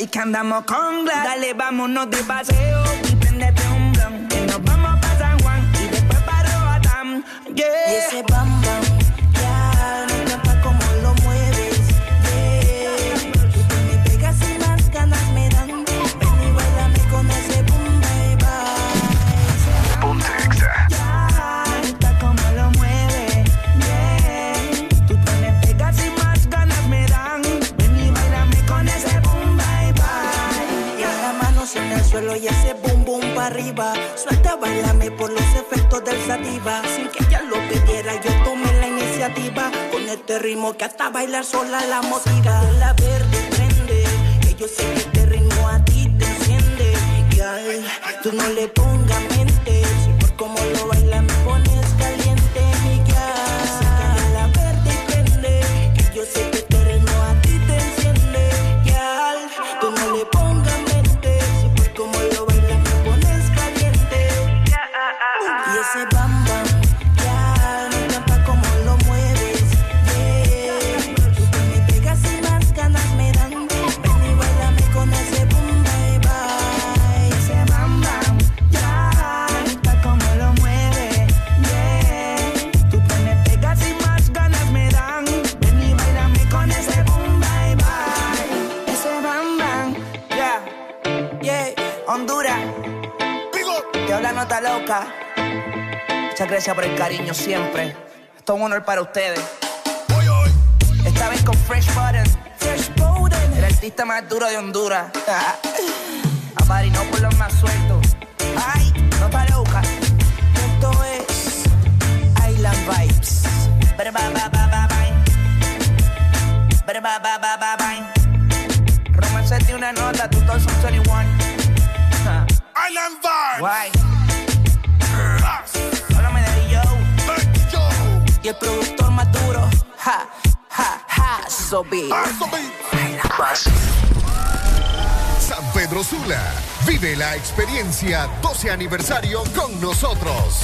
y que andamos con glass. Dale, vámonos de paseo y prendete un blunt. Que nos vamos pa' San Juan y después para Roatán. Yeah. Y ese bam bam, arriba. Suelta, bailame por los efectos del sativa. Sin que ella lo pidiera, yo tomé la iniciativa. Con este ritmo que hasta bailar sola la motiva. La verde prende, que yo sé que este ritmo a ti te enciende. Y ay, tú no le pongas gracias por el cariño siempre. Esto es un honor para ustedes. Esta vez con Fresh Button. Fresh Button. El artista más duro de Honduras. A Mari, no por los más sueltos. Ay, no está loca. Esto es Island Vibes. Ba, ba, ba, ba, ba. Ba, ba, ba, ba, ba. Romance de una nota, tú todos son 21. Ja. Island Vibes. Guay. Y el productor más duro. Ja, ja, ja, so big. Eso mismo. San Pedro Sula. Vive la experiencia 12 aniversario con nosotros.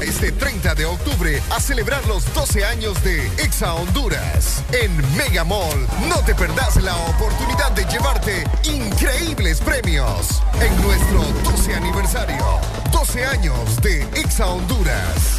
Este 30 de octubre a celebrar los 12 años de Exa Honduras. En Mega Mall no te perdás la oportunidad de llevarte increíbles premios. En nuestro 12 aniversario. 12 años de Exa Honduras.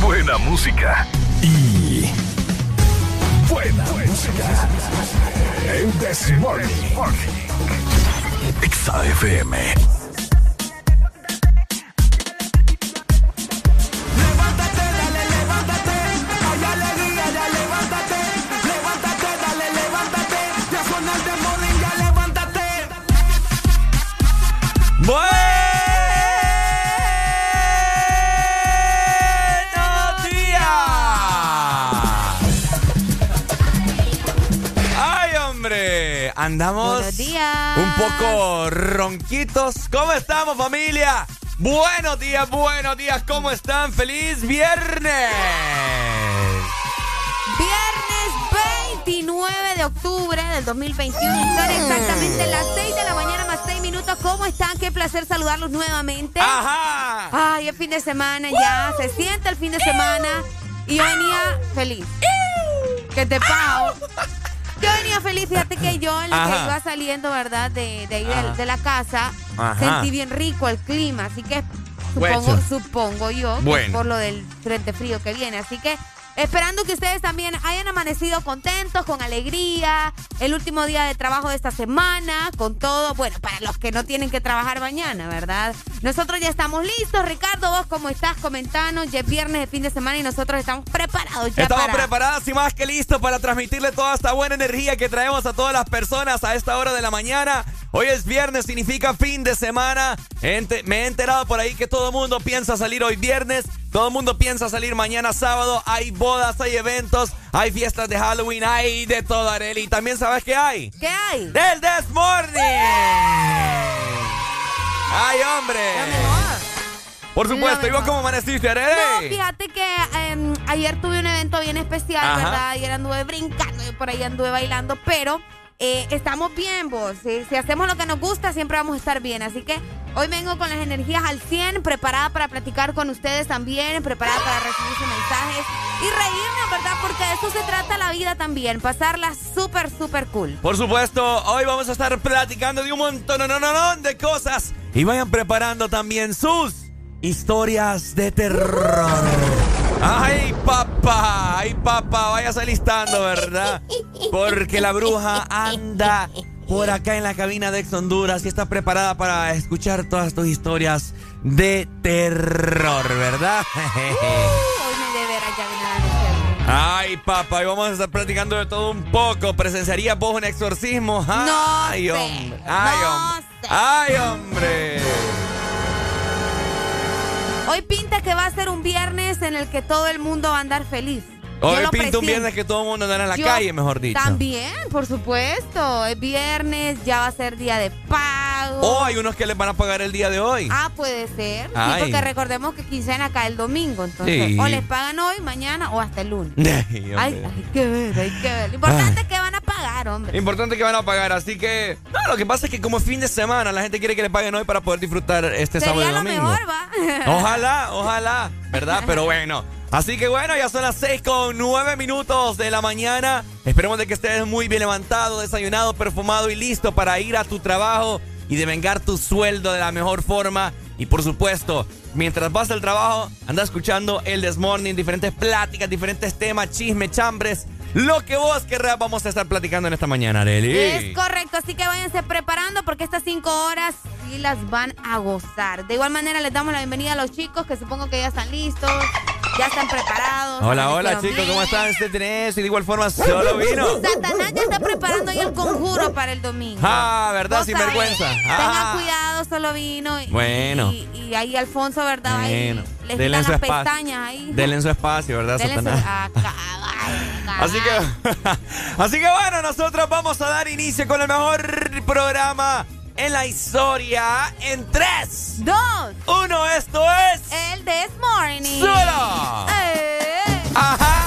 Buena música. Y. Buena, música. El Desmorning. XAFM. Andamos Buenos días. un poco ronquitos. ¿Cómo estamos, familia? Buenos días, buenos días. ¿Cómo están? ¡Feliz viernes! Viernes 29 de octubre del 2021. Son exactamente las 6 de la mañana más 6 minutos. ¿Cómo están? Qué placer saludarlos nuevamente. ¡Ajá! Ay, es fin de semana ya. Se siente el fin de semana. Y yo venía feliz. ¿Qué te pago? Feliz, fíjate que yo en lo que iba saliendo, ¿verdad? De, de ahí de, de la casa, Ajá. sentí bien rico el clima, así que supongo, supongo yo Bueno. por lo del frente frío que viene. Así que esperando que ustedes también hayan amanecido contentos, con alegría, el último día de trabajo de esta semana, con todo, bueno, para los que no tienen que trabajar mañana, ¿verdad? Nosotros ya estamos listos, Ricardo, vos cómo estás, comentanos, ya es viernes de fin de semana y nosotros estamos preparados ya Estamos para... preparados y más que listos para transmitirle toda esta buena energía que traemos a todas las personas a esta hora de la mañana. Hoy es viernes, significa fin de semana. Ente- me he enterado por ahí que todo el mundo piensa salir hoy viernes. Todo el mundo piensa salir mañana sábado. Hay bodas, hay eventos, hay fiestas de Halloween, hay de todo, Areli. También sabes qué hay. ¿Qué hay? ¡Del Desmorning! ¡Ay, hombre! Por supuesto, ¿y vos cómo amaneciste, No, Areli? fíjate que em, ayer tuve un evento bien especial, Ajá. ¿verdad? Ayer anduve brincando y por ahí anduve bailando, pero eh, estamos bien, vos. Si, si hacemos lo que nos gusta, siempre vamos a estar bien. Así que hoy vengo con las energías al 100, preparada para platicar con ustedes también, preparada para recibir sus mensajes y reírnos, ¿verdad? Porque de eso se trata la vida también, pasarla súper, súper cool. Por supuesto, hoy vamos a estar platicando de un montón no, no, no, no, de cosas. Y vayan preparando también sus historias de terror. Ay, papá, ay, papá, vayas alistando, ¿verdad? Porque la bruja anda por acá en la cabina de Ex Honduras y está preparada para escuchar todas tus historias de terror, ¿verdad? Hoy. Ay, papá, y vamos a estar platicando de todo un poco. ¿Presenciarías vos un exorcismo? Ay, sé, hombre. Ay, no hombre. Ay, hombre. Hoy pinta que va a ser un viernes en el que todo el mundo va a andar feliz. Hoy pinta un viernes que todo el mundo anda en la Yo calle, mejor dicho. También, por supuesto. Es viernes, ya va a ser día de pago. O hay unos que les van a pagar el día de hoy. Ah, puede ser. Sí, porque recordemos que quincena cae el domingo. Entonces, Sí. o les pagan hoy, mañana o hasta el lunes. Ay, hay que ver, hay que ver. Lo importante es que van a pagar, hombre. Importante que van a pagar, así que... No, lo que pasa es que como fin de semana la gente quiere que le paguen hoy para poder disfrutar este sábado y lo domingo. mejor, va. Ojalá, ojalá, ¿verdad? Pero bueno. Así que bueno, ya son las 6 con 9 minutos de la mañana. Esperemos de que estés muy bien levantado, desayunado, perfumado y listo para ir a tu trabajo y de vengar tu sueldo de la mejor forma. Y por supuesto, mientras vas al trabajo, anda escuchando el Desmorning, diferentes pláticas, diferentes temas, chisme, chambres. Lo que vos querrás vamos a estar platicando en esta mañana, Arely. Es correcto, así que váyanse preparando porque estas cinco horas sí las van a gozar. De igual manera les damos la bienvenida a los chicos que supongo que ya están listos, ya están preparados. Hola, hola chicos, ¿cómo están? ¿Este tenés? Y de igual forma, solo vino. Satanás ya está preparando ahí el conjuro para el domingo. Ah, ¿verdad? Sin sabés. vergüenza. Tengan Ah. cuidado, solo vino. Y, Bueno. Y, y ahí Alfonso, ¿verdad? Bueno, ahí les denle quitan su las espacio. pestañas ahí. Denle en su espacio, ¿verdad, Denle su- Satanás? ah. Así que, así que bueno, nosotros vamos a dar inicio con el mejor programa en la historia en 3, 2, 1. Esto es. el This Morning. ¡Súbelo! Eh. ¡Ajá!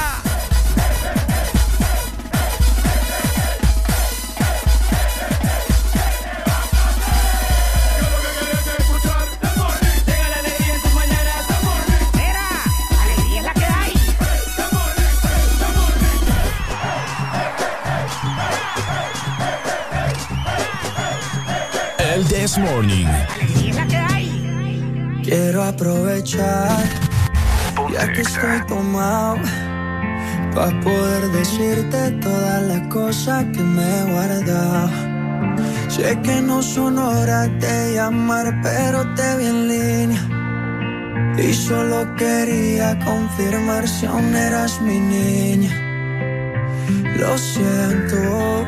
This Morning. Quiero aprovechar, ya que estoy tomado, para poder decirte todas las cosas que me he guardado. Sé que no son horas de llamar, pero te vi en línea. Y solo quería confirmar si aún eras mi niña. Lo siento.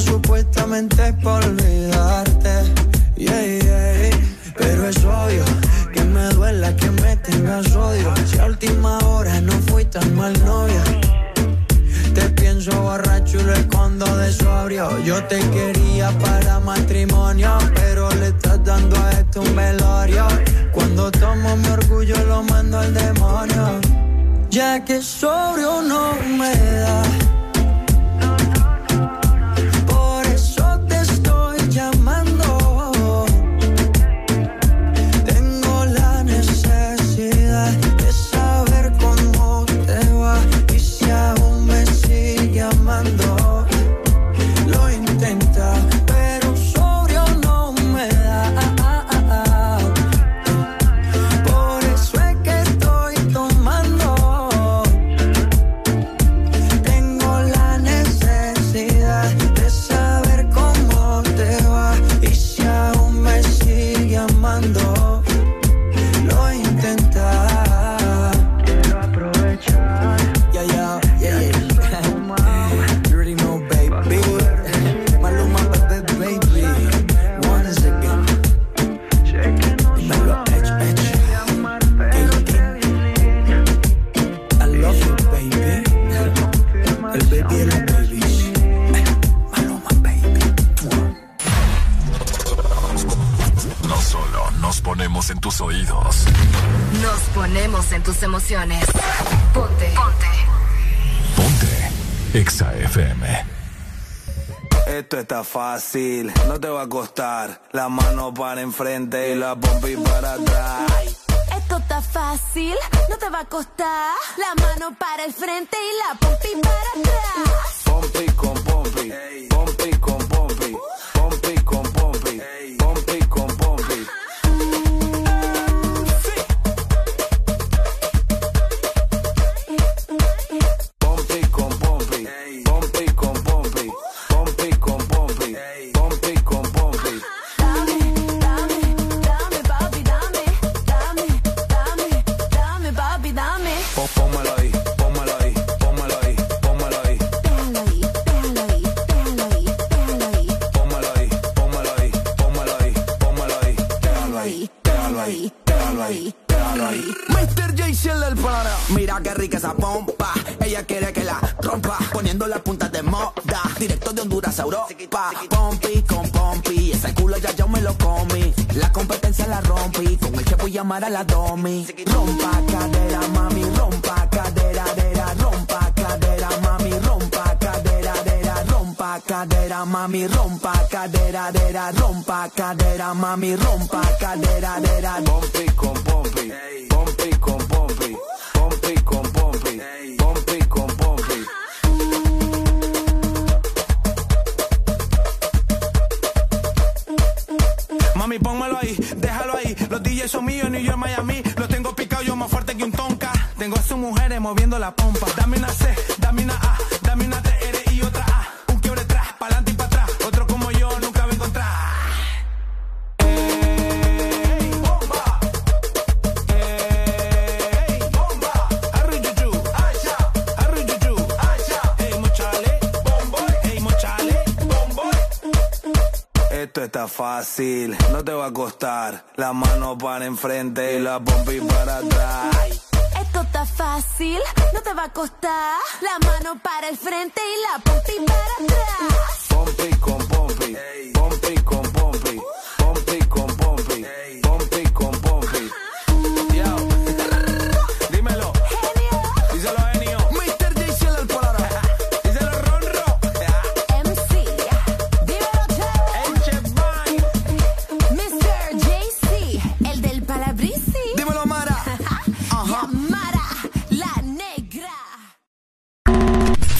Supuestamente por olvidarte. Pero es obvio que me duela que me tengas odio. Si a última hora no fui tan mal novia. Te pienso borracho y lo escondo de sobrio. Yo te quería para matrimonio, pero le estás dando a esto un velorio. Cuando tomo mi orgullo lo mando al demonio. Ya que sobrio no me da. Ponemos en tus emociones. Ponte. Ponte. Ponte Exa FM. Esto está fácil, no te va a costar. La mano para enfrente y la pompi para atrás. Esto está fácil, no te va a costar. La mano para el frente y la pompi para atrás. Pompi con pompi, pompi con pompi, pompi a Europa. Pompi con Pompi. Ese culo ya yo me lo comí. La competencia la rompí. Con el que voy a llamar a la Domi. Rompa cadera, mami. Rompa cadera, dera. Rompa cadera, mami. Rompa cadera, dera. Rompa cadera, mami. Rompa cadera, dera. Rompa cadera, mami. Rompa cadera, dera. Pompi con Pompi. Pompi con Pompi. Pompi con Pompi. Pompi con Mami, pónmelo ahí, déjalo ahí. Los DJs son míos, New York, Miami. Los tengo picado yo más fuerte que un tonka. Tengo a sus mujeres moviendo la pompa. Dame una C, Esto está fácil, no te va a costar. La mano para enfrente y la pompi para atrás. Esto está fácil, no te va a costar. La mano para el frente y la pompi para atrás. Pompi con Pompi. Pompi con Pompi.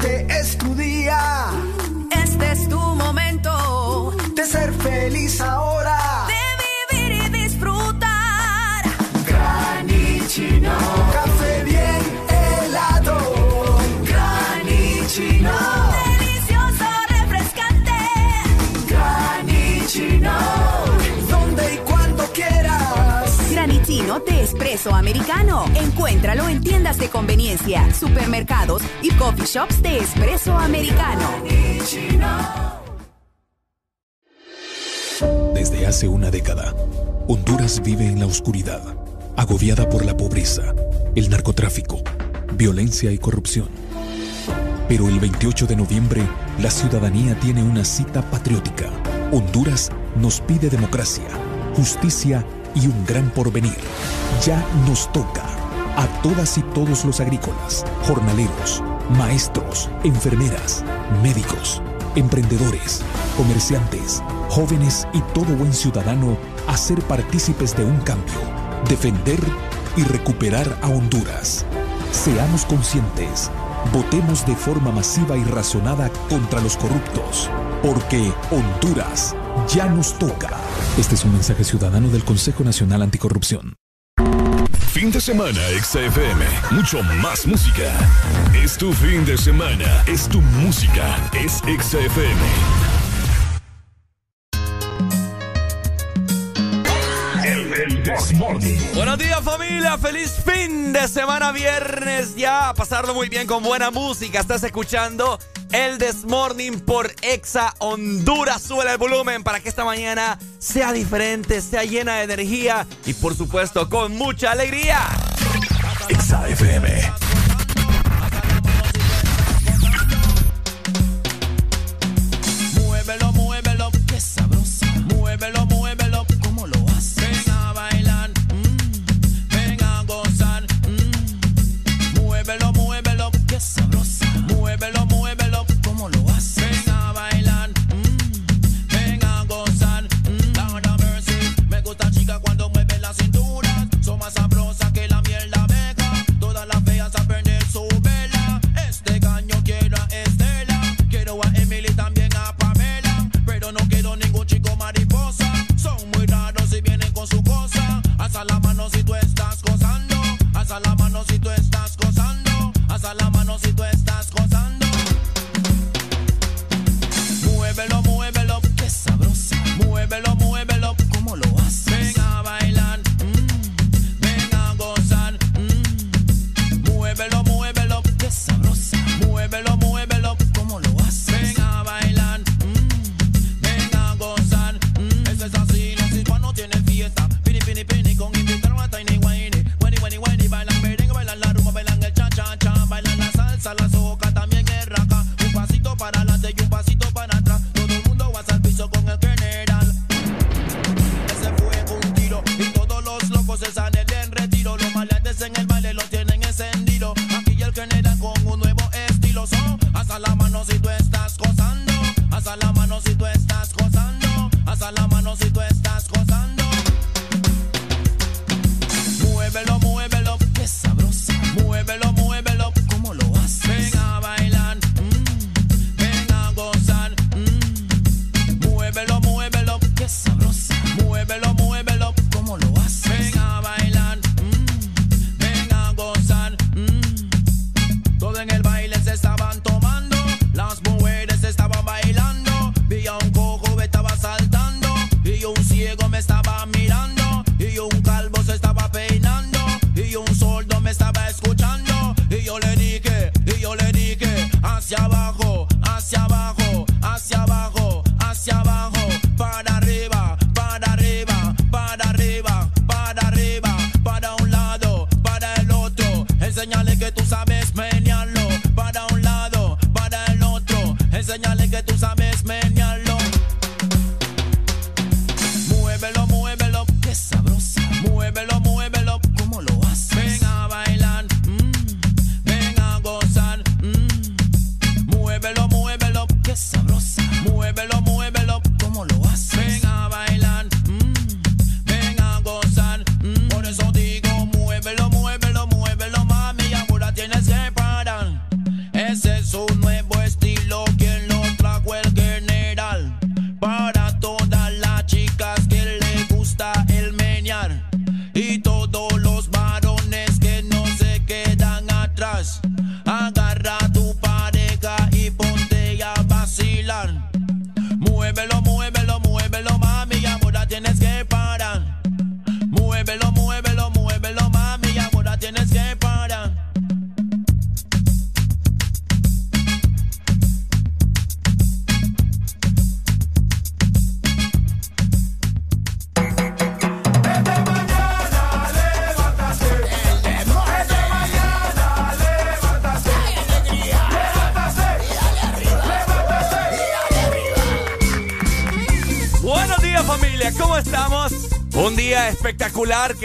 Este es tu día De espresso americano. Encuéntralo en tiendas de conveniencia, supermercados y coffee shops de espresso americano. Desde hace una década, Honduras vive en la oscuridad, agobiada por la pobreza, el narcotráfico, violencia y corrupción. Pero el 28 de noviembre, la ciudadanía tiene una cita patriótica. Honduras nos pide democracia, justicia y un gran porvenir. Ya nos toca a todas y todos los agrícolas, jornaleros, maestros, enfermeras, médicos, emprendedores, comerciantes, jóvenes y todo buen ciudadano a ser partícipes de un cambio, defender y recuperar a Honduras. Seamos conscientes, votemos de forma masiva y razonada contra los corruptos, porque Honduras ya nos toca. Este es un mensaje ciudadano del Consejo Nacional Anticorrupción. Fin de semana, XFM. Mucho más música. Es tu fin de semana. Es tu música. Es XFM. Buenos días familia, feliz fin de semana viernes ya, pasarlo muy bien con buena música. Estás escuchando el Desmorning por Exa Honduras. Sube el volumen para que esta mañana sea diferente, sea llena de energía y por supuesto con mucha alegría. Exa FM.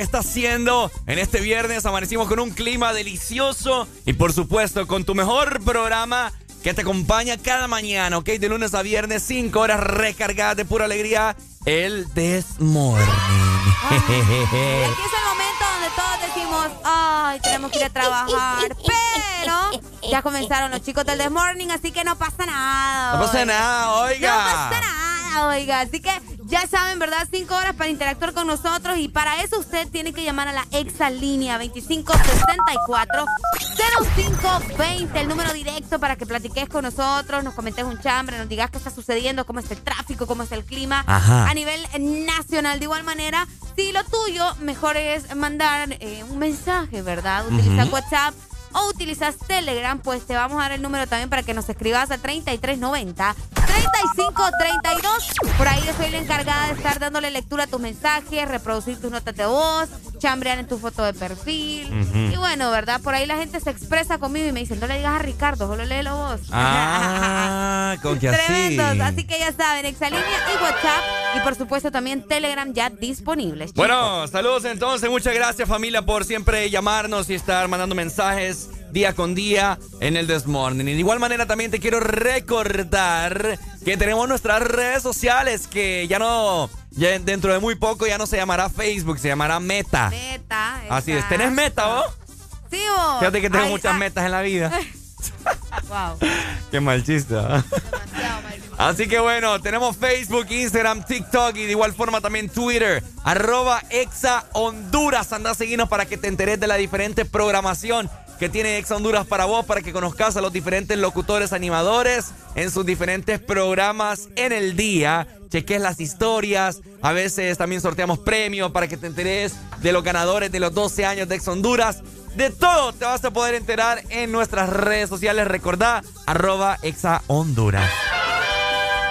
Está haciendo en este viernes. Amanecimos con un clima delicioso y por supuesto con tu mejor programa que te acompaña cada mañana, ¿ok? De lunes a viernes, 5 horas recargadas de pura alegría, el Desmorning. Y aquí es el momento donde todos decimos, ay, tenemos que ir a trabajar. Pero ya comenzaron los chicos del The Morning, así que no pasa nada. No pasa nada, oiga. No pasa nada, oiga. Así que ya saben, ¿verdad? Cinco horas para interactuar con nosotros. Y para eso usted tiene que llamar a la exalínea 2564 0520, el número directo para que platiques con nosotros, nos comentes un chambre, nos digas qué está sucediendo, cómo es el tráfico, cómo es el clima Ajá. a nivel nacional. De igual manera, si lo tuyo mejor es mandar eh, un mensaje, ¿verdad? Utilizar Ujú. WhatsApp o utilizas Telegram, pues te vamos a dar el número también para que nos escribas a 3390 3532. Por ahí yo soy la encargada de estar dándole lectura a tus mensajes, reproducir tus notas de voz, chambrear en tu foto de perfil. Y bueno, ¿verdad? Por ahí la gente se expresa conmigo y me dicen, no le digas a Ricardo, solo léelo vos. Ah, con que así. Tremendos. Así que ya saben, Exalínea y WhatsApp. Y por supuesto también Telegram ya disponibles. chicos. Bueno, saludos entonces. Muchas gracias familia por siempre llamarnos y estar mandando mensajes día con día en el Desmorning. Y de igual manera también te quiero recordar que tenemos nuestras redes sociales que ya no, ya dentro de muy poco ya no se llamará Facebook, se llamará Meta. Meta. Así es. ¿Tenés Meta vos? Sí, vos. Fíjate que tengo Ay, muchas metas en la vida. Wow. Qué mal chiste. ¿ah? Así que bueno, tenemos Facebook, Instagram, TikTok y de igual forma también Twitter. Arroba Exa Honduras. Anda a seguirnos para que te enteres de la diferente programación que tiene Ex Honduras para vos, para que conozcas a los diferentes locutores animadores en sus diferentes programas en el día. Cheques las historias, a veces también sorteamos premios para que te enteres de los ganadores de los 12 años de Ex Honduras. De todo te vas a poder enterar en nuestras redes sociales. Recordá, arroba Exa Honduras.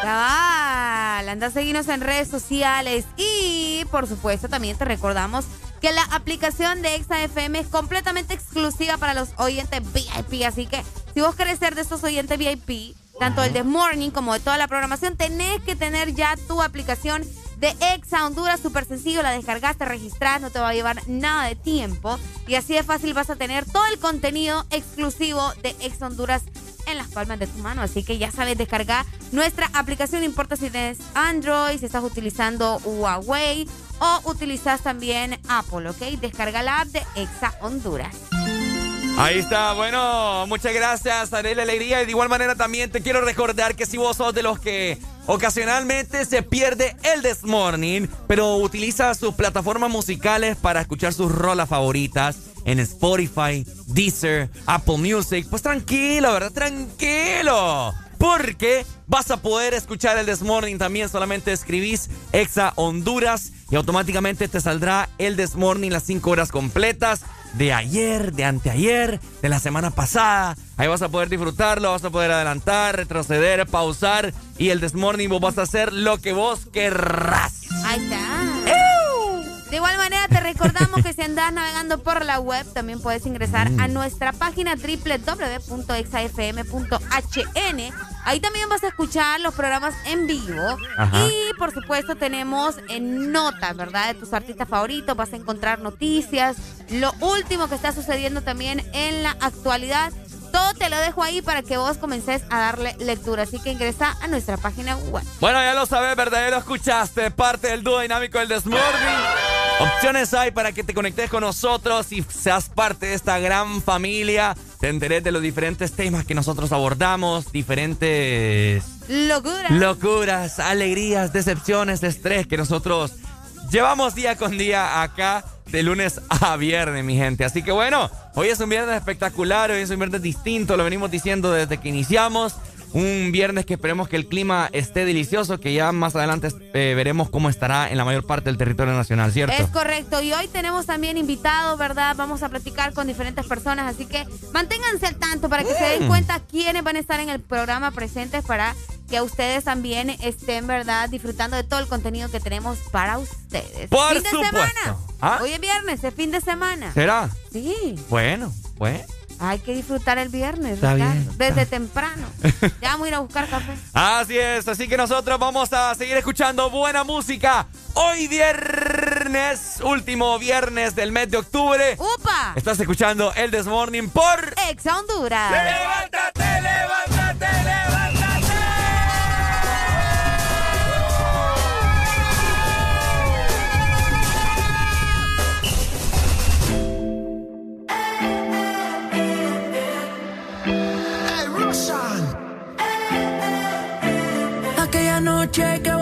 Cabal, anda a seguirnos en redes sociales y por supuesto también te recordamos que la aplicación de Exa FM es completamente exclusiva para los oyentes VIP, así que si vos querés ser de esos oyentes VIP, tanto el de Morning como de toda la programación, tenés que tener ya tu aplicación de Exa Honduras, súper sencillo, la descargas, te registras, no te va a llevar nada de tiempo. Y así de fácil vas a tener todo el contenido exclusivo de Exa Honduras en las palmas de tu mano. Así que ya sabes descargar nuestra aplicación, no importa si tienes Android, si estás utilizando Huawei o utilizas también Apple, ¿ok? Descarga la app de Exa Honduras. Ahí está, bueno, muchas gracias, Arela Alegría. Y de igual manera también te quiero recordar que si vos sos de los que ocasionalmente se pierde el This Morning, pero utiliza sus plataformas musicales para escuchar sus rolas favoritas en Spotify, Deezer, Apple Music, pues tranquilo, ¿verdad? Tranquilo. Porque vas a poder escuchar el This Morning también. Solamente escribís Exa Honduras y automáticamente te saldrá el This Morning las 5 horas completas de ayer, de anteayer, de la semana pasada. Ahí vas a poder disfrutarlo, vas a poder adelantar, retroceder, pausar y el This Morning vos vas a hacer lo que vos querrás. Ahí está. Te recordamos que si andas navegando por la web también puedes ingresar a nuestra página www.exafm.hn. Ahí también vas a escuchar los programas en vivo Ajá. y por supuesto tenemos en notas, ¿verdad? De tus artistas favoritos, vas a encontrar noticias, lo último que está sucediendo también en la actualidad. Todo te lo dejo ahí para que vos comences a darle lectura. Así que ingresa a nuestra página web. Bueno, ya lo sabes, ¿verdad? Ya lo escuchaste. Parte del dúo dinámico del Desmorning. Opciones hay para que te conectes con nosotros y seas parte de esta gran familia. Te enteres de los diferentes temas que nosotros abordamos, diferentes Locura. locuras, alegrías, decepciones, estrés que nosotros llevamos día con día acá de lunes a viernes, mi gente. Así que bueno, hoy es un viernes espectacular, hoy es un viernes distinto, lo venimos diciendo desde que iniciamos. Un viernes que esperemos que el clima esté delicioso, que ya más adelante eh, veremos cómo estará en la mayor parte del territorio nacional, ¿cierto? Es correcto. Y hoy tenemos también invitados, ¿verdad? Vamos a platicar con diferentes personas. Así que manténganse al tanto para que se den Mm. cuenta quiénes van a estar en el programa presentes para que ustedes también estén, ¿verdad? Disfrutando de todo el contenido que tenemos para ustedes. Por fin de supuesto. semana. ¿Ah? Hoy es viernes, es fin de semana. ¿Será? Sí. Bueno, bueno. Hay que disfrutar el viernes, Está Ricardo, bien, Desde temprano. ya vamos a ir a buscar café. Así es, así que nosotros vamos a seguir escuchando buena música. Hoy viernes, último viernes del mes de octubre. ¡Upa! Estás escuchando el Desmorning por Ex Honduras. ¡Levántate, levántate, levántate! Aquella noche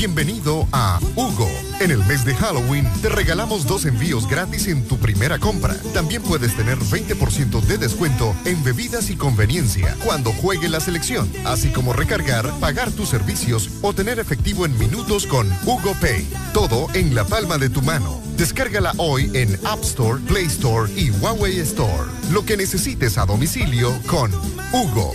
Bienvenido a Hugo. En el mes de Halloween te regalamos dos envíos gratis en tu primera compra. También puedes tener 20% de descuento en bebidas y conveniencia cuando juegue la selección, así como recargar, pagar tus servicios o tener efectivo en minutos con Hugo Pay. Todo en la palma de tu mano. Descárgala hoy en App Store, Play Store y Huawei Store. Lo que necesites a domicilio con Hugo.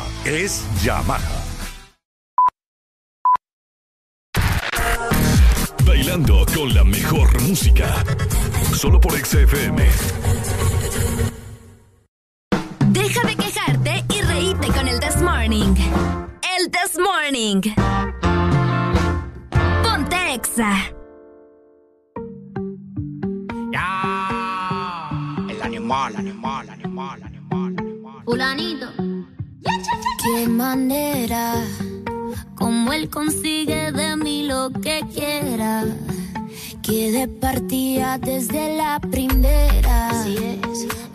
es Yamaha. Bailando con la mejor música. Solo por XFM. Deja de quejarte y reíte con el This Morning. El This Morning. Ponte Exa. El animal, animal, animal, animal. Fulanito. Qué manera, como él consigue de mí lo que quiera. Que de partida desde la primera.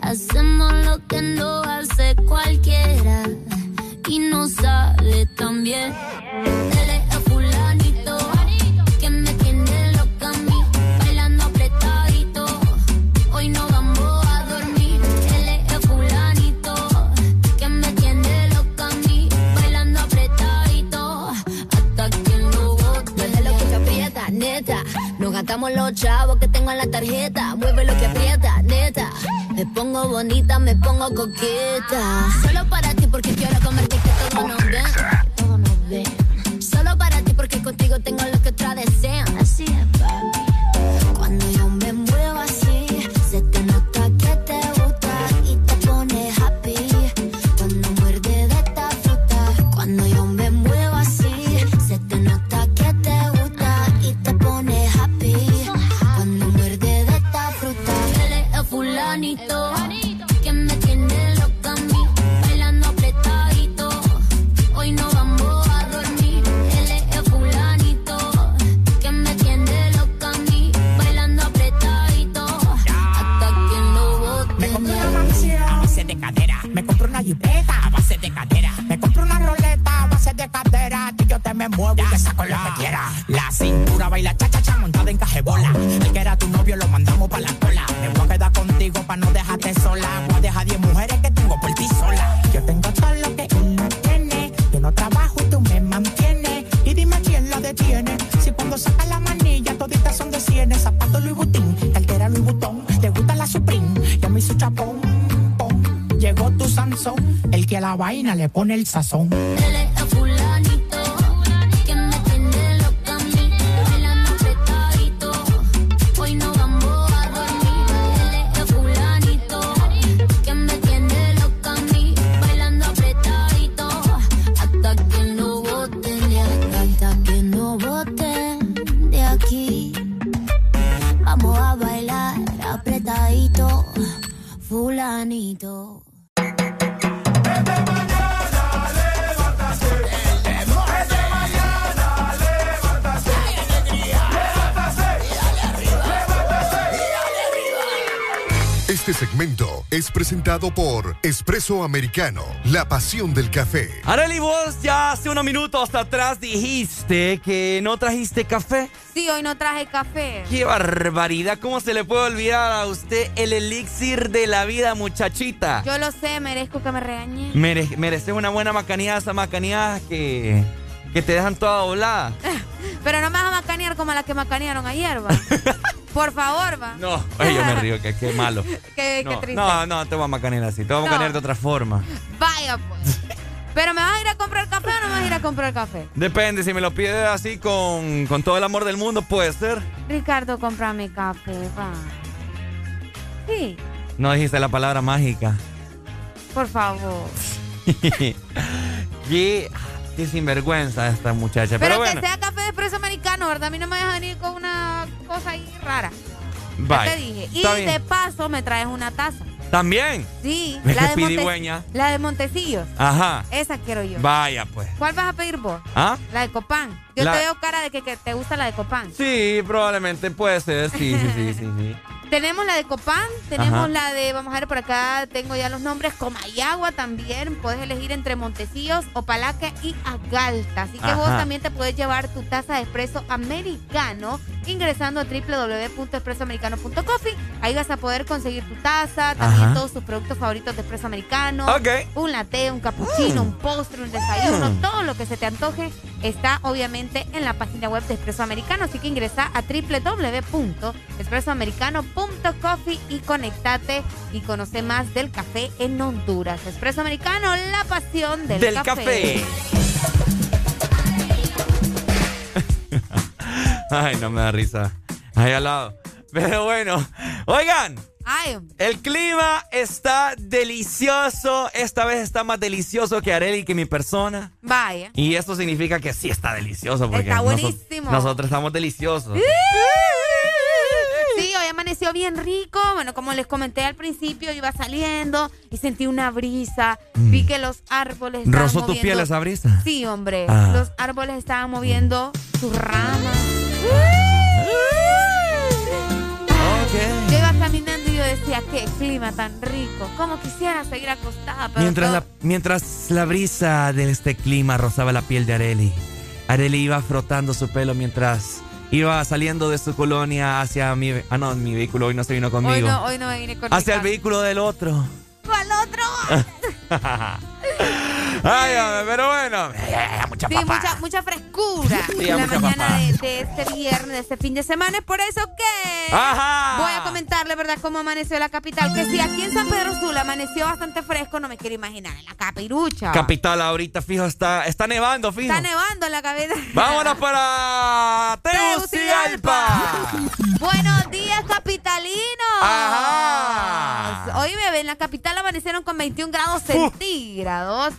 Hacemos lo que no hace cualquiera. Y no sale tan bien. Nos gastamos los chavos que tengo en la tarjeta. Mueve lo que aprieta, neta. Me pongo bonita, me pongo coqueta. Solo para ti porque quiero comerte que todo nos ven. Todo nos ven. Solo para ti porque contigo tengo lo que otras desean. Así es, El que era tu novio lo mandamos pa' la cola. Me voy a quedar contigo pa' no dejarte sola. Voy a dejar 10 mujeres que tengo por ti sola. Yo tengo todo lo que él no tiene. Yo no trabajo y tú me mantienes. Y dime quién lo detiene. Si cuando saca la manilla toditas son de cienes. Zapato Louis Vuitton, cartera Louis Vuitton. Te gusta la Supreme, ya me hizo chapón. pom. Llegó tu Sansón, el que a la vaina le pone el sazón. Es presentado por Espresso Americano, la pasión del café. Areli, vos ya hace unos minutos atrás dijiste que no trajiste café. Sí, hoy no traje café. ¡Qué barbaridad! ¿Cómo se le puede olvidar a usted el elixir de la vida, muchachita? Yo lo sé, merezco que me regañen. Mere- mereces una buena macaneada, esa macaneada que, que te dejan toda doblada. Pero no me vas a macanear como la que macanearon ayer, va. Por favor, va. No, ay, yo me río, que qué malo. Qué, qué No, triste. no, no, te voy a macanear así, te voy a No. macanear de otra forma. Vaya, pues. ¿Pero me vas a ir a comprar café o no me vas a ir a comprar café? Depende, si me lo pides así con, con todo el amor del mundo, puede ser. Ricardo, cómprame café, va. Sí, No dijiste la palabra mágica. por favor. qué, qué sinvergüenza esta muchacha. Pero, Pero, que bueno, sea café de espresso americano, ¿verdad? A mí no me vas a venir con una cosa ahí rara. Ya bye. te dije. Y Está bien. de paso me traes una taza. También. Sí, Es la que de, Monte- dueña. la de Montecillos. Ajá. Esa quiero yo. Vaya, pues. ¿Cuál vas a pedir vos? ¿Ah? La de Copán. Yo La- te veo cara de que, que te gusta la de Copán. Sí, probablemente puede ser. Sí, sí, sí, sí. sí. Tenemos la de Copán, tenemos Ajá. la de, vamos a ver por acá, tengo ya los nombres, Comayagua también, puedes elegir entre Montecillos, Opalaque y Agalta. Así que vos también te puedes llevar tu taza de espresso americano ingresando a www.espressoamericano.coffee. Ahí vas a poder conseguir tu taza, también Ajá. todos tus productos favoritos de espresso americano. Un latte, un cappuccino, un postre, un desayuno, todo lo que se te antoje está obviamente en la página web de Espresso Americano. Así que ingresa a www.espressoamericano.coffee y conectate y conoce más del café en Honduras. Espresso Americano, la pasión del, Del café. Ay, no me da risa. Ahí al lado. Pero bueno, oigan, Ay, el clima está delicioso. Esta vez está más delicioso que Areli que mi persona. vaya. Y esto significa que sí está delicioso. Porque Está buenísimo. nosotros estamos deliciosos. Amaneció bien rico. Bueno, como les comenté al principio, iba saliendo y sentí una brisa. Vi que los árboles estaban Mm. ¿Rozó tu moviendo- piel esa brisa? Sí, hombre. Ah. Los árboles estaban moviendo sus ramas. Yo iba caminando y yo decía, qué clima tan rico. Como quisiera seguir acostada, pero Mientras todo- la, mientras la brisa de este clima rozaba la piel de Areli, Areli iba frotando su pelo mientras iba saliendo de su colonia hacia mi... Ah, no, mi vehículo hoy no se vino hoy conmigo. no, hoy no me vine con hacia el vehículo del otro. ¿Cuál otro? Ay, pero bueno. mucha Sí, mucha, mucha frescura Sí, en la mañana de, de este viernes, de este fin de semana. Es por eso que Ajá. voy a comentarle, ¿verdad?, cómo amaneció la capital. Que si aquí en San Pedro Sula amaneció bastante fresco, no me quiero imaginar en la capirucha. Capital ahorita, fijo, está, está nevando, fijo. Está nevando en la cabeza. Vámonos para Tegucigalpa. Buenos días, capitalinos. Ajá. Hoy me ven, en la capital amanecieron con 21 grados centígrados.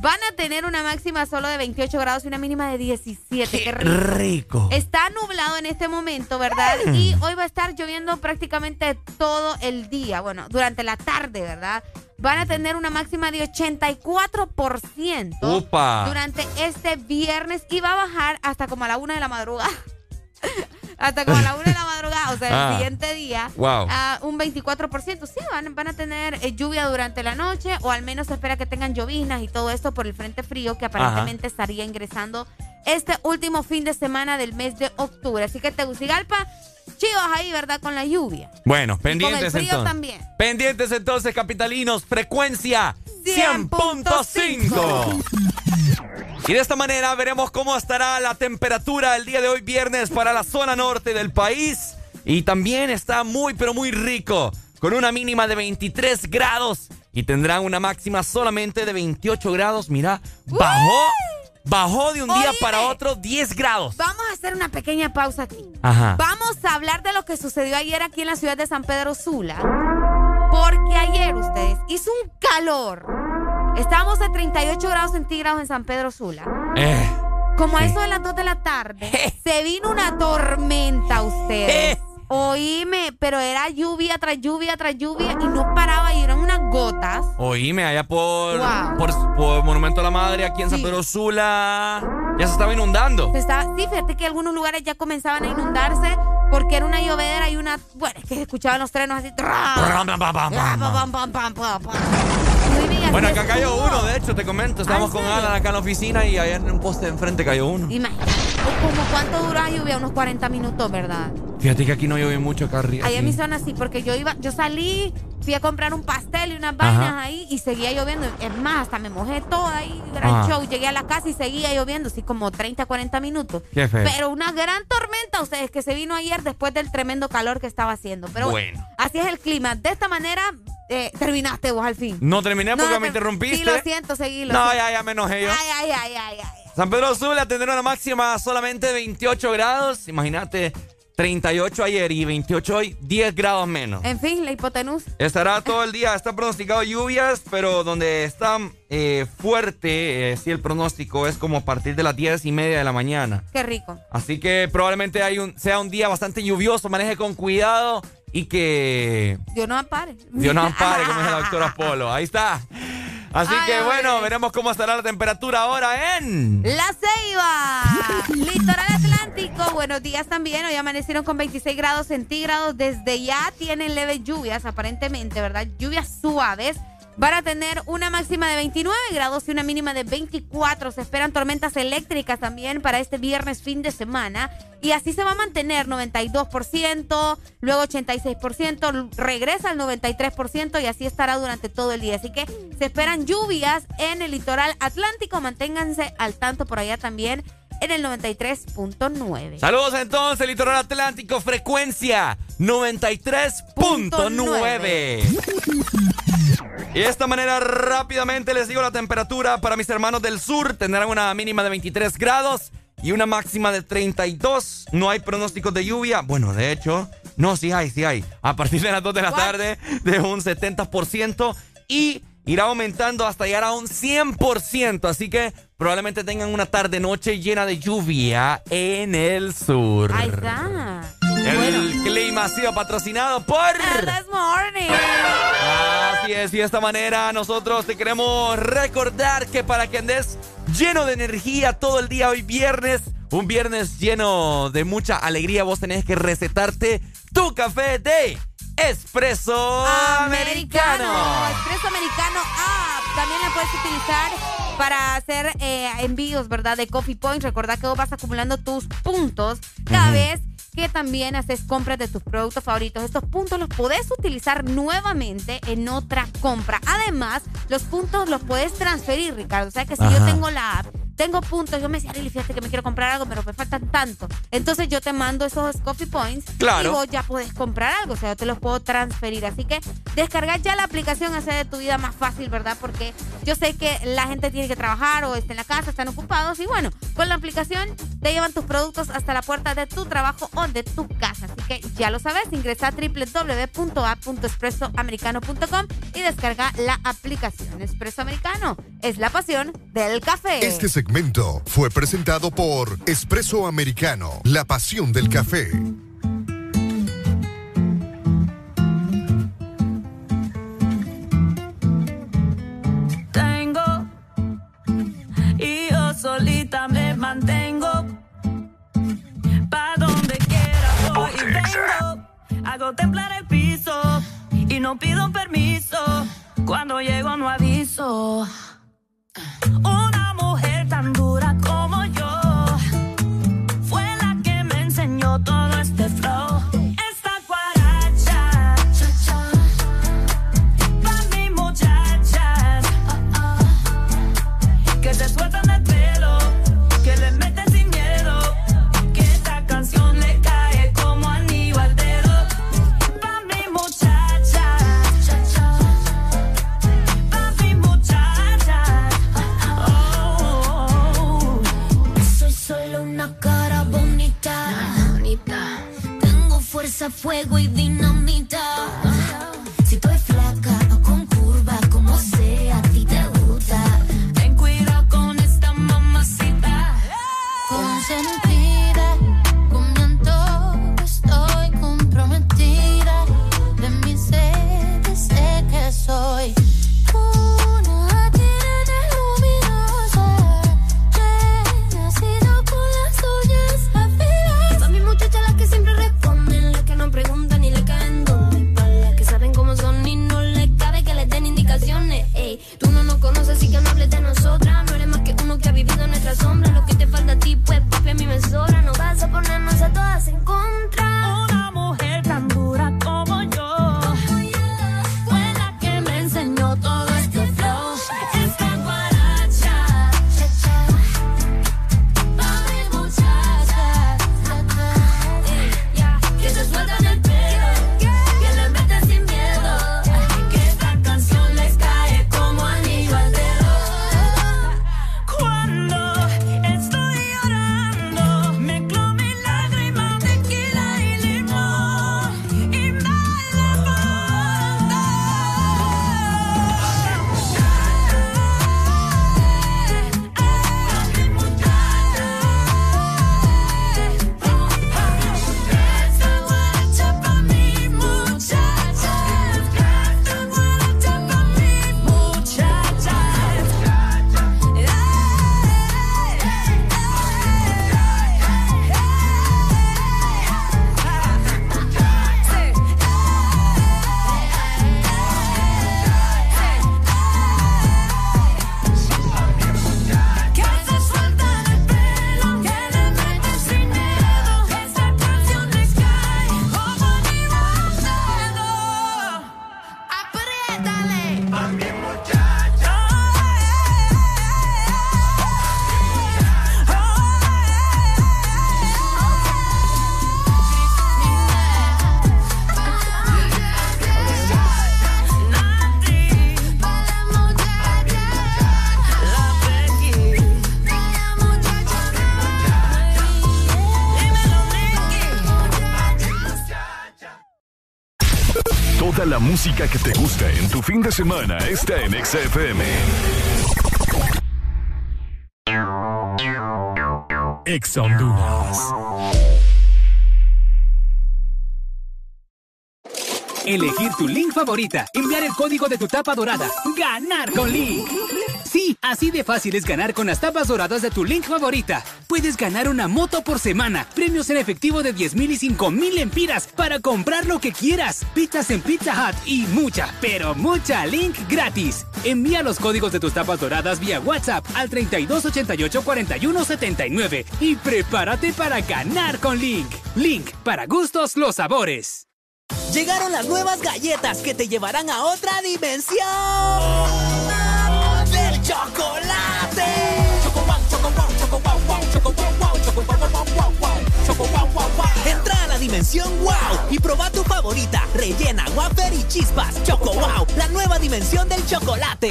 Van a tener una máxima solo de 28 grados y una mínima de 17. Qué rico. Rico. Está nublado en este momento, ¿verdad? Y hoy va a estar lloviendo prácticamente todo el día. Bueno, durante la tarde, ¿verdad? Van a tener una máxima de 84% Upa. durante este viernes y va a bajar hasta como a la una de la madrugada. hasta como a la una de la madrugada, o sea, el Ah. siguiente día, Wow. a un 24%. Sí, van, van a tener eh, lluvia durante la noche o al menos se espera que tengan lloviznas y todo esto por el frente frío que aparentemente estaría ingresando este último fin de semana del mes de octubre. Así que Tegucigalpa, chivas ahí, ¿verdad? Con la lluvia. Bueno, Y con el pendientes frío entonces. también. Pendientes entonces, capitalinos, frecuencia 100.5. Y de esta manera veremos cómo estará la temperatura el día de hoy viernes para la zona norte del país. Y también está muy, pero muy rico, con una mínima de 23 grados. Y tendrán una máxima solamente de 28 grados. Mira, bajó, bajó de un día para otro 10 grados. Vamos a hacer una pequeña pausa aquí. Ajá. Vamos a hablar de lo que sucedió ayer aquí en la ciudad de San Pedro Sula. Porque ayer ustedes hizo un calor. Estábamos a 38 grados centígrados en San Pedro Sula. Eh, Como a eso de las 2 de la tarde, se vino una tormenta ustedes. Oíme, pero era lluvia tras lluvia tras lluvia y no paraba unas gotas. Oíme, allá por, Wow. por, por Monumento a la Madre, aquí en San Sí. Pedro Sula, ya se estaba inundando. Se estaba, sí, fíjate que algunos lugares ya comenzaban a inundarse. porque era una llovedera y una. Bueno, es que se escuchaban los trenos así. Bueno, acá cayó uno, de hecho, te comento. Estamos con Alan acá en la oficina y ayer en un poste de enfrente cayó uno. Imagínate. ¿Cómo cuánto duró la lluvia? Unos 40 minutos, ¿verdad? Fíjate que aquí no llovió mucho acá arriba. Ahí en mi zona sí, porque yo iba, yo salí, fui a comprar un pastel y unas vainas ahí y seguía lloviendo. Es más, hasta me mojé toda ahí, gran show. Llegué a la casa y seguía lloviendo, así como 30, 40 minutos. Qué feo. Pero una gran tormenta, ustedes, que se vino ayer después del tremendo calor que estaba haciendo. Pero bueno, así es el clima. De esta manera, eh, terminaste vos al fin. No terminé porque No, me te- interrumpiste. Sí, lo siento, seguilo. No, ya, ya me enojé yo. Ay, ay, ay, ay, ay. San Pedro Sula tendrá una máxima solamente de 28 grados. Imagínate, 38 ayer y 28 hoy, 10 grados menos. En fin, la hipotenusa. Estará todo el día, está pronosticado lluvias, pero donde está eh, fuerte, eh, sí, el pronóstico es como a partir de las 10 y media de la mañana. Qué rico. Así que probablemente hay un, sea un día bastante lluvioso, maneje con cuidado y que Dios no ampare. Dios nos ampare, como dice la doctora Polo. Ahí está. Así Ay, que bueno, veremos cómo estará la temperatura ahora en... La Ceiba, litoral atlántico, buenos días también. Hoy amanecieron con 26 grados centígrados. Desde ya tienen leves lluvias, aparentemente, ¿verdad? Lluvias suaves. Van a tener una máxima de 29 grados y una mínima de 24. Se esperan tormentas eléctricas también para este viernes fin de semana. Y así se va a mantener 92%, luego 86%, regresa al 93% y así estará durante todo el día. Así que se esperan lluvias en el litoral atlántico. Manténganse al tanto por allá también en el 93.9. Saludos entonces, Litoral Atlántico, frecuencia 93.9. Y de esta manera rápidamente les digo la temperatura para mis hermanos del sur. Tendrán una mínima de 23 grados y una máxima de 32. No hay pronósticos de lluvia. Bueno, de hecho, no, sí hay, sí hay. A partir de las 2 de la tarde de un 70% y irá aumentando hasta llegar a un 100%. Así que probablemente tengan una tarde-noche llena de lluvia en el sur. Ahí está. El clima ha sido patrocinado por... This morning. Así es, y de esta manera nosotros te queremos recordar que para que andes lleno de energía todo el día hoy viernes, un viernes lleno de mucha alegría, vos tenés que recetarte tu café de espresso americano. Espresso americano app. También la puedes utilizar para hacer eh, envíos, ¿verdad? De Coffee Points. Recordad que vos vas acumulando tus puntos cada vez que también haces compras de tus productos favoritos. Estos puntos los podés utilizar nuevamente en otra compra. Además, los puntos los puedes transferir, Ricardo. O sea que si yo tengo la app, tengo puntos, yo me decía, Arely, fíjate que me quiero comprar algo, pero me faltan tanto. Entonces yo te mando esos coffee points Claro. y vos ya podés comprar algo, o sea, yo te los puedo transferir. Así que descargar ya la aplicación hace de tu vida más fácil, ¿verdad? Porque yo sé que la gente tiene que trabajar o está en la casa, están ocupados y bueno, con la aplicación te llevan tus productos hasta la puerta de tu trabajo o de tu casa. Así que ya lo sabes, ingresa a www.app.expresoamericano.com y descarga la aplicación. Espresso Americano es la pasión del café. Este segmento fue presentado por Espresso Americano, la pasión del café. tengo y yo solita me mantengo. Pa' donde quiera voy y vengo. Hago temblar el piso y no pido permiso. Cuando llego no aviso. Una mujer tan dura como música que te gusta en tu fin de semana está en XFM. Ex Honduras. Elegir tu link favorita, enviar el código de tu tapa dorada, ganar con Link. Sí, así de fácil es ganar con las tapas doradas de tu link favorita. Puedes ganar una moto por semana, premios en efectivo de 10 mil y 5 mil empiras para comprar lo que quieras, pizzas en Pizza Hut y mucha, pero mucha link gratis. Envía los códigos de tus tapas doradas vía WhatsApp al 3288 4179 y prepárate para ganar con Link. Link, para gustos los sabores. Llegaron las nuevas galletas que te llevarán a otra dimensión dimensión wow y proba tu favorita, rellena, wafer y chispas. Choco wow, la nueva dimensión del chocolate.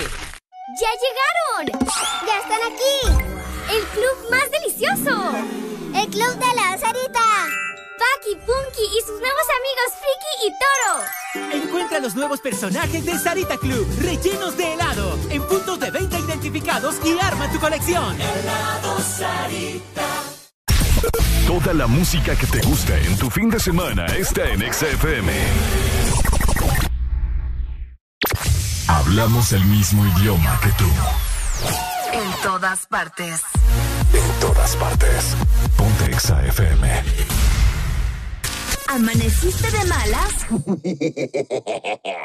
¡Ya llegaron! ¡Ya están aquí! ¡El club más delicioso! ¡El club de la Sarita! Paki, Punky y sus nuevos amigos Friki y Toro. Encuentra los nuevos personajes de Sarita Club, rellenos de helado, en puntos de venta identificados y arma tu colección. Helado Sarita. Toda la música que te gusta en tu fin de semana está en XFM. Hablamos el mismo idioma que tú. En todas partes. En todas partes. Ponte XFM. ¿Amaneciste de malas?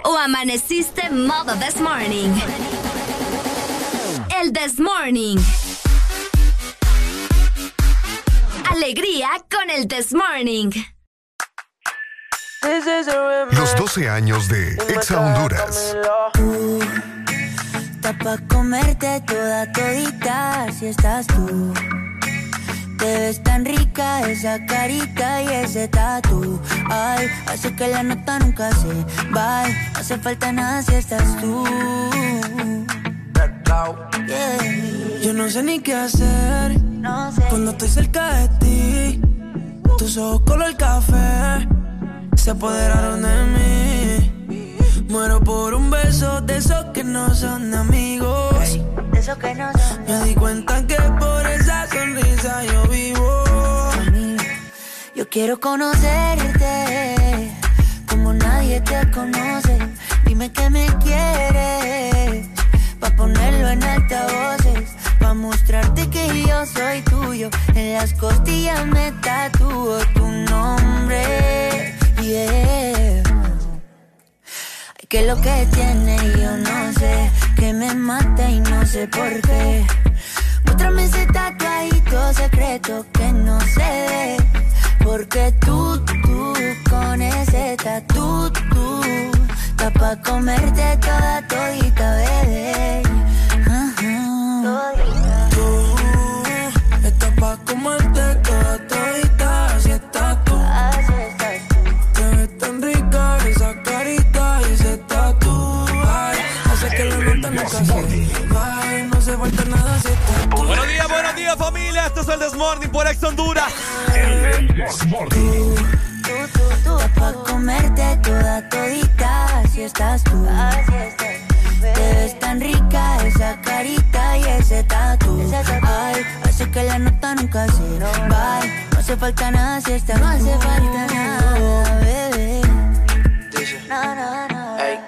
¿O amaneciste modo this morning? El this morning. Alegría con el this morning. Los 12 años de Exa Honduras. Está pa' comerte toda todita si estás tú. Te ves tan rica esa carita y ese tatu. Ay, hace que la nota nunca se va. No hace falta nada si estás tú. Yeah. Yo no sé ni qué hacer cuando estoy cerca de ti. Tus ojos color café se apoderaron de mí. Muero por un beso de esos que no son amigos. De esos que no son. Me di cuenta que por esa sonrisa yo vivo. Yo quiero conocerte como nadie te conoce. Dime que me quieres pa ponerlo en altavoces, mostrarte que yo soy tuyo. En las costillas me tatúo tu nombre. Yeah. Ay, que lo que tiene yo no sé, que me mata y no sé por qué. Muéstrame ese tatuadito secreto que no ve. Porque tú, tú, con ese tatu, tú, está pa' comerte toda todita, Buenos días, buenos días familia. Esto es el Desmorning por Ex Honduras. Está pa' comerte toda todita, así estás tú. Te ves tan rica esa carita y ese tatu. Ay, hace que la nota nunca se va. No hace falta nada si estás No hace falta nada, bebé. No, no, no.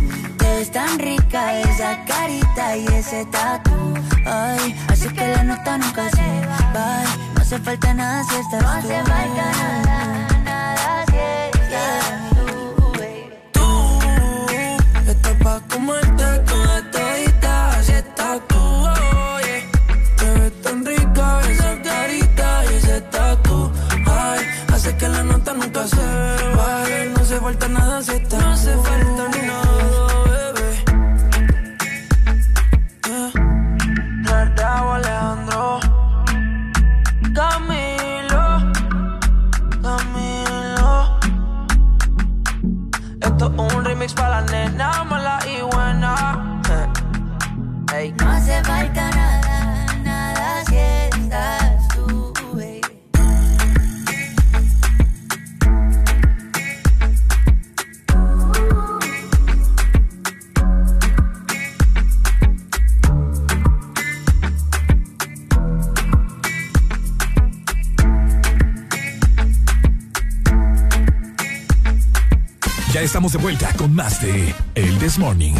Ves tan rica esa carita y ese tatu. Ay, así que la nota nunca se va. No hace falta nada si estás tú. No hace falta nada, nada si estás tú, baby. Estás pa' comerte toda todita, así estás tú, oye. Te ves tan rica esa carita y ese tatu. Ay, hace que la nota nunca se baje. No hace falta nada si Esto es un remix para la nena Ya estamos de vuelta con más de El This Morning.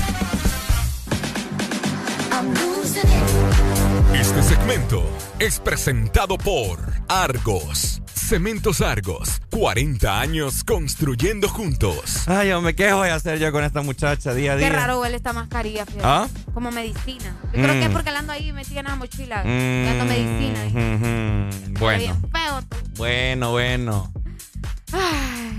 Este segmento es presentado por Argos. Cementos Argos. 40 años construyendo juntos. Ay, yo me quejo de hacer yo con esta muchacha día a día. Qué raro huele esta mascarilla, fíjate. ¿Ah? Como medicina. Yo creo que es Mm. porque la ando ahí metida en la mochila. Mm, Dando medicina. Bueno, Bien feo. tú. bueno, bueno. Ay,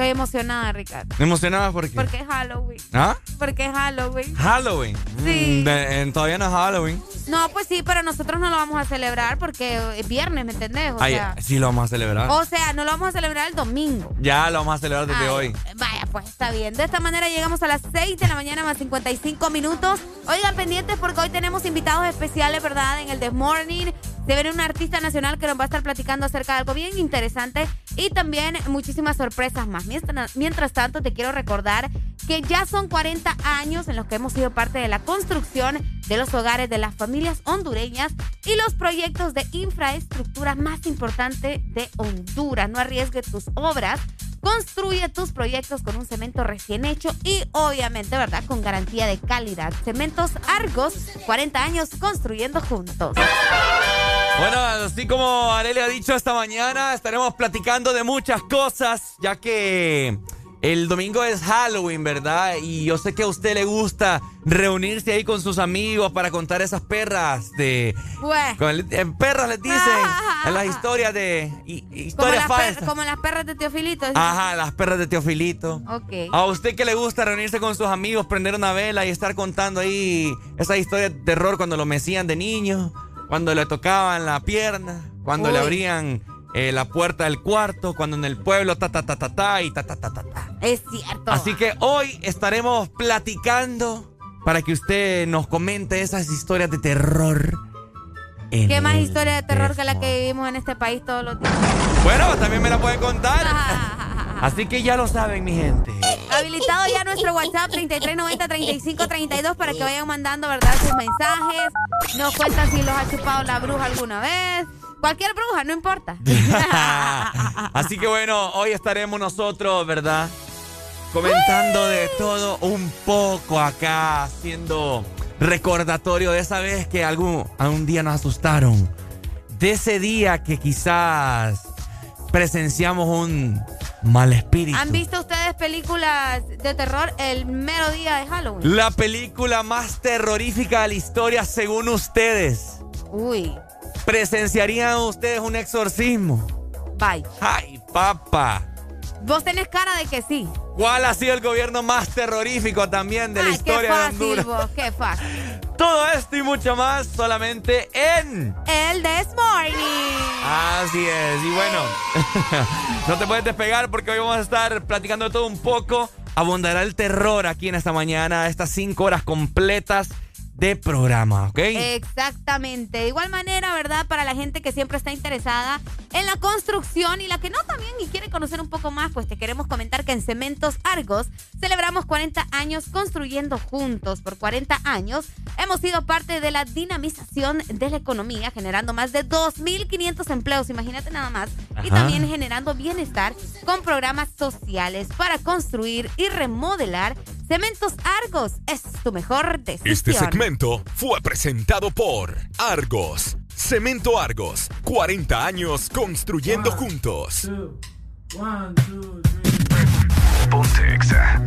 estoy emocionada, Ricardo. ¿Me emocionaba porque Porque es Halloween. ¿Ah? Porque es Halloween. Halloween. Sí. Mm, de- en- todavía no es Halloween. No, pues sí, pero nosotros no lo vamos a celebrar porque es viernes, ¿me entendés? O Ay, sea, sí lo vamos a celebrar. o sea, no lo vamos a celebrar el domingo. Ya lo vamos a celebrar desde Ay, hoy. Vaya, pues está bien. De esta manera llegamos a las 6 de la mañana más 55 minutos. Oigan, pendientes porque hoy tenemos invitados especiales, ¿verdad? En el The Morning. Se viene un artista nacional que nos va a estar platicando acerca de algo bien interesante y también muchísimas sorpresas más. Mientras, tanto, te quiero recordar que ya son 40 años en los que hemos sido parte de la construcción de los hogares de las familias hondureñas y los proyectos de infraestructura más importantes de Honduras. No arriesgue tus obras. Construye tus proyectos con un cemento recién hecho y obviamente, ¿verdad? Con garantía de calidad. Cementos Argos, 40 años construyendo juntos. Bueno, así como Arely ha dicho esta mañana, estaremos platicando de muchas cosas, ya que el domingo es Halloween, ¿verdad? Y yo sé que a usted le gusta reunirse ahí con sus amigos para contar esas perras de... Pues, con eh, perras les dicen en las historias de... como historias per- falsas. como las perras de Teofilito. ¿sí? Ajá, las perras de Teofilito. Ok. A usted que le gusta reunirse con sus amigos, prender una vela y estar contando ahí esa historia de terror cuando lo mecían de niño, cuando le tocaban la pierna, cuando le abrían eh, la puerta del cuarto, cuando en el pueblo ta ta ta ta ta y ta ta ta ta ta. Es cierto. Así que hoy estaremos platicando para que usted nos comente esas historias de terror. ¿Qué más historia de terror que la que vivimos en este país todos los días? Bueno, también me la pueden contar. Así que ya lo saben, mi gente. Habilitado ya nuestro WhatsApp 3390-3532 para que vayan mandando, ¿verdad? Sus mensajes. Nos cuentan si los ha chupado la bruja alguna vez. Cualquier bruja, no importa. Así que bueno, hoy estaremos nosotros, ¿verdad? Comentando de todo un poco acá, haciendo recordatorio de esa vez que algún, algún día nos asustaron. De ese día que quizás presenciamos un mal espíritu. ¿Han visto ustedes películas de terror el mero día de Halloween? La película más terrorífica de la historia según ustedes. Uy. ¿Presenciarían ustedes un exorcismo? Bye. Ay, papá. Vos tenés cara de que sí. ¿Cuál ha sido el gobierno más terrorífico también de la Ay, qué historia de fácil, Honduras? vos, qué fácil. Todo esto y mucho más solamente en... El This Morning. Así es, y bueno, no te puedes despegar porque hoy vamos a estar platicando de todo un poco. Abundará el terror aquí en esta mañana, estas cinco horas completas de programa, ¿ok? Exactamente. De igual manera, ¿verdad? Para la gente que siempre está interesada en la construcción y la que no también y quiere conocer un poco más, pues te queremos comentar que en Cementos Argos celebramos 40 años construyendo juntos. Por 40 años hemos sido parte de la dinamización de la economía, generando más de 2.500 empleos, imagínate nada más, y también generando bienestar con programas sociales para construir y remodelar. Cementos Argos es tu mejor decisión. Este segmento fue presentado por Argos. Cemento Argos. 40 años construyendo juntos. Ponte Exa.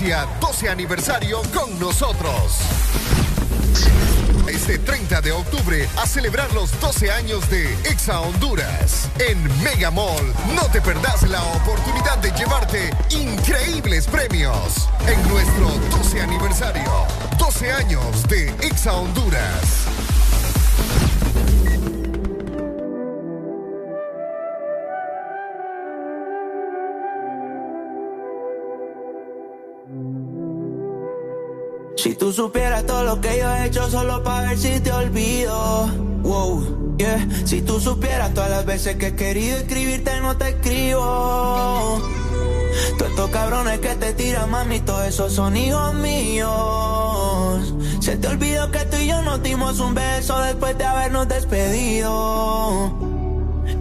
Experiencia 12 aniversario con nosotros. Este 30 de octubre a celebrar los 12 años de Exa Honduras. En Mega Mall, no te perdás la oportunidad de llevarte increíbles premios. En nuestro 12 aniversario, 12 años de Exa Honduras. Si tú supieras todo lo que yo he hecho solo para ver si te olvido. Wow, yeah. Si tú supieras todas las veces que he querido escribirte no te escribo. Todos estos cabrones que te tiran, mami, todos esos son hijos míos. Se te olvidó que tú y yo nos dimos un beso después de habernos despedido.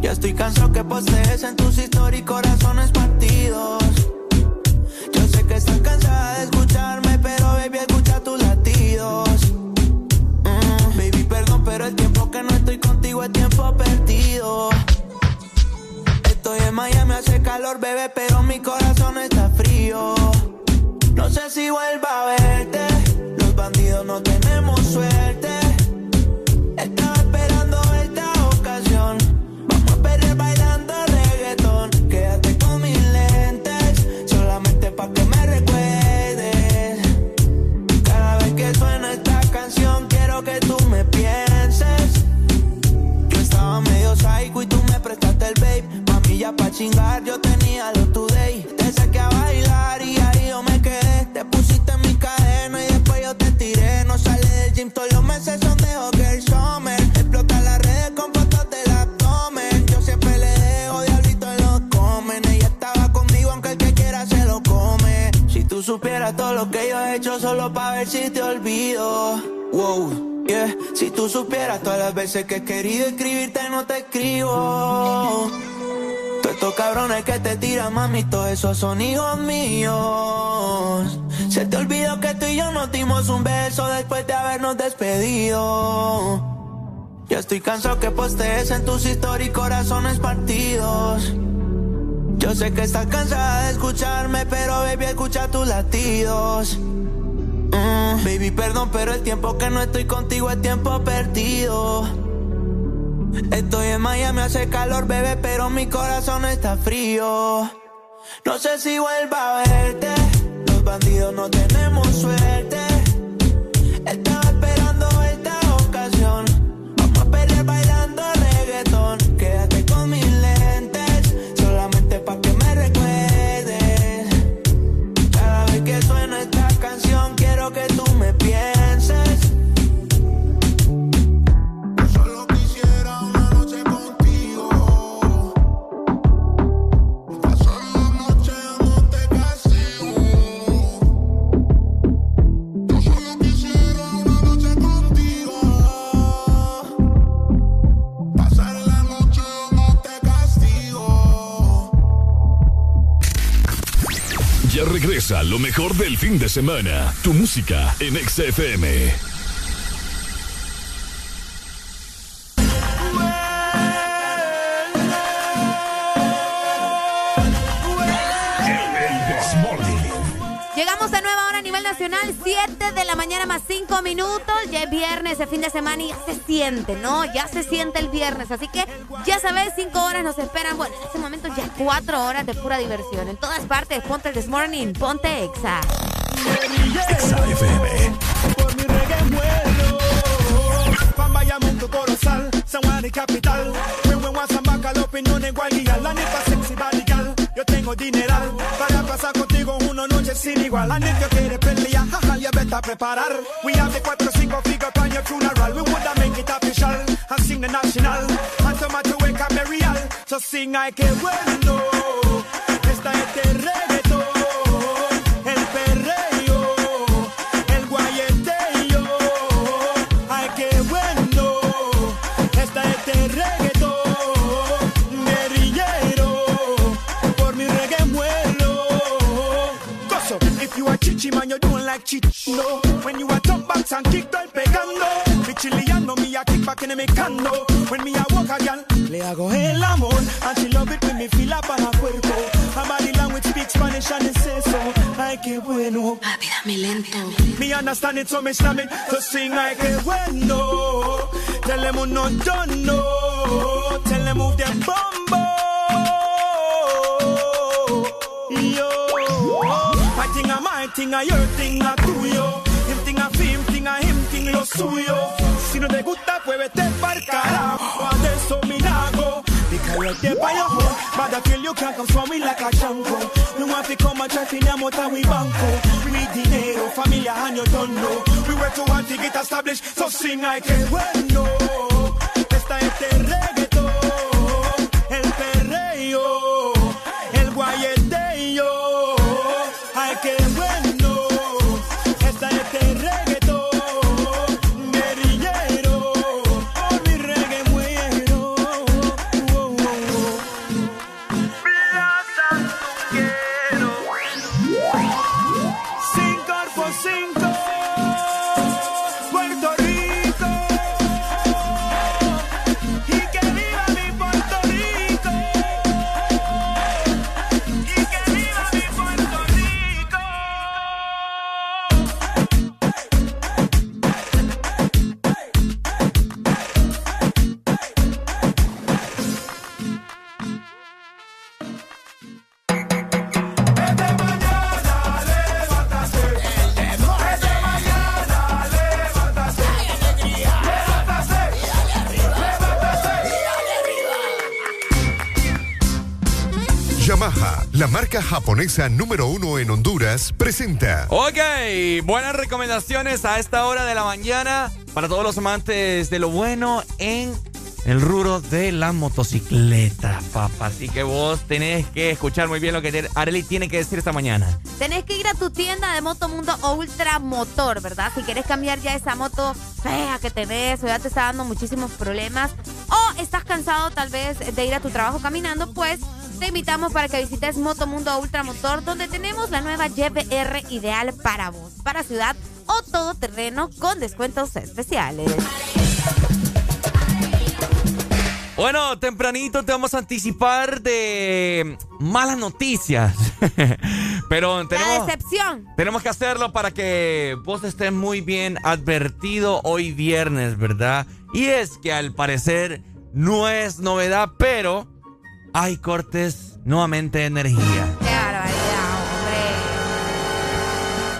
Ya estoy cansado que postees en tus historias corazones partidos. Yo sé que estás cansada de escucharme, es tiempo perdido. Estoy en Miami, hace calor, bebé, pero mi corazón está frío. No sé si vuelva a verte. Los bandidos no tenemos suerte. Chingar, yo tenía lo today. Te saqué a bailar y ahí yo me quedé. Te pusiste en mi cadena y después yo te tiré. No sale del gym, todos los meses son de Hogger Summer. Explota las redes con fotos del abdomen. Yo siempre le dejo diablito en los comen. Ella estaba conmigo, aunque el que quiera se lo come. Si tú supieras todo lo que yo he hecho solo para ver si te olvido. Wow, yeah. Si tú supieras todas las veces que he querido escribirte no te escribo. Todos estos cabrones que te tiran, mami, todos esos son hijos míos. Se te olvidó que tú y yo nos dimos un beso después de habernos despedido. Ya estoy cansado que postees en tus historias y corazones partidos. Yo sé que estás cansada de escucharme, pero baby, escucha tus latidos. Mm, baby, perdón, pero el tiempo que no estoy contigo es tiempo perdido. Estoy en Miami, hace calor, bebé, pero mi corazón está frío. No sé si vuelva a verte. Los bandidos no tenemos suerte. Lo mejor del fin de semana. Tu música en XFM. Llegamos de nueva hora a nivel nacional, 7 de la mañana más 5 minutos. Ya es viernes, es fin de semana y ya se siente, ¿no? Ya se siente el viernes. Así que ya sabes, 5 horas nos esperan. Bueno, en este momento ya 4 horas de pura diversión. En todas partes, ponte el This Morning, ponte Exa. Exa FM. Por mi reggae muero. Fan Bayamón, tu corozal, San Juan y capital. When we want some bacal opiniones igual y al pa sexy body gal. Yo tengo dineral para pasar contigo una noche sin igual. And if you quieres pelear, jaja, you better preparar. We have the cuatro cinco figure on your funeral. We woulda make it official and sing the national. And tomato wake up real. So sing ay que bueno. Esta es de like chichi. No. When you are top box and kick pegando. Mi chiliando, me a kick back in me cando. When me a walk again, le hago el amor. And she love it when me feel up on her cuerpo. Her body language speaks Spanish and it says so. Ay, qué bueno. Papi, dame lento. Me understand it, so me slam it. To sing, ay, qué bueno. Tell them no, yo no. Tell them move them bumbo. Thing a your a tuyo. Him thing a him lo suyo. Si no te gusta, pues carajo. De eso me hago. Because you're there by your home. But I feel you can't come like a chango. You want to come we banco. Mi dinero, familia, and you don't know. We work too hard to get established. So sing I can bueno. Esta es marca japonesa número uno en Honduras, presenta. Ok, buenas recomendaciones a esta hora de la mañana para todos los amantes de lo bueno en el rubro de la motocicleta, papá. Así que vos tenés que escuchar muy bien lo que Areli tiene que decir esta mañana. Tenés que ir a tu tienda de Motomundo Ultra Motor, ¿verdad? Si quieres cambiar ya esa moto fea que tenés o ya te está dando muchísimos problemas o estás cansado tal vez de ir a tu trabajo caminando, pues te invitamos para que visites Motomundo Ultra Motor, donde tenemos la nueva YBR ideal para vos, para ciudad o todo terreno con descuentos especiales. Bueno, tempranito te vamos a anticipar de malas noticias. Pero La tenemos, decepción. tenemos que hacerlo para que vos estés muy bien advertido hoy viernes, ¿verdad? Y es que al parecer no es novedad, pero hay cortes nuevamente de energía.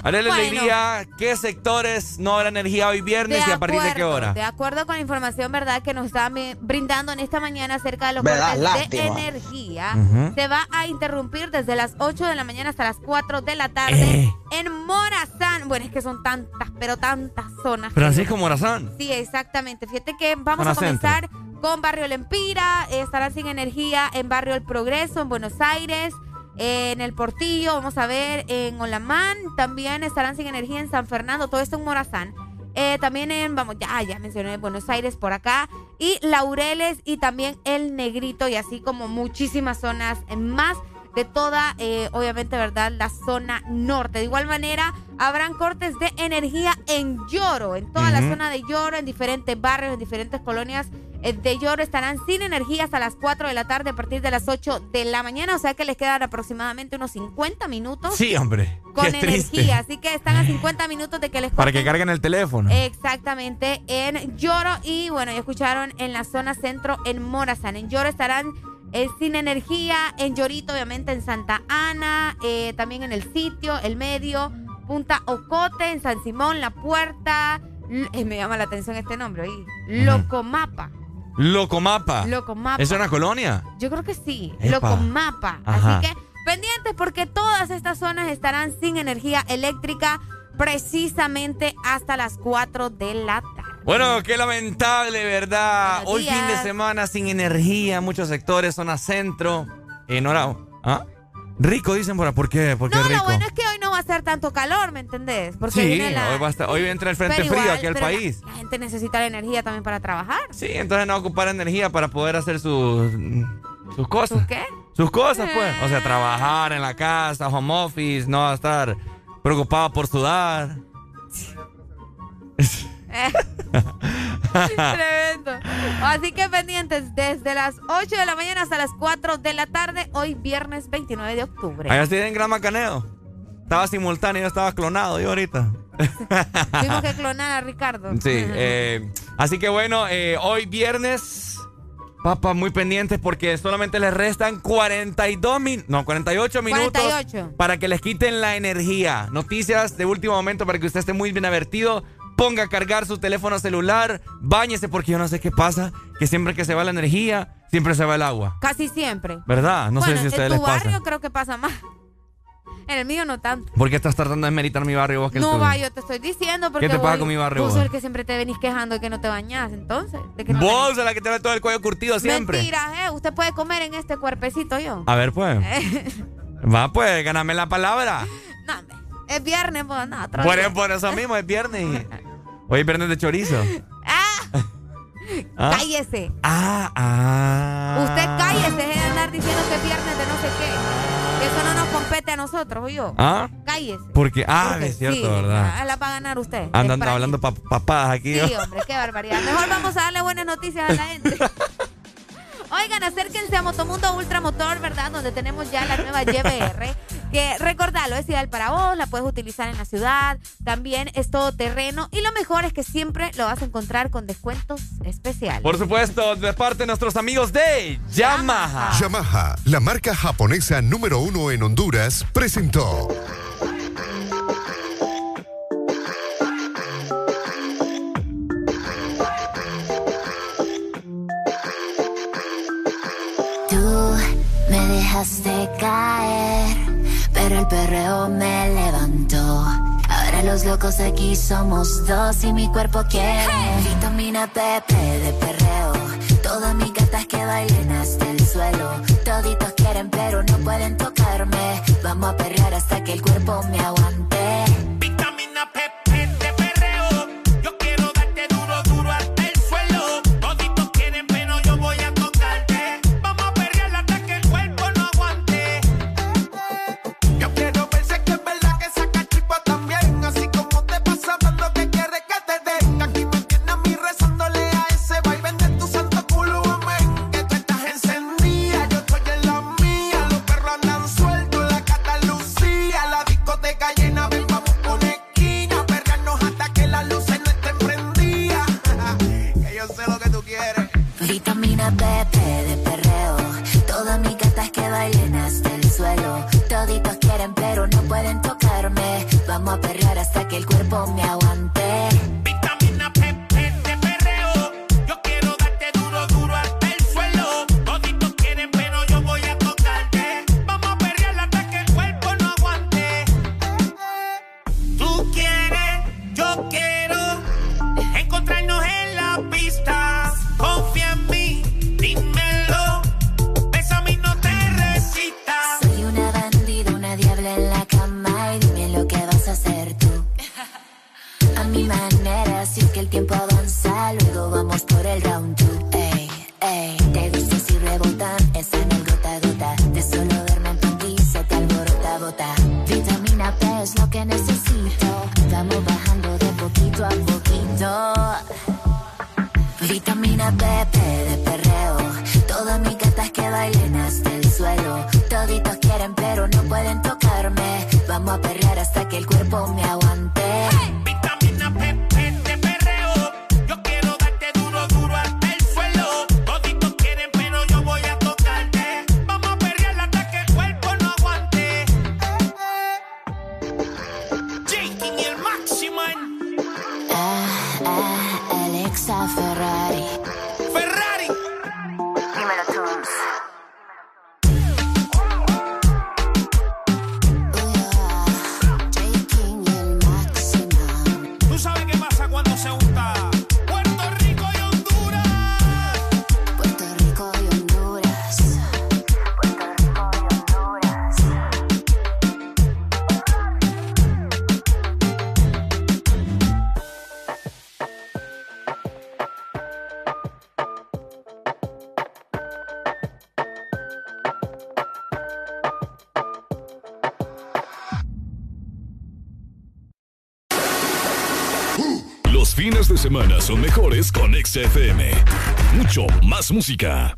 Arely Bueno. le diría qué sectores no habrá energía hoy viernes y a partir de qué acuerdo, hora. De acuerdo con la información, ¿verdad?, que nos estaban brindando en esta mañana acerca de los cortes de energía. Se va a interrumpir desde las 8 de la mañana hasta las 4 de la tarde Eh. en Morazán. Bueno, es que son tantas, pero tantas zonas. Francisco Morazán. Sí, exactamente. Fíjate que vamos Zona a comenzar con Barrio Lempira, eh, estarán sin energía en Barrio El Progreso, en Buenos Aires, en El Portillo, vamos a ver, en Olamán, también estarán sin energía en San Fernando, todo esto en Morazán. Eh, también en, vamos, ya, ya mencioné Buenos Aires por acá, y Laureles y también El Negrito, y así como muchísimas zonas más de toda, eh, obviamente, ¿verdad? La zona norte. De igual manera, habrán cortes de energía en Lloro, en toda la zona de Lloro, en diferentes barrios, en diferentes colonias de Lloro estarán sin energía hasta las 4 de la tarde a partir de las 8 de la mañana. O sea que les quedan aproximadamente unos 50 minutos. Sí, hombre. Con Qué triste. energía. Así que están a 50 minutos de que les Para que carguen el teléfono. Exactamente, en Lloro y bueno, ya escucharon en la zona centro en Morazán. En Lloro estarán eh, sin energía, en Llorito obviamente en Santa Ana, eh, también en el sitio, el medio, Punta Ocote, en San Simón, La Puerta, eh, me llama la atención este nombre, ¿oí? Locomapa. Locomapa. Locomapa. ¿Es una colonia? Yo creo que sí, Epa. Locomapa. Ajá. Así que pendientes porque todas estas zonas estarán sin energía eléctrica precisamente hasta las 4 de la tarde. Bueno, qué lamentable, ¿verdad? Hoy fin de semana sin energía, muchos sectores, zona centro. En. ¿Ah? Rico, dicen por ahí. ¿Por qué? ¿Por qué No, rico? lo bueno es que hoy no va a ser tanto calor, ¿me entendés? Porque sí, viene la- hoy, va a estar- hoy entra el frente frío aquí al la- país. La, gente necesita la energía también para trabajar. Sí, entonces no va a ocupar energía para poder hacer sus, sus cosas. ¿Sus qué? Sus cosas, pues. O sea, trabajar en la casa, home office, no va a estar preocupado por sudar. Tremendo. Así que pendientes desde las 8 de la mañana hasta las 4 de la tarde, hoy viernes 29 de octubre. Allá estoy en Gran Macaneo. Estaba simultáneo, yo estaba clonado yo ahorita. Tuvimos que clonar a Ricardo. Sí, eh, así que bueno, eh, hoy viernes, papá, muy pendientes porque solamente les restan 42 min no, 48 minutos 48. para que les quiten la energía. Noticias de último momento para que usted esté muy bien avertido. Ponga a cargar su teléfono celular, báñese porque yo no sé qué pasa, que siempre que se va la energía, siempre se va el agua. Casi siempre. ¿Verdad? No bueno, sé si a ustedes en les tu pasa. barrio creo que pasa más. En el mío no tanto. ¿Por qué estás tratando de meritar mi barrio vos que No va, yo te estoy diciendo porque ¿Qué te pasa con mi barrio, Vos vos? sos el que siempre te venís quejando de que no te bañás, entonces. De que no Vos sos la que te todo el cuello curtido siempre. Mentira, eh. Usted puede comer en este cuerpecito yo. A ver, pues. Eh, Va, pues, ganame la palabra. no. Es viernes, pues, no, Por, por eso mismo es viernes. es viernes de chorizo. ¿Ah? Cállese. Ah, ah. Usted cállese, deje de andar diciendo que es viernes de no sé qué. Eso no nos compete a nosotros, ¿o yo? ¿Ah? Cállese. Porque, ah, Porque es cierto, sí, ¿verdad? ah, La va a ganar usted. Andan hablando pa- papadas aquí. Sí, hombre, qué barbaridad. Mejor vamos a darle buenas noticias a la gente. Oigan, acérquense a Motomundo Ultramotor, ¿verdad? Donde tenemos ya la nueva YBR. Que recordalo, es ideal para vos, la puedes utilizar en la ciudad, también es todo terreno y lo mejor es que siempre lo vas a encontrar con descuentos especiales. Por supuesto, de parte de nuestros amigos de Yamaha. Yamaha, la marca japonesa número uno en Honduras, presentó. Dejaste caer, pero el perreo me levantó. Ahora los locos aquí somos dos y mi cuerpo quiere vitamina PP de perreo. Todas mis gatas que bailen hasta el suelo. Toditos quieren pero no pueden tocarme. Vamos a perrear hasta que el cuerpo me aguante. Vitamina PP de perreo. Todas mis gatas que bailen hasta el suelo. Toditos quieren pero no pueden tocarme. Los fines de semana son mejores con XFM. Mucho más música.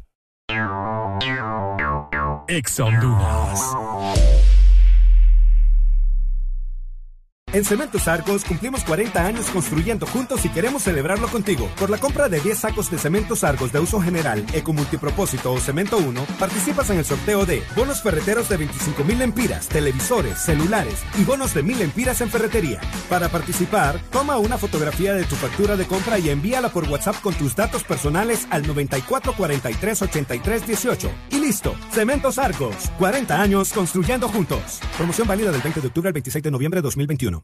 En Cementos Argos cumplimos 40 años construyendo juntos y queremos celebrarlo contigo. Por la compra de 10 sacos de Cementos Argos de uso general, eco multipropósito o Cemento 1, participas en el sorteo de bonos ferreteros de 25 mil empiras, televisores, celulares y bonos de 1000 empiras en ferretería. Para participar, toma una fotografía de tu factura de compra y envíala por WhatsApp con tus datos personales al 94 43 83 18. Y listo, Cementos Argos, 40 años construyendo juntos. Promoción válida del 20 de octubre al 26 de noviembre de 2021.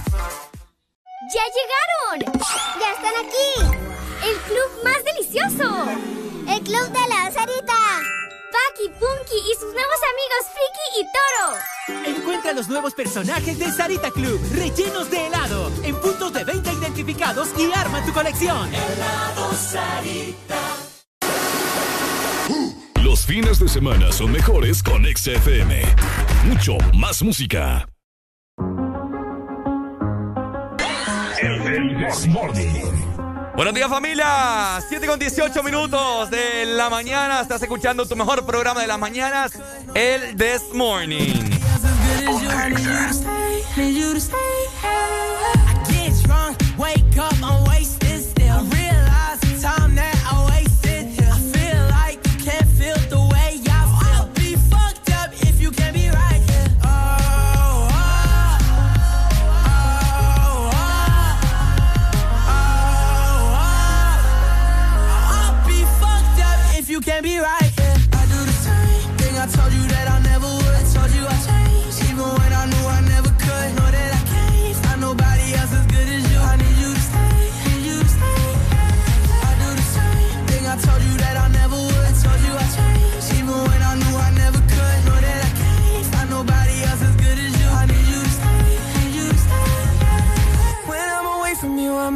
¡Ya llegaron! ¡Ya están aquí! ¡El club más delicioso! ¡El club de la Sarita! Paki, Punky y sus nuevos amigos Friki y Toro. Encuentra los nuevos personajes de Sarita Club, rellenos de helado, en puntos de venta identificados y arma tu colección. Helado Sarita. Los fines de semana son mejores con XFM. Mucho más música. This Morning. Buenos días familia, 7 con 18 minutos de la mañana, estás escuchando tu mejor programa de las mañanas, el This Morning.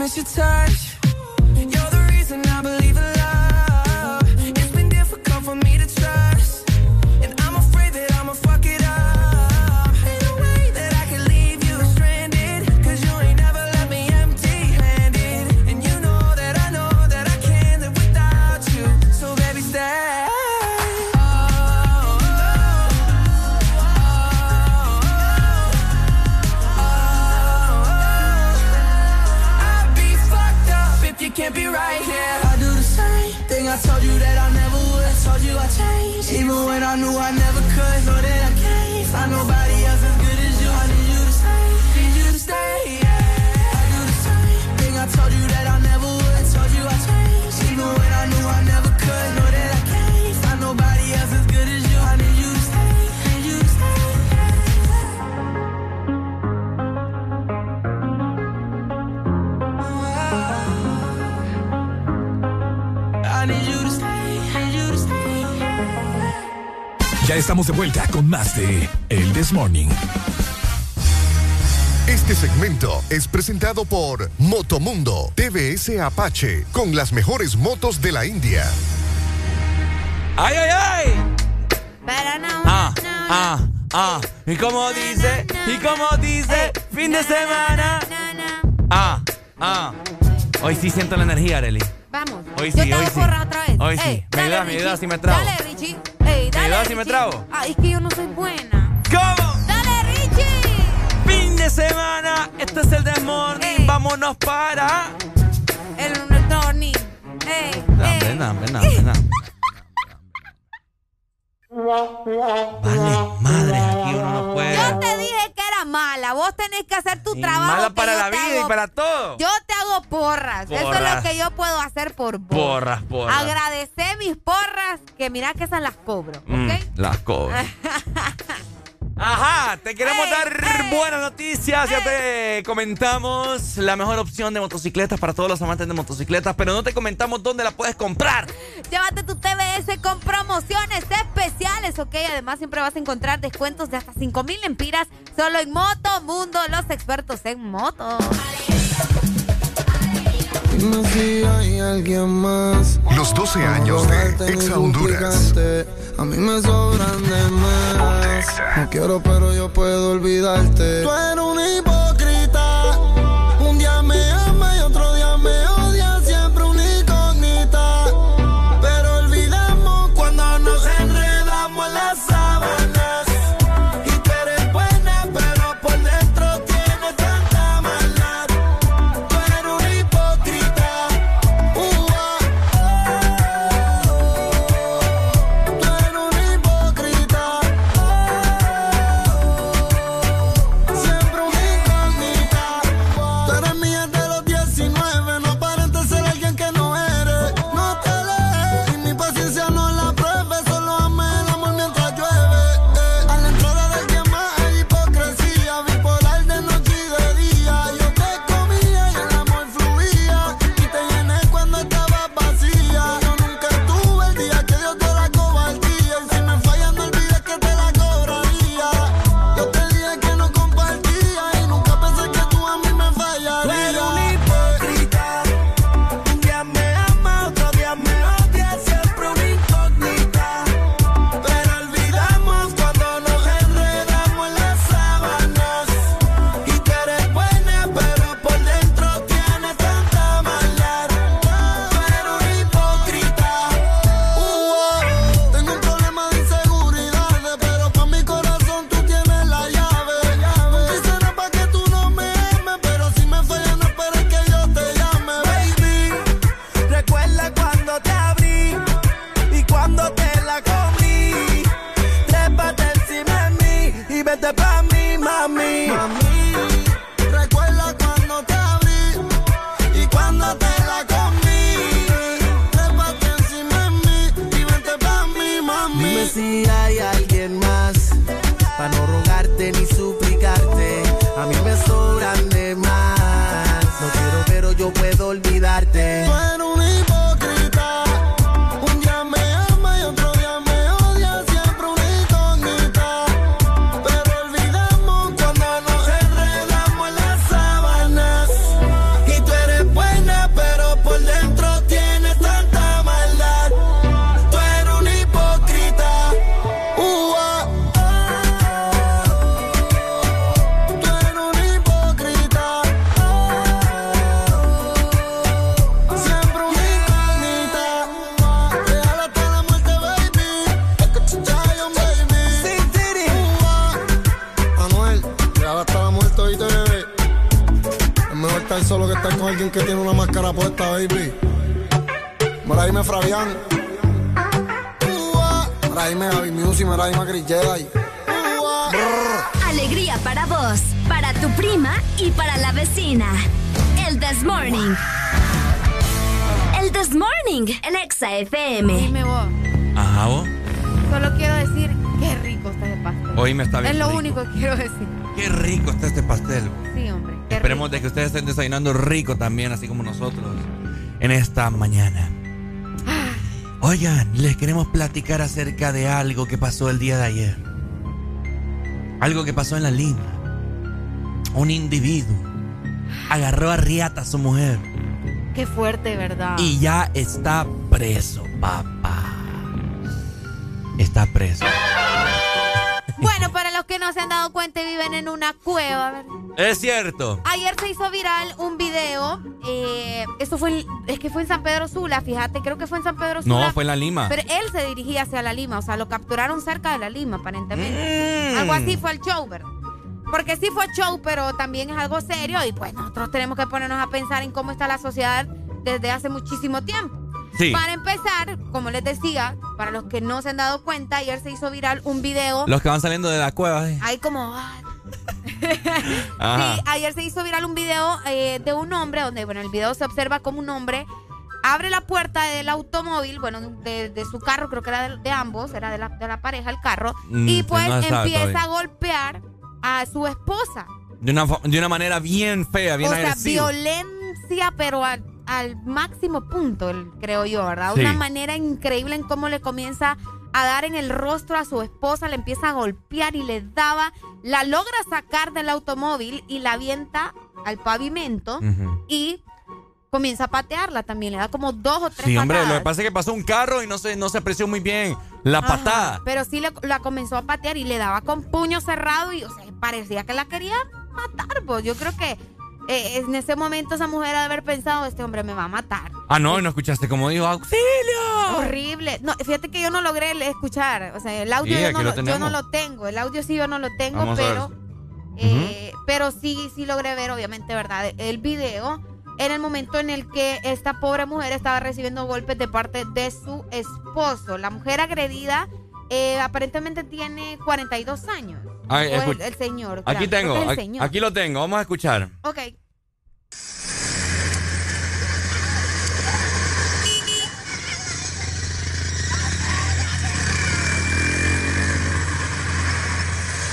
Miss your touch. Even when I knew I never Ya estamos de vuelta con más de El This Morning. Este segmento es presentado por Motomundo TVS Apache con las mejores motos de la India. ¡Ay, ay, ay! Ah, ah, ah. ¿Y cómo dice? ¿Y cómo dice? Fin de semana. Ah, ah. Hoy sí siento la energía, Arely. Vamos. Hoy Yo sí, te hoy hago sí. otra vez. Hoy Ey, sí. Me dale, ayudas, me Richie. ayudas si me trago. Dale, Richie. Ey, dale, me Richie. trago? Ay, es que yo no soy buena. ¿Cómo? Dale, Richie. Fin de semana. Este es el Desmorning. Vámonos para. El Tony. Ey, ey. ven, ven, ven, no. Vale, madre, aquí uno no puede. Yo te dije que era mala. Vos tenés que hacer tu Y trabajo. mala para la vida y para todo. Yo te hago porras. Eso es lo que yo puedo hacer por vos. Porras, porras. Agradecer mis porras, que mira que esas las cobro, Mm, ¿ok? las cobras. Ajá, te queremos dar buenas noticias. Ya te comentamos la mejor opción de motocicletas para todos los amantes de motocicletas, pero no te comentamos dónde la puedes comprar. Llévate tu TBS con promociones especiales, ¿ok? Además, siempre vas a encontrar descuentos de hasta 5 mil empiras solo en Moto Mundo, los expertos en motos. Dime si hay alguien más. Los 12 años de Exa Honduras. A mí me sobran de más. No quiero, pero yo puedo olvidarte. Tú eres un está bien. Es lo rico. único que quiero decir. Qué rico está este pastel. Sí, hombre. Esperemos de que ustedes estén desayunando rico también, así como nosotros, en esta mañana. Oigan, les queremos platicar acerca de algo que pasó el día de ayer. Algo que pasó en la Lima. Un individuo agarró a riata a su mujer Qué fuerte, ¿verdad? y ya está preso, papá. Está preso. Bueno, para los que no se han dado cuenta, viven en una cueva, ¿verdad? Es cierto. Ayer se hizo viral un video. eh, esto fue, en- es que fue en San Pedro Sula, fíjate, creo que fue en San Pedro Sula. No, fue en la Lima. Pero él se dirigía hacia la Lima, o sea, lo capturaron cerca de la Lima, aparentemente. Mm. Algo así fue el show, ¿verdad? Porque sí fue show, pero también es algo serio y pues nosotros tenemos que ponernos a pensar en cómo está la sociedad desde hace muchísimo tiempo. Sí. Para empezar, como les decía, para los que no se han dado cuenta, ayer se hizo viral un video. Los que van saliendo de la cueva. eh. Hay como, ah. Sí, ayer se hizo viral un video eh, de un hombre donde, bueno, el video se observa como un hombre abre la puerta del automóvil, bueno, de, de su carro, creo que era de, de ambos, era de la, de la pareja el carro, Mm, y pues no empieza todavía. a golpear a su esposa. De una, de una manera bien fea, bien o sea, agresiva. violencia, pero al, al máximo punto, creo yo, ¿verdad? Sí. Una manera increíble en cómo le comienza a dar en el rostro a su esposa, le empieza a golpear y le daba, la logra sacar del automóvil y la avienta al pavimento y comienza a patearla también, le da como dos o tres Sí, hombre, lo que pasa es que pasó un carro y no se, no se apreció muy bien la Ajá, patada. Pero sí le- la comenzó a patear y le daba con puño cerrado y, o sea, parecía que la quería matar, pues. Yo creo que eh, en ese momento esa mujer ha de haber pensado, este hombre me va a matar. Ah, no, y no escuchaste como dijo, ¡auxilio! Horrible. No, fíjate que yo no logré escuchar. O sea, el audio Sí, yo, no lo lo, yo tenemos. no lo tengo. El audio sí yo no lo tengo, Vamos pero, eh, pero sí, sí logré ver, obviamente, ¿verdad? El video en el momento en el que esta pobre mujer estaba recibiendo golpes de parte de su esposo. La mujer agredida eh, aparentemente tiene 42 años. Ay, el, el señor. Aquí claro, creo tengo, el aquí, señor. aquí lo tengo, vamos a escuchar. Ok.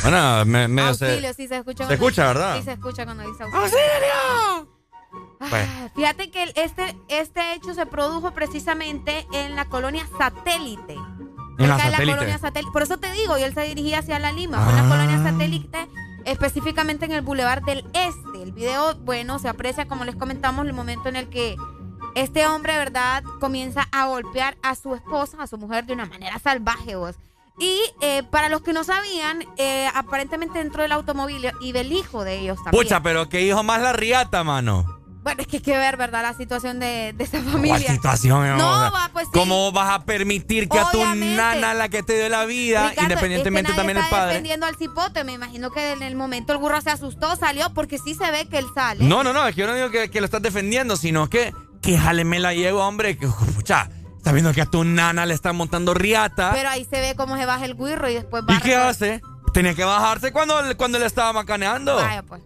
Bueno, me, se- Auxilio, sí se escucha. se escucha, ¿verdad? Sí se escucha cuando dice auxilio. Pues, Ah, Fíjate que este, este hecho se produjo precisamente en la colonia satélite. En la Cerca de satélite. colonia satélite. Por eso te digo, y él se dirigía hacia la Lima. Fue en la Ah. colonia satélite, específicamente en el Boulevard del Este. El video, bueno, se aprecia, como les comentamos, el momento en el que este hombre, ¿verdad?, comienza a golpear a su esposa, a su mujer, de una manera salvaje, vos. Y eh, para los que no sabían, eh, aparentemente dentro del automóvil iba el hijo de ellos también. Pucha, pero que hijo más la riata, mano. Bueno, es que hay que ver, ¿verdad?, la situación de, de esa ¿Cuál familia. situación, mi amor? No, O sea, va, pues sí. ¿Cómo vas a permitir que a tu nana, la que te dio la vida, Ricardo, independientemente es que también el está padre? defendiendo al cipote. Me imagino que en el momento el burro se asustó, salió, porque sí se ve que él sale. No, no, no, es que yo no digo que, que lo estás defendiendo, sino que, que jale me la llevo, hombre. Que, pucha, estás viendo que a tu nana le están montando riata. Pero ahí se ve cómo se baja el guirro y después ¿Y va qué hace? Tenía que bajarse cuando, cuando le estaba macaneando. Vaya, pues.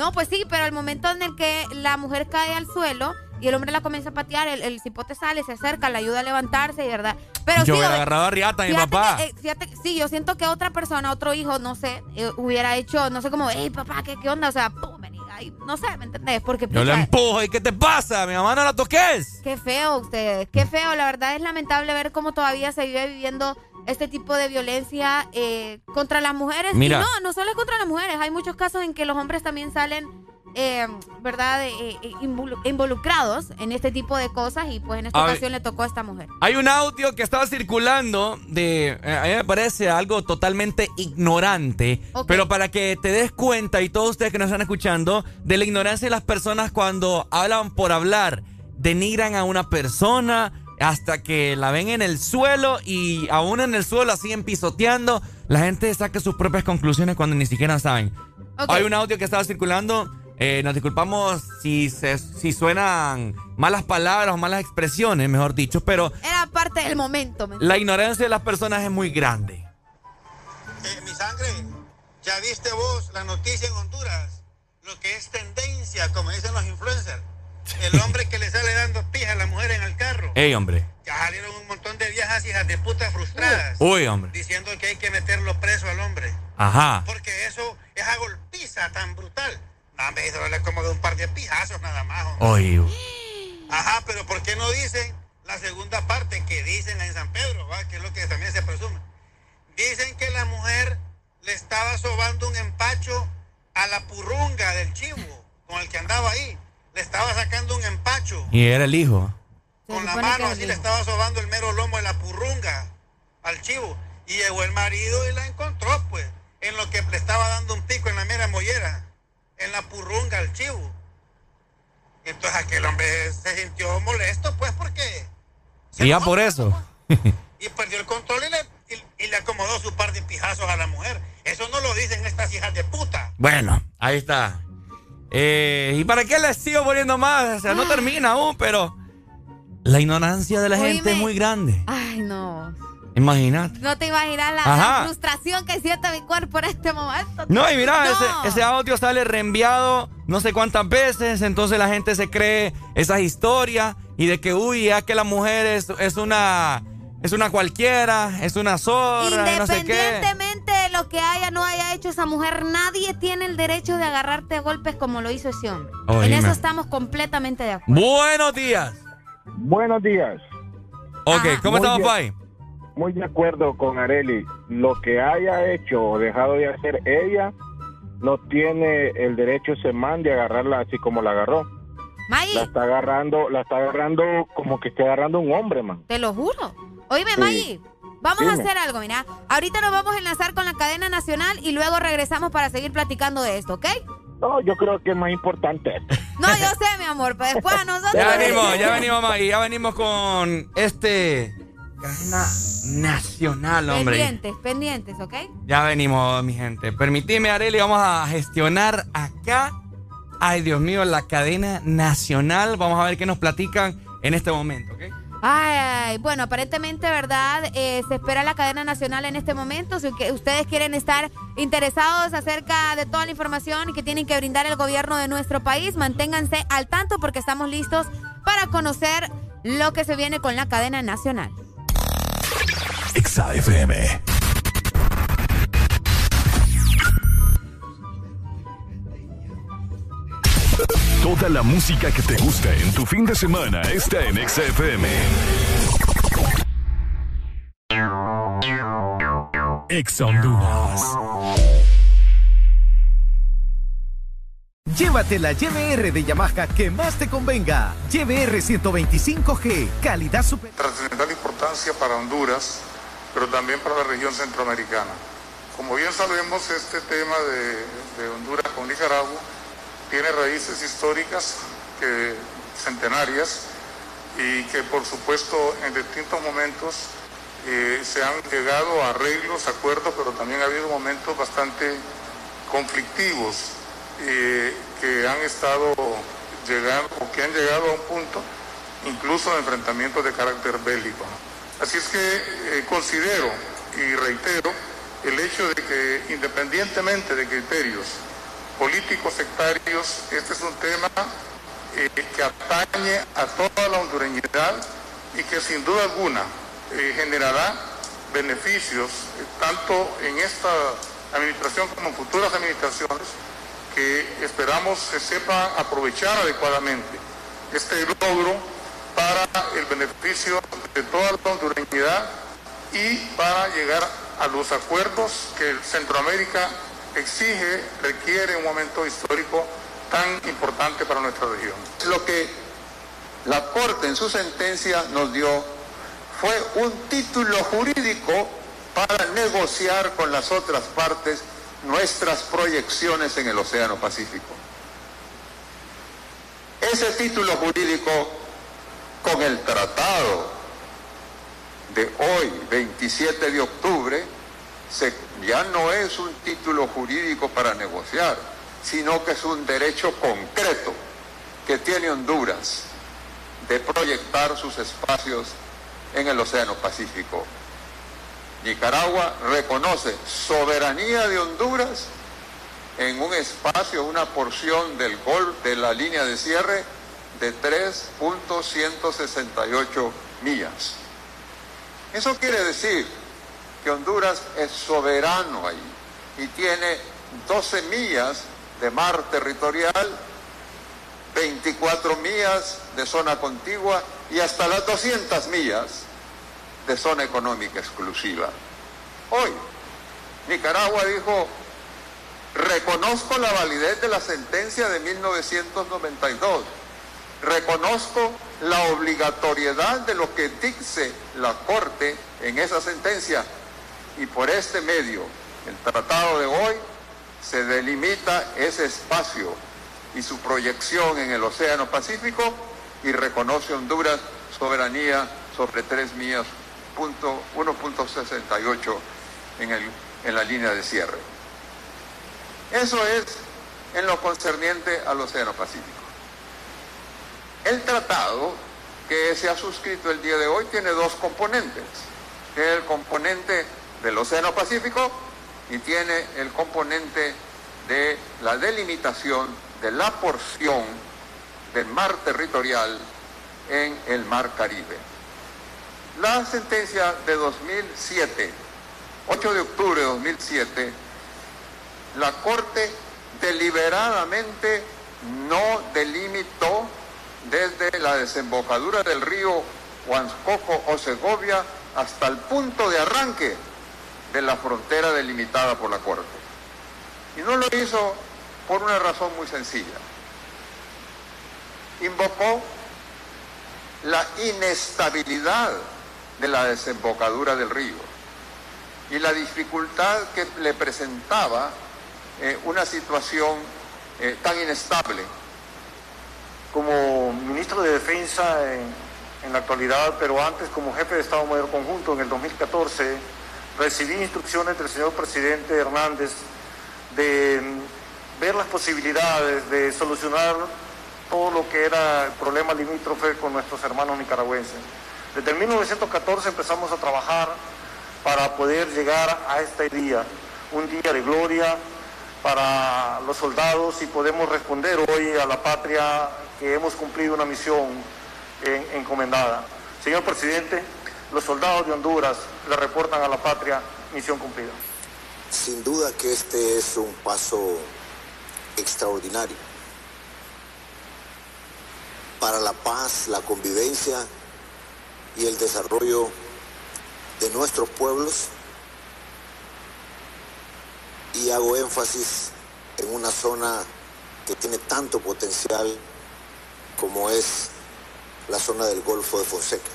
No, pues sí, pero el momento en el que la mujer cae al suelo y el hombre la comienza a patear, el, el cipote sale, se acerca, le ayuda a levantarse y verdad. Pero yo sí, hubiera agarrado a riata mi papá. que, eh, fíjate sí, yo siento que otra persona, otro hijo, no sé, eh, hubiera hecho, no sé cómo, hey papá, ¿qué, qué onda? O sea, pum, vení, ay, no sé, ¿me entendés? Porque yo le pucha, empujo. ¿Y qué te pasa? Mi mamá no la toques. Qué feo ustedes, qué feo. La verdad es lamentable ver cómo todavía se vive viviendo este tipo de violencia eh, contra las mujeres. Mira. Y no, no solo es contra las mujeres. Hay muchos casos en que los hombres también salen, eh, ¿verdad?, Eh, eh, involu- involucrados en este tipo de cosas. Y pues en esta A ver. ocasión le tocó a esta mujer. Hay un audio que estaba circulando de. eh, a mí me parece algo totalmente ignorante. Pero para que te des cuenta, y todos ustedes que nos están escuchando, de la ignorancia de las personas cuando hablan por hablar, denigran a una persona hasta que la ven en el suelo y aún en el suelo la siguen pisoteando. La gente saca sus propias conclusiones cuando ni siquiera saben. Ok. Hay un audio que estaba circulando. eh, nos disculpamos si, se, si suenan malas palabras o malas expresiones, mejor dicho, pero Era parte del momento. ¿me la ignorancia de las personas es muy grande. Eh, mi sangre, ¿ya viste vos la noticia en Honduras? Lo que es tendencia, como dicen los influencers. El hombre que le sale dando pija a la mujer en el carro. Ey, hombre. Ya salieron un montón de viejas hijas de puta frustradas. Uy, hombre. Diciendo que hay que meterlo preso al hombre. Ajá. Porque eso, esa golpiza tan brutal. No, me hizo como de un par de pijazos nada más. Oye. Ajá, pero ¿por qué no dicen la segunda parte que dicen en San Pedro, ¿va? que es lo que también se presume. Dicen que la mujer le estaba sobando un empacho a la purrunga del chivo con el que andaba ahí. Le estaba sacando un empacho Y era el hijo. con la mano, así le estaba sobando el mero lomo de la purrunga al chivo. Y llegó el marido y la encontró, pues, en lo que le estaba dando un pico en la mera mollera, en la purrunga al chivo. Entonces aquel hombre se sintió molesto, pues, porque Y ya por eso. y perdió el control y le, y- y le acomodó su par de pijazos a la mujer. Eso no lo dicen estas hijas de puta. Bueno, ahí está. Eh, ¿Y para qué les sigo poniendo más? O sea, no termina aún, pero la ignorancia de la gente es muy grande. Ay, no. Imagínate. No te imaginas la, la frustración que siente mi cuerpo en este momento. No, y mira, No. ese, ese audio sale reenviado no sé cuántas veces, entonces la gente se cree esas historias y de que, uy, ya que la mujer es, es una es una cualquiera, es una zorra, no sé qué. Independientemente de lo que haya o no haya hecho esa mujer, nadie tiene el derecho de agarrarte a golpes como lo hizo ese hombre. Oh, en dime. eso estamos completamente de acuerdo. Buenos días. Buenos días. Ok, ¿cómo Muy estamos. Pai? Muy de acuerdo con Areli. Lo que haya hecho o dejado de hacer ella, no tiene el derecho ese man de agarrarla así como la agarró. Maggie, La está agarrando, la está agarrando como que está agarrando un hombre, man. te lo juro. Oíme, Sí. Maggie, vamos a hacer algo, mira. Ahorita nos vamos a enlazar con la cadena nacional y luego regresamos para seguir platicando de esto, ¿ok? No, yo creo que es más importante esto. No, yo sé, mi amor, pero después a nosotros... Ya venimos, ya venimos, Maggie, ya venimos con este cadena nacional, hombre. Pendientes, pendientes, ¿ok? Ya venimos, mi gente. Permitime, Areli, vamos a gestionar acá. Ay, Dios mío, la cadena nacional. Vamos a ver qué nos platican en este momento, ¿ok? Ay, bueno, aparentemente, ¿verdad? Eh, se espera la cadena nacional en este momento. Si ustedes quieren estar interesados acerca de toda la información que tienen que brindar el gobierno de nuestro país, manténganse al tanto porque estamos listos para conocer lo que se viene con la cadena nacional. Exa Toda la música que te gusta en tu fin de semana está en Exa FM. Exa Honduras. Llévate la YBR de Yamaha que más te convenga. YBR 125G, calidad super. trascendental importancia para Honduras, pero también para la región centroamericana. Como bien sabemos, este tema de, de Honduras con Nicaragua tiene raíces históricas centenarias y que por supuesto en distintos momentos eh, se han llegado a arreglos, acuerdos, pero también ha habido momentos bastante conflictivos eh, que han estado llegando o que han llegado a un punto incluso de enfrentamientos de carácter bélico. Así es que eh, considero y reitero el hecho de que independientemente de criterios políticos sectarios, este es un tema eh, que atañe a toda la hondureñidad y que sin duda alguna eh, generará beneficios eh, tanto en esta administración como en futuras administraciones que esperamos se sepa aprovechar adecuadamente este logro para el beneficio de toda la hondureñidad y para llegar a los acuerdos que Centroamérica exige, requiere un momento histórico tan importante para nuestra región. Lo que la Corte en su sentencia nos dio fue un título jurídico para negociar con las otras partes nuestras proyecciones en el Océano Pacífico. Ese título jurídico con el tratado de hoy, 27 de octubre, ya no es un título jurídico para negociar, sino que es un derecho concreto que tiene Honduras de proyectar sus espacios en el Océano Pacífico. Nicaragua reconoce soberanía de Honduras en un espacio, una porción del gol de la línea de cierre de 3.168 millas. Eso quiere decir que Honduras es soberano ahí y tiene 12 millas de mar territorial 24 millas de zona contigua y hasta las 200 millas de zona económica exclusiva. Hoy, Nicaragua dijo, reconozco la validez de la sentencia de 1992, reconozco la obligatoriedad de lo que dice la Corte en esa sentencia y por este medio, el tratado de hoy, se delimita ese espacio y su proyección en el Océano Pacífico y reconoce Honduras soberanía sobre 3 millas, punto 1.68 en, en la línea de cierre. Eso es en lo concerniente al Océano Pacífico. El tratado que se ha suscrito el día de hoy tiene dos componentes, el componente del Océano Pacífico y tiene el componente de la delimitación de la porción del mar territorial en el mar Caribe. La sentencia de 2007, 8 de octubre de 2007, la Corte deliberadamente no delimitó desde la desembocadura del río Huanscoco o Segovia hasta el punto de arranque de la frontera delimitada por la Corte. Y no lo hizo por una razón muy sencilla. Invocó la inestabilidad de la desembocadura del río y la dificultad que le presentaba eh, una situación eh, tan inestable. como ministro de Defensa en, en la actualidad, pero antes como jefe de Estado Mayor Conjunto en el 2014, recibí instrucciones del señor presidente Hernández de mm, ver las posibilidades de solucionar todo lo que era el problema limítrofe con nuestros hermanos nicaragüenses. Desde el 1914 empezamos a trabajar para poder llegar a este día, un día de gloria para los soldados y podemos responder hoy a la patria que hemos cumplido una misión en- encomendada. Señor presidente, los soldados de Honduras le reportan a la patria misión cumplida. Sin duda que este es un paso extraordinario para la paz, la convivencia y el desarrollo de nuestros pueblos y hago énfasis en una zona que tiene tanto potencial como es la zona del Golfo de Fonseca,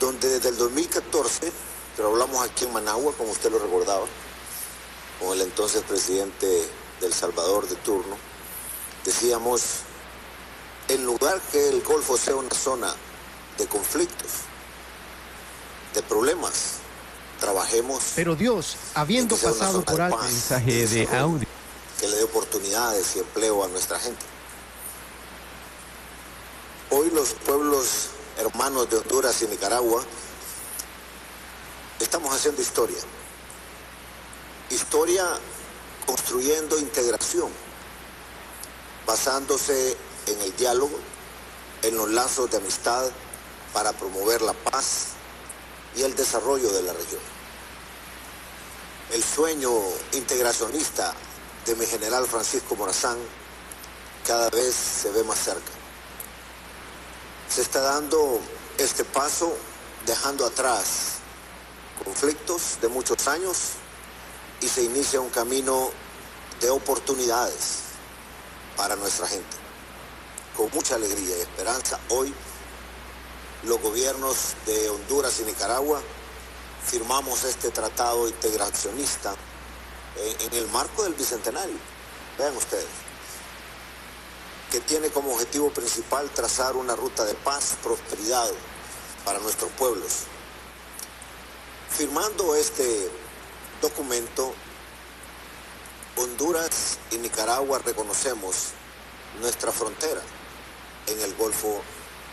donde desde el 2014, pero hablamos aquí en Managua, como usted lo recordaba, con el entonces presidente de El Salvador de turno, decíamos, en lugar que el Golfo sea una zona de conflictos, de problemas, trabajemos Pero Dios, habiendo pasado por de alto mensaje de audio. que le dé oportunidades y empleo a nuestra gente. Hoy los pueblos hermanos de Honduras y Nicaragua estamos haciendo historia. Historia construyendo integración, basándose en el diálogo, en los lazos de amistad para promover la paz y el desarrollo de la región. El sueño integracionista de mi general Francisco Morazán cada vez se ve más cerca. Se está dando este paso dejando atrás conflictos de muchos años y se inicia un camino de oportunidades para nuestra gente. Con mucha alegría y esperanza, hoy los gobiernos de Honduras y Nicaragua firmamos este tratado integracionista en, el marco del Bicentenario. Vean ustedes, que tiene como objetivo principal trazar una ruta de paz, prosperidad para nuestros pueblos. Firmando este documento, Honduras y Nicaragua reconocemos nuestra frontera en el Golfo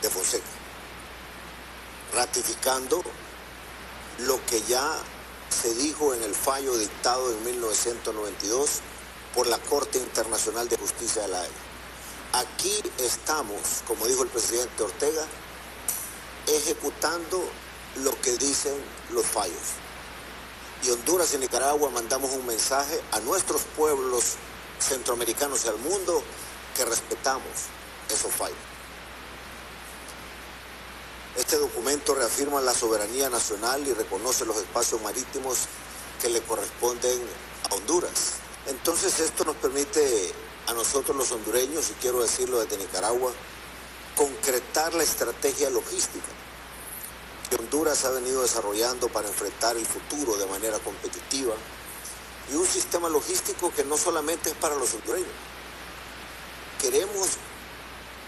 de Fonseca, ratificando lo que ya se dijo en el fallo dictado en 1992 por la Corte Internacional de Justicia de la Haya. Aquí estamos, como dijo el presidente Ortega, ejecutando lo que dicen los fallos. Y Honduras y Nicaragua mandamos un mensaje a nuestros pueblos centroamericanos y al mundo que respetamos esos fallos. Este documento reafirma la soberanía nacional y reconoce los espacios marítimos que le corresponden a Honduras. Entonces esto nos permite a nosotros los hondureños, y quiero decirlo desde Nicaragua, concretar la estrategia logística que Honduras ha venido desarrollando para enfrentar el futuro de manera competitiva y un sistema logístico que no solamente es para los hondureños. Queremos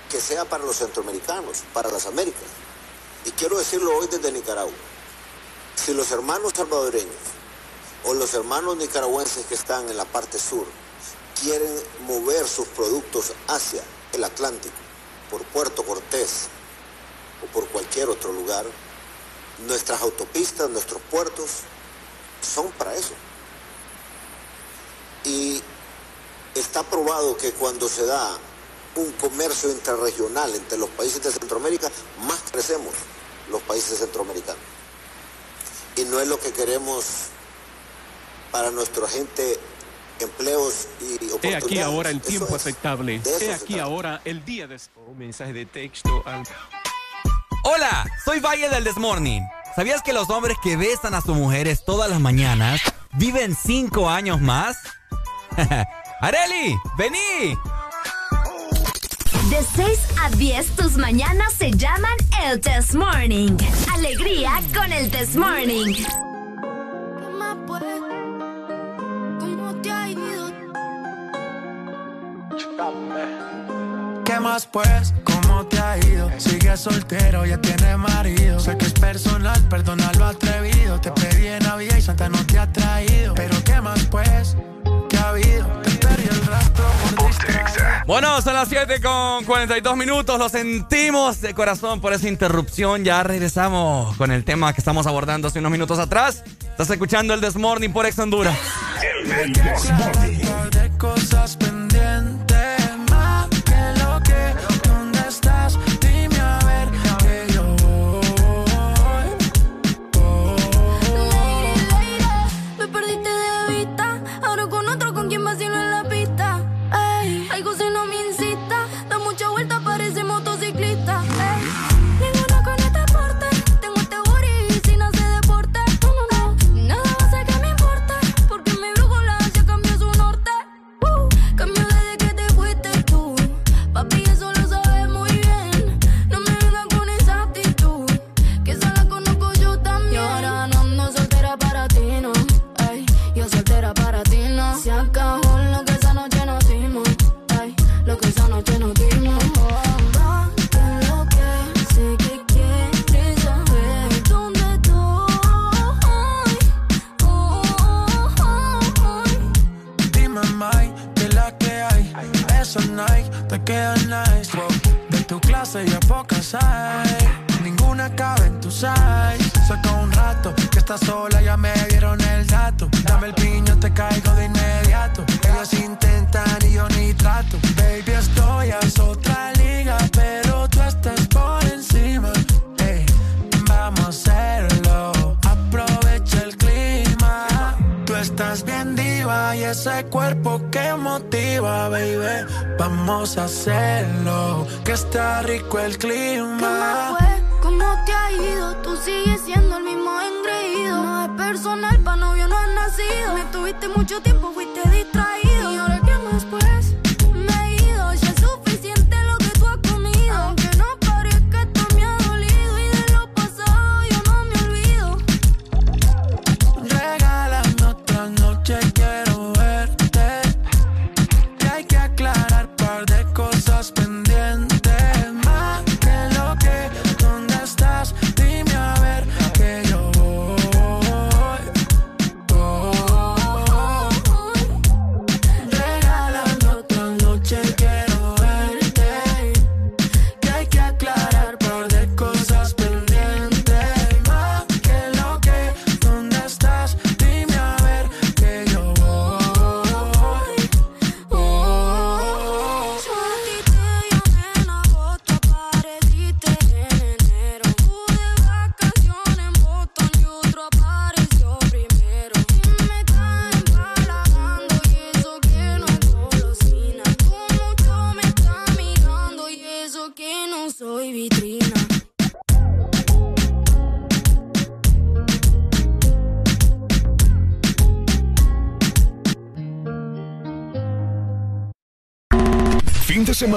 que sea para los centroamericanos, para las Américas. Y quiero decirlo hoy desde Nicaragua. Si los hermanos salvadoreños o los hermanos nicaragüenses que están en la parte sur quieren mover sus productos hacia el Atlántico, por Puerto Cortés o por cualquier otro lugar, nuestras autopistas, nuestros puertos son para eso. Y está probado que cuando se da un comercio intrarregional entre los países de Centroamérica, más crecemos los países centroamericanos. Y no es lo que queremos para nuestra gente empleos y oportunidades. He aquí ahora el tiempo es. aceptable. He aquí trata. ahora el día de... Un mensaje de texto al... Hola, soy Valle del Desmorning. ¿Sabías que los hombres que besan a sus mujeres todas las mañanas viven cinco años más? ¡Areli! ¡Vení! De 6 a 10 tus mañanas se llaman el Test Morning. Alegría con el Test Morning. ¿Qué más pues? ¿Cómo te ha ido? Sigues soltero, ya tienes marido. Sé que es personal, perdona lo atrevido. Te pedí en Navidad y Santa no te ha traído. Pero ¿qué más pues? ¿Qué ha habido? Te perdí el rastro por. Bueno, son las 7 con 42 minutos. Lo sentimos de corazón por esa interrupción. Ya regresamos con el tema que estamos abordando hace unos minutos atrás. Estás escuchando el Desmorning por Ex Honduras. de cosas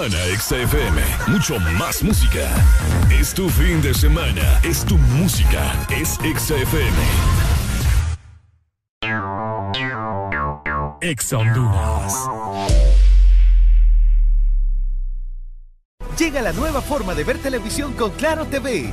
semana, XFM. Mucho más música. Es tu fin de semana. Es tu música. Es XFM. Ex. Llega la nueva forma de ver televisión con Claro TV,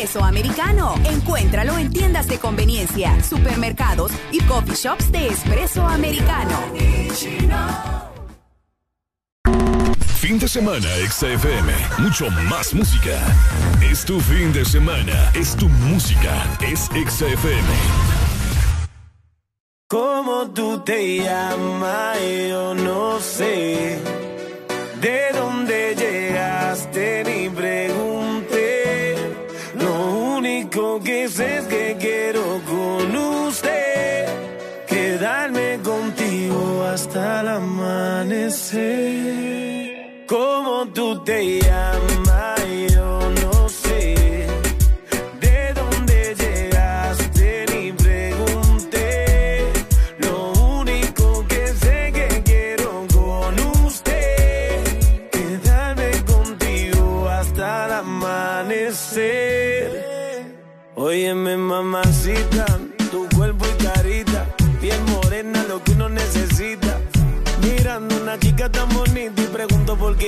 Espresso americano. Encuéntralo en tiendas de conveniencia, supermercados y coffee shops de espresso americano. Fin de semana, XFM. Mucho más música. Es tu fin de semana. Es tu música. Es XFM. ¿Cómo tú te llamas? Yo no sé. ¿De dónde llegaste? El amanecer. ¿Cómo tú te llamas?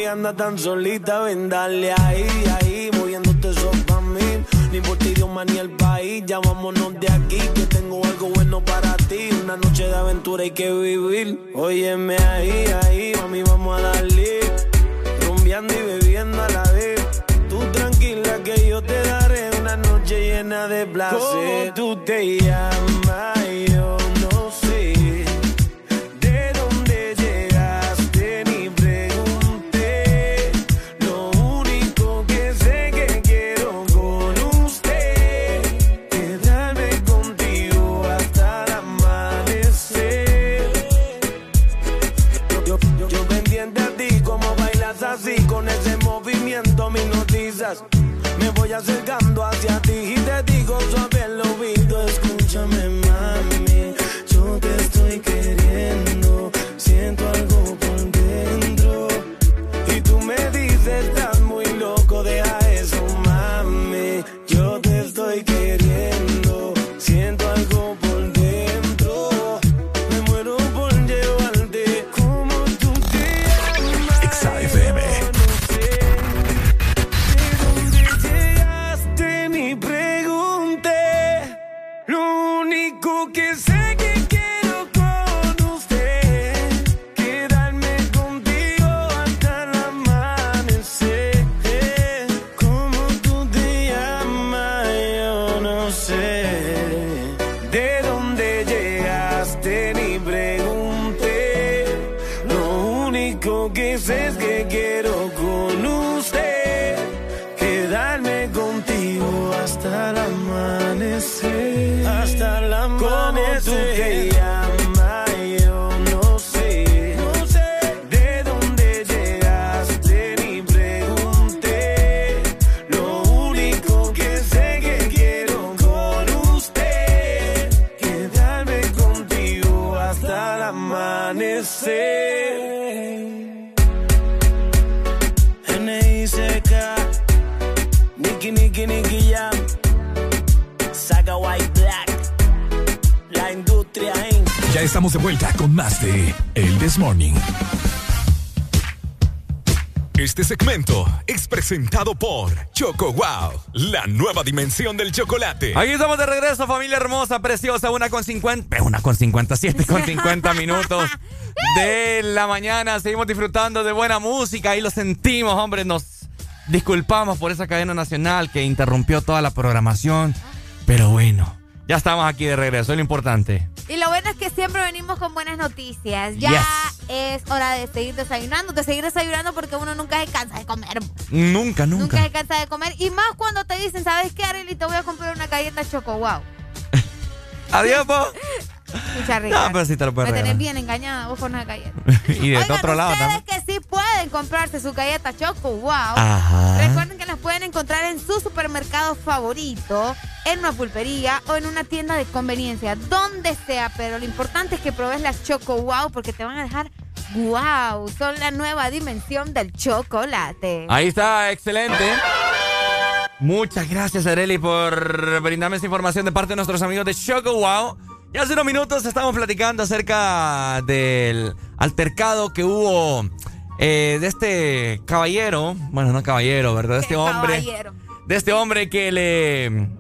Anda tan solita. Ven, dale ahí, ahí, moviéndote eso pa' mí. Ni por ti, idioma ni el país, ya de aquí, que tengo algo bueno para ti. Una noche de aventura hay que vivir. Óyeme ahí, ahí, mami, vamos a darle. Rumbeando y bebiendo a la vez. Tú tranquila que yo te daré una noche llena de placer. ¿Cómo tú te llamas? Voy acercando hacia Ya estamos de vuelta con más de El This Morning. Este segmento es presentado por Choco Wow, la nueva dimensión del chocolate. Aquí estamos de regreso, familia hermosa, preciosa, una con 50, eh, una con 57 con 50 minutos de la mañana. Seguimos disfrutando de buena música y lo sentimos, hombre, nos disculpamos por esa cadena nacional que interrumpió toda la programación, pero bueno, ya estamos aquí de regreso, es lo importante. Y bueno es que siempre venimos con buenas noticias. Ya Yes. es hora de seguir desayunando, de seguir desayunando porque uno nunca se cansa de comer. Nunca, Nunca nunca. se cansa de comer. Y más cuando te dicen, ¿sabes qué, Arely? Te voy a comprar una galleta Choco Wow. Adiós, po. No, pero sí te lo puedes Me tenés bien engañada vos con una galleta. y de Oigan, otro lado ustedes también. que sí pueden comprarse su galleta Choco Wow. Ajá. Recuerden que las pueden encontrar en su supermercado favorito, en una pulpería o en una tienda de conveniencia, donde sea. Pero lo importante es que pruebes las Choco Wow porque te van a dejar wow. Son la nueva dimensión del chocolate. Ahí está, excelente. Muchas gracias, Areli, por brindarme esta información de parte de nuestros amigos de Choco Wow. Y hace unos minutos estamos platicando acerca del altercado que hubo eh, de este caballero, bueno, no caballero, ¿verdad? De este hombre. Caballero. De este hombre que le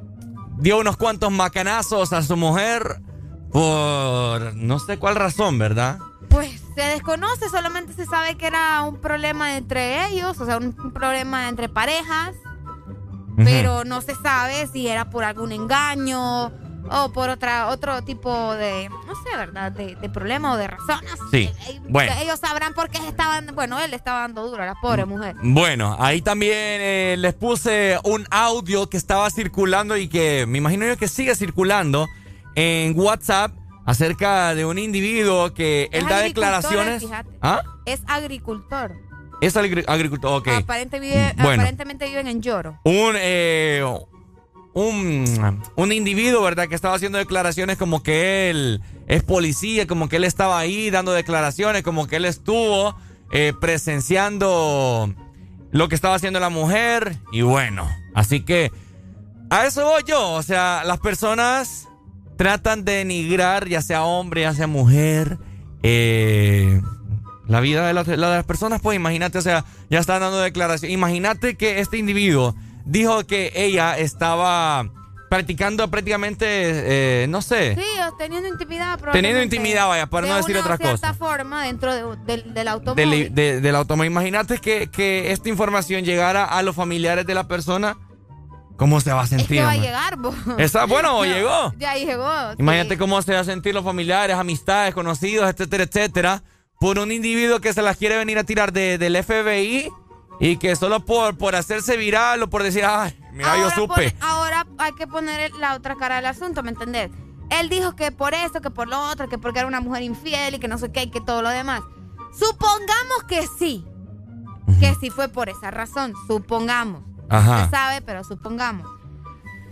dio unos cuantos macanazos a su mujer por no sé cuál razón, ¿verdad? Pues se desconoce, solamente se sabe que era un problema entre ellos, o sea, un, un problema entre parejas, pero no se sabe si era por algún engaño o por otra otro tipo de, no sé, ¿verdad? De, de problema o de razones. Sí. Bueno. Ellos sabrán por qué estaban, bueno, él le estaba dando duro a la pobre mujer. Bueno, ahí también eh, les puse un audio que estaba circulando y que me imagino yo que sigue circulando en WhatsApp acerca de un individuo que él da declaraciones. ¿Ah? Es agricultor. Es agri- agricultor, ok. Aparente vive- Bueno. Aparentemente viven en Lloro. Un, eh, un, un individuo, ¿verdad? Que estaba haciendo declaraciones como que él es policía, como que él estaba ahí dando declaraciones, como que él estuvo eh, presenciando lo que estaba haciendo la mujer. Y bueno, así que a eso voy yo. O sea, las personas tratan de denigrar, ya sea hombre, ya sea mujer, eh, la vida de las, la de las personas. Pues imagínate, o sea, ya están dando declaraciones. Imagínate que este individuo dijo que ella estaba practicando prácticamente, eh, no sé. Sí, teniendo intimidad. Teniendo intimidad, vaya, para no De decir otra cierta cosa. forma dentro de- del, del automóvil. Del, de- del automóvil. Imagínate que, que esta información llegara a los familiares de la persona. ¿Cómo se va a es sentir? que va a llegar. Está- bueno, No, llegó. Ya llegó. Imagínate sí. cómo se va a sentir los familiares, amistades, conocidos, etcétera, etcétera, por un individuo que se las quiere venir a tirar de- del FBI y que solo por, por hacerse viral o por decir, ay, mira, yo supe. pone- ahora hay que poner la otra cara del asunto, ¿me entendés? Él dijo que por eso, que por lo otro, que porque era una mujer infiel y que no sé qué y que todo lo demás. Supongamos que sí. Que sí fue por esa razón. Supongamos. Ajá. No se sabe, pero supongamos.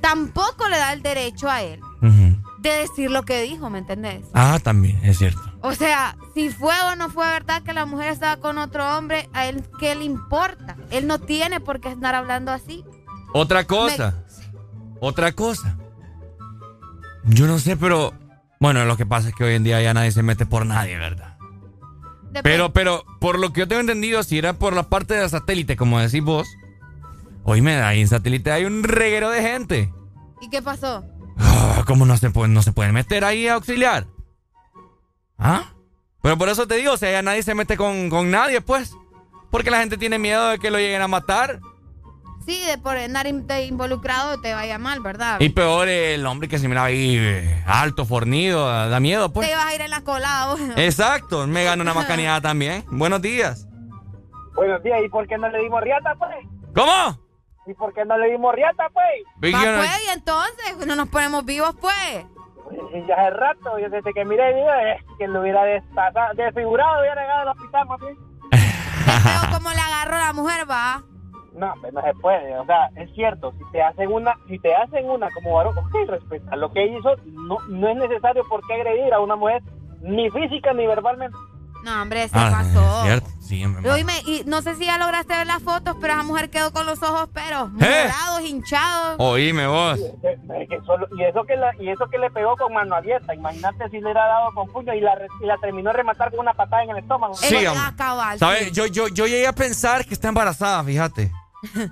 Tampoco le da el derecho a él Ujú. De decir lo que dijo, ¿me entendés? Ah, también, es cierto. O sea, si fue o no fue verdad que la mujer estaba con otro hombre, a él qué le importa. Él no tiene por qué estar hablando así. Otra cosa. Otra cosa. Yo no sé, pero. Bueno, lo que pasa es que hoy en día ya nadie se mete por nadie, ¿verdad? Pero, pero, por lo que yo tengo entendido, si era por la parte del satélite, como decís vos, oíme, ahí en satélite hay un reguero de gente. ¿Y qué pasó? Ah, ¿Cómo no se, pueden, no se pueden meter ahí a auxiliar? ¿Ah? Pero por eso te digo, o sea, ya nadie se mete con, con nadie, pues. Porque la gente tiene miedo de que lo lleguen a matar. Sí, de por andar involucrado te vaya mal, ¿verdad? Y peor el hombre que se miraba ahí alto, fornido, da miedo, pues. Te ibas a ir en la colada. vos. Exacto, me gano una macaneada también. Buenos días. Buenos días, ¿y por qué no le dimos riata, pues? ¿Cómo? ¿Y por qué no le dimos riata, pues? Big Va, pues, y entonces no nos ponemos vivos, pues. Ya hace rato, yo desde que miré el video, es que lo hubiera destazado- desfigurado, hubiera llegado al hospital, más bien. Pero como le agarró la mujer, va. No, pues no se puede, o sea, es cierto, si te hacen una, si te hacen una como varón, ok, respeta lo que hizo, no, no es necesario por qué agredir a una mujer, ni física ni verbalmente. No, hombre, se Ah, pasó. cierto. Sí, hombre. Oíme, y no sé si ya lograste ver las fotos, pero esa mujer quedó con los ojos, pero ¿Eh? morados, hinchados. Oíme vos. Y eso que la- y eso que le pegó con mano abierta. Imagínate si le hubiera dado con puño y la, y la terminó de rematar con una patada en el estómago. Sí, hombre. ah, cabal, ¿Sabes? sí. Yo, yo, yo llegué a pensar que está embarazada, fíjate.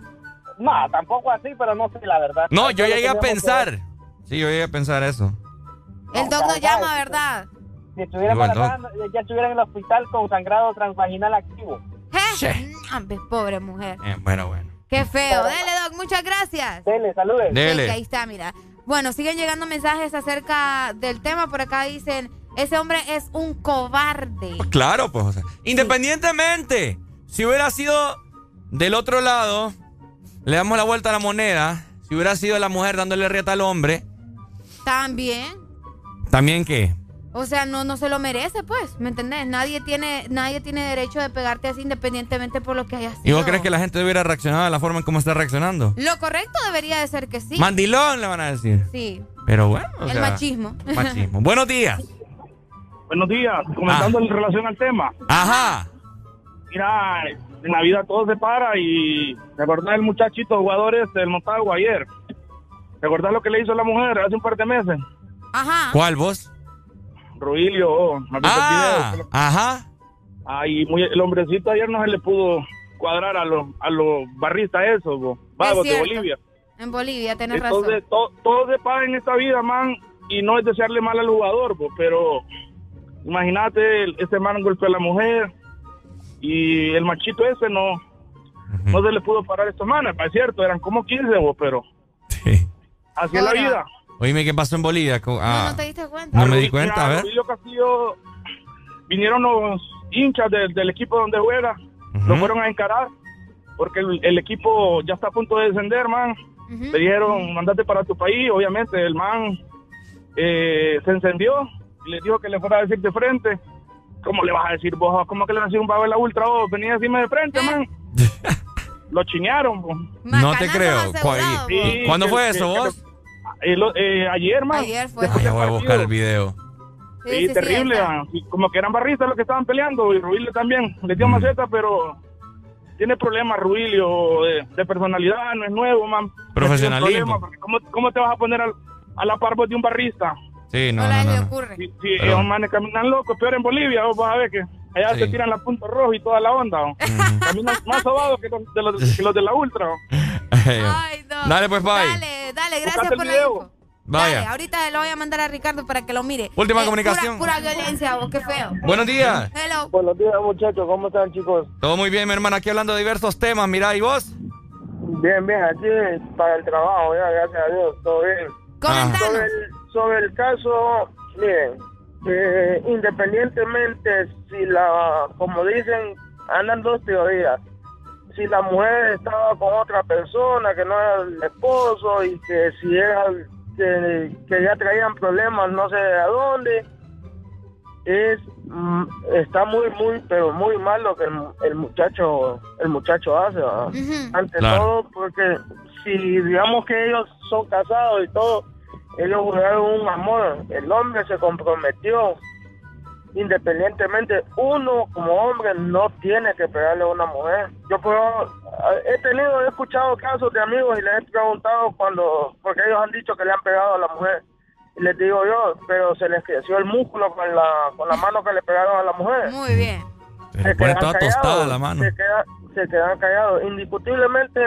No, tampoco así, pero no sé la verdad. No, yo llegué a pensar. Sí, yo llegué a pensar eso. El doc nos llama, ¿verdad? Si estuviera Igual, embarazada, ya estuviera en el hospital con sangrado transvaginal activo. ¿Eh? Hombre, pobre mujer. Eh, bueno, bueno. Qué feo. Dele, Doc, muchas gracias. Dele, saludes. Dele. Sí, ahí está, mira. Bueno, siguen llegando mensajes acerca del tema. Por acá dicen, ese hombre es un cobarde. Claro, pues, o sea, independientemente, si hubiera sido del otro lado, le damos la vuelta a la moneda. Si hubiera sido la mujer dándole rieta al hombre, También. también qué. O sea, no, no se lo merece, pues, ¿me entendés? Nadie tiene, nadie tiene derecho de pegarte así independientemente por lo que hayas ¿Y sido. vos crees que la gente hubiera reaccionado de la forma en cómo está reaccionando? Lo correcto debería de ser que sí. Mandilón le van a decir. Sí. Pero bueno, o El sea, machismo. Machismo. Buenos días. Buenos días, comentando en relación al tema. Ajá. Mira, en la vida todo se para y recordar el muchachito jugador este, el Motagua ayer. ¿Recordás lo que le hizo a la mujer hace un par de meses? Ajá. ¿Cuál vos? Ruilio, oh, ¿no has visto el Ah, video? ajá. Ay, muy- el hombrecito ayer no se le pudo cuadrar a los a los barristas esos, bo, vagos de cierto. Bolivia. En Bolivia, tenés Entonces, razón. to- todo se paga en esta vida, man, y no es desearle mal al jugador, bo, pero imagínate, este man golpeó a la mujer y el machito ese no no se le pudo parar a estos manes, es cierto, eran como 15, bo, pero así es la Ahora. vida. Oíme, ¿qué pasó en Bolivia? Co- No, ah, no te diste cuenta. no me di cuenta, a ver. Castillo, vinieron los hinchas del, del equipo donde juega, lo fueron a encarar, porque el, el equipo ya está a punto de descender, man. Le dijeron, mandate para tu país, obviamente el man eh, se encendió y le dijo que le fuera a decir de frente. ¿Cómo le vas a decir vos? ¿Cómo que le vas a decir un vago de la ultra vos? Venía a decirme de frente, man. Lo chiñaron, vos. No te creo. ¿Cu- y- y ¿Cuándo que- fue que- eso que- vos? Eh, eh, ayer, man. Ayer fue. Ay, ya voy a buscar el video. Sí, Sí, sí, sí, terrible. como que eran barristas los que estaban peleando y Rubilio también. Le Mm. dio maceta, pero tiene problemas Rubilio de, de personalidad, no es nuevo, man. Profesionalismo. Problema, ¿Cómo, ¿Cómo te vas a poner al- a la par de un barrista? Sí, no, no, no. no. Sí, sí, Pero- esos manes caminan locos, peor en Bolivia, vos vas a ver que allá Sí. se tiran la punta roja y toda la onda. ¿o? Caminan más sobados que los de, los, que los de la ultra. ¿o? Ay, no. Dale, pues, bye. Dale, dale, gracias por el la video. info. Vaya. Dale, ahorita lo voy a mandar a Ricardo para que lo mire. Última Eh, comunicación. Pura, pura violencia, vos, qué feo. Buenos días. Hello. Buenos días, muchachos. ¿Cómo están, chicos? Todo muy bien, mi hermano. Aquí hablando de diversos temas. Mira, ¿y vos? Bien, bien. Aquí para el trabajo, ya, gracias a Dios. Todo bien. Comentanos. Sobre el, sobre el caso, miren, eh, independientemente si la, como dicen, andan dos teorías. Si la mujer estaba con otra persona que no era el esposo y que si era que, que ya traían problemas no sé de dónde, es mm, está muy muy pero muy mal lo que el, el muchacho el muchacho hace ante Claro. todo porque si digamos que ellos son casados y todo ellos jugaron un amor el hombre se comprometió independientemente uno como hombre no tiene que pegarle a una mujer yo puedo he tenido he escuchado casos de amigos y les he preguntado cuando porque ellos han dicho que le han pegado a la mujer y les digo yo pero se les creció el músculo con la con la mano que le pegaron a la mujer Muy bien. Se pone quedan toda tostada callados, la mano. Se, queda- se quedan callados. Indiscutiblemente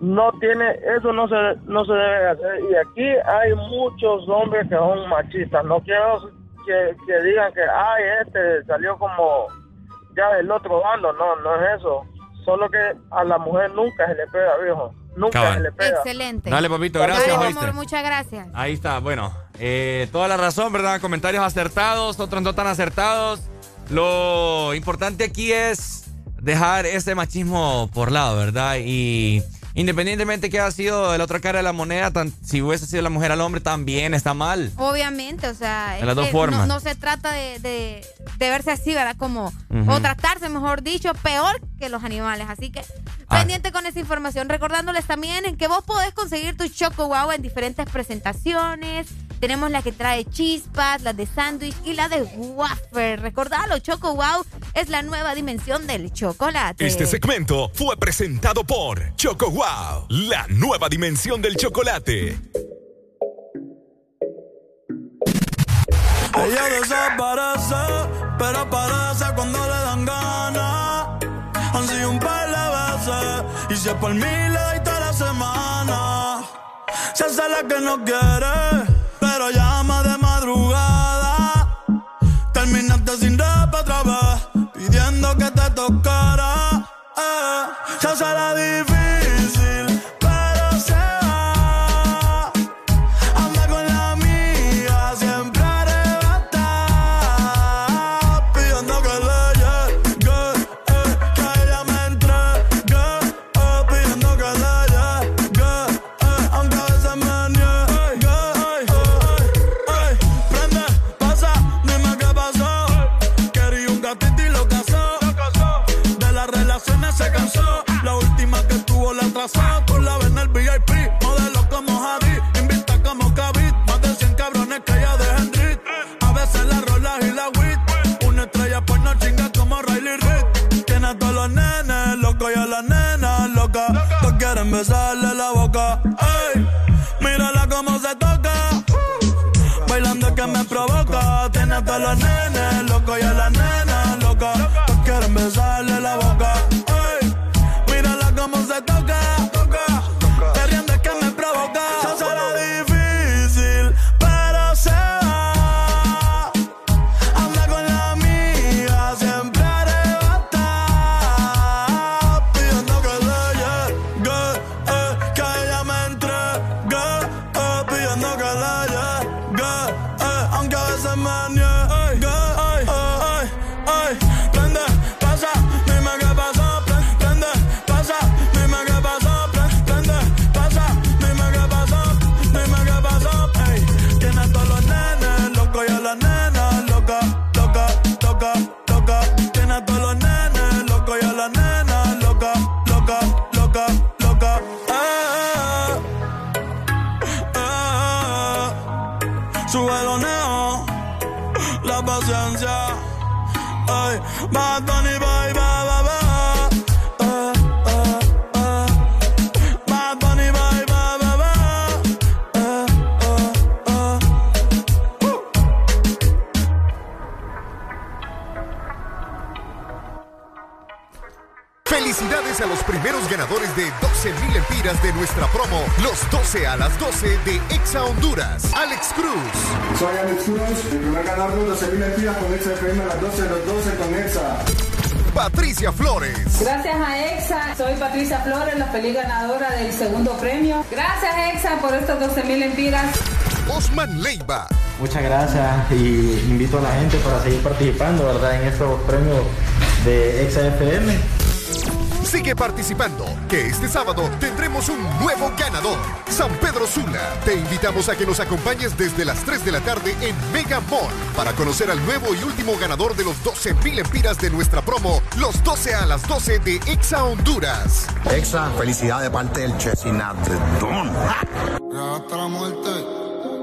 no tiene, eso no se, no se debe hacer. Y aquí hay muchos hombres que son machistas. No quiero que, que digan que, ay, este salió como ya del otro bando. No, no es eso. Solo que a la mujer nunca se le pega, viejo. Nunca Cabal. se le pega. Excelente. Dale, papito, gracias, Dale, oíste. amor, muchas gracias. Ahí está, bueno. eh, toda la razón, ¿verdad? Comentarios acertados, otros no tan acertados. Lo importante aquí es dejar ese machismo por lado, ¿verdad? Y independientemente que haya sido de la otra cara de la moneda, tan- si hubiese sido la mujer al hombre, también está mal. Obviamente, o sea, De las es dos que formas. No, no se trata de, de- de verse así, ¿verdad? Como, o tratarse, mejor dicho, peor que los animales. Así que, Ah. pendiente con esa información. Recordándoles también en que vos podés conseguir tu Choco Wow en diferentes presentaciones, Tenemos la que trae chispas, la de sándwich y la de wafer. Recordalo, Choco Wow es la nueva dimensión del chocolate. Este segmento fue presentado por Choco Wow, la nueva dimensión del chocolate. Ella desaparece, pero aparece cuando le dan ganas. Han sido un par de veces, y si es por mí le doy toda la semana. Se hace la que no quiere, pero llama de madrugada. Terminaste sin rap otra vez, pidiendo que te tocara. Eh, se hace la difícil, atrasó. Tú la en el VIP. Modelo como Javi. Invita como Kavit. Más de 100 cabrones que ella deja en drip. A veces la rola y la wit. Una estrella pues no chinga como Riley Reid. Tiene a todos los nenes locos y a las nenas locas. Todos quieren besarle la boca. Ey, mírala cómo se toca. Bailando que me provoca. Tiene a todos los nenes locos y a las nenas Patricia Flores. Gracias a EXA, soy Patricia Flores, la feliz ganadora del segundo premio. Gracias EXA por estos 12 mil empiras. Osman Leiva. Muchas gracias y invito a la gente para seguir participando, ¿verdad? En estos premios de EXA-FM. Sigue participando, que este sábado tendremos un nuevo ganador. San Pedro Sula. Te invitamos a que nos acompañes desde las 3 de la tarde en Mega Mall para conocer al nuevo y último ganador de los 12 mil empiras de nuestra promo, los 12 a las 12 de Exa Honduras. Exa, felicidad de parte del Chesinat Don. Hasta la muerte.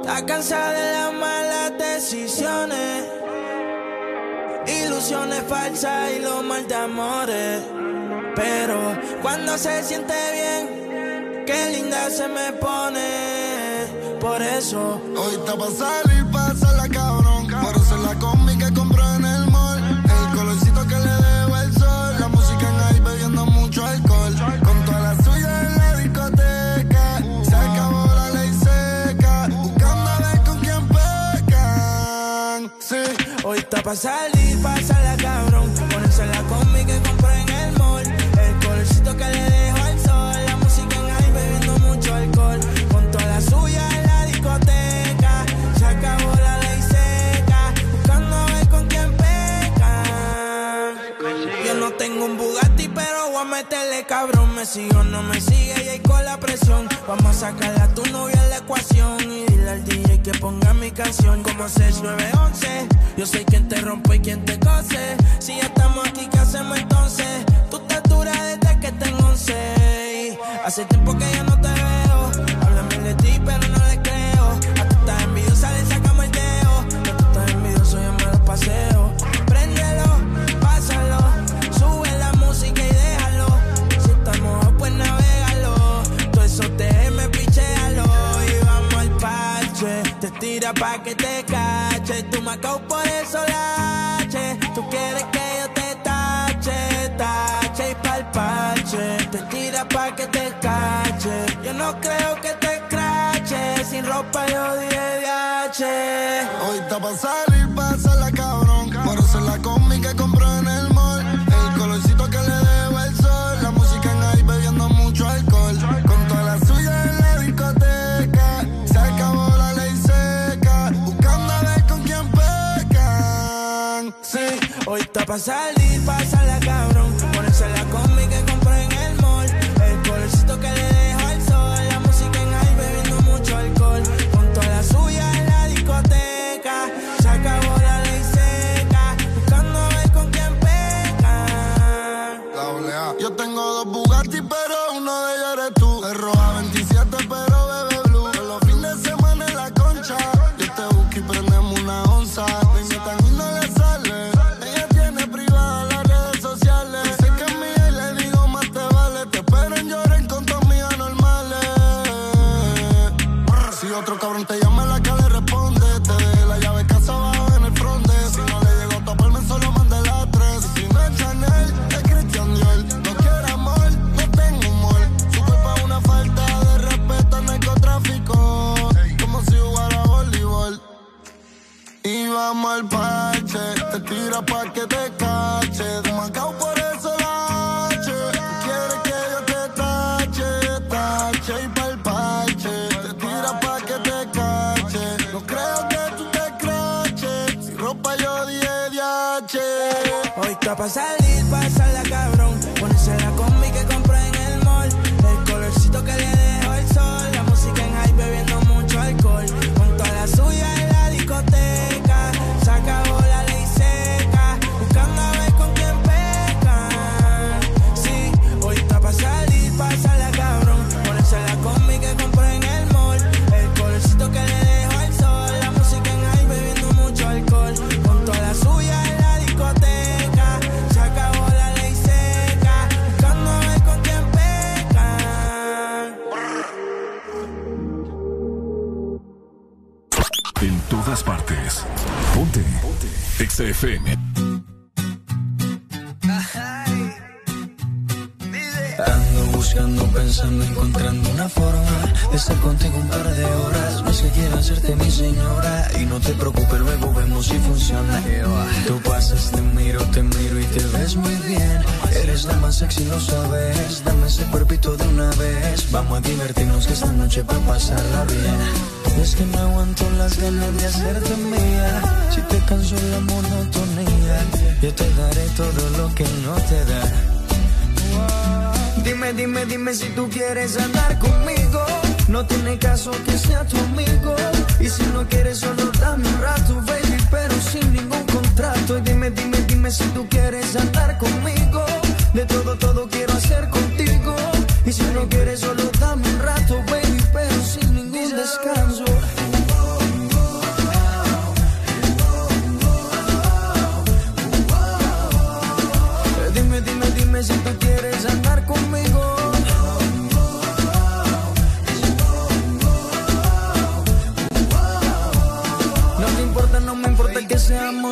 Está cansada de las malas decisiones, ilusiones falsas y los mal de amores. Pero cuando se siente bien, qué linda se me pone. Por eso, Hoy está pa' salir, la cabrón. Por eso la combi que compró en el mall. El colorcito que le dejo el sol. La música en ahí bebiendo mucho alcohol. Con toda la suya en la discoteca. Se acabó la ley seca. Buscando a ver con quién pecan. Sí. hoy está pa' salir, la cabrón. Me sigo, no me sigue y ahí con la presión. Vamos a sacarle a tu novia en la ecuación. Y dile al DJ que ponga mi canción como 6911. Yo soy quien te rompe y quien te cose. Si ya estamos aquí, ¿qué hacemos entonces? Tú te duras desde que tengo 11. Hace tiempo que ya no te veo. Háblame de ti, pero no H. Tú me acabo por eso la H. Tú quieres que yo te tache, tache y palpache. Te tira pa' que te cache. Yo no creo que te crache. Sin ropa yo dije de. Hoy está pa' salir, tira pa' que te cache. De Macao por eso la H. Quiere que yo te tache, tache y pa'l parche. Te tira pa' que te cache. No creo que tú te craches. Si ropa yo di de H. Hoy está pa' salir, Ando buscando, pensando, encontrando una forma de estar contigo un par de horas. No que quiero hacerte mi señora y no te preocupes, luego vemos si funciona. Tú pasas, te miro, te miro y te ves muy bien. Eres la más sexy, lo sabes. Dame ese cuerpito de una vez. Vamos a divertirnos que esta noche va a pasarla bien. Es que no aguanto las ganas de hacerte mía. Si te canso la monotonía, yo te daré todo lo que no te da. Dime, dime, dime si tú quieres andar conmigo. No tiene caso que sea tu amigo. Y si no quieres, solo dame un rato, baby, pero sin ningún contrato. Y dime, dime, dime si tú quieres andar conmigo. De todo, todo quiero hacer contigo. Y si no quieres,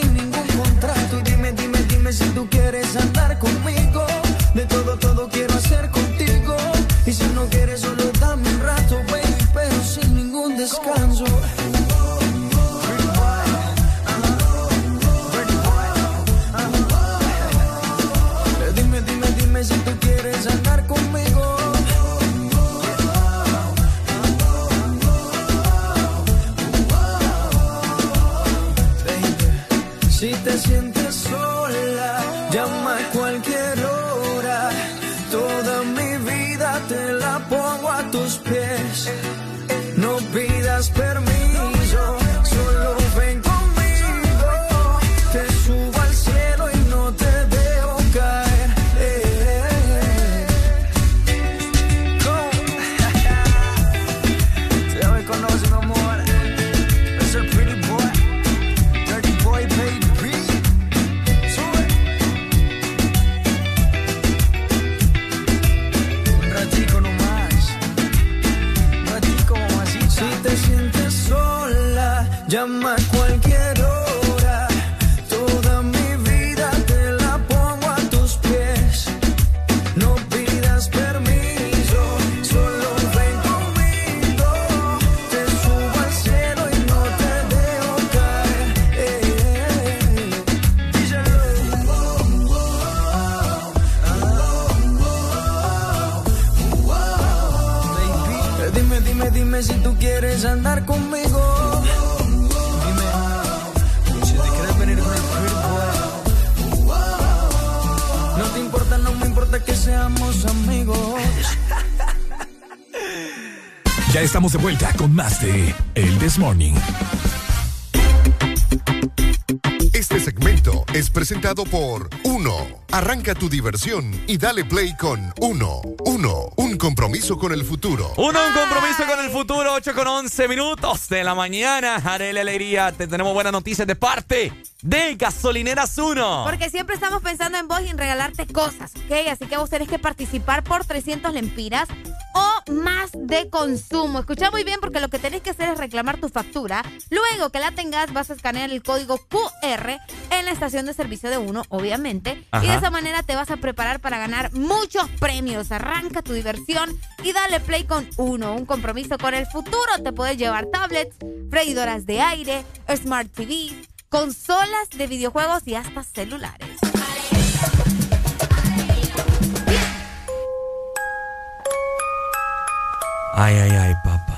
sin ningún contrato. Y dime, dime, dime si tú quieres andar conmigo. No pidas permiso, estamos de vuelta con más de El This Morning. Este segmento es presentado por Uno. Arranca tu diversión y dale play con Uno. Uno, un compromiso con el futuro. Uno, un compromiso con el futuro, 8 con 11 minutos de la mañana. Haré alegría, te tenemos buenas noticias de parte de Gasolineras Uno. Porque siempre estamos pensando en vos y en regalarte cosas, ¿ok? Así que vos tenés que participar por 300 lempiras o más de consumo. Escucha muy bien porque lo que tenés que hacer es reclamar tu factura. Luego que la tengas vas a escanear el código QR en la estación de servicio de Uno, obviamente. Y de esa manera te vas a preparar para ganar muchos premios. Arranca tu diversión y dale play con Uno. Un compromiso con el futuro. Te puedes llevar tablets, freidoras de aire, smart TV, consolas de videojuegos y hasta celulares. Ay, ay, ay, papá.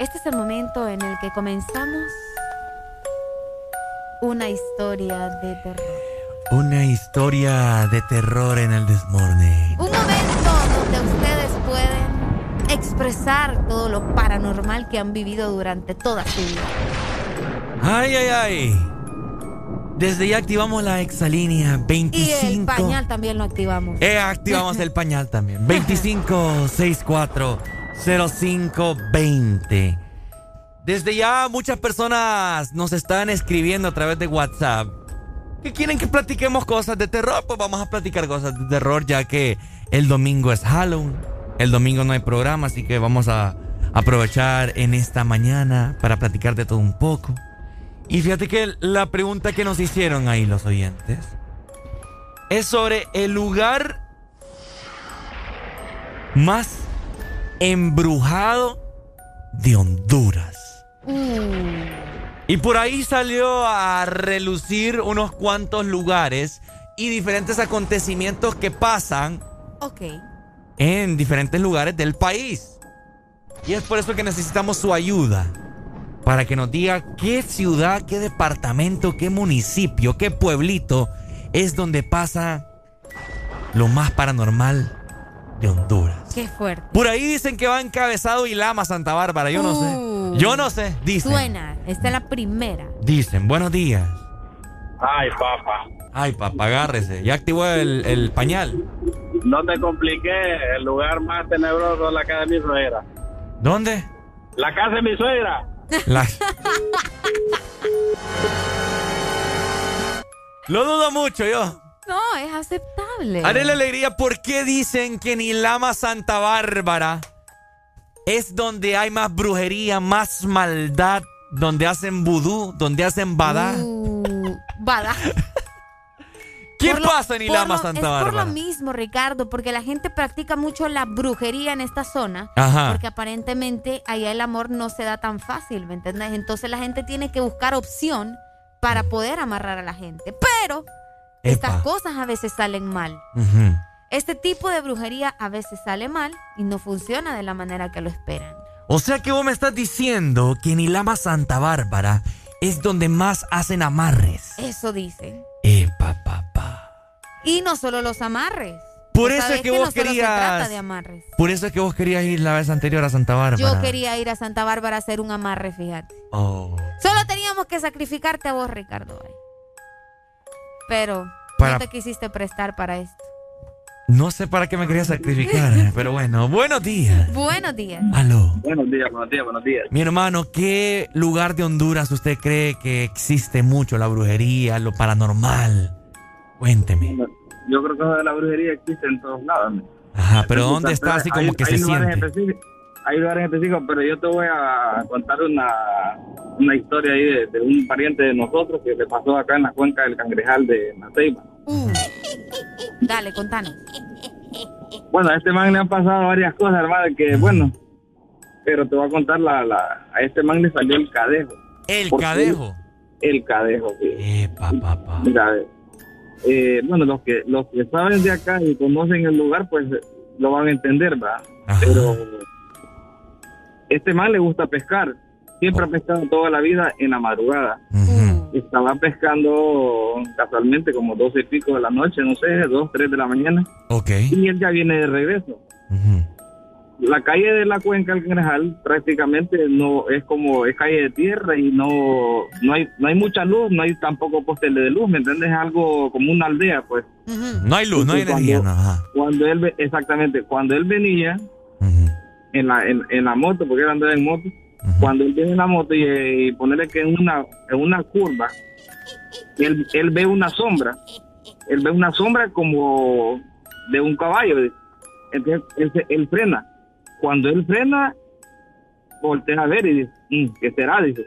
Este es el momento en el que comenzamos una historia de terror. Una historia de terror en el Desmorning. Un momento donde ustedes pueden expresar todo lo paranormal que han vivido durante toda su vida. Ay, ay, ay. Desde ya activamos la exalínea 25. Y el pañal también lo activamos. Eh, activamos el pañal también. 2564 0520. Desde ya muchas personas nos están escribiendo a través de WhatsApp que quieren que platiquemos cosas de terror. Pues vamos a platicar cosas de terror ya que el domingo es Halloween. El domingo no hay programa, así que vamos a aprovechar en esta mañana para platicar de todo un poco. Y fíjate que la pregunta que nos hicieron ahí los oyentes es sobre el lugar más embrujado de Honduras. Y por ahí salió a relucir unos cuantos lugares y diferentes acontecimientos que pasan en diferentes lugares del país. Y es por eso que necesitamos su ayuda. Para que nos diga qué ciudad, qué departamento, qué municipio, qué pueblito es donde pasa lo más paranormal de Honduras. Qué fuerte. Por ahí dicen que va encabezado y lama Santa Bárbara. Yo no sé. Uh. Yo no sé. Dicen. Suena. Esta es la primera. Dicen. Buenos días. Ay, papá. Ay, papá, agárrese. Ya activó el, el pañal. No te compliqué. El lugar más tenebroso es la casa de mi suegra. ¿Dónde? La casa de mi suegra. La- Lo dudo mucho yo. No, es aceptable. Haré la alegría. ¿Por qué dicen que ni Lama Santa Bárbara es donde hay más brujería, más maldad, donde hacen vudú, donde hacen badá? Uh, bada. ¿Qué Por pasa en Ilama Santa Es por Bárbara? lo mismo, Ricardo, porque la gente practica mucho la brujería en esta zona. Ajá. Porque aparentemente allá el amor no se da tan fácil, ¿me entiendes? Entonces la gente tiene que buscar opción para poder amarrar a la gente. Pero estas cosas a veces salen mal. Este tipo de brujería a veces sale mal y no funciona de la manera que lo esperan. O sea que vos me estás diciendo que en Ilama Santa Bárbara es donde más hacen amarres. Eso dicen. Epa, Y no solo los amarres. Por eso es que vos no solo se trata querías- de amarres. Por eso es que vos querías ir la vez anterior a Santa Bárbara. Yo quería ir a Santa Bárbara a hacer un amarre, fíjate. Oh. Solo teníamos que sacrificarte a vos, Ricardo. Pero Para- no te quisiste prestar para esto. No sé para qué me quería sacrificar, pero bueno, buenos días. Buenos días. Aló. Buenos días, buenos días, buenos días. Mi hermano, ¿qué lugar de Honduras usted cree que existe mucho la brujería, lo paranormal? Cuénteme. Yo creo que la brujería existe en todos lados. ¿no? Ajá, pero ¿dónde está así como Hay- que hay se lugares siente? específicos- Hay lugares específicos, pero yo te voy a contar una, una historia ahí de, de un pariente de nosotros que le pasó acá en la cuenca del Cangrejal de Mateiba. Uh. Dale, contanos. Bueno, a este man le han pasado varias cosas, hermano, que bueno, pero te voy a contar la, la a este man le salió el cadejo. ¿El cadejo? El cadejo, sí. Epa, papá. Mira, eh, bueno, los que los que saben de acá y conocen el lugar, pues eh, lo van a entender, ¿va? Pero este man le gusta pescar. Siempre ha pescado toda la vida en la madrugada. Estaba pescando casualmente como 12 y pico de la noche, no sé, 2, 3 de la mañana. Ok. Y él ya viene de regreso. la calle de la cuenca del Cangrejal prácticamente no es como es calle de tierra y no no hay no hay mucha luz no hay tampoco postes de luz me entiendes es algo como una aldea pues no hay luz no hay energía cuando, no, cuando él ve- exactamente cuando él venía en la en, en la moto porque él andaba en moto cuando él viene en la moto y, y ponerle que en una en una curva él, él ve una sombra él ve una sombra como de un caballo entonces él, se- él frena. Cuando él frena voltea a ver y dice "Mm, ¿qué será? dice.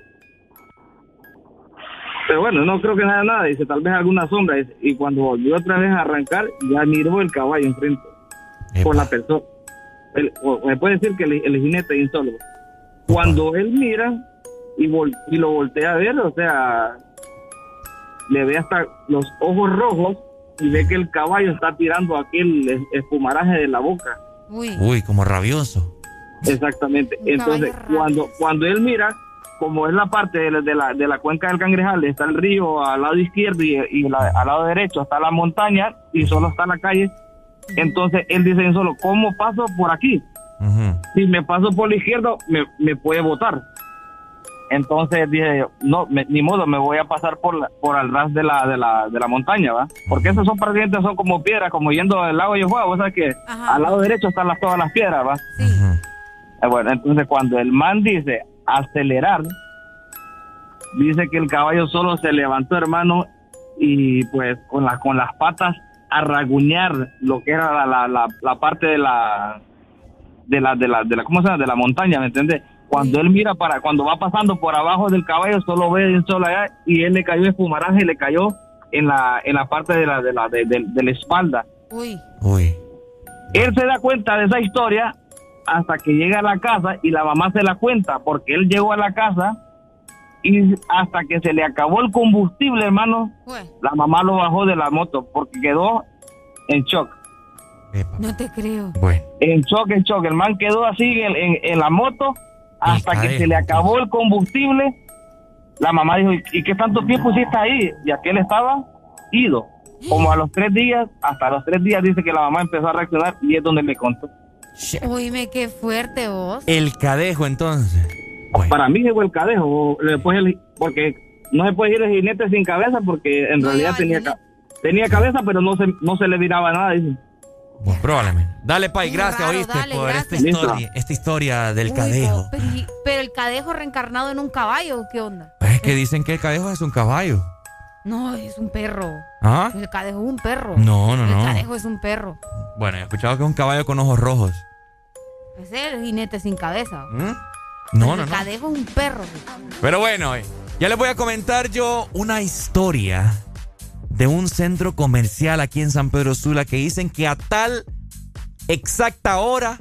Pero bueno, no creo que nada, nada, dice, tal vez alguna sombra, dice, y cuando volvió otra vez a arrancar, ya miró el caballo enfrente, con la persona, me puede decir que el, el jinete es insólido. Cuando él mira y, vol- y lo voltea a ver, o sea, le ve hasta los ojos rojos y ve que el caballo está tirando aquel es- espumaraje de la boca. Uy. Uy, como rabioso. Exactamente. Entonces, cuando, cuando él mira, como es la parte de la, de la, de la cuenca del Cangrejal, está el río al lado izquierdo y, y la- al lado derecho está la montaña y solo está la calle. Entonces él dice en solo, ¿cómo paso por aquí? Si me paso por la izquierda, me, me puede botar. Entonces dije, yo, no, me- ni modo, me voy a pasar por la, por al ras de la, de la, de la montaña, ¿va? Porque esos son prácticamente son como piedras, como yendo al lago de o sea que al lado derecho están las, todas las piedras, ¿va? Eh, Bueno, entonces cuando el man dice acelerar, dice que el caballo solo se levantó, hermano, y pues con las con las patas a raguñar lo que era la, la, la, la parte de la de la de la de la ¿cómo se llama? de la montaña, ¿me entiendes? Cuando él mira para cuando va pasando por abajo del caballo solo ve un solo allá y él le cayó espumaraje, le cayó en la en la parte de la de la de, de- de la espalda. Uy. Él se da cuenta de esa historia hasta que llega a la casa y la mamá se la cuenta porque él llegó a la casa y hasta que se le acabó el combustible, hermano, la mamá lo bajó de la moto porque quedó en shock. No te creo. En shock, en shock. El man quedó así en, en- en la moto hasta que se le acabó el combustible. La mamá dijo, "¿Y- ¿y qué tanto tiempo hiciste ahí? Y aquel estaba ido. Como a los tres días, hasta los tres días dice que la mamá empezó a reaccionar y es donde le contó. Uy, me qué fuerte vos. El cadejo, entonces. Para mí llegó el cadejo, después el- porque no se puede ir el jinete sin cabeza porque en realidad tenía, tenía cabeza pero no se, no se le viraba nada. Dice. Bueno, probablemente. Dale, Pai, gracias, raro, oíste, dale, por gracias. esta historia, esta historia del Uy, cadejo. Pero, el cadejo reencarnado en un caballo, ¿qué onda? Es que dicen que el cadejo es un caballo. No, es un perro. ¿Ah? El cadejo es un perro. No, no, El no. cadejo es un perro. Bueno, he escuchado que es un caballo con ojos rojos. Ese es el jinete sin cabeza. ¿Mm? No, no, el no. cadejo es un perro. Pero bueno, eh, ya les voy a comentar yo una historia de un centro comercial aquí en San Pedro Sula que dicen que a tal exacta hora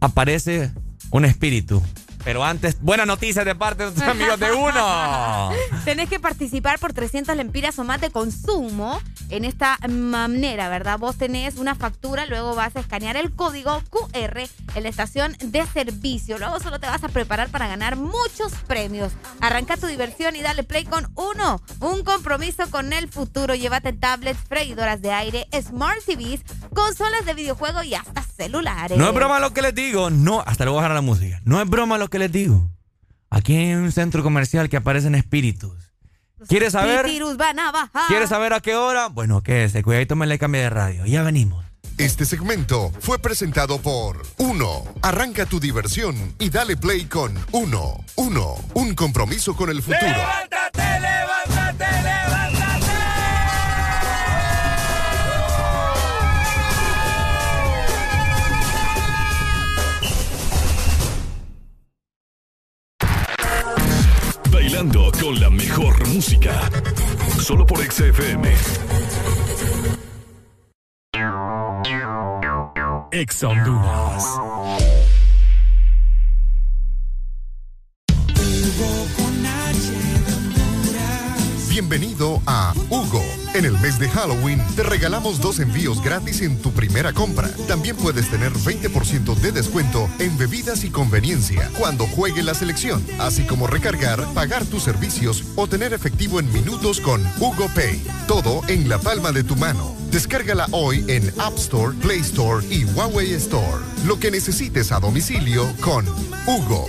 aparece un espíritu. Pero antes, buenas noticias de parte de nuestros amigos de uno. Tenés que participar por 300 lempiras o más de consumo en esta manera, ¿verdad? Vos tenés una factura, luego vas a escanear el código QR en la estación de servicio. Luego solo te vas a preparar para ganar muchos premios. Arranca tu diversión y dale play con uno. Un compromiso con el futuro. Llévate tablets, freidoras de aire, smart TVs, consolas de videojuego y hasta celulares. No es broma lo que les digo, no, hasta luego bajar la música. No es broma lo que les digo. Aquí hay un centro comercial que aparecen espíritus. ¿Quieres saber? Pitirus van a bajar. ¿Quieres saber a qué hora? Bueno, quédese, cuidadito me le cambie de radio. Ya venimos. Este segmento fue presentado por Uno. Arranca tu diversión y dale play con Uno. Uno, un compromiso con el futuro. ¡Levántate, Con la mejor música. Solo por XFM. Ex Honduras. Bienvenido a Hugo, En el mes de Halloween te regalamos dos envíos gratis en tu primera compra. También puedes tener 20% de descuento en bebidas y conveniencia cuando juegue la selección, así como recargar, pagar tus servicios o tener efectivo en minutos con Hugo Pay. Todo en la palma de tu mano. Descárgala hoy en App Store, Play Store y Huawei Store. Lo que necesites a domicilio con Hugo.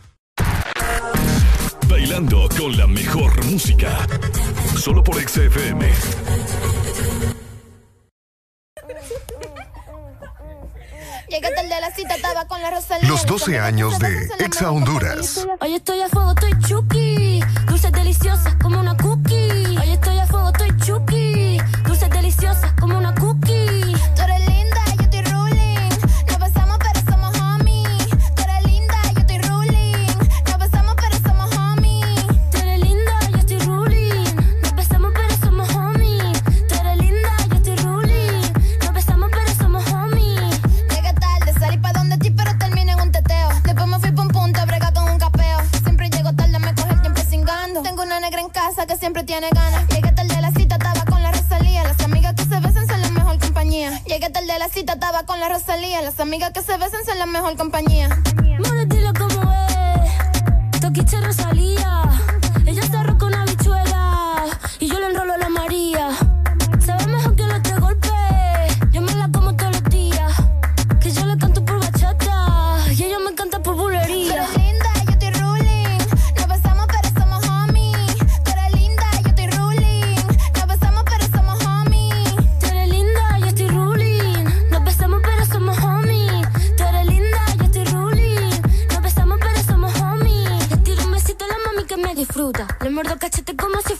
Bailando con la mejor música. Solo por XFM. Llegué tarde de la cita, estaba con la Rosalía. Los 12 años de Exa Honduras. Hoy estoy a fuego, estoy chuki. Dulces deliciosas como una cookie. Hoy estoy a fuego, estoy chuki. Dulces deliciosas como una cookie. Que siempre tiene ganas. Llegué tarde a la cita, estaba con la Rosalía. Las amigas que se besan son la mejor compañía. Llegué tarde a la cita, estaba con la Rosalía. Las amigas que se besan son la mejor compañía. Mano, dile cómo es. Toquiche Rosalía. Ella está roca una bichuela. Y yo le enrolo a la María.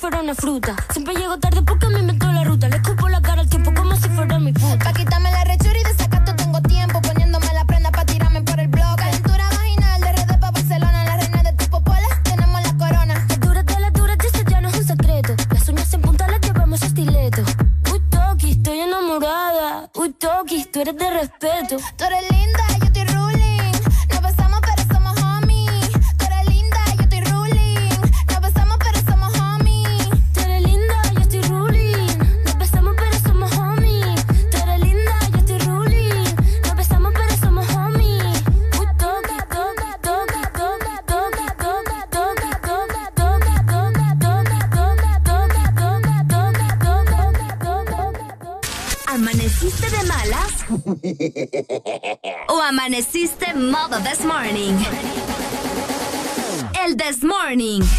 Fuera una fruta. Siempre llego tarde morning.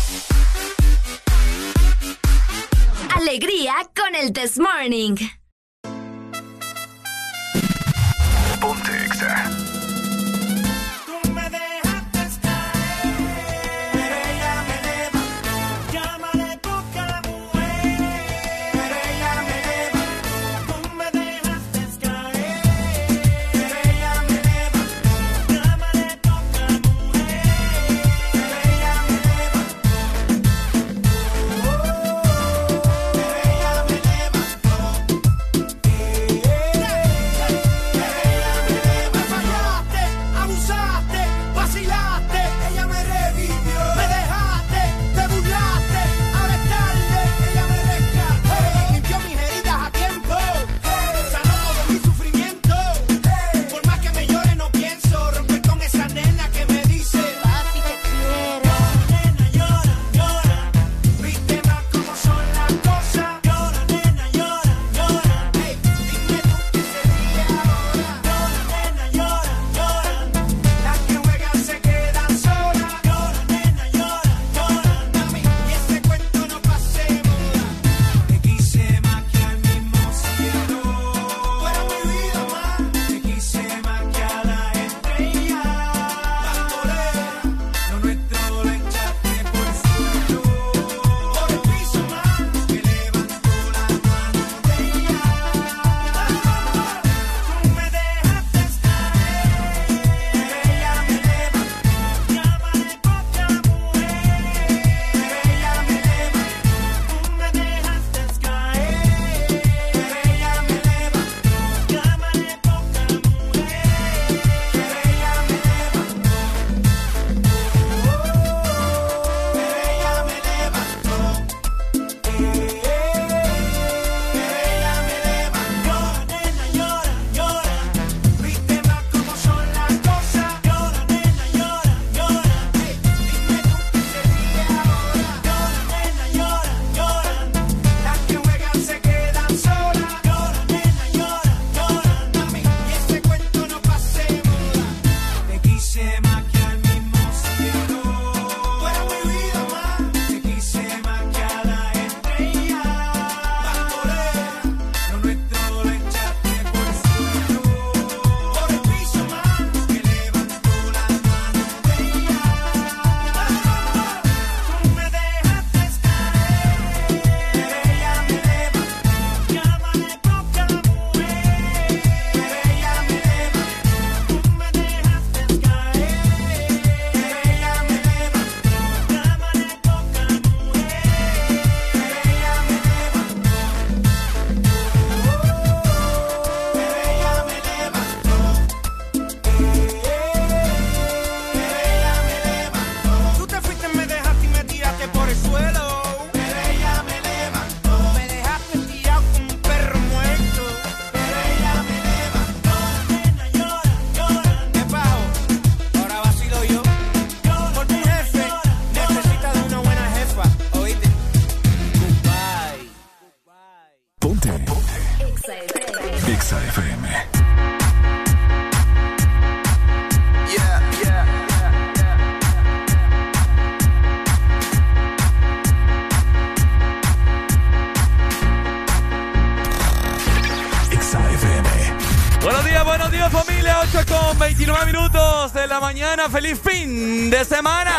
La mañana, feliz fin de semana.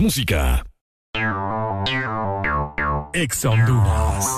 Música. Ex Honduras.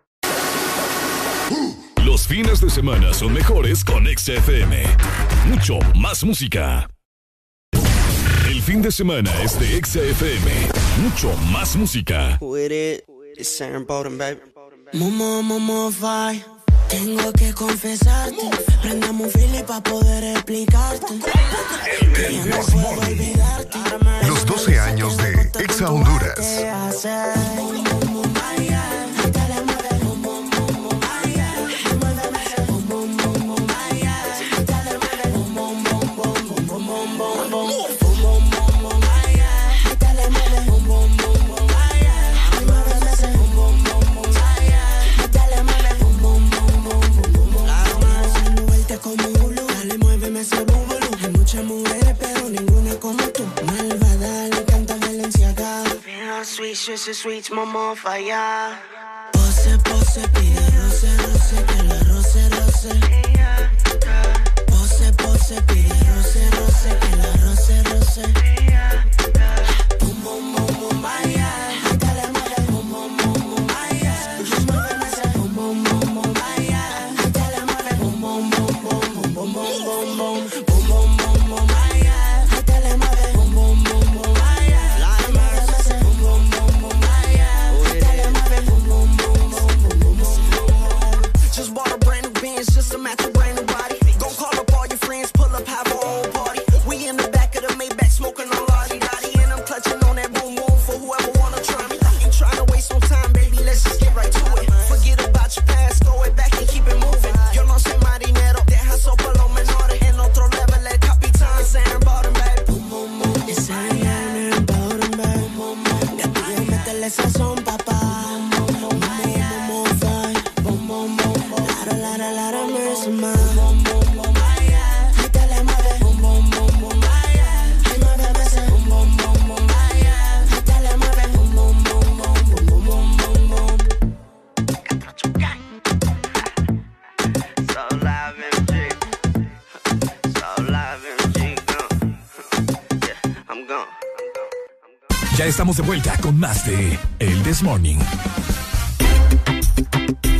Los fines de semana son mejores con XFM. Mucho más música. El fin de semana es de XFM. Mucho más música. With it, it's Aaron Bolden, baby. Momo, momo, five. Tengo que confesarte, prendamos un feeling para poder explicarte. Ya no puedo olvidarte. Los 12 años de Exa Honduras. Sweet, sweet, sweet, momo, falla. Pose, pose, pide roce, roce, que la roce, roce. Pose, pose, pide roce, roce, que la roce, roce. Bum, bum, bum, bum, vaya. Estamos de vuelta con más de El This Morning.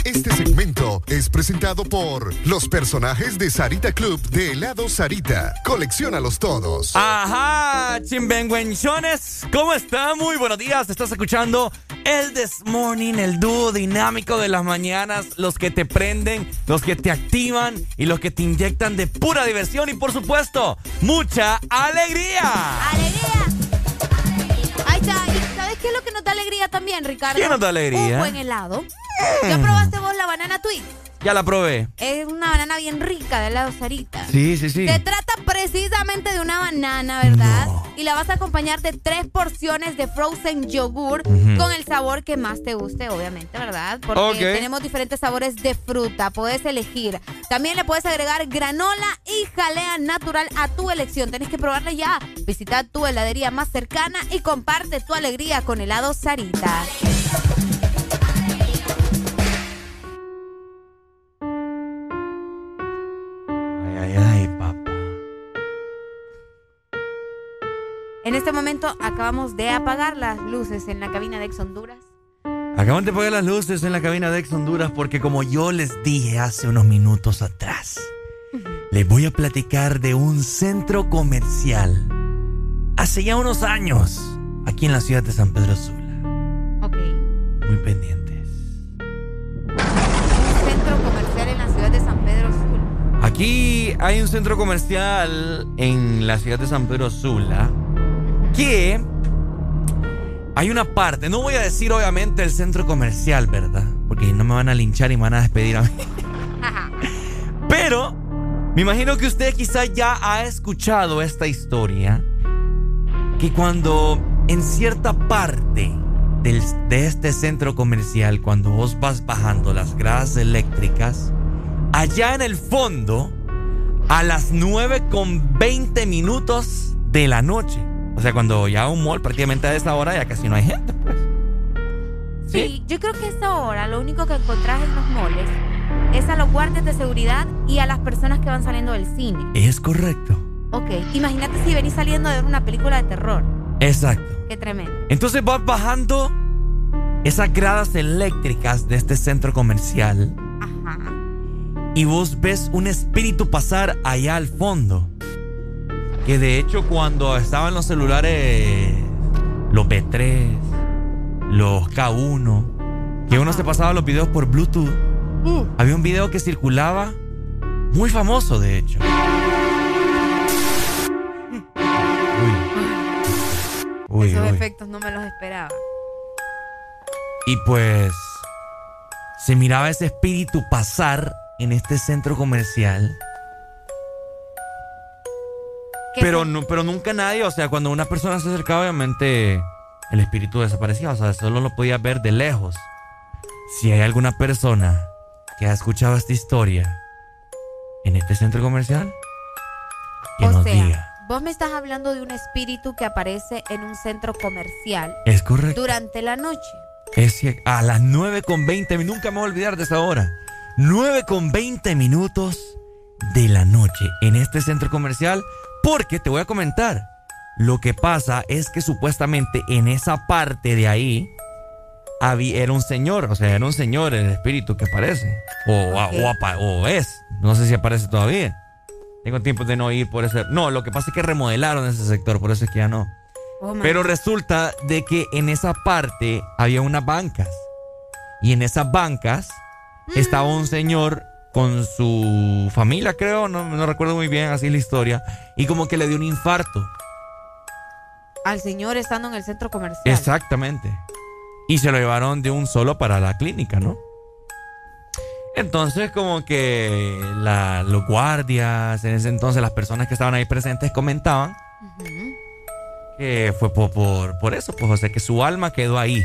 Este segmento es presentado por los personajes de Sarita Club de helado Sarita. Colecciónalos todos. Ajá, chimbenguenchones, ¿cómo están? Muy buenos días, estás escuchando el This Morning, el dúo dinámico de las mañanas, los que te prenden, los que te activan y los que te inyectan de pura diversión y por supuesto, mucha alegría. Ahí está. ¿Y sabes qué es lo que nos da alegría también, Ricardo? ¿Qué nos da alegría? Un buen helado. ¿Ya probaste vos la banana twist? Ya la probé. Es una banana bien rica de helado Sarita. Sí, sí, sí. Se trata precisamente de una banana, ¿verdad? Y la vas a acompañar de tres porciones de frozen yogur con el sabor que más te guste, obviamente, ¿verdad? Porque tenemos diferentes sabores de fruta, puedes elegir. También le puedes agregar granola y jalea natural a tu elección. Tienes que probarla ya. Visita tu heladería más cercana y comparte tu alegría con helado Sarita. En este momento acabamos de apagar las luces en la cabina de Ex Honduras. Acaban de apagar las luces en la cabina de Ex Honduras porque como yo les dije hace unos minutos atrás, les voy a platicar de un centro comercial hace ya unos años aquí en la ciudad de San Pedro Sula. Ok. Muy pendientes. Centro comercial en la ciudad de San Pedro Sula. Aquí hay un centro comercial en la ciudad de San Pedro Sula que hay una parte, no voy a decir obviamente el centro comercial, ¿verdad? Porque no me van a linchar y me van a despedir a mí. Pero me imagino que usted quizá ya ha escuchado esta historia que cuando en cierta parte de este centro comercial, cuando vos vas bajando las gradas eléctricas, allá en el fondo, a las 9 con 20 minutos de la noche. O sea, cuando ya un mall prácticamente a esa hora ya casi no hay gente. Sí, yo creo que a esta hora lo único que encontrás en los moles es a los guardias de seguridad y a las personas que van saliendo del cine. Es correcto. Ok, imagínate si venís saliendo de ver una película de terror. Exacto. Qué tremendo. Entonces vas bajando esas gradas eléctricas de este centro comercial y vos ves un espíritu pasar allá al fondo. Que de hecho cuando estaban los celulares, los B3, los K1, que uno se pasaba los videos por Bluetooth, había un video que circulaba muy famoso de hecho. Uy, Esos uy. efectos no me los esperaba. Y pues se miraba ese espíritu pasar en este centro comercial. Pero, no, pero nunca nadie, o sea, cuando una persona se acercaba, obviamente el espíritu desaparecía, o sea, solo lo podía ver de lejos. Si hay alguna persona que ha escuchado esta historia en este centro comercial, que o nos sea, diga. vos me estás hablando de un espíritu que aparece en un centro comercial Es correcto. durante la noche. Es a las 9 con 20 minutos, nunca me voy a olvidar de esa hora. 9 con 20 minutos de la noche en este centro comercial. Porque te voy a comentar. Lo que pasa es que supuestamente en esa parte de ahí había, era un señor. O sea, era un señor el espíritu que aparece. O, o es. No sé si aparece todavía. Tengo tiempo de no ir por ese. No, lo que pasa es que remodelaron ese sector, por eso es que ya no. Oh, Pero resulta de que en esa parte había unas bancas. Y en esas bancas estaba un señor con su familia, creo, no, no recuerdo muy bien así la historia. Y como que le dio un infarto. Al señor estando en el centro comercial. Exactamente. Y se lo llevaron de un solo para la clínica, ¿no? Entonces, como que la- los guardias, en ese entonces las personas que estaban ahí presentes comentaban que fue por, por, por eso, pues, o sea, que su alma quedó ahí,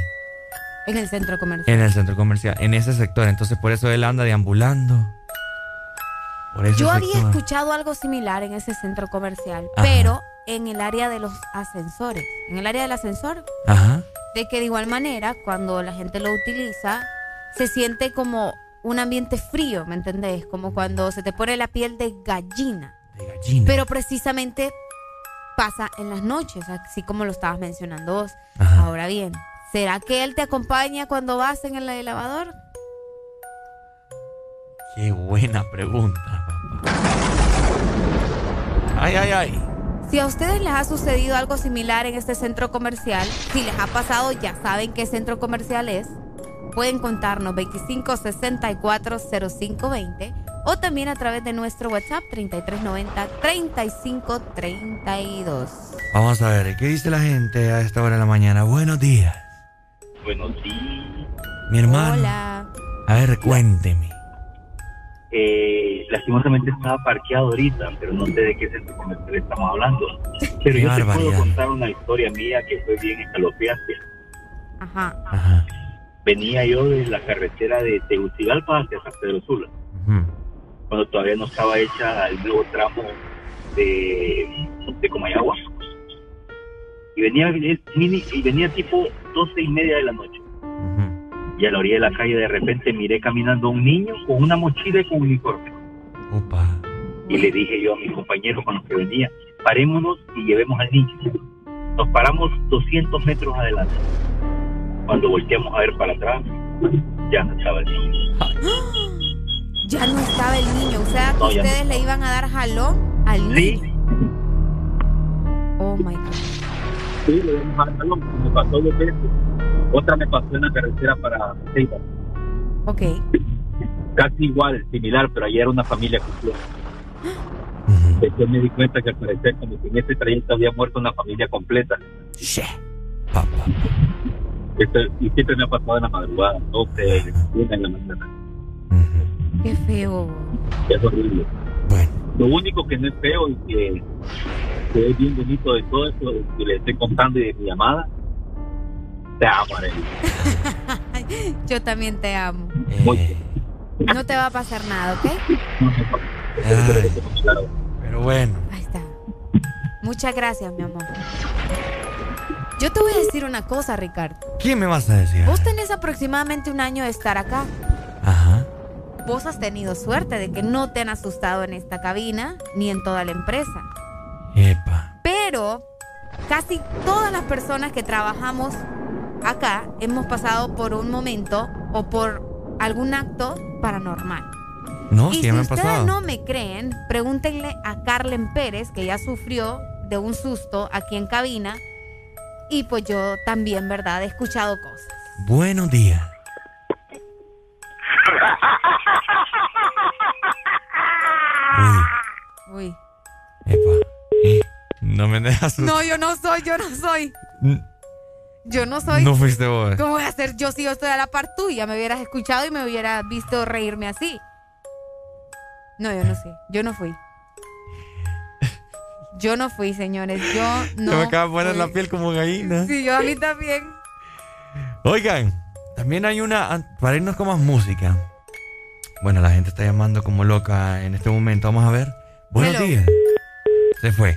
En el centro comercial. en el centro comercial, en ese sector. Entonces, por eso él anda deambulando. Por Yo había escuchado algo similar en ese centro comercial, Ajá. pero en el área de los ascensores. En el área del ascensor. Ajá. De que de igual manera, cuando la gente lo utiliza, se siente como un ambiente frío, ¿me entendés? Como cuando se te pone la piel de gallina. gallina. Pero precisamente pasa en las noches, así como lo estabas mencionando vos. Ahora bien, ¿será que él te acompaña cuando vas en el elevador? Qué buena pregunta. Ay, ay, ay. Si a ustedes les ha sucedido algo similar en este centro comercial, si les ha pasado, ya saben qué centro comercial es. Pueden contarnos 25640520 o también a través de nuestro WhatsApp 3390-3532. Vamos a ver, ¿qué dice la gente a esta hora de la mañana? Buenos días. Buenos días. Mi hermano. Hola. A ver, cuénteme. Eh, lastimosamente estaba parqueado ahorita, pero no sé de qué centro comercial estamos hablando. Pero Qué yo te puedo contar una historia mía que fue bien escalofriante. Ajá. Venía yo de la carretera de Tegucigalpa hacia San Pedro Sula, cuando todavía no estaba hecha el nuevo tramo de, de Comayagua. Y venía, mini- y venía tipo doce y media de la noche. Y a la orilla de la calle de repente miré caminando a un niño con una mochila y con uniforme. Y le dije yo a mi compañero con los que venía, parémonos y llevemos al niño. Nos paramos 200 metros adelante. Cuando volteamos a ver para atrás, ya no estaba el niño. Ya no estaba el niño, o sea que No, ya no ustedes le iban a dar jalón al niño. Sí, Oh my God. sí, le dimos al balón, me pasó dos veces. Otra me pasó en la carretera para Ceiba. Ok. Casi igual, similar, pero ayer era una familia completa. Después me di cuenta que al parecer como que en ese trayecto había muerto una familia completa. Esto, y siempre me ha pasado en la madrugada, 12, 1 en la mañana. Qué feo. Es horrible. Lo único que no es feo y que, que es bien bonito de todo esto que le estoy contando y de mi llamada Te amo, Arely. Yo también te amo. Eh, No te va a pasar nada, ¿ok? ay, pero bueno. Ahí está. Muchas gracias, mi amor. Yo te voy a decir una cosa, Ricardo. ¿Qué me vas a decir? Vos tenés aproximadamente un año de estar acá. Ajá. Vos has tenido suerte de que no te han asustado en esta cabina ni en toda la empresa. Epa. Pero casi todas las personas que trabajamos acá hemos pasado por un momento o por algún acto paranormal. No, y si me han ustedes pasado. no me creen, pregúntenle a Carlen Pérez, que ya sufrió de un susto aquí en cabina. Y pues yo también, ¿verdad? He escuchado cosas. Buenos días. Uy. No me dejas. No, yo no soy, yo no soy. Yo no soy. No fuiste vos. ¿Cómo voy a hacer yo si yo estoy a la par tuya? Me hubieras escuchado y me hubieras visto reírme así. No, yo no sé. Yo no fui. Yo no fui, señores. Yo no. Se me acaba de poner la piel como gallina. Sí, yo a mí también. Oigan, también hay una. Para irnos con más música. Bueno, la gente está llamando como loca en este momento. Vamos a ver. Buenos Hello. días. Se fue.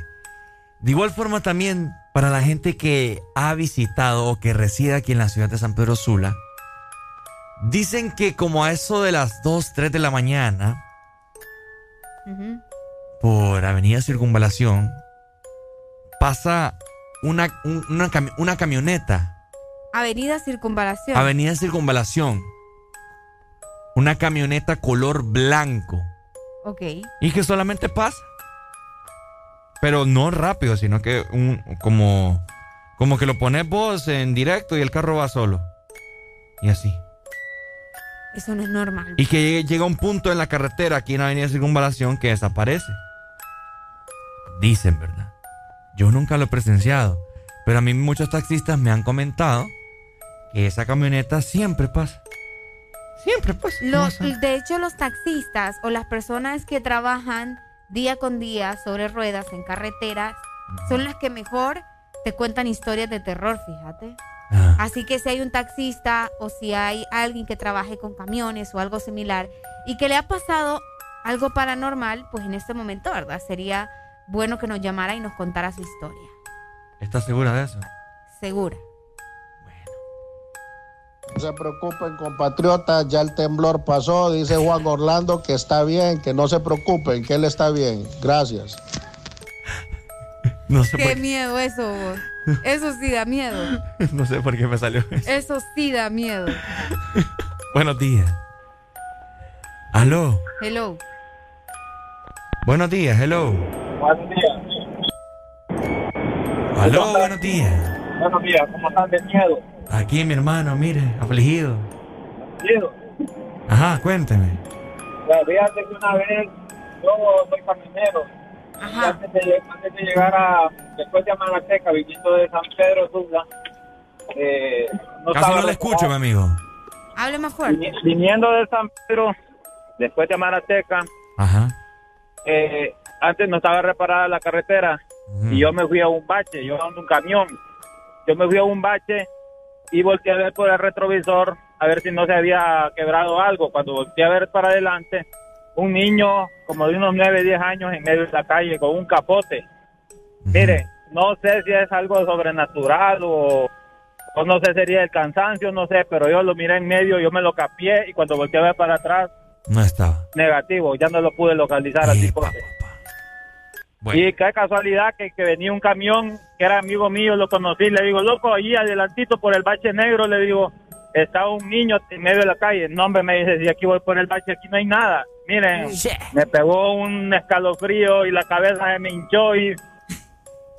De igual forma también para la gente que ha visitado o que reside aquí en la ciudad de San Pedro Sula. Dicen que como a eso de las 2, 3 de la mañana, por Avenida Circunvalación, pasa una, un- una, cami- una camioneta. Avenida Circunvalación. Avenida Circunvalación. Una camioneta color blanco. Ok. Y que solamente pasa. Pero no rápido, sino que un, como, como que lo pones vos en directo y el carro va solo. Y así. Eso no es normal. Y que llegue- llega un punto en la carretera aquí en Avenida Circunvalación que desaparece. Dicen, ¿verdad? Yo nunca lo he presenciado. Pero a mí muchos taxistas me han comentado que esa camioneta siempre pasa. Siempre pasa. Los, de hecho, los taxistas o las personas que trabajan día con día sobre ruedas en carreteras son las que mejor te cuentan historias de terror, fíjate. Así que si hay un taxista o si hay alguien que trabaje con camiones o algo similar y que le ha pasado algo paranormal, pues en este momento, ¿verdad? Sería bueno que nos llamara y nos contara su historia. ¿Estás segura de eso? Segura. No se preocupen, compatriotas, ya el temblor pasó. Dice Juan Orlando que está bien, que no se preocupen, que él está bien. Gracias. No sé, Qué miedo eso, vos. Eso sí da miedo. no sé por qué me salió eso. Eso sí da miedo. Buenos días. Aló. Hello. Buenos días, hello. Buenos días. Aló, buenos días. Buenos días, ¿cómo están de miedo? Aquí mi hermano, mire, afligido. Miedo. Ajá, cuénteme. Pues fíjate que una vez yo soy camionero. Y Antes de, antes de llegar a, después de Amalateca, viniendo de San Pedro Sula, eh, no Casi estaba no le escucho, mi amigo. Hable más fuerte. Vini- Viniendo de San Pedro, después de Amarateca, Ajá. eh, antes no estaba reparada la carretera y yo me fui a un bache, yo ando un camión. Yo me fui a un bache y volteé a ver por el retrovisor a ver si no se había quebrado algo. Cuando volteé a ver para adelante, un niño como de unos 9, 10 años en medio de la calle con un capote. Mire, no sé si es algo sobrenatural o, o no sé, sería el cansancio, no sé, pero yo lo miré en medio, yo me lo capié y cuando volteé a ver para atrás, No estaba. negativo, ya no lo pude localizar al tipo. Y qué casualidad que, que venía un camión que era amigo mío, lo conocí, le digo, loco, allí adelantito por el bache negro, le digo, está un niño en medio de la calle. No, hombre, me dice, si aquí voy por el bache, aquí no hay nada. Miren, me pegó un escalofrío y la cabeza se me hinchó y,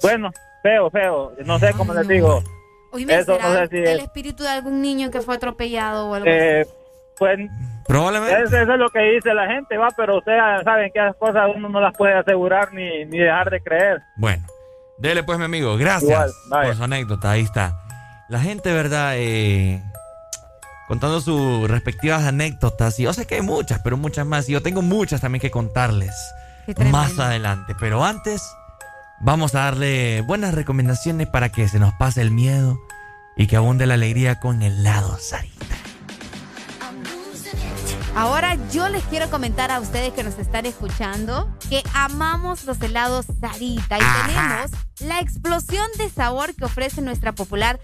bueno, feo, feo, no sé cómo les digo. Eso ¿será no sé si el es- espíritu de algún niño que fue atropellado o algo Eh, pues Probablemente. Eso, eso es lo que dice la gente, va, pero ustedes saben que esas cosas uno no las puede asegurar ni, ni dejar de creer. Bueno, dele pues, mi amigo. Gracias Igual, por su anécdota. Ahí está. La gente, ¿verdad? Eh, contando sus respectivas anécdotas. Y yo sé que hay muchas, pero muchas más. Y yo tengo muchas también que contarles más adelante. Pero antes, vamos a darle buenas recomendaciones para que se nos pase el miedo y que abunde la alegría con helado Sarita. Ahora yo les quiero comentar a ustedes que nos están escuchando que amamos los helados Sarita y tenemos la explosión de sabor que ofrece nuestra popular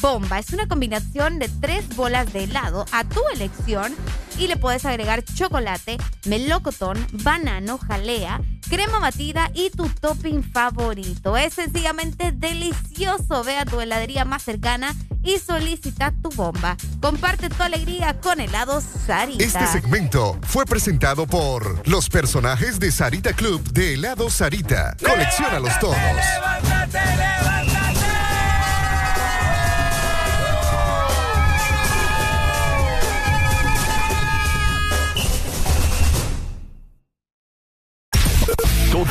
bomba. Es una combinación de tres bolas de helado a tu elección y le puedes agregar chocolate, melocotón, banano, jalea, crema batida y tu topping favorito. Es sencillamente delicioso. Ve a tu heladería más cercana y solicita tu bomba. Comparte tu alegría con helados Sarita. Este segmento fue presentado por los personajes de Sarita Club de helado Sarita. Colecciónalos todos.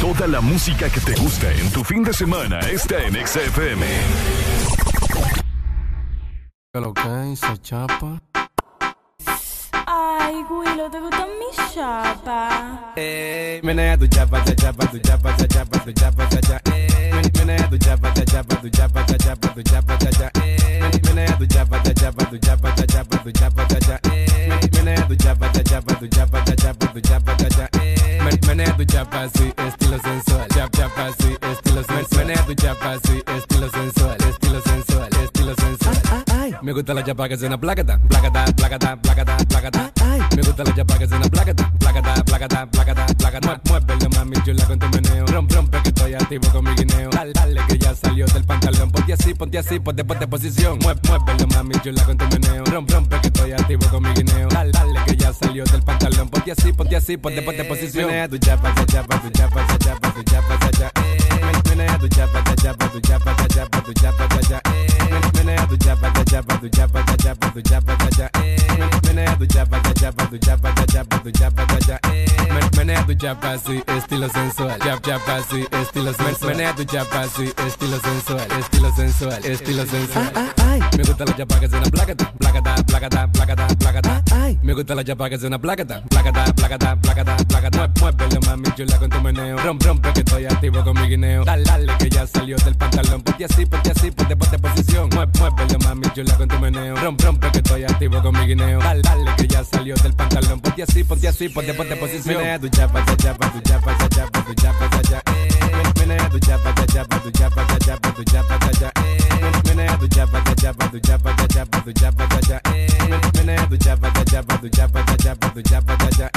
Toda la música que te gusta en tu fin de semana está en XFM. Lo que hizo chapa. Ay, Willow, ¿te gustan mis chapas? Eh, menea tu chapa, cha chapa, tu chapa, cha chapa, tu chapa, cha cha. Eh, men- menea tu chapa, cha chapa, tu chapa, cha chapa, tu chapa, cha cha. Eh, men- menea tu chapa, cha chapa, tu chapa, cha chapa, tu chapa, cha cha. Eh, men- menea tu chapa, cha chapa, tu chapa, cha chapa, tu chapa, cha cha. Tu chapa así, estilo sensual. Chap, chapa así, estilo sensual. Menea tu chapa así, estilo sensual, estilo sensual, estilo sensual. Me gusta la chapa que suena placata, placata, placata, placata, placata. Me gusta la chapa que suena placata, placata, placata, placata, placata. Muévelo mami chula con tu meneo. Rompe, rompe activo con mi guineo. Dale, dale que ya salió del pantalón. Ponte así, ponte así, ponte, ponte posición. Mueve, muévelo mami chula con tu meneo. Rompe, rompe que estoy activo con mi guineo. Dale, dale que ya salió del pantalón. Ponte así, ponte así, ponte, ponte posición. Menea tu chapa, cha chapa, tu chapa, cha chapa, tu chapa, cha cha. Men- Menea tu chapa, cha chapa, tu chapa, cha chapa, tu chapa, cha cha. Men- Menea tu chapa, cha chapa, tu chapa, cha chapa, tu chapa, cha cha. Men- Menea tu chapa, cha chapa, tu chapa, cha chapa, tu chapa, cha cha. Men- Menea tu chapa así, estilo sensual. Chap, chapa estilo sensual. Menea tu chapa así, estilo sensual, estilo sensual, estilo sensual. Me gusta la chapa que suena placata, placata, placata, placata, placata. Me gusta la chapa que suena placata, placata, placata, placata, placata. Muévelo mami chula con tu meneo. Rompe, rompe que estoy activo con mi guineo. Dale, dale que ya salió del pantalón. Ponte así, ponte así, ponte, ponte posición. Muévelo mami chula con tu meneo. Rompe, rompe que estoy activo con mi guineo. Dale, dale que ya salió del pantalón. Ponte así, ponte así, ponte, ponte posición. Menea tu chapa, cha chapa, tu chapa, cha chapa, tu chapa, cha cha. Men- Menea tu chapa, cha chapa, tu chapa, cha chapa, tu chapa, cha cha. Men- Menea tu chapa, cha chapa, tu chapa, cha chapa, tu chapa, cha cha. Men- Menea tu chapa, cha chapa, tu chapa, cha chapa, tu chapa, cha cha.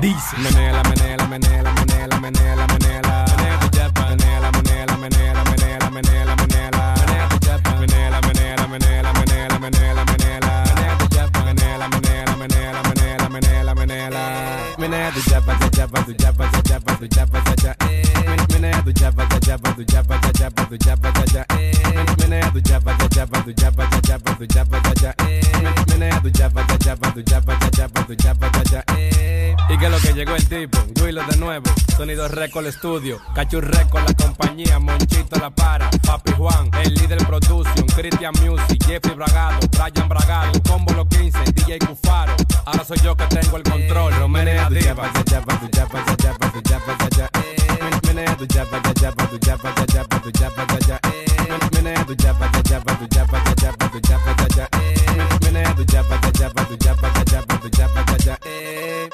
Dice. Menea la, menea la, menea la, menea la, menea la, menea la. Menea tu chapa. Menea la, menea la, menea la, menea la, menea la, menea la. La, menea la. Menea tu chapa, cha chapa, tu chapa, cha chapa, tu chapa, cha cha. Men- Menea eh. Eh. Cha, chapa, tu chapa, cha, chapa, tu chapa, cha, cha, eh. Y que lo que llegó el tipo, Willow de nuevo, Sonido Record Studio, Cachu Record la compañía, Monchito la para, Papi Juan, el líder production, Christian Music, Jeffrey Bragado, Brian Bragado, Combo Los 15, DJ Cufaro, ahora soy yo que tengo el control, Romenea eh. Menea tu chapa, cha, chapa, tu chapa, cha, chapa, tu cha, cha, eh. Menea tu chapa, cha, chapa, tu chapa, cha, chapa, tu cha, cha, eh. Menea tu chapa, cha, chapa, tu chapa, cha, chapa, tu cha, cha, eh.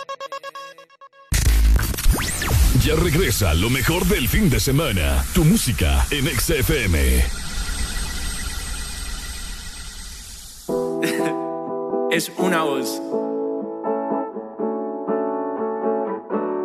Ya regresa lo mejor del fin de semana. Tu música en XFM. es una voz.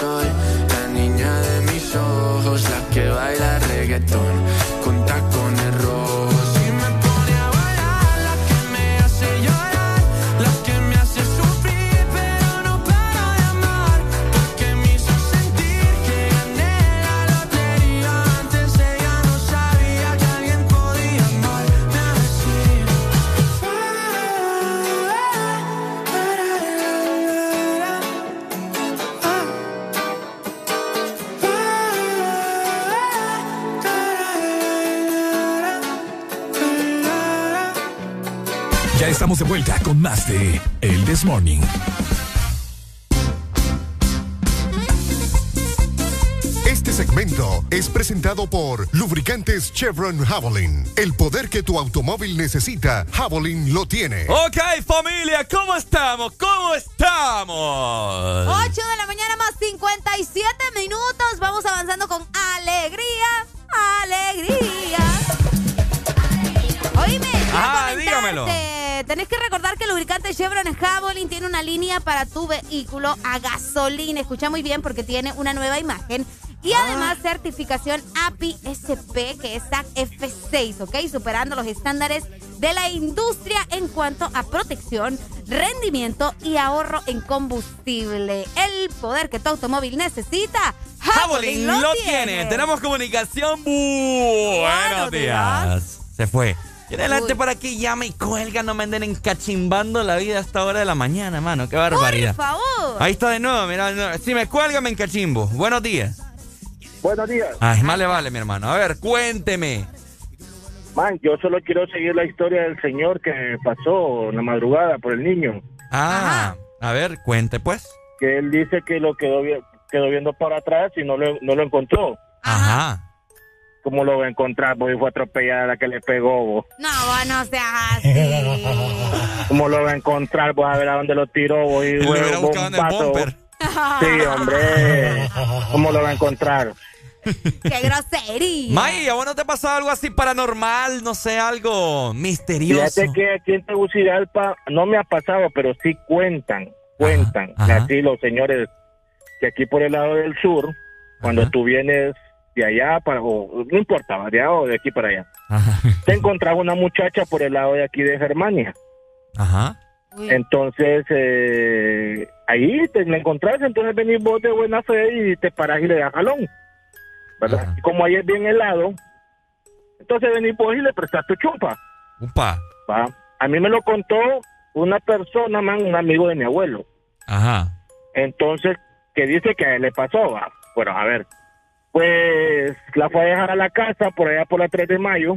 sol, la niña de mis ojos, la que baila reggaetón estamos de vuelta con más de El This Morning. Este segmento es presentado por Lubricantes Chevron Javelin. El poder que tu automóvil necesita, Javelin lo tiene. Ok, familia, ¿cómo estamos? ¿Cómo estamos? 8 de la mañana más 57 minutos. Vamos avanzando con alegría, alegría. Oíme, dígamelo. Tenés que recordar que el lubricante Chevron Javelin tiene una línea para tu vehículo a gasolina. Escucha muy bien porque tiene una nueva imagen. Y Ah. además certificación API SP, que es SAC F6, ¿ok? Superando los estándares de la industria en cuanto a protección, rendimiento y ahorro en combustible. El poder que tu automóvil necesita, Javelin Javelin lo tiene. Tenemos comunicación. Buenos días. Se fue. Tiene adelante por aquí, llama y cuelga, no me anden encachimbando la vida a esta hora de la mañana, mano. Qué barbaridad. Por favor. Ahí está de nuevo, mira. no, Si me cuelga, me encachimbo. Buenos días. Buenos días. Ay, más le vale, mi hermano. A ver, cuénteme. Man, yo solo quiero seguir la historia del señor que pasó en la madrugada por el niño. Ah, a ver, cuente pues. Que él dice que lo quedó, quedó viendo para atrás y no lo, no lo encontró. Ajá. ¿Cómo lo va a encontrar? Porque fue atropellada la que le pegó. vos. No, vos no seas así. ¿Cómo lo va a encontrar? Vos a ver a dónde lo tiró. Vos, y, Lo hubiera buscado en el bumper. Sí, hombre. ¿Cómo lo va a encontrar? ¡Qué grosería! May, ¿a vos no te ha pasado algo así paranormal? No sé, algo misterioso. Fíjate que aquí en Tegucigalpa no me ha pasado, pero sí cuentan, cuentan. ajá. Así los señores que aquí por el lado del sur, cuando tú vienes de allá para, o no importa, de allá o de aquí para allá, te encontraba una muchacha por el lado de aquí de Germania. Ajá. Entonces, eh, ahí te la encontrás, entonces venís vos de buena fe y te parás y le das jalón. ¿Verdad? Y como ahí es bien helado, entonces venís vos y le prestás tu chumpa. Upa. ¿va? A mí me lo contó una persona, man, un amigo de mi abuelo. Ajá. Entonces, que dice que a él le pasó, va. Bueno, a ver. Pues la fue a dejar a la casa por allá por la 3 de mayo.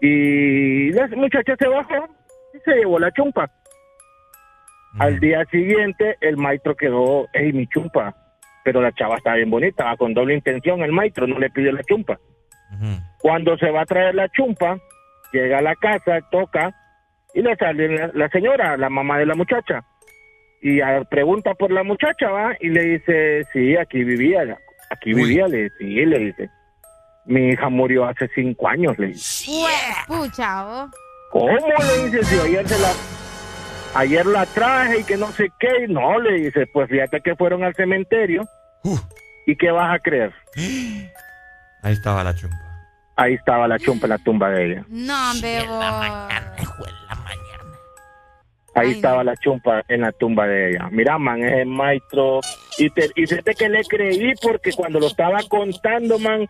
Y la muchacha se bajó y se llevó la chumpa. Al día siguiente, el maestro quedó, hey, mi chumpa. Pero la chava estaba bien bonita, va con doble intención. El maestro no le pidió la chumpa. Cuando se va a traer la chumpa, llega a la casa, toca y le sale la, la señora, la mamá de la muchacha. Y pregunta por la muchacha, va, y le dice, sí, aquí vivía, aquí vivía, le dice, sí, le dice. Mi hija murió hace cinco años, le dice. Pucha. ¿Cómo le dice? Si ayer se la... Ayer la traje y que no sé qué, y no, le dice, pues fíjate que fueron al cementerio. ¿Y qué vas a creer? Ahí estaba la chumpa. Ahí estaba la chumpa en la tumba de ella. No, bebo. Ahí estaba la chumpa en la tumba de ella. Mira, man, es el maestro. Y, te, y fíjate que le creí porque cuando lo estaba contando, man,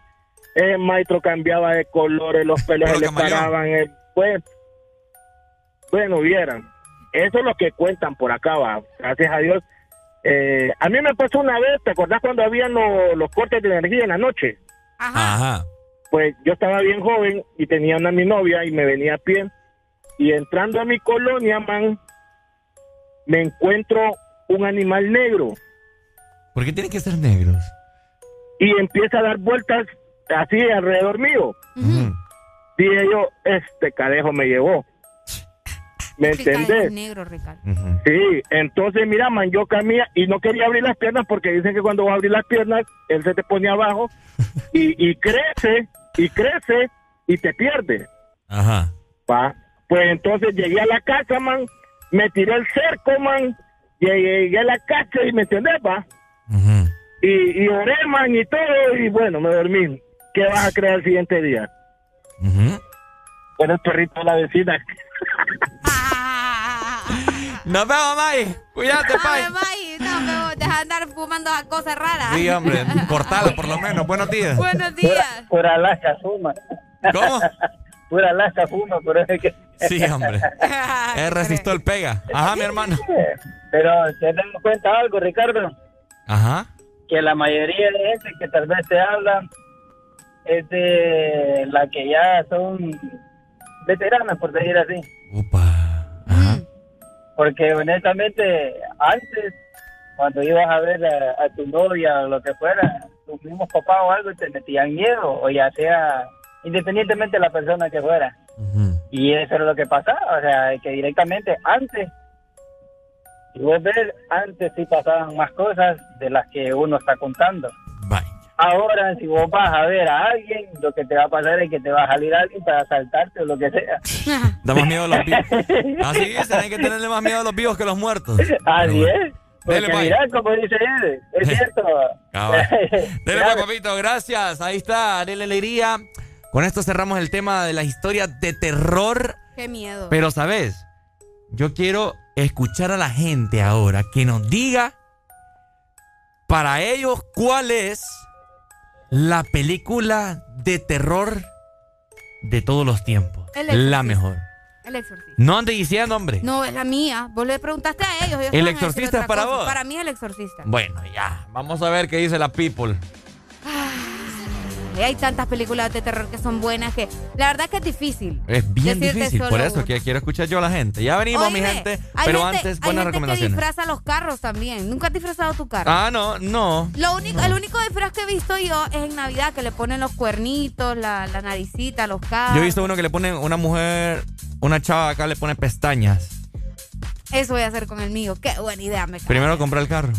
el maestro cambiaba de colores, los pelos se le paraban. eh, pues, bueno, vieran. Eso es lo que cuentan por acá, va. Gracias a Dios. Eh, a mí me pasó una vez, ¿te acordás cuando habían lo- los cortes de energía en la noche? Ajá. Pues yo estaba bien joven y tenía una mi novia y me venía a pie. Y entrando a mi colonia, man, me encuentro un animal negro ¿Por qué tienen que ser negros? y empieza a dar vueltas así alrededor mío. Dije yo, este cadejo me llevó. ¿Me entendés? negro, Ricardo. Sí, entonces mira, man, yo camía y no quería abrir las piernas porque dicen que cuando vas a abrir las piernas, él se te pone abajo y, y crece, y crece y te pierde. Ajá. Va. Pues entonces llegué a la casa, man, me tiré el cerco, man, llegué, llegué a la casa y me entendés, va. Y, y oré, man, y todo, y bueno, me dormí. ¿Qué vas a creer el siguiente día? Era el perrito de la vecina. Nos vemos, May. Cuídate, Pai. Ay, May, no, bebo, deja de andar fumando esas cosas raras. Sí, hombre. Cortala, por lo menos. Buenos días. Buenos días. Pura lasca fuma. ¿Cómo? Pura lasca fuma, pero es que... Sí, hombre. El pega. Ajá, mi hermano. Pero te damos cuenta algo, Ricardo, Ajá. que la mayoría de gente que tal vez te habla es de la que ya son veteranas, por decir así. Porque honestamente, antes, cuando ibas a ver a, a tu novia o lo que fuera, tus mismos papás o algo te metían miedo, o ya sea, independientemente de la persona que fuera. Y eso era lo que pasaba, o sea, que directamente antes, si vos ves, antes sí pasaban más cosas de las que uno está contando. Ahora, si vos vas a ver a alguien, lo que te va a pasar es que te va a salir alguien para asaltarte o lo que sea. Da más miedo a los vivos. Así es, hay que tenerle más miedo a los vivos que a los muertos. Así es. Porque Dele, mirá, como dice él, es cierto. Dele, pues, papito, gracias. Ahí está, Arele Alegría. Con esto cerramos el tema de las historias de terror. Qué miedo. Pero, ¿sabes? Yo quiero escuchar a la gente ahora que nos diga para ellos cuál es la película de terror de todos los tiempos. La mejor. El exorcista. No ande diciendo, hombre. No, es la mía. Vos le preguntaste a ellos. ellos ¿El exorcista es para cosa. vos? Para mí es el exorcista. Bueno, ya. Vamos a ver qué dice la people. Y hay tantas películas de terror que son buenas que la verdad que es difícil. Es bien difícil, por eso que quiero escuchar yo a la gente. Ya venimos, mi gente, hay pero gente- antes hay buenas gente que recomendaciones. disfraza los carros también. ¿Nunca has disfrazado tu carro? Ah, no, no. Lo único, el único disfraz que he visto yo es en Navidad, que le ponen los cuernitos, la, la naricita, los carros. Yo he visto uno que le ponen una mujer, una chava acá le pone pestañas. Eso voy a hacer con el mío. Qué buena idea me cae. Primero comprar el carro.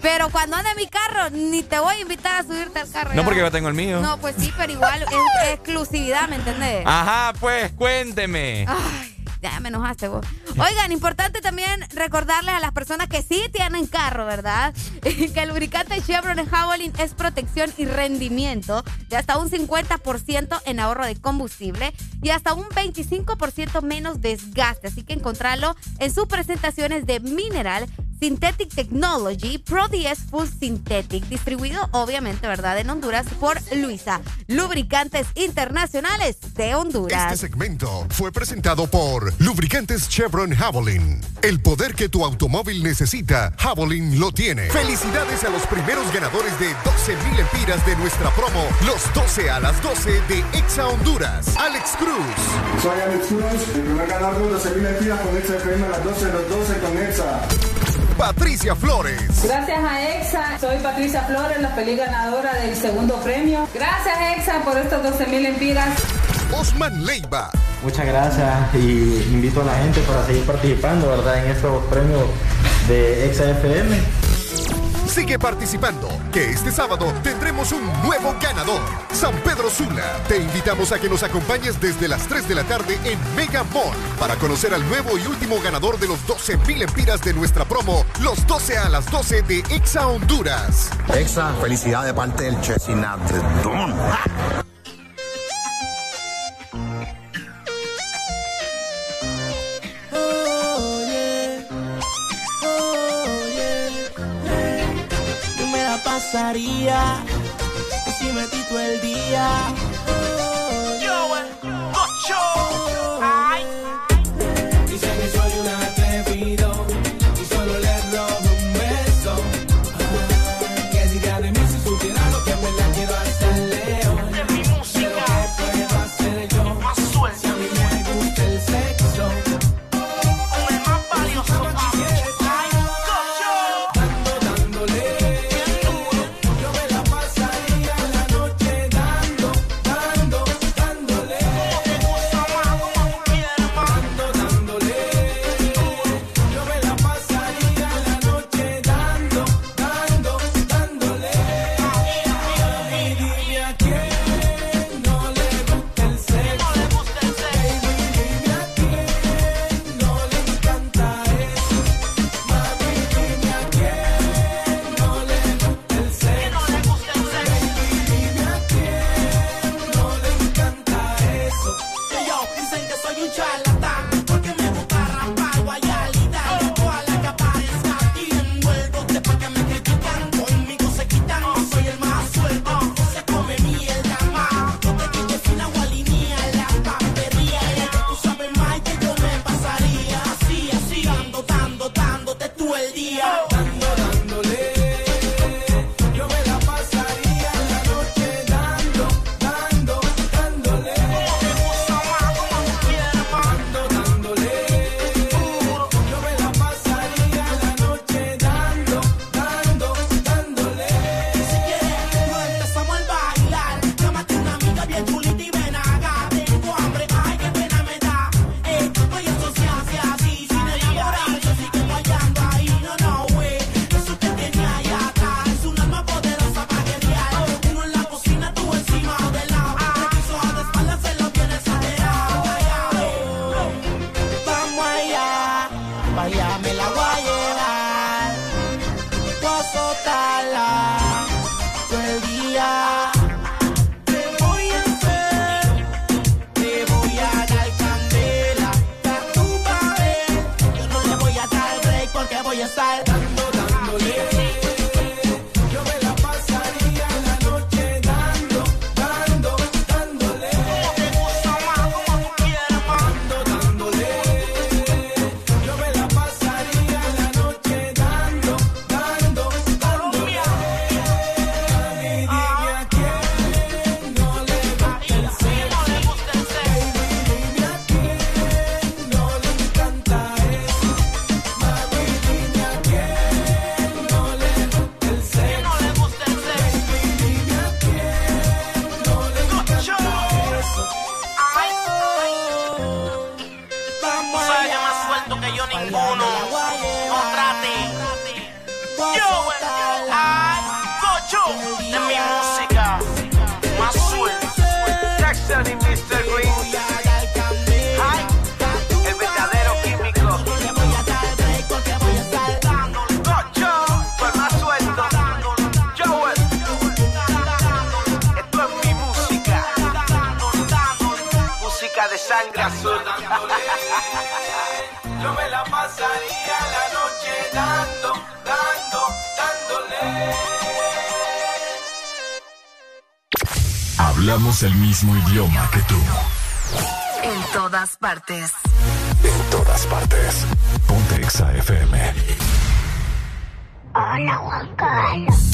Pero cuando ande mi carro, ni te voy a invitar a subirte al carro. No porque yo tengo el mío. No, pues sí, pero igual es exclusividad, ¿me entendés? Ajá, pues cuénteme. Ay, ya me enojaste vos. Oigan, importante también recordarles a las personas que sí tienen carro, ¿verdad? que el lubricante Chevron Javelin es protección y rendimiento de hasta un 50% en ahorro de combustible y hasta un 25% menos desgaste. Así que encontrarlo en sus presentaciones de Mineral Synthetic Technology Pro 10 Full Synthetic, distribuido obviamente, ¿verdad?, en Honduras por Luisa, Lubricantes Internacionales de Honduras. Este segmento fue presentado por Lubricantes Chevron Javelin. El poder que tu automóvil necesita, Javelin lo tiene. Felicidades a los primeros ganadores de 12 mil empiras de nuestra promo, los 12 a las 12 de Exa Honduras. Alex Cruz. Soy Alex Cruz, el primer ganador de 12 mil empiras con Exa FM a las 12 de los 12 con Exa. Patricia Flores. Gracias a EXA, soy Patricia Flores, la feliz ganadora del segundo premio. Gracias EXA por estos 12 mil empiras. Osman Leiva. Muchas gracias y invito a la gente para seguir participando, ¿verdad? En estos premios de EXA-FM. Sigue participando, que este sábado tendremos un nuevo ganador. San Pedro Sula. Te invitamos a que nos acompañes desde las 3 de la tarde en Mega Mall para conocer al nuevo y último ganador de los 12 mil empiras de nuestra promo, los 12 a las 12 de Exa Honduras. Exa, felicidad de parte del Chesinat pasaría si me tito el día. Me la voy a llevar. Voy mismo idioma que tú. En todas partes. En todas partes. Ponte Exa FM. Hola, Juan Carlos.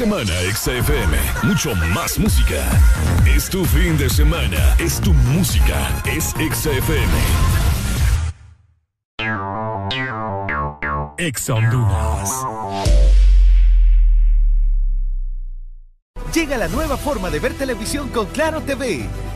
Semana, XFM. Mucho más música. Es tu fin de semana. Es tu música. Es XFM. Ex. Llega la nueva forma de ver televisión con Claro TV,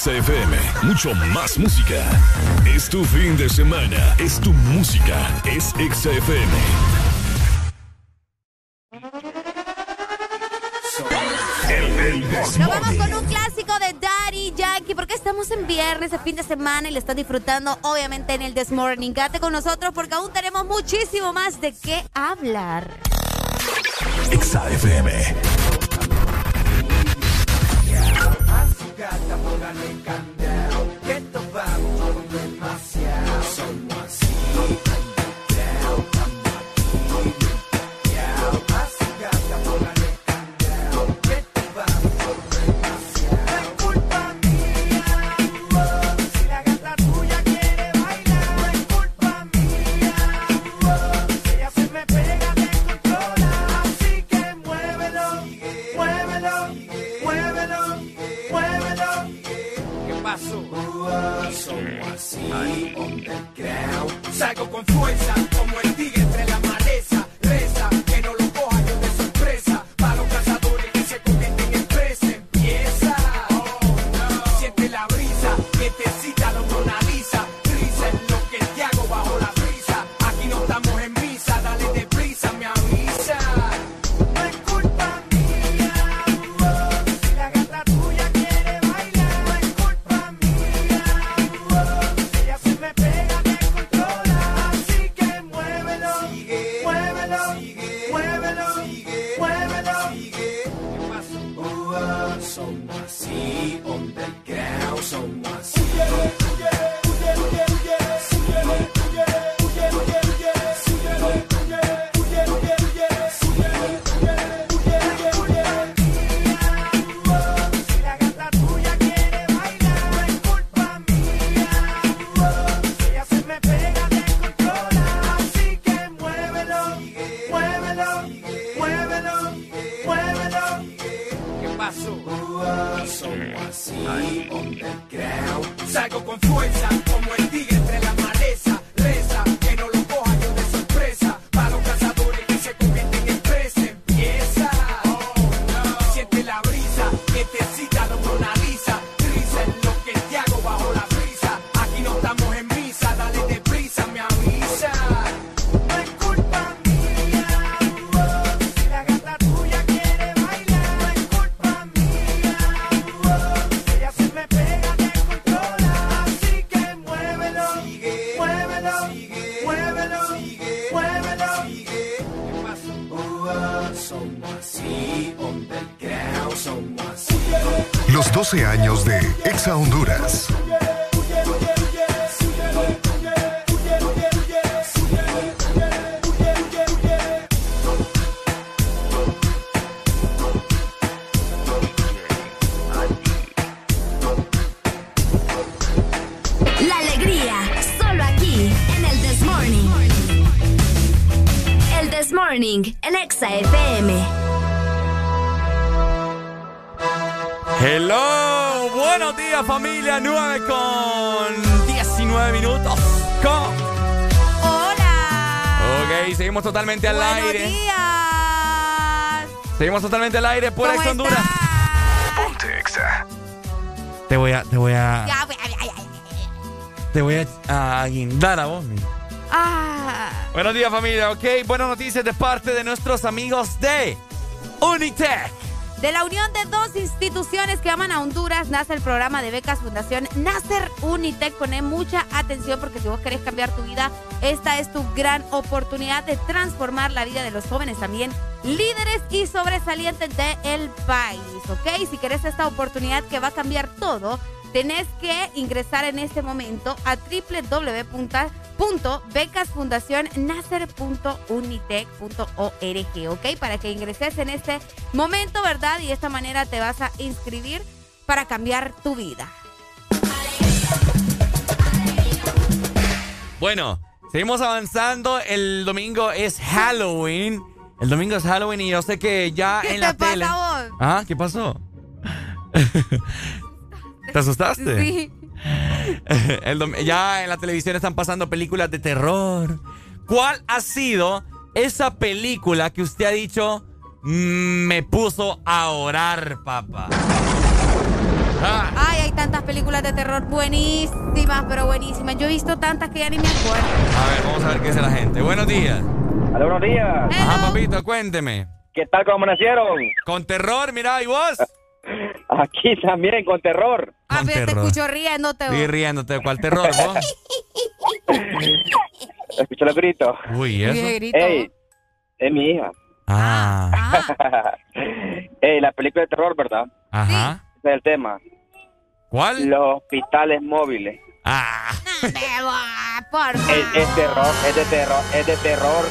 XFM. Mucho más música. Es tu fin de semana. Es tu música. Es XFM. Nos vamos con un clásico de Daddy Yankee porque estamos en viernes, el fin de semana y lo estás disfrutando obviamente en el This Morning. Quédate con nosotros porque aún tenemos muchísimo más de qué hablar. XFM. Seguimos totalmente al Buenos aire. días. Seguimos totalmente al aire por ¿Cómo Ex Honduras. Ponte Exa. Te voy a, te voy a, Ya, voy, te voy a, a guindar a vos. mi. Ah, Buenos días familia, ok. Buenas noticias de parte de nuestros amigos de Unitec. De la unión de dos instituciones que aman a Honduras nace el programa de becas Fundación Nacer Unitec. Pone mucha atención porque si vos querés cambiar tu vida, esta es tu gran oportunidad de transformar la vida de los jóvenes también, líderes y sobresalientes del país, ¿ok? Si querés esta oportunidad que va a cambiar todo, tenés que ingresar en este momento a www.becasfundacionnacer.unitec.org, ¿ok? Para que ingreses en este momento, ¿verdad? Y de esta manera te vas a inscribir para cambiar tu vida. Bueno, seguimos avanzando. El domingo es Halloween. El domingo es Halloween y yo sé que ya ¿Qué en la pasa tele. vos? Ah, ¿qué pasó? ¿Te asustaste? Sí. El dom- ya en la televisión están pasando películas de terror. ¿Cuál ha sido esa película que usted ha dicho "Mm, me puso a orar, papá? Ah, Ay, hay tantas películas de terror buenísimas, pero buenísimas. Yo he visto tantas que ya ni me acuerdo. a ver, vamos a ver qué dice la gente. Buenos días. Hola, buenos días. Ajá, papito, cuénteme. ¿Qué tal? ¿Cómo amanecieron? Con terror, mira, ¿y vos? Aquí también, con terror. Ah, Con pero te terror. escucho riéndote. vos. Estoy riéndote. ¿De cuál terror, vos? Escucho los gritos. Uy, ¿y eso? Grito. Ey, es mi hija. Ah, Ey, la película de terror, ¿verdad? ajá. Ese es el tema. ¿Cuál? Los hospitales móviles. Ah, por Es, favor. es terror, es de terror, es de terror.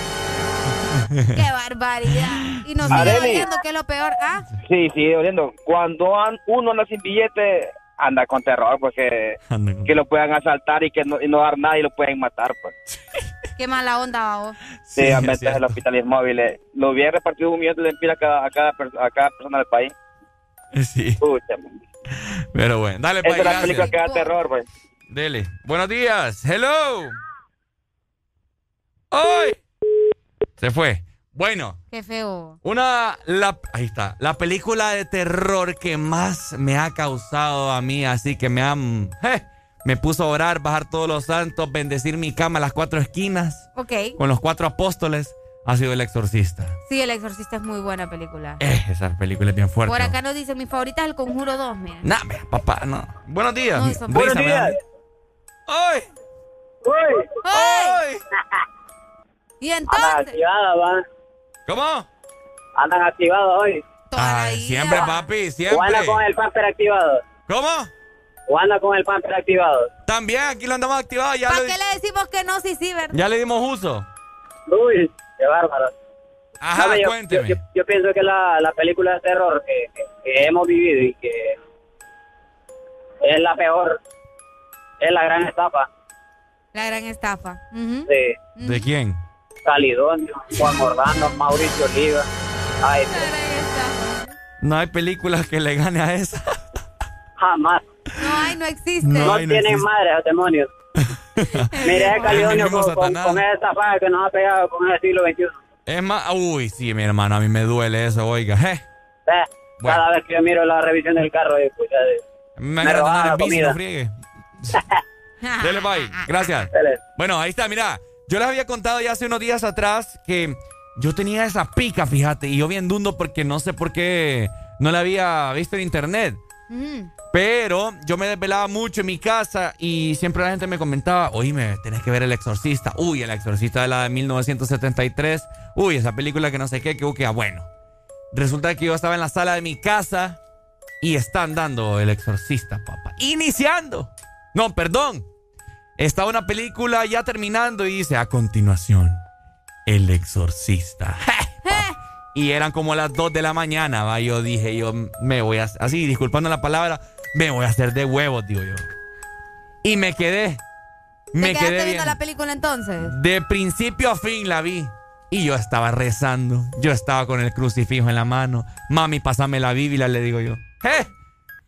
Qué barbaridad. Y nos sigue doliendo, que es lo peor. Ah, Sí, sigue doliendo. Cuando an- uno anda sin billete, anda con terror, porque que lo puedan asaltar y que no, y no dar nada y lo pueden matar, pues. qué mala onda, babo. Sí, es a meter cierto. en los hospitales móviles. Lo hubiera repartido un millón de lempiras a cada, a cada, a cada persona del país. Sí, Pucha, pero bueno. Dale, esa es la película que da terror, pues. Dele. Buenos días. Hello. ¡Ay! Se fue. Bueno, Qué feo. una. La, ahí está. La película de terror que más me ha causado a mí, así que me han. eh, me puso a orar, bajar todos los santos, bendecir mi cama a las cuatro esquinas Ok. con los cuatro apóstoles. Ha sido El Exorcista. Sí, El Exorcista es muy buena película. Eh, esa película es bien fuerte. Por acá nos dicen, mi favorita es El Conjuro 2, mira. Nah, mira, papá, no. Buenos días. No, Buenos días. ¡Ay! Uy, ¡Ay! Y andan entonces, activados, va. ¿Cómo? Andan activados hoy. Ay, siempre, papi, siempre. O anda con el pamper activado. ¿Cómo? O anda con el pamper activado. También, aquí lo andamos activado. Ya, ¿Para le, qué le decimos que no? Sí, sí, ¿verdad? ya le dimos uso. Uy, qué bárbaro. Ajá, No, yo, cuénteme. Yo, yo- yo pienso que la, la película de terror que, que- que hemos vivido y que es la peor, es la gran estafa La gran estafa. Ujú. de ¿De quién? Calidonio, Juan Mordano, Mauricio Oliva. Ay, La gran estafa. No hay película que le gane a esa. jamás. No hay, no existe. No No, hay, no tienen existe. madre, esos demonios. Mira ese Calidonio con, con, con esa estafa que nos ha pegado con el siglo XXI. Es más, uy, sí, mi hermano, a mí me duele eso, oiga. Eh, Bueno. Cada vez que yo miro la revisión del carro, eh, eh, Me, Me la en bici, comida. no friegue. Dele, bye. Gracias. Bueno, ahí está, mira. Yo les había contado ya hace unos días atrás que yo tenía esa pica, fíjate, y yo bien dundo porque no sé por qué no la había visto en internet. Ujú. Pero yo me desvelaba mucho en mi casa y siempre la gente me comentaba, oíme, tenés que ver El Exorcista. Uy, El Exorcista de la de 1973. Uy, esa película que no sé qué, que queda bueno. Resulta que yo estaba en la sala de mi casa y están dando El Exorcista, papá. Iniciando. No, perdón. Estaba una película ya terminando y dice, a continuación, El Exorcista. Y eran como las 2 de la mañana, va. Yo dije, yo me voy a. Así, disculpando la palabra, me voy a hacer de huevos, digo yo. Y me quedé. ¿Te Me quedaste quedé viendo la película entonces? De principio a fin la vi. Y yo estaba rezando. Yo estaba con el crucifijo en la mano. Mami, pásame la Biblia, le digo yo. ¡Eh!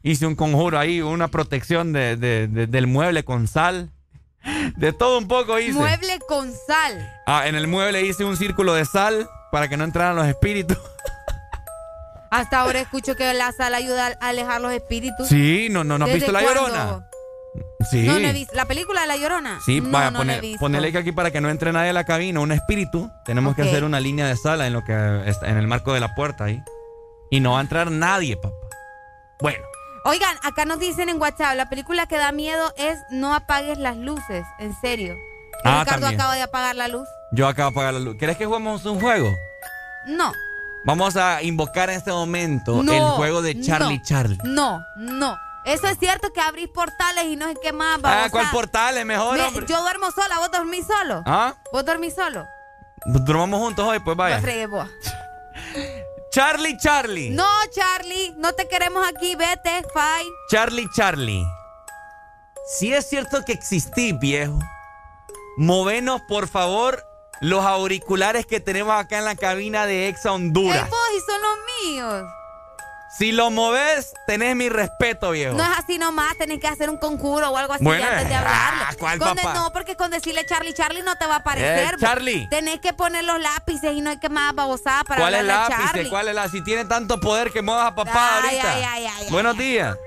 Hice un conjuro ahí, una protección de- de- de- del mueble con sal. De todo un poco hice. Mueble con sal. Ah, en el mueble hice un círculo de sal para que no entraran los espíritus. Hasta ahora escucho que la sal ayuda a alejar los espíritus. Sí, no, no, ¿no has ¿Desde visto La cuándo? Llorona? Sí. No, no he visto. ¿La película de La Llorona? Sí, no, vaya, no la pone- he visto. ponele que aquí para que no entre nadie a la cabina, un espíritu, tenemos que hacer una línea de sala en lo que está en el marco de la puerta ahí. Y no va a entrar nadie, papá. Bueno, Oigan, acá nos dicen en WhatsApp, la película que da miedo es No apagues las luces, en serio. Ah, Ricardo también. acaba de apagar la luz. yo acabo de apagar la luz. ¿Quieres que juguemos un juego? No. Vamos a invocar en este momento No, el juego de Charlie no, Charlie. No, no. Eso es cierto que abrís portales y no sé qué más. Ah. ¿cuál portal es mejor, Me- yo duermo sola, vos dormís solo. ¿Ah? Vos dormís solo. Durmamos juntos hoy, pues vaya. No vos. Charlie Charlie. No, Charlie, no te queremos aquí, vete, fine. Charlie Charlie. Si es cierto que existís, viejo, movenos por favor los auriculares que tenemos acá en la cabina de Exa Honduras. Ey, vos y son los míos. Si lo moves, tenés mi respeto, viejo. No es así nomás, tenés que hacer un conjuro o algo así Bueno, antes de hablarle. ah, ¿cuál, Con de- papá? no, porque con decirle Charlie, Charlie no te va a aparecer. Eh. Charlie. Tenés que poner los lápices y no hay que más babosada para ¿Cuál es hablarle a lápiz? Charlie. ¿Cuál es la? Si tiene tanto poder que muevas a papá Ay, ahorita. ay, ay, ay, Buenos días.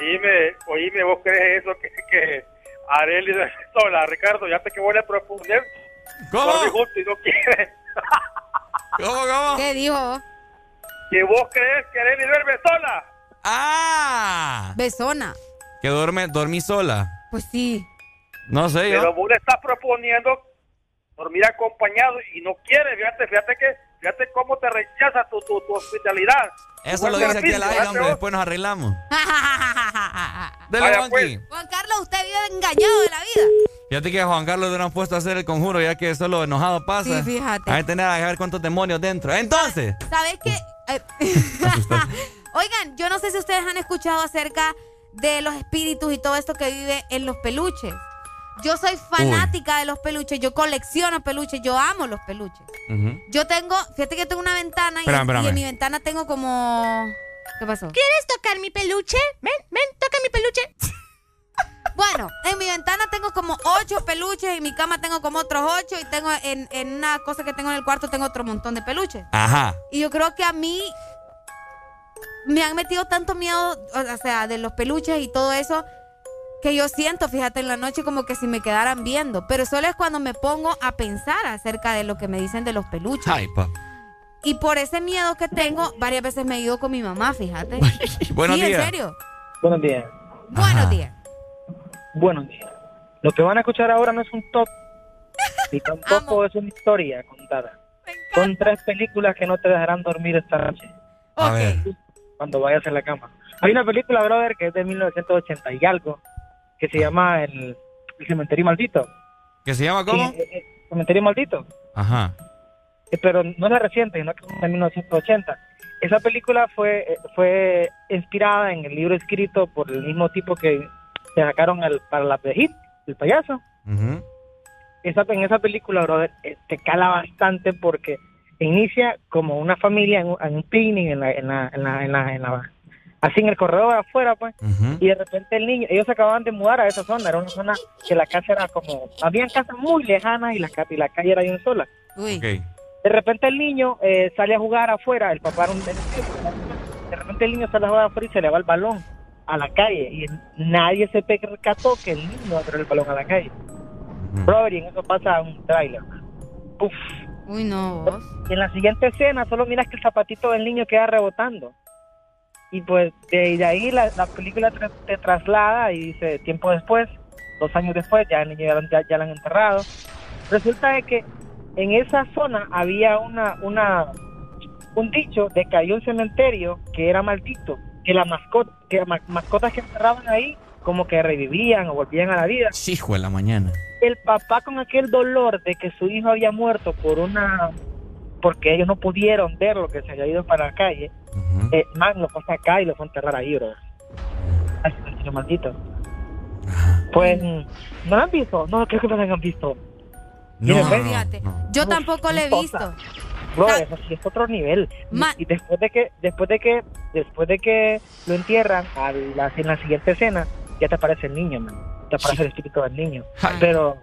Oíme, oíme, ¿vos crees eso que, que Areli de sola, Ricardo? Ya te que voy a proponer. ¿Cómo? Dormir juntos y no quiere. ¿Cómo, cómo? ¿Qué dijo? Que vos crees que Areli duerme sola. ¡Ah! Besona. Que duerme, dormí sola. Pues sí. No sé yo. Pero vos le estás proponiendo dormir acompañado y no quiere. Fíjate, fíjate que, fíjate cómo te rechaza tu, tu, tu hospitalidad. Eso lo dice aquí al aire, hombre. Después nos arreglamos. Dele, pues. Juan Carlos, usted vive engañado de la vida. Fíjate que a Juan Carlos le han puesto a hacer el conjuro, ya que solo enojado pasa. Sí, fíjate. Hay que tener a ver cuántos demonios dentro. Entonces, ¿Sabes qué? Eh, Oigan, yo no sé si ustedes han escuchado acerca de los espíritus y todo esto que vive en los peluches. Yo soy fanática de los peluches, yo colecciono peluches, yo amo los peluches. Yo tengo, fíjate que tengo una ventana y, Espérame, y en mi ventana tengo como... ¿Qué pasó? ¿Quieres tocar mi peluche? Ven, ven, toca mi peluche. Bueno, en mi ventana tengo como ocho peluches, en mi cama tengo como otros ocho y tengo en, en una cosa que tengo en el cuarto tengo otro montón de peluches. Ajá. Y yo creo que a mí me han metido tanto miedo, o sea, de los peluches y todo eso, que yo siento, fíjate, en la noche como que si me quedaran viendo. Pero solo es cuando me pongo a pensar acerca de lo que me dicen de los peluches. Ay, pa. Y por ese miedo que tengo, varias veces me he ido con mi mamá, fíjate. Buenos sí, días. en serio. Buenos días. Buenos días. Buenos días. Lo que van a escuchar ahora no es un top, ni tampoco es una historia contada. Son tres películas que no te dejarán dormir esta noche. A ver. Cuando vayas a la cama. Hay una película, brother, que es de 1980 y algo, que se llama El, el Cementerio Maldito. ¿Que se llama cómo? Sí, eh, eh, Cementerio Maldito. Ajá. Eh, pero no es la reciente, sino que es de 1980. Esa película fue, fue inspirada en el libro escrito por el mismo tipo que se sacaron el, para la de Hit, el payaso. Esa, en esa película, brother, te cala bastante porque inicia como una familia en un, en un picnic, en la, en la, en la, en la, en la- así en el corredor afuera, pues, y de repente el niño, ellos se acababan de mudar a esa zona, era una zona que la casa era como, habían casas muy lejanas y la, y la calle era de un sola. Uy. De repente el niño eh, sale a jugar afuera, el papá era un de repente el niño sale a jugar afuera y se le va el balón a la calle y nadie se percató que el niño tiró el balón a la calle. Y en eso pasa un tráiler. Puf. Uy, no, vos. Y en la siguiente escena solo miras que el zapatito del niño queda rebotando. Y pues de, ahí la, la película te, te traslada y dice tiempo después, dos años después, ya el niño ya, lo- ya, ya lo han enterrado. Resulta de que en esa zona había una, una, un dicho de que había un cementerio que era maldito, que las mascota, que las mascotas que enterraban ahí como que revivían o volvían a la vida. Hijo de la mañana. El papá con aquel dolor de que su hijo había muerto por una porque ellos no pudieron ver lo que se había ido para la calle, eh, man, lo fue a sacar y lo fue a enterrar ahí, bro. Ay, cementerio maldito. Pues, ¿no lo han visto? No, creo que no lo han visto. No, ven. Fíjate, yo tampoco lo he visto. Bro, eso sí es otro nivel. Y después de que, después de que, después de que lo entierran a la, en la siguiente escena, ya te aparece el niño, man. que aparece el espíritu del niño. Pero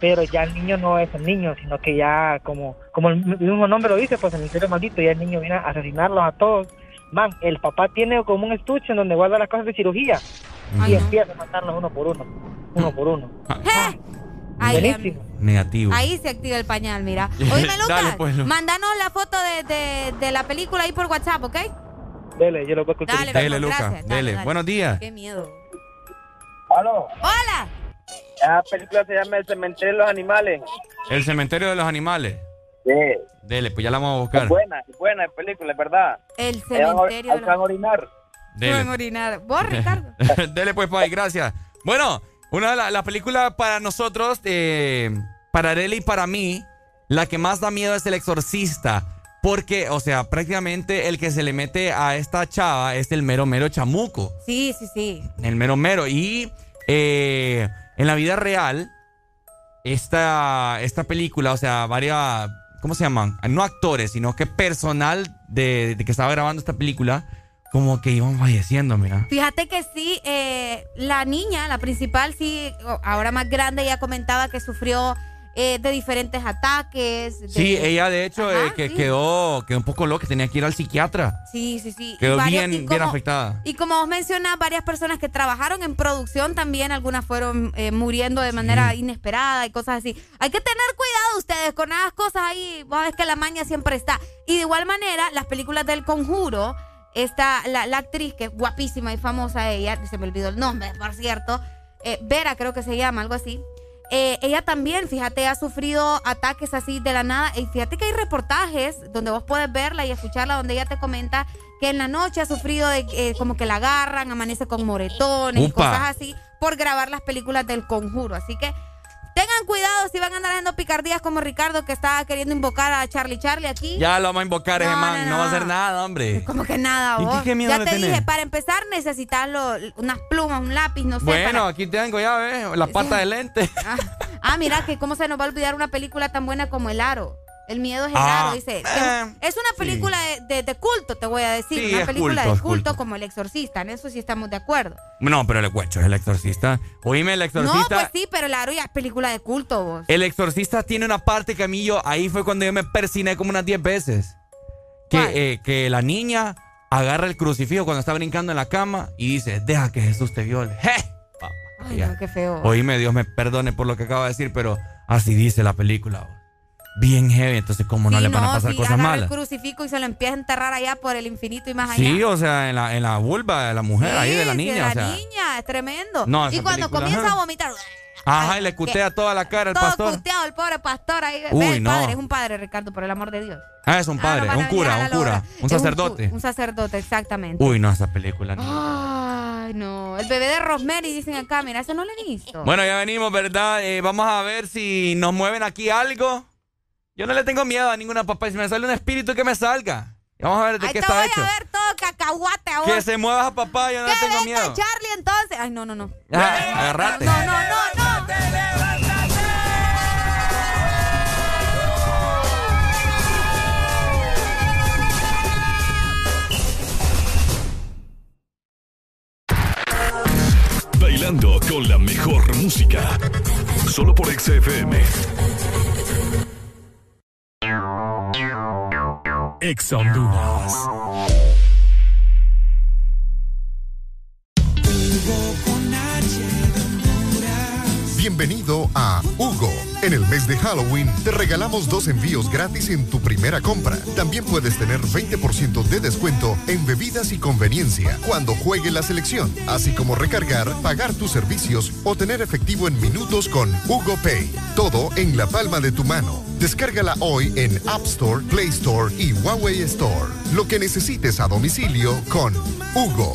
pero ya el niño no es el niño, sino que ya como como el mismo nombre lo dice, pues el misterio maldito, ya el niño viene a asesinarlos a todos. Man, el papá tiene como un estuche en donde guarda las cosas de cirugía y empieza a matarlos uno por uno, uno por uno. Ahí. Negativo. ahí se activa el pañal, mira. Oíme, Lucas, Dale, pues, mándanos la foto de, de, de la película ahí por WhatsApp, ¿ok? Dele, yo lo voy a escuchar. Dale, Dele, pues, Luca. gracias. Dele. Dale, dale. Buenos días. Qué miedo. ¿Aló? ¡Hola! La película se llama El cementerio de los animales. El cementerio de los animales. Sí. Dele, pues ya la vamos a buscar. Es buena, es buena película, es verdad. El Ahí van a- cementerio ahí de van a los... orinar. Dele. Orinar. ¿Vos, Ricardo? Dele pues, Pai, gracias. Bueno, una de las la películas para nosotros, eh, para Arely y para mí, la que más da miedo es El Exorcista. Porque, o sea, prácticamente el que se le mete a esta chava es el mero mero chamuco. Sí, sí, sí. El mero mero. Y eh, en la vida real, esta, esta película, o sea, varias, ¿cómo se llaman? No actores, sino que personal de, de que estaba grabando esta película, como que iban falleciendo, mira. Fíjate que sí, eh, la niña, la principal, sí, ahora más grande, ya comentaba que sufrió eh, de diferentes ataques. de- Sí, ella de hecho eh, Ajá, que sí. quedó, quedó un poco loca, tenía que ir al psiquiatra. Sí, sí, sí. Quedó varios- bien, bien afectada. Y como vos mencionás, varias personas que trabajaron en producción también, algunas fueron eh, muriendo de manera inesperada y cosas así. Hay que tener cuidado ustedes con esas cosas ahí. Vos ves que la maña siempre está. Y de igual manera, las películas del conjuro, esta, la, la actriz que es guapísima y famosa ella, se me olvidó el nombre, por cierto, eh, Vera creo que se llama, algo así. Eh, ella también, fíjate, ha sufrido ataques así de la nada. Y fíjate que hay reportajes donde vos puedes verla y escucharla, donde ella te comenta que en la noche ha sufrido de eh, como que la agarran, amanece con moretones y Upa. cosas así por grabar las películas del conjuro. Así que tengan cuidado si van a andar haciendo picardías como Ricardo que estaba queriendo invocar a Charlie Charlie aquí. Ya lo vamos a invocar ese No, man, no, no, va a hacer nada, hombre. Como que nada, ¿Y vos. qué- qué miedo ya le te tenés? dije, para empezar necesitas lo- unas plumas, un lápiz, no sé. Bueno, para- aquí tengo ya, ¿ves? La pata de lente. Ah, mira, que cómo se nos va a olvidar una película tan buena como El Aro. El miedo es el Ah, aro, dice. eh, es una película de, de- de culto, te voy a decir. Sí, una es película culto, de culto, culto. como El Exorcista. En eso sí estamos de acuerdo. No, pero el cuecho es el exorcista. Oíme, el No, exorcista. pues sí, pero ya es película de culto, vos. El exorcista tiene una parte que a mí yo, ahí fue cuando yo me persiné como unas 10 veces. Que, eh, que la niña agarra el crucifijo cuando está brincando en la cama y dice, deja que Jesús te viole. Ay, no, qué feo. Oíme, Dios me perdone por lo que acabo de decir, pero así dice la película. Bien heavy, entonces cómo no Sí, le van a pasar sí, cosas malas. el crucifijo y se lo empieza a enterrar allá por el infinito y más allá. Sí, o sea, en la, en la vulva de la mujer, ahí de la niña. de o la sea, niña, es tremendo. No, y cuando película, comienza a vomitar. Ajá, y le cutea toda la cara al todo pastor. cuteado el pobre pastor ahí. Uy, el no. padre, es un padre, Ricardo, por el amor de Dios. Ah, es un padre, no van a un cura, un cura, un sacerdote. Un, sacerdote, exactamente. Uy, no, esa película. no. Ay, no. El bebé de Rosemary, dicen acá, mira, eso no lo he visto. Bueno, ya venimos, ¿verdad? Eh, vamos a ver si nos mueven aquí algo. Yo no le tengo miedo a ninguna papá. Si me sale un espíritu, que me salga. Y Vamos a ver de qué te está voy hecho. a ver todo cacahuate a vos. Que se mueva a papá, yo no le tengo miedo. Charlie entonces. Ay, no, no, no. Ah, agarrate. No, no, no, no. Bailando con la mejor música. Solo por XFM. Ex Honduras. Bienvenido a Hugo. En el mes de Halloween te regalamos dos envíos gratis en tu primera compra. También puedes tener 20% de descuento en bebidas y conveniencia cuando juegue la selección, así como recargar, pagar tus servicios o tener efectivo en minutos con Hugo Pay. Todo en la palma de tu mano. Descárgala hoy en App Store, Play Store y Huawei Store. Lo que necesites a domicilio con Hugo.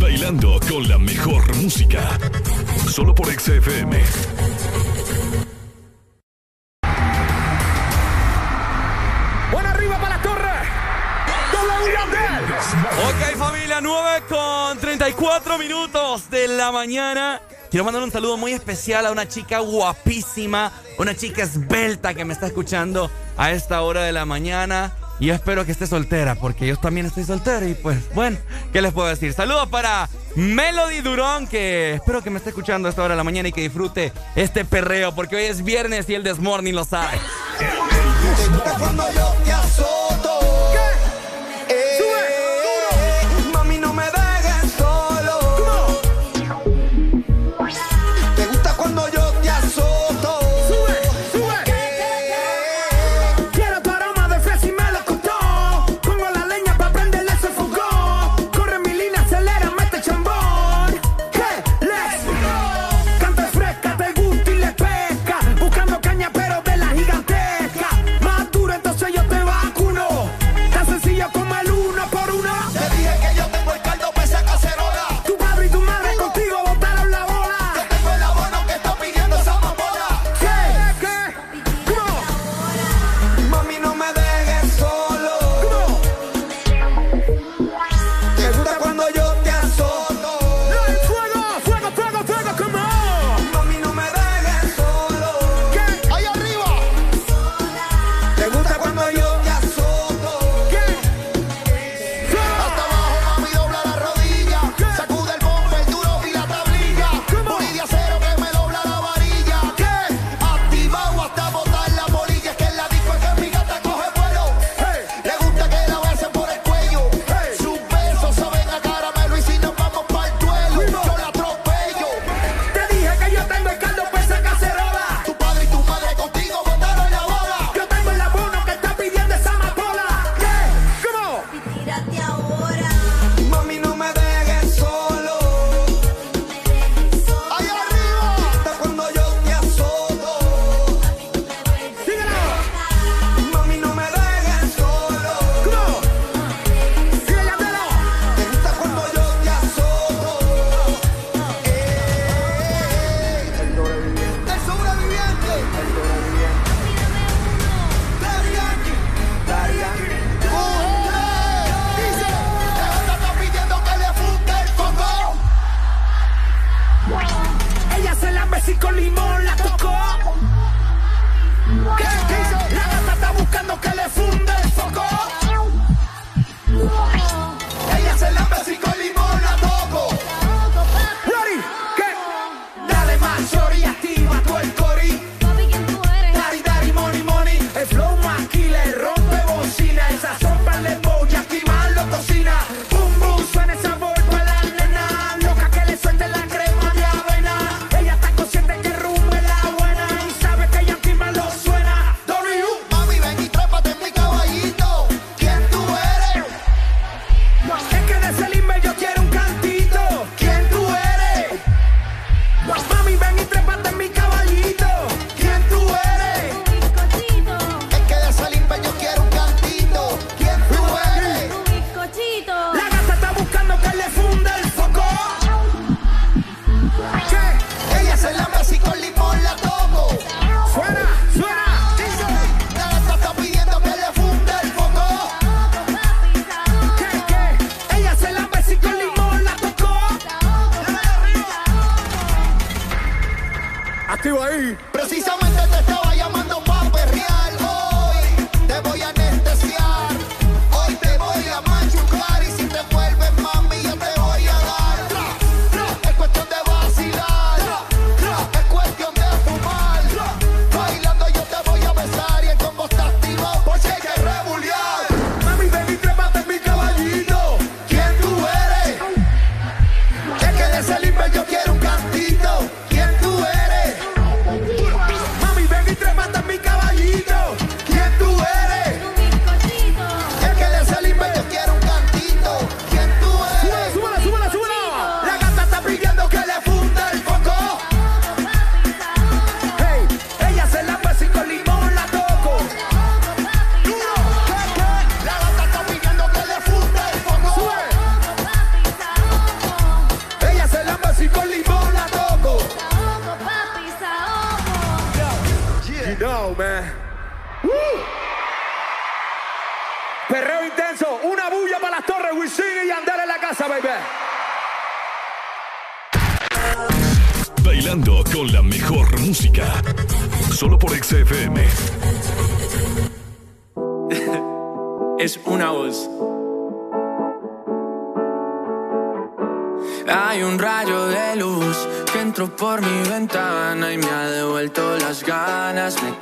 Bailando con la mejor música. Solo por XFM. Buena arriba para la torre. Ok, familia, 9 con 34 minutos de la mañana. Quiero mandar un saludo muy especial a una chica guapísima, una chica esbelta que me está escuchando a esta hora de la mañana. Y yo espero que esté soltera, porque yo también estoy soltera. Y pues, bueno, ¿qué les puedo decir? Saludos para Melody Durón, que espero que me esté escuchando a esta hora de la mañana y que disfrute este perreo, porque hoy es viernes y el Desmorning lo sabe. Eh,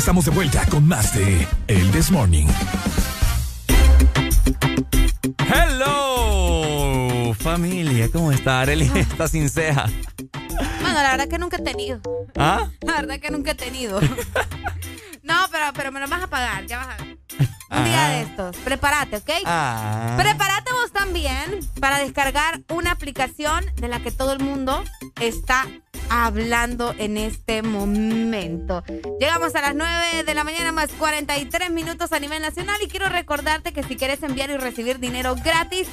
estamos de vuelta con más de El This Morning. Hello, familia, ¿cómo está? Arely está sin ceja. Bueno, la verdad que nunca he tenido. ¿Ah? La verdad que nunca he tenido. no, pero, pero me lo vas a pagar, ya vas a ver. Un día de estos. Prepárate, ¿ok? Ah. Prepárate vos también para descargar una aplicación de la que todo el mundo está hablando en este momento. Llegamos a las 9 de la mañana más 43 minutos a nivel nacional y quiero recordarte que si quieres enviar y recibir dinero gratis,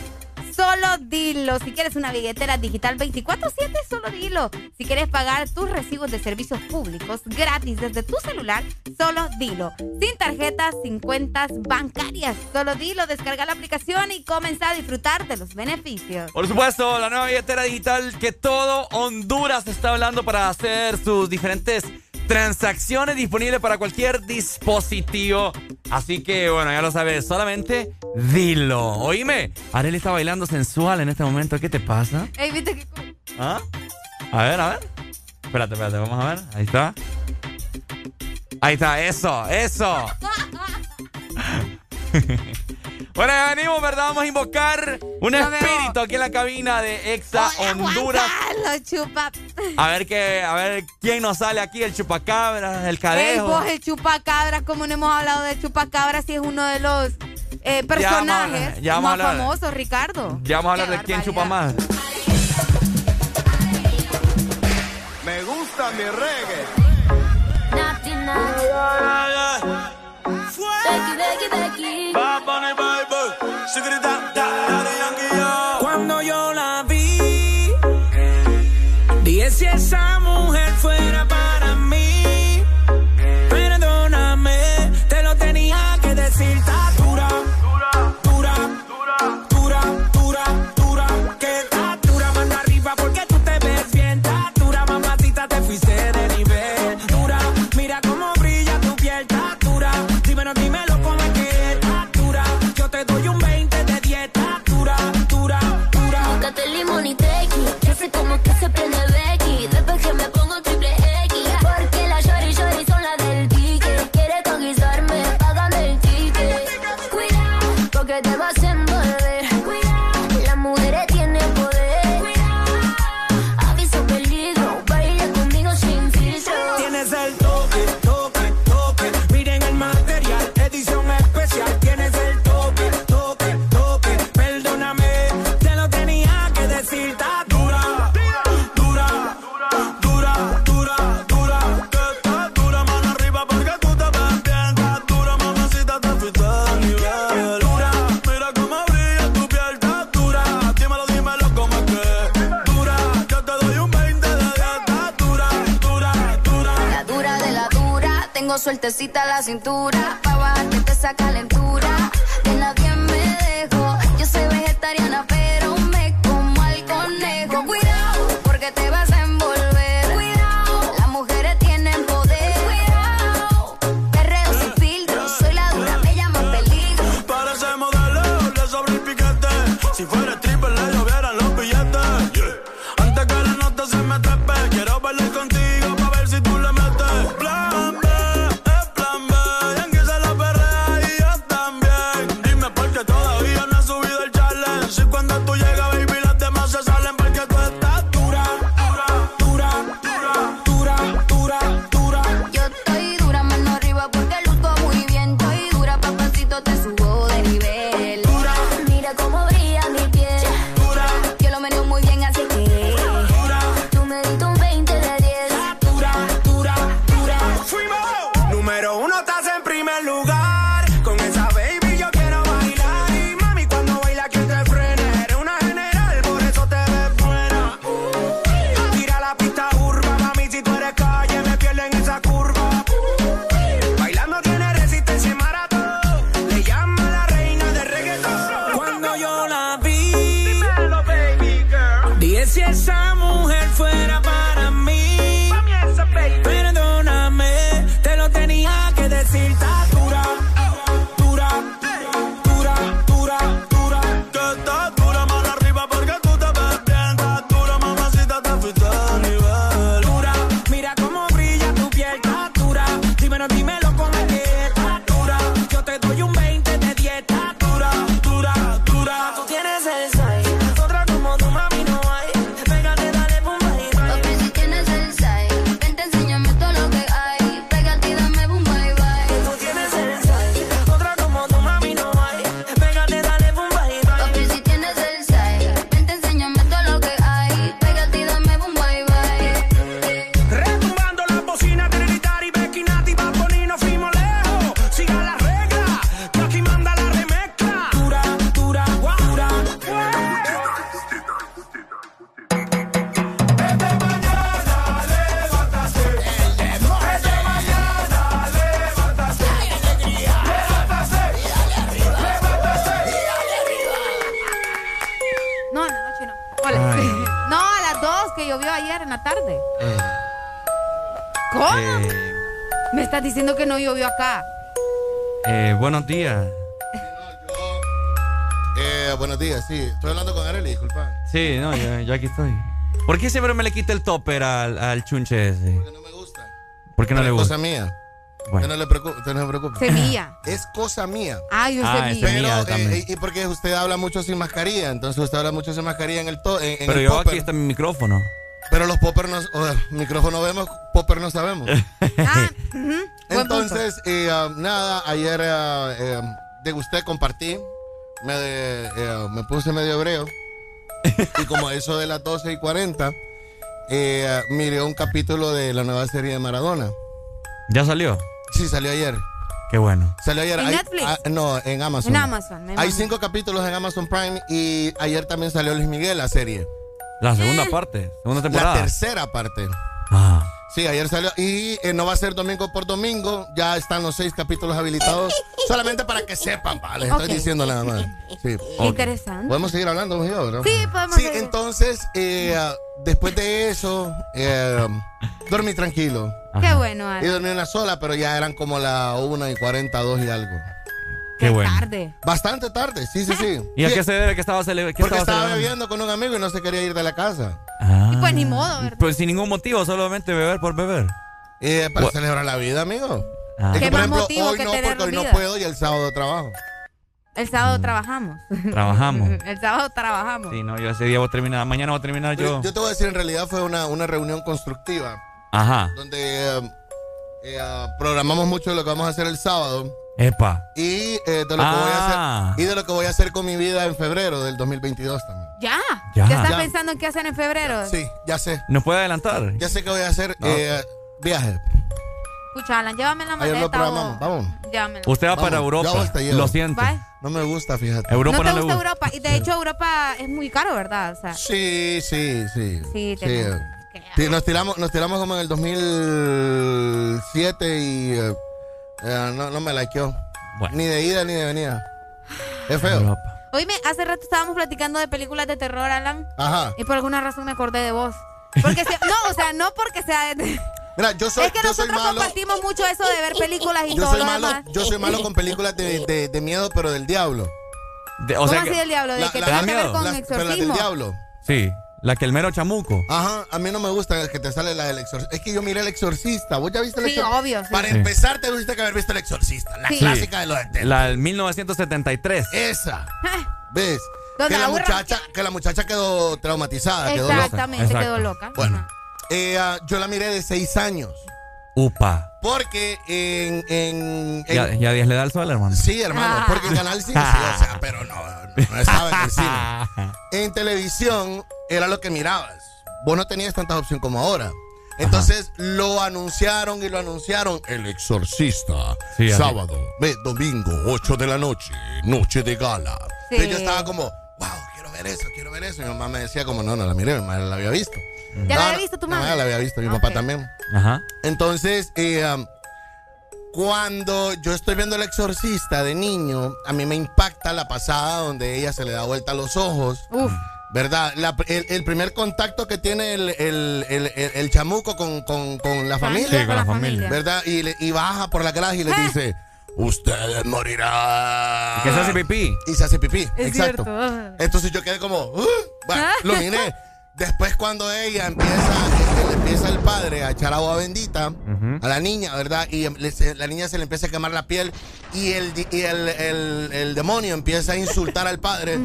solo dilo. Si quieres una billetera digital 24/7, solo dilo. Si quieres pagar tus recibos de servicios públicos gratis desde tu celular, solo dilo. Sin tarjetas, sin cuentas bancarias, solo dilo. Descarga la aplicación y comienza a disfrutar de los beneficios. Por supuesto, la nueva billetera digital que Honduras está hablando para hacer sus diferentes transacciones disponibles para cualquier dispositivo. Así que, bueno, ya lo sabes, solamente dilo. Oíme, Arely está bailando sensual en este momento. ¿Qué te pasa? Ey, ¿viste que ¿Ah? A ver, a ver. Espérate, espérate, vamos a ver. Ahí está. Ahí está, eso, eso. Bueno, venimos, ¿verdad? Vamos a invocar un Yo espíritu veo. aquí en la cabina de Exa Hola, Honduras. Gonzalo, chupa. A ver que, a ver quién nos sale aquí, el chupacabra, el cadejo. Ey, vos, el chupacabra, como no hemos hablado de chupacabra, si es uno de los eh, personajes ya vamos, ya vamos más famosos, Ricardo. Ya vamos a hablar Qué de quién chupa más. Me gusta mi reggae. Fuera. se dá. was sueltecita la cintura. Pa' bajarte esa calentura. Eh, buenos días. Eh, buenos días, sí. Estoy hablando con Arely, disculpa. Sí, no, yo, aquí estoy. ¿Por qué siempre me le quita el topper al, chunche ese? Porque no me gusta. ¿Por qué no, le gusta? Es cosa mía. Bueno. No, le preocupa, usted no. Semilla. Es cosa mía. Ah, yo ah, semilla. Pero, también. Eh, y porque usted habla mucho sin mascarilla, entonces usted habla mucho sin mascarilla en el to Pero yo aquí está mi micrófono. Pero los poppers no, micrófono vemos, popper no sabemos. ah, entonces, eh, um, nada, ayer eh, eh, um, degusté, compartí, me, um, me puse medio hebreo. y como eso de las 12 y 40, uh, miré un capítulo de la nueva serie de Maradona. ¿Ya salió? Sí, salió ayer. Qué bueno. Salió ayer. ¿En hay, Netflix? Ah, no, en Amazon. En Amazon. Hay cinco capítulos en Amazon Prime y ayer también salió Luis Miguel la serie. La segunda parte, segunda temporada. La tercera parte. Ah. Sí, ayer salió. Y eh, no va a ser domingo por domingo. Ya están los seis capítulos habilitados. solamente para que sepan, vale. Les Ok. estoy diciendo nada más. Sí. Interesante. Podemos seguir hablando, ¿verdad? Sí, podemos Sí, seguir. entonces, eh, después de eso, eh, dormí tranquilo. Qué bueno, Y Ale. dormí una sola, pero ya eran como las 1 y 42 y algo. Qué bueno. Tarde. Bastante tarde, sí, sí, sí. ¿Y a qué se debe que estaba celebrando? Porque estaba bebiendo con un amigo y no se quería ir de la casa. Y pues ni modo, ¿verdad? Pues sin ningún motivo, solamente beber por beber. Eh, para celebrar la vida, amigo. Ah. Es ¿Qué que, por más ejemplo, motivo hoy que no, porque hoy no puedo y el sábado trabajo. El sábado trabajamos. Trabajamos. El sábado trabajamos. Sí, no, yo ese día voy a terminar, mañana voy a terminar yo. Yo te voy a decir, en realidad fue una, una reunión constructiva Ajá. donde eh, eh, ah, programamos mucho de lo que vamos a hacer el sábado Epa. y eh, de lo que voy a Ah. hacer y de lo que voy a hacer con mi vida en febrero del 2022 también. ¿Ya? Ya. ¿Ya estás Ya. pensando en qué hacer en febrero? Sí, ya sé. ¿Nos puede adelantar? Ya sé que voy a hacer No. eh, viaje. Escucha, Alan, llévame la Ayer lo maleta. programamos. o- Vamos. Llévamela. Usted va Vamos, para yo Europa. hasta llevo. Lo siento. Bye. No me gusta, fíjate. Europa no no, te le gusta gusta. Europa. Y de hecho, Europa es muy caro, ¿verdad? O sea, Sí, sí, sí. Sí, Sí, tenemos eh, sí, nos tiramos, nos tiramos como en el 2007 y eh, eh, no, no me likeó. Ni de ida ni de venida. Es feo. Oíme, hace rato estábamos platicando de películas de terror, Alan. Ajá. Y por alguna razón me acordé de vos. Porque se- no, o sea, no porque sea de- Mira, yo soy, es que yo soy nosotros malo. compartimos mucho eso de ver películas y Yo todo soy lo malo, demás. yo soy malo con películas de, de- de miedo, pero del diablo. De- o ¿Cómo sea así que- del diablo? ¿De La- que la- tenga ¿te que da ver miedo? con pero las del exorcismo? diablo. Sí, la que el mero chamuco. Ajá, a mí no me gusta el que te sale la del exorcista. Es que yo miré el exorcista. ¿Vos ya viste el Sí, exorcista? obvio, sí. Para Sí. empezar, te tuviste que haber visto el exorcista. La Sí. clásica de los de La del 1973. Esa. ¿Ves? Donde Que la, muchacha, que la muchacha quedó traumatizada, quedó loca. Exactamente, quedó loca. Bueno, eh, ah, yo la miré de seis años. Upa. Porque en. en, en- Ya, ya 10 le da el sol, hermano. Sí, hermano, Ah. porque en Canal 5 sí, o sea, pero no, no estaba en el cine. En televisión era lo que mirabas. Vos no tenías tantas opciones como ahora. Entonces lo anunciaron y lo anunciaron. El exorcista. Sí, sábado, ve, domingo, 8 de la noche, noche de gala. Sí. Entonces yo estaba como, wow, quiero ver eso, quiero ver eso. Y mi mamá me decía como, no, no la miré, mi madre la había visto. ¿Ya No, la había no, visto tu no, mamá? ya la había visto, mi papá también. Ajá. Entonces, eh, um, cuando yo estoy viendo El Exorcista de niño, a mí me impacta la pasada donde ella se le da vuelta a los ojos. Uf. ¿Verdad? La- el, el primer contacto que tiene el, el- el- el- el chamuco con, con- con la familia. Sí, con la familia. ¿Verdad? Y, le- y baja por la grada y le dice, ustedes morirán. Y que se hace pipí. Y se hace pipí. Es Exacto. cierto. Ah. Entonces yo quedé como, "Uh", bueno, lo miré. Después cuando ella empieza, le empieza el padre a echar agua bendita a la niña, ¿verdad? Y le- se- la niña se le empieza a quemar la piel y el, y el, el- el demonio empieza a insultar al padre.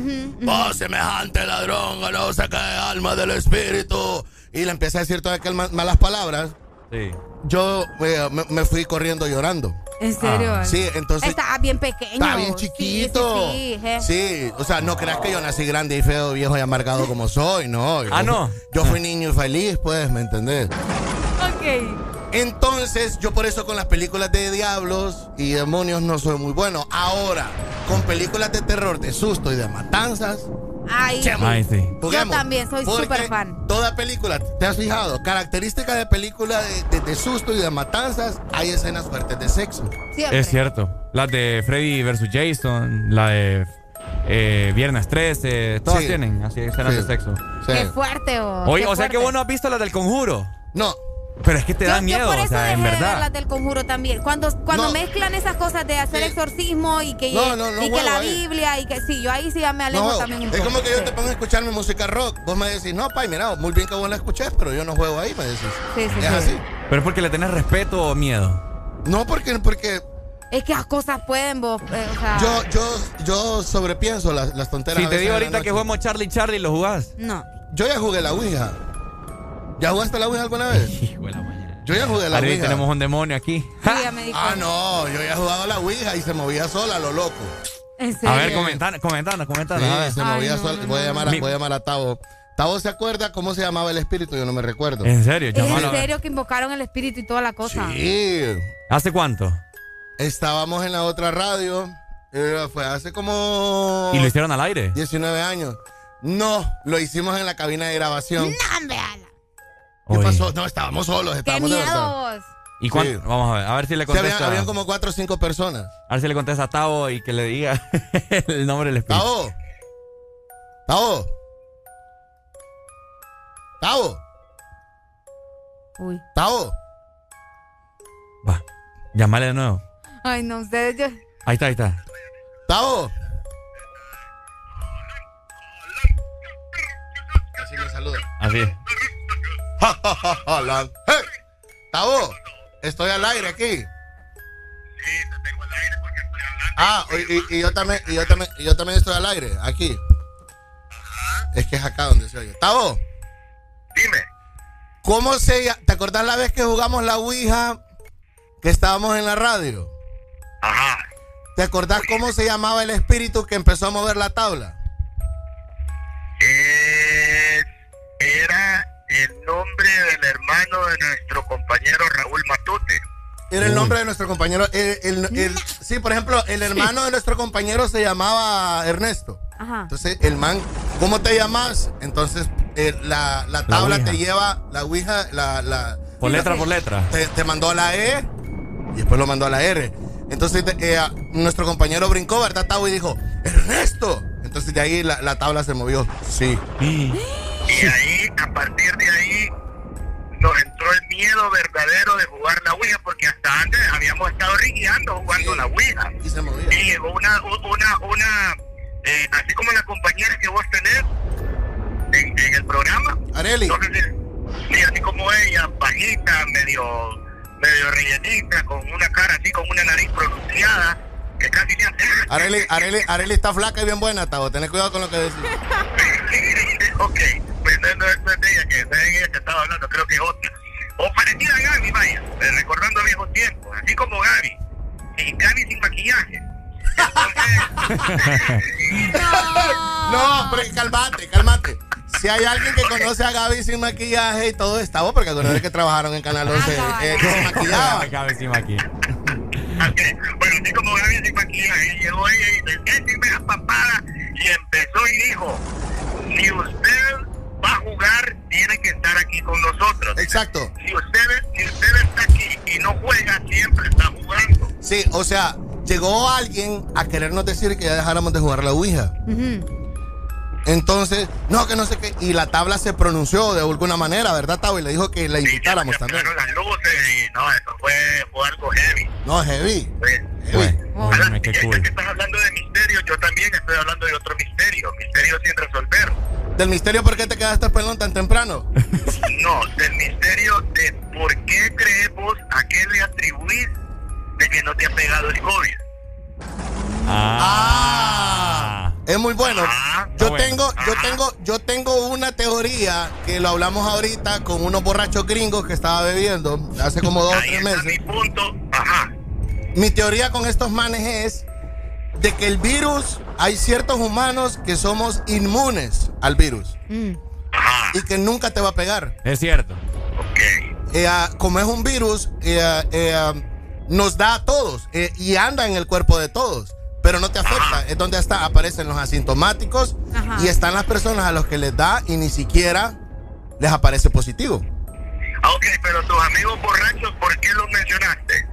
¡Oh, semejante ladrón! ¡No saca alma del espíritu! Y le empieza a decir todas aquellas ma- malas palabras. Sí. Yo eh, me, me fui corriendo llorando. ¿En serio? Ah, sí, entonces- Estaba bien pequeño. Está bien chiquito. Sí, sí, je. Sí, o sea, no creas que yo nací grande y feo, viejo y amargado como soy, no. Yo Ah, no. Yo fui niño y feliz, pues, ¿me entendés? Ok. Entonces, yo por eso con las películas de diablos y demonios no soy muy bueno. Ahora, con películas de terror, de susto y de matanzas, Ay. Ay, sí. Yo también soy súper fan. Toda película, ¿te has fijado? Características de película de, de- de susto y de matanzas, hay escenas fuertes de sexo. siempre. Es cierto. Las de Freddy vs. Jason, la de eh, Viernes 13, todas Sí. tienen así escenas Sí. de sexo. Sí. Qué fuerte, vos. Oye, qué o sea que vos no has visto las del conjuro. No, Pero es que te yo, da yo miedo, por o eso sea, dejé en de ver las verdad. del conjuro también. Cuando, cuando No. mezclan esas cosas de hacer Sí. exorcismo y que, No, no, no y que la ahí. Biblia y que sí, yo ahí sí ya me alejo No, también un es poco. como que yo te pongo a escuchar mi música rock. Vos me decís, no, pay, mira, muy bien que vos la escuchés, pero yo no juego ahí, me decís. Sí, sí, es sí. así. Pero es porque le tenés respeto o miedo. No, porque, porque Es que las cosas pueden, vos. eh, o sea, yo, yo, yo sobrepienso las, las tonteras. Si te digo ahorita que juguemos Charlie Charlie, ¿lo jugás? No. Yo ya jugué la Ouija. ¿Ya jugaste la Ouija alguna vez? Yo ya jugué la Ouija. tenemos un demonio aquí. Sí, me Ah, no, yo ya he jugado la Ouija y se movía sola, lo loco. ¿En serio? A ver, comentanos, comentanos, comentanos. a ver. Sí, se Ay, movía no, sola. no, voy, a llamar, no. a- voy a llamar a Tavo. Tavo se acuerda cómo se llamaba el espíritu, yo no me recuerdo. ¿En serio? Es Llamalo en serio que invocaron el espíritu y toda la cosa. Sí. ¿Hace cuánto? Estábamos en la otra radio. eh, fue hace como. ¿Y lo hicieron al aire? 19 años. No, lo hicimos en la cabina de grabación. No, hombre, ala. ¿Qué pasó? No, estábamos solos. Qué Estábamos de verdad. miedo vos. ¿Y cuán- Sí. Vamos a ver, a ver si le Sí, habían, contesta. habían como cuatro o cinco personas. A ver si le contesta a Tavo y que le diga el nombre del espíritu. Tavo. Tavo. Tavo. Uy. Tavo. Llámale de nuevo. Ay, no, ustedes yo. Ahí está, ahí está. Tavo. Así le saluda. Así es. Ja, ja, estoy al aire aquí. Ah, y, yo también, y yo también, y yo también estoy al aire, aquí. Es que es acá donde se oye. Tavo. Dime. ¿Cómo se? ¿Te acordás la vez que jugamos la Ouija? Que estábamos en la radio. Ajá. ¿Te acordás cómo se llamaba el espíritu que empezó a mover la tabla? Eh, era el nombre del hermano de nuestro compañero Raúl Matute. Era el nombre de nuestro compañero. el- el- el- sí, por ejemplo, el hermano de nuestro compañero se llamaba Ernesto. Ajá. Entonces, el man, ¿cómo te llamas? Entonces, eh, la, la tabla te lleva, la Ouija, la, la, Por letra por letra. te, te mandó a la E y después lo mandó a la R. Entonces, eh, nuestro compañero brincó, ¿verdad, Tavo? Y dijo, ¡Ernesto! Entonces, de ahí la, la tabla se movió. Sí. Y ahí, a partir de ahí, nos entró el miedo verdadero de jugar la Ouija, porque hasta antes habíamos estado rigueando jugando la Ouija. Y se movía. Y llegó una, una, una, eh, así como la compañera que vos tenés en, en el programa. Areli. Sí, así como ella, bajita, medio, medio rellenita, con una cara así, con una nariz pronunciada, que casi. Areli, Areli, Areli está flaca y bien buena, Tavo. Tenés cuidado con lo que decís. ok, pues no, no, no es de ella que, ella que estaba hablando, creo que es otra. O parecida a Gaby, vaya, eh, recordando viejos tiempos, así como Gaby. Y Gaby sin maquillaje. No, pero calmate, calmate. Si hay alguien que conoce a Gaby sin maquillaje y todo está, vos, porque acuérdate que trabajaron en Canal 11, eh, que se maquillaba. Cabe encima aquí. Bueno, así como Gaby sin maquillaje, llegó ella y dice, "Écheme esa papada", y empezó y dijo, si usted va a jugar, tiene que estar aquí con nosotros. Exacto. Si usted, si usted está aquí y no juega, siempre está jugando. Sí, o sea, llegó alguien a querernos decir que ya dejáramos de jugar la Ouija. Entonces, no, que no sé qué. Y la tabla se pronunció de alguna manera, ¿verdad, Tavo? Y le dijo que la invitáramos también. Apagaron las luces y no, eso fue, fue algo heavy. No, heavy. Heavy. Óyeme, qué Ya cool. que estás hablando de misterio, yo también estoy hablando de otro misterio, misterio sin resolver. Del misterio, ¿por qué te quedaste pelón tan temprano? No, del misterio de por qué crees vos, a qué le atribuís de que no te ha pegado el COVID. Ah, es muy bueno. Yo bueno. tengo, yo tengo, yo tengo una teoría que lo hablamos ahorita con unos borrachos gringos que estaba bebiendo hace como dos o tres meses. Mi punto, ajá. Mi teoría con estos manes es de que el virus, hay ciertos humanos que somos inmunes al virus y que nunca te va a pegar. Es cierto. Eh, ah, como es un virus, eh, ah, eh, ah, nos da a todos eh, y anda en el cuerpo de todos, pero no te afecta. Es donde hasta aparecen los asintomáticos Ajá. y están las personas a los que les da y ni siquiera les aparece positivo. Ok, pero tus amigos borrachos, ¿por qué los mencionaste?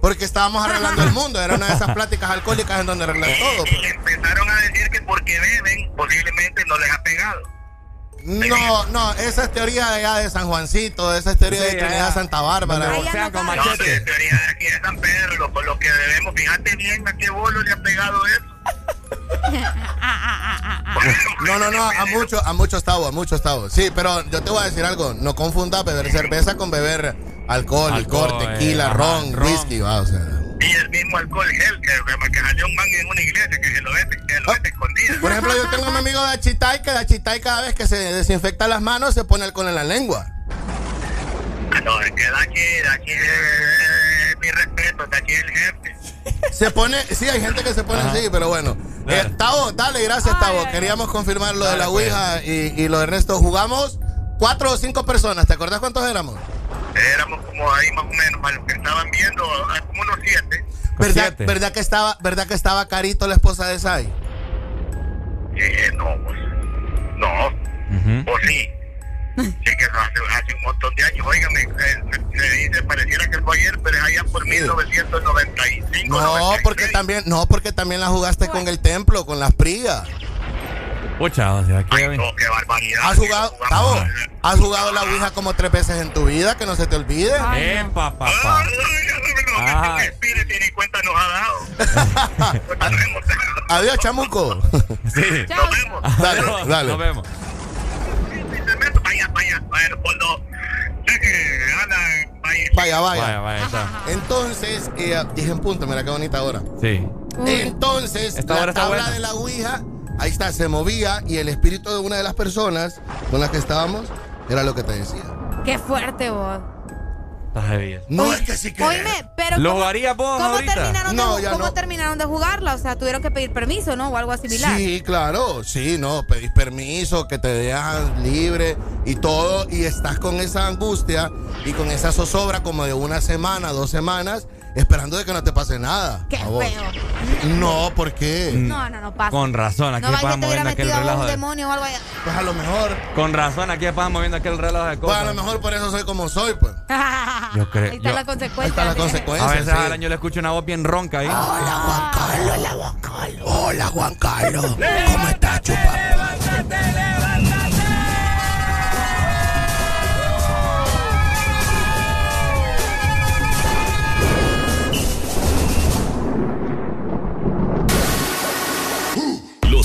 Porque estábamos arreglando el mundo, era una de esas pláticas alcohólicas en donde arreglan todo. Y empezaron a decir que porque beben, posiblemente no les ha pegado. No, no, esa es teoría de allá de San Juancito, esa es teoría de Sí, Trinidad allá. Santa Bárbara. Donde boxean con No, machete. de teoría de aquí de San Pedro, lo, con lo que debemos, fíjate bien a qué bolo le ha pegado eso. No, no, no, a muchos, a muchos tabos, a muchos tabos. Sí, pero yo te voy a decir algo, no confunda beber cerveza con beber alcohol, Alcohol, licor, tequila, eh, ron, ron. whisky, va, o sea. Y el mismo alcohol gel que, que, que salió un man en una iglesia que se lo vete, que lo vete escondido. Por ejemplo, yo tengo mi amigo de Achitay que de Achitay cada vez que se desinfecta las manos se pone alcohol en la lengua. Ah, No, es que de aquí, de aquí, eh, mi respeto, de aquí el jefe. Se pone, sí, hay gente que se pone así, pero bueno. Eh, Tavo, dale, gracias, Tavo. Queríamos confirmar lo de la pues. Ouija y, y lo de Ernesto. Jugamos cuatro o cinco personas. ¿Te acordás cuántos éramos? Éramos como ahí más o menos, a los que estaban viendo, como unos siete. ¿Verdad, ¿verdad, que estaba, ¿Verdad que estaba Carito, la esposa de Sai? Eh, no, pues, no. O sí. Sí, que hace, hace un montón de años. Óigame, se, se dice, pareciera que fue ayer, pero es allá por 1995. No, porque también, no, porque también la jugaste con el templo, con las prigas. Pucha, o sea, que... No, qué barbaridad. ¿Has jugado, Tavo, has jugado la Ouija como tres veces en tu vida, que no se te olvide? Epa, papá. Ah. Cuenta nos ha dado. Adiós, chamuco. Sí. Nos vemos. Dale, dale. Nos vemos. Vaya, vaya, vaya, por lo- sé que andan, vaya. Vaya, vaya. Vaya, está. Entonces, eh, dije en punto, mira qué bonita hora. Sí. Entonces, Esta la hora está tabla buena. de la Ouija, ahí está, se movía y el espíritu de una de las personas con las que estábamos era lo que te decía. Qué fuerte vos. Está heavy. No es que sí que. Oíme, pero ¿Lo ¿cómo, vos ¿cómo ahorita? terminaron, No, de, ya cómo no. terminaron de jugarla? O sea, tuvieron que pedir permiso, ¿no? O algo similar. Sí, claro, sí, no, pedís permiso, que te dejan libre y todo, y estás con esa angustia y con esa zozobra como de una semana, dos semanas, esperando de que no te pase nada. Qué a vos. feo. No, ¿por qué? No, no, no pasa. Con razón, aquí no moviendo aquel a relajo un de... demonio o algo allá. Pues a lo mejor, Con razón, aquí pasan moviendo aquel reloj de pues cosas. a lo mejor por eso soy como soy, pues. Yo creo- Ahí está yo- la consecuencia. Ahí está la A consecuencia. veces sí. al año le escucho una voz bien ronca ahí. Hola Juan Carlos, hola Juan Carlos. Hola Juan Carlos. ¿Cómo estás, chupa?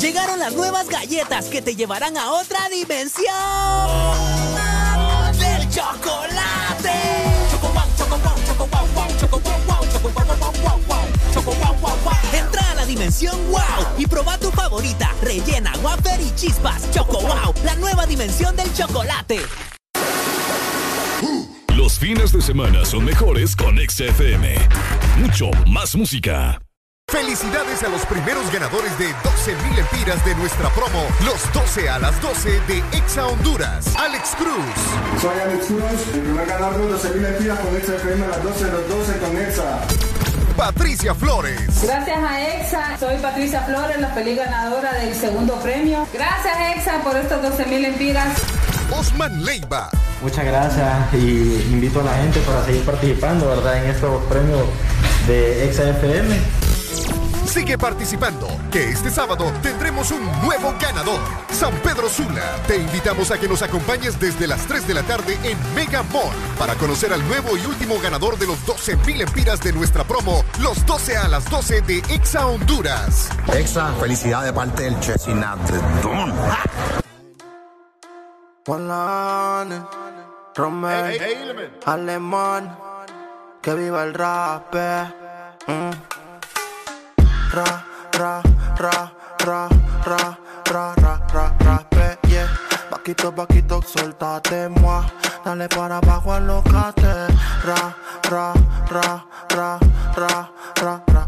Llegaron las nuevas galletas que te llevarán a otra dimensión del chocolate. Entra a la dimensión wow y proba tu favorita, rellena, wafer y chispas. Choco wow, la nueva dimensión del chocolate. Los fines de semana son mejores con XFM. Mucho más música. Felicidades a los primeros ganadores de 12 mil empiras de nuestra promo, los 12 a las 12 de Exa Honduras. Alex Cruz, Soy Alex Cruz, el primer ganador de 12 mil empiras con Exa FM a las 12 de los 12 con Exa. Patricia Flores, Gracias a EXA, soy Patricia Flores, la feliz ganadora del segundo premio. Gracias EXA por estos 12 mil empiras. Osman Leiva, Muchas gracias y invito a la gente para seguir participando, ¿verdad? En estos premios de XFM. Sigue participando, que este sábado tendremos un nuevo ganador. San Pedro Sula. Te invitamos a que nos acompañes desde las 3 de la tarde en Mega Mall para conocer al nuevo y último ganador de los 12 mil empiras de nuestra promo, los 12 a las 12 de Exa Honduras. Exa, felicidad de parte del Chesinat de Don. Polane, Romel, Alemán, que viva el rap. Mm. Ra, ra, ra, ra, ra, ra, ra, ra, rape, yeah. Paquito, paquito, suéltate, moi. Dale para abajo, alocate. Ra, ra, ra, ra, ra, ra, ra, ra.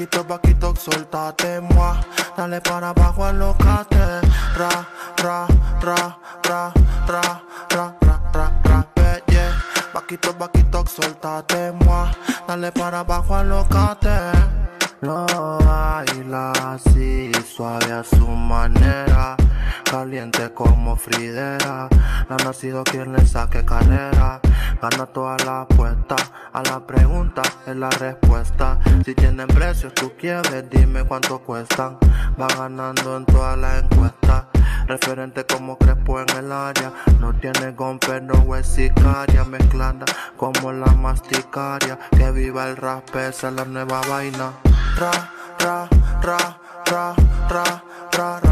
Paquito, paquito, suéltate, moi. dale para abajo, alocate. Ra, ra, ra, ra, ra, ra, ra, ra, ra, pe, yeah. Vaquito, vaquito, suéltate, moi. Dale para abajo, alocate. Lo baila así, suave a su manera caliente como Fridera. No ha nacido quien le saque carrera. Gana toda la apuesta. A la pregunta es la respuesta. Si tienen precios, tú quieres, dime cuánto cuestan. Va ganando en todas las encuestas. Referente como Crespo en el área. No tiene gomper, no es sicaria. Mezclada como la masticaria. Que viva el rap, esa es la nueva vaina. Ra, ra, ra, ra, ra, ra.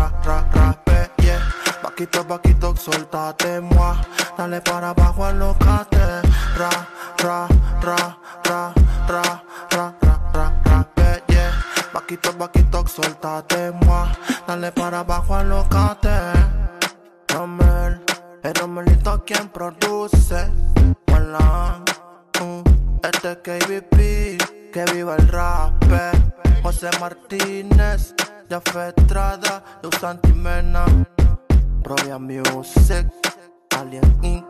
Vaquito, vaquito, suéltate, moi. Dale para abajo, alocate. Ra, ra, ra, ra, ra, ra, ra, ra, ra, pe, yeah. Vaquito, vaquito, suéltate, moi. Dale para abajo, alocate. Romel, el Romelito quien produce. Hola, uh, este es KBP, que viva el rap. José Martínez, Jafé Estrada, Luz Propia Music, Alien Inc.,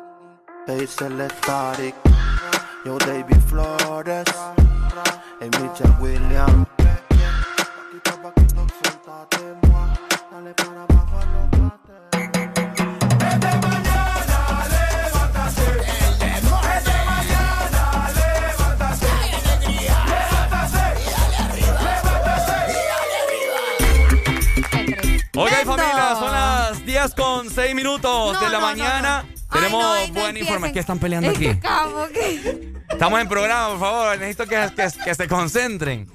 Hazel Static, Yo David Flores, y Mitchell Williams. 10 con 6 minutos de la mañana. Tenemos buena información. ¿Qué están peleando aquí? Estamos en programa, por favor. Necesito que, que- que se concentren.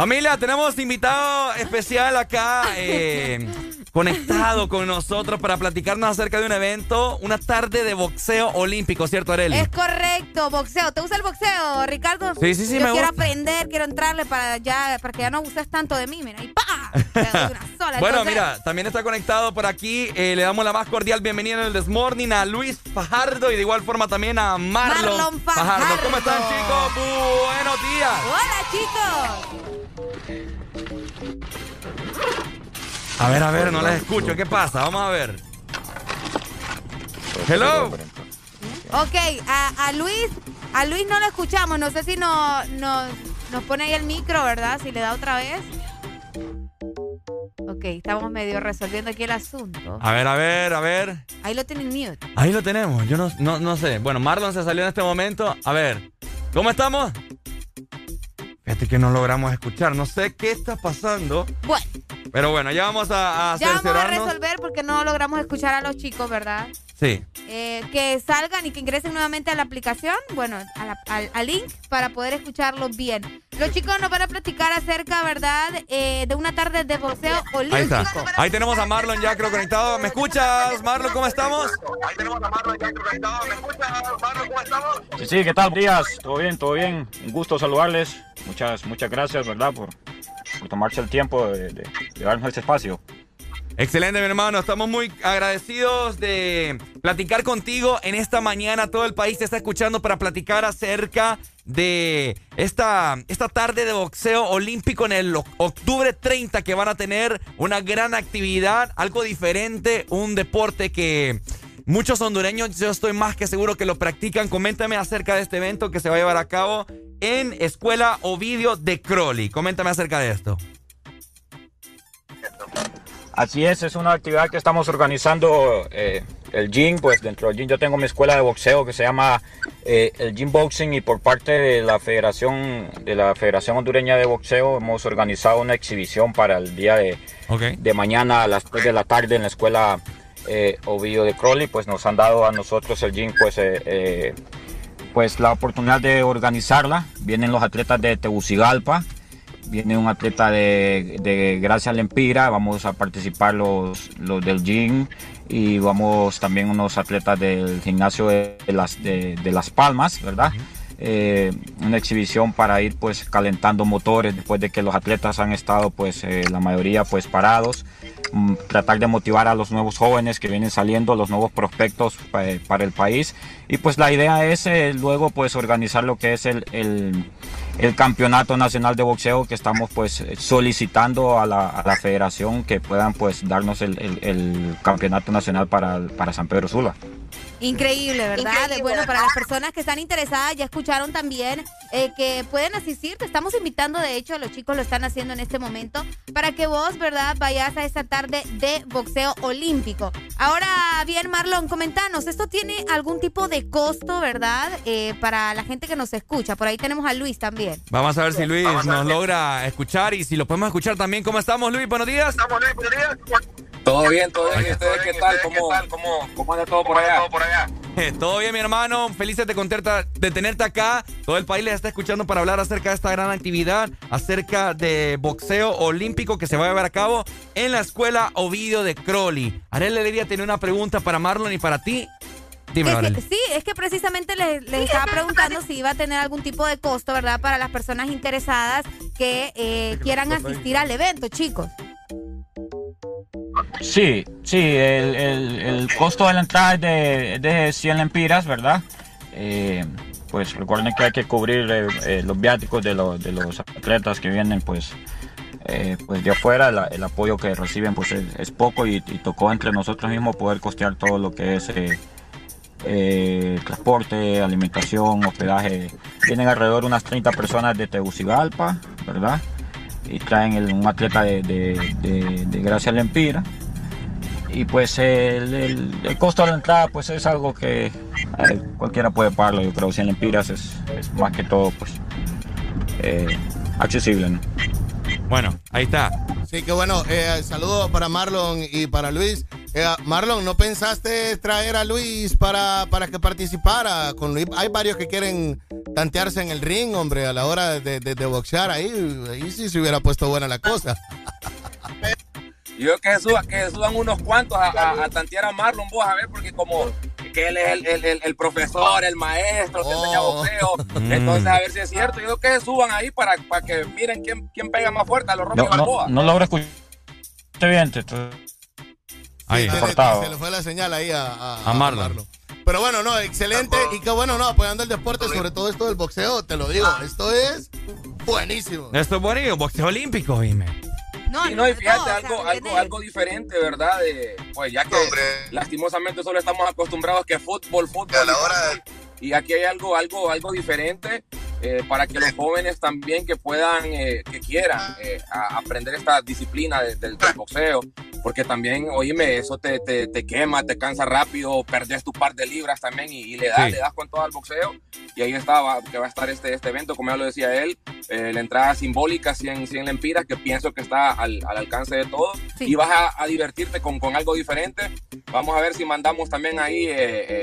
Familia, tenemos invitado especial acá, eh, conectado con nosotros para platicarnos acerca de un evento, una tarde de boxeo olímpico, ¿cierto, Areli? Es correcto, boxeo. ¿Te gusta el boxeo, Ricardo? Sí, sí, sí, Yo me quiero gusta. aprender, quiero entrarle para ya, para que ya no abuses tanto de mí, mira, y ¡pa! Una sola. Bueno, Entonces, mira, también está conectado por aquí. eh, le damos la más cordial bienvenida en el Desmorning a Luis Fajardo y de igual forma también a Marlon, Marlon Fajardo. ¿Cómo están, chicos? Buenos días. Hola, chicos. A ver, a ver, no les escucho. ¿Qué pasa? Vamos a ver. Hello. Ok, a, a Luis, a Luis no lo escuchamos. No sé si no, no- nos pone ahí el micro, ¿verdad? Si le da otra vez. Ok, estamos medio resolviendo aquí el asunto. A ver, a ver, a ver. Ahí lo tienen mute. Ahí lo tenemos. Yo no, no, no sé. Bueno, Marlon se salió en este momento. A ver, ¿cómo estamos? Fíjate que no logramos escuchar. No sé qué está pasando. Bueno, Pero bueno, ya vamos a, a ya vamos a resolver porque no logramos escuchar a los chicos, ¿verdad? Sí. Eh, que salgan y que ingresen nuevamente a la aplicación, bueno, a la- al, al link para poder escucharlos bien. Los chicos nos van a platicar acerca, ¿verdad?, eh, de una tarde de boxeo olímpico. Ahí está. Ahí tenemos a Marlon ya creo conectado. ¿Me escuchas, Marlon? ¿Cómo estamos? Sí, sí, ¿qué tal? Días, todo bien, todo bien. Un gusto saludarles. Muchas, muchas gracias, ¿verdad? Por, por tomarse el tiempo de, de- de darnos este espacio. Excelente, mi hermano. Estamos muy agradecidos de platicar contigo en esta mañana. Todo el país te está escuchando para platicar acerca de esta, esta tarde de boxeo olímpico en el o- octubre 30 que van a tener una gran actividad, algo diferente, un deporte que muchos hondureños, yo estoy más que seguro que lo practican. Coméntame acerca de este evento que se va a llevar a cabo en Escuela Ovidio de Crowley. Coméntame acerca de esto. Así es, es una actividad que estamos organizando eh, el gym, pues dentro del gym yo tengo mi escuela de boxeo que se llama eh, el Gym Boxing y por parte de la Federación de la Federación Hondureña de Boxeo hemos organizado una exhibición para el día de, de mañana a las 3 de la tarde en la escuela eh, Ovidio de Crowley, pues nos han dado a nosotros el gym pues eh, pues la oportunidad de organizarla. Vienen los atletas de Tegucigalpa, viene un atleta de, de Gracia Lempira, vamos a participar los, los del gym y vamos también unos atletas del gimnasio de, las, de, de Las Palmas, ¿verdad? Eh, una exhibición para ir pues calentando motores después de que los atletas han estado pues eh, la mayoría pues parados Mm, tratar de motivar a los nuevos jóvenes que vienen saliendo los nuevos prospectos pa- para el país y pues la idea es eh, luego pues organizar lo que es el, el- el campeonato nacional de boxeo que estamos pues solicitando a la, a la federación que puedan pues darnos el, el- el campeonato nacional para, para San Pedro Sula. Increíble, ¿verdad? Increíble, bueno, para las personas que están interesadas, ya escucharon también eh, que pueden asistir. Te estamos invitando, de hecho, los chicos lo están haciendo en este momento, para que vos, ¿verdad?, vayas a esta tarde de boxeo olímpico. Ahora, bien, Marlon, comentanos, ¿esto tiene algún tipo de costo, ¿verdad?, Eh, para la gente que nos escucha. Por ahí tenemos a Luis también. Vamos a ver si Luis nos logra escuchar y si lo podemos escuchar también. ¿Cómo estamos, Luis? Buenos días. Todo bien, todo bien. ¿Y ustedes qué tal? ¿Cómo, cómo, cómo anda todo por allá? Eh, Todo bien, mi hermano. Felices de, contenta- de tenerte acá. Todo el país les está escuchando para hablar acerca de esta gran actividad, acerca de boxeo olímpico que se va a llevar a cabo en la escuela Ovidio de Crowley. Arel Alegría tiene una pregunta para Marlon y para ti. Dime, Es que- sí, es que precisamente les, les estaba preguntando si iba a tener algún tipo de costo, ¿verdad? Para las personas interesadas que eh, quieran asistir al evento, chicos. Sí, sí, el, el- costo de la entrada es de, de 100 lempiras, ¿verdad? Eh, pues recuerden que hay que cubrir eh, eh, los viáticos de, los- de los atletas que vienen pues, pues de afuera, el apoyo que reciben pues es, poco y, tocó entre nosotros mismos poder costear todo lo que es transporte, alimentación, hospedaje. Vienen alrededor unas 30 personas de Tegucigalpa, ¿verdad? Y traen un atleta de, de, de- de Gracia Lempira. Y pues el, costo de la entrada pues es algo que eh, cualquiera puede pagarlo. Yo creo 100 lempiras es, es más que todo pues eh, accesible. Bueno, ahí está. Sí, que bueno, eh, saludos para Marlon y para Luis. Eh, Marlon, ¿no pensaste traer a Luis para, para que participara? Con Luis, hay varios que quieren tantearse en el ring, hombre, a la hora de, de- de boxear. Ahí, ahí sí se hubiera puesto buena la cosa. Yo que suban, que suban unos cuantos a, a- a tantear a Marlon, vos a ver, porque como que él es el, el- el- el profesor, el maestro, que enseña boxeo. Mm. Entonces, a ver si es cierto. Yo que suban ahí para, para que miren quién, quién pega más fuerte a los Rocky No, no, Balboa. no logro escuchar bien. te- te- Sí, se, le, se le fue la señal ahí a, a- A Marlon. Pero bueno, no, excelente. Y qué bueno, no, apoyando el deporte, sobre todo esto del boxeo, te lo digo, esto es buenísimo. Esto es buenísimo, boxeo olímpico, dime. No, Sí, no, y fíjate, algo, algo, algo diferente, ¿verdad? De, pues ya que lastimosamente solo estamos acostumbrados que fútbol, fútbol. y fútbol. Y aquí hay algo, algo, algo diferente eh, para que los jóvenes también que puedan, eh, que quieran eh, a- aprender esta disciplina de- del, del boxeo. Porque también, oíme, eso te, te, te quema, te cansa rápido, perdes tu par de libras también y, y le das, Sí. le das con todo al boxeo. Y ahí estaba, que va a estar este, este evento, como ya lo decía él, eh, la entrada simbólica, 100, 100 lempiras, que pienso que está al, al alcance de todos. Y vas a, a divertirte con, con algo diferente. Vamos a ver si mandamos también ahí eh,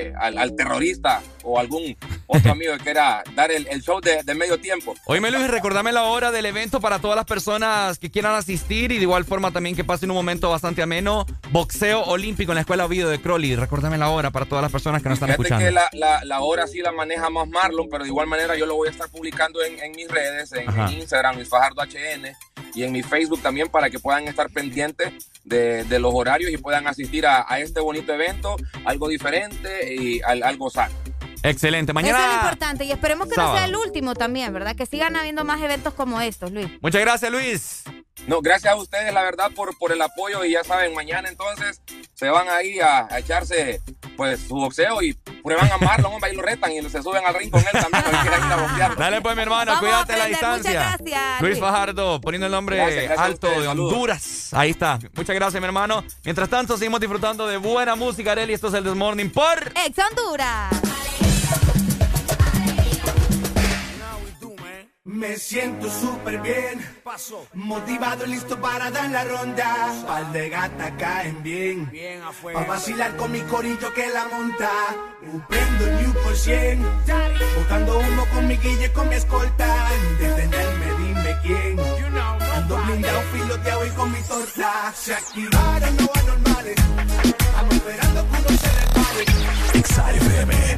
eh, al, al terrorista o algún otro amigo que quiera dar el, el show de, de medio tiempo. Oíme Luis, recordame la hora del evento para todas las personas que quieran asistir y de igual forma también que pasen un momento bastante ameno. Boxeo olímpico en la escuela Ovidio de Crowley. Recordame la hora para todas las personas que nos están escuchando. que la, la, la hora sí la maneja más Marlon, pero de igual manera yo lo voy a estar publicando en, en mis redes, en, Instagram, Luis Fajardo HN, y en mi Facebook también para que puedan estar pendientes de, de los horarios y puedan asistir a, a este bonito evento, algo diferente y al- algo sano. Excelente. Eso es lo Mañana. importante y esperemos que no sea el último también, ¿verdad? Que sigan habiendo más eventos como estos, Luis. Muchas gracias, Luis. No, gracias a ustedes, la verdad, por, por el apoyo y ya saben, mañana entonces se van ahí a, a echarse pues su boxeo y prueban a Marlon, hombre, ahí lo retan y se suben al ring con él también, ir a. Dale pues, mi hermano, Vamos cuídate a la distancia. gracias, Luis. Fajardo, poniendo el nombre Gracias, gracias a alto ustedes, de saludos. Honduras. Ahí está. Muchas gracias, mi hermano. Mientras tanto, seguimos disfrutando de buena música, Areli. Esto es el This Morning por... Ex Honduras. Me siento súper bien, motivado y listo para dar la ronda. Par de gatas caen bien, bien afuera. Pa' vacilar con mi corillo que la monta. Prendo el New por 100, botando humo con mi guille, con mi escolta. Detenerme, dime quién. Ando blindado, filoteado y con mi torta. Se activaron los anormales, estamos esperando que uno se repare. XAFM.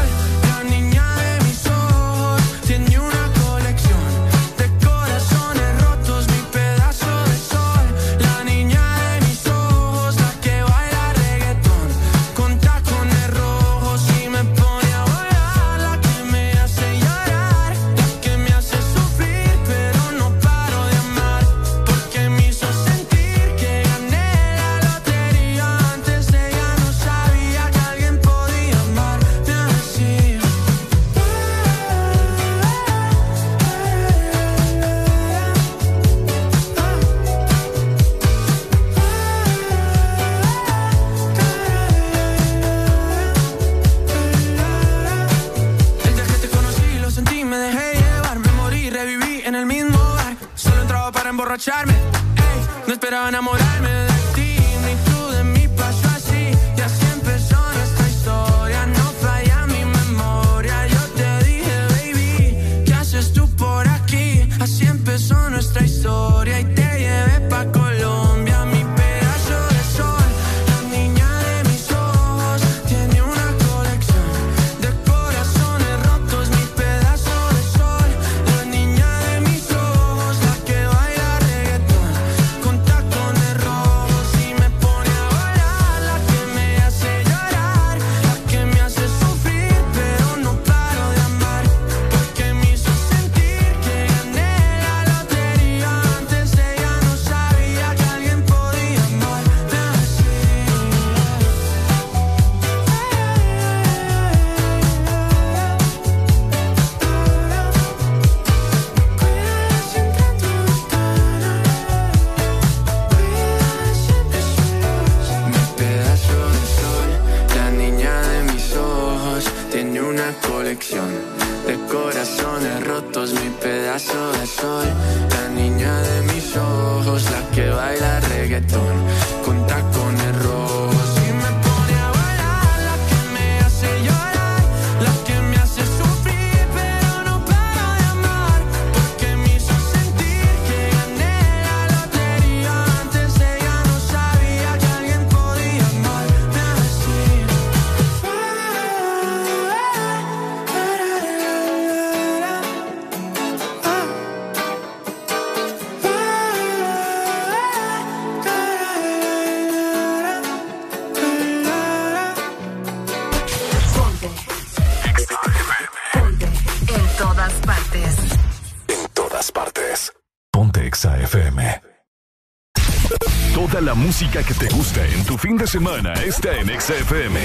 que te gusta en tu fin de semana está en Exa FM.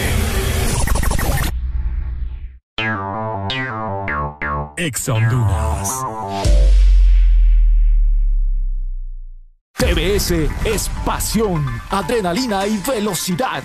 Exa Honduras. TBS es pasión, adrenalina y velocidad.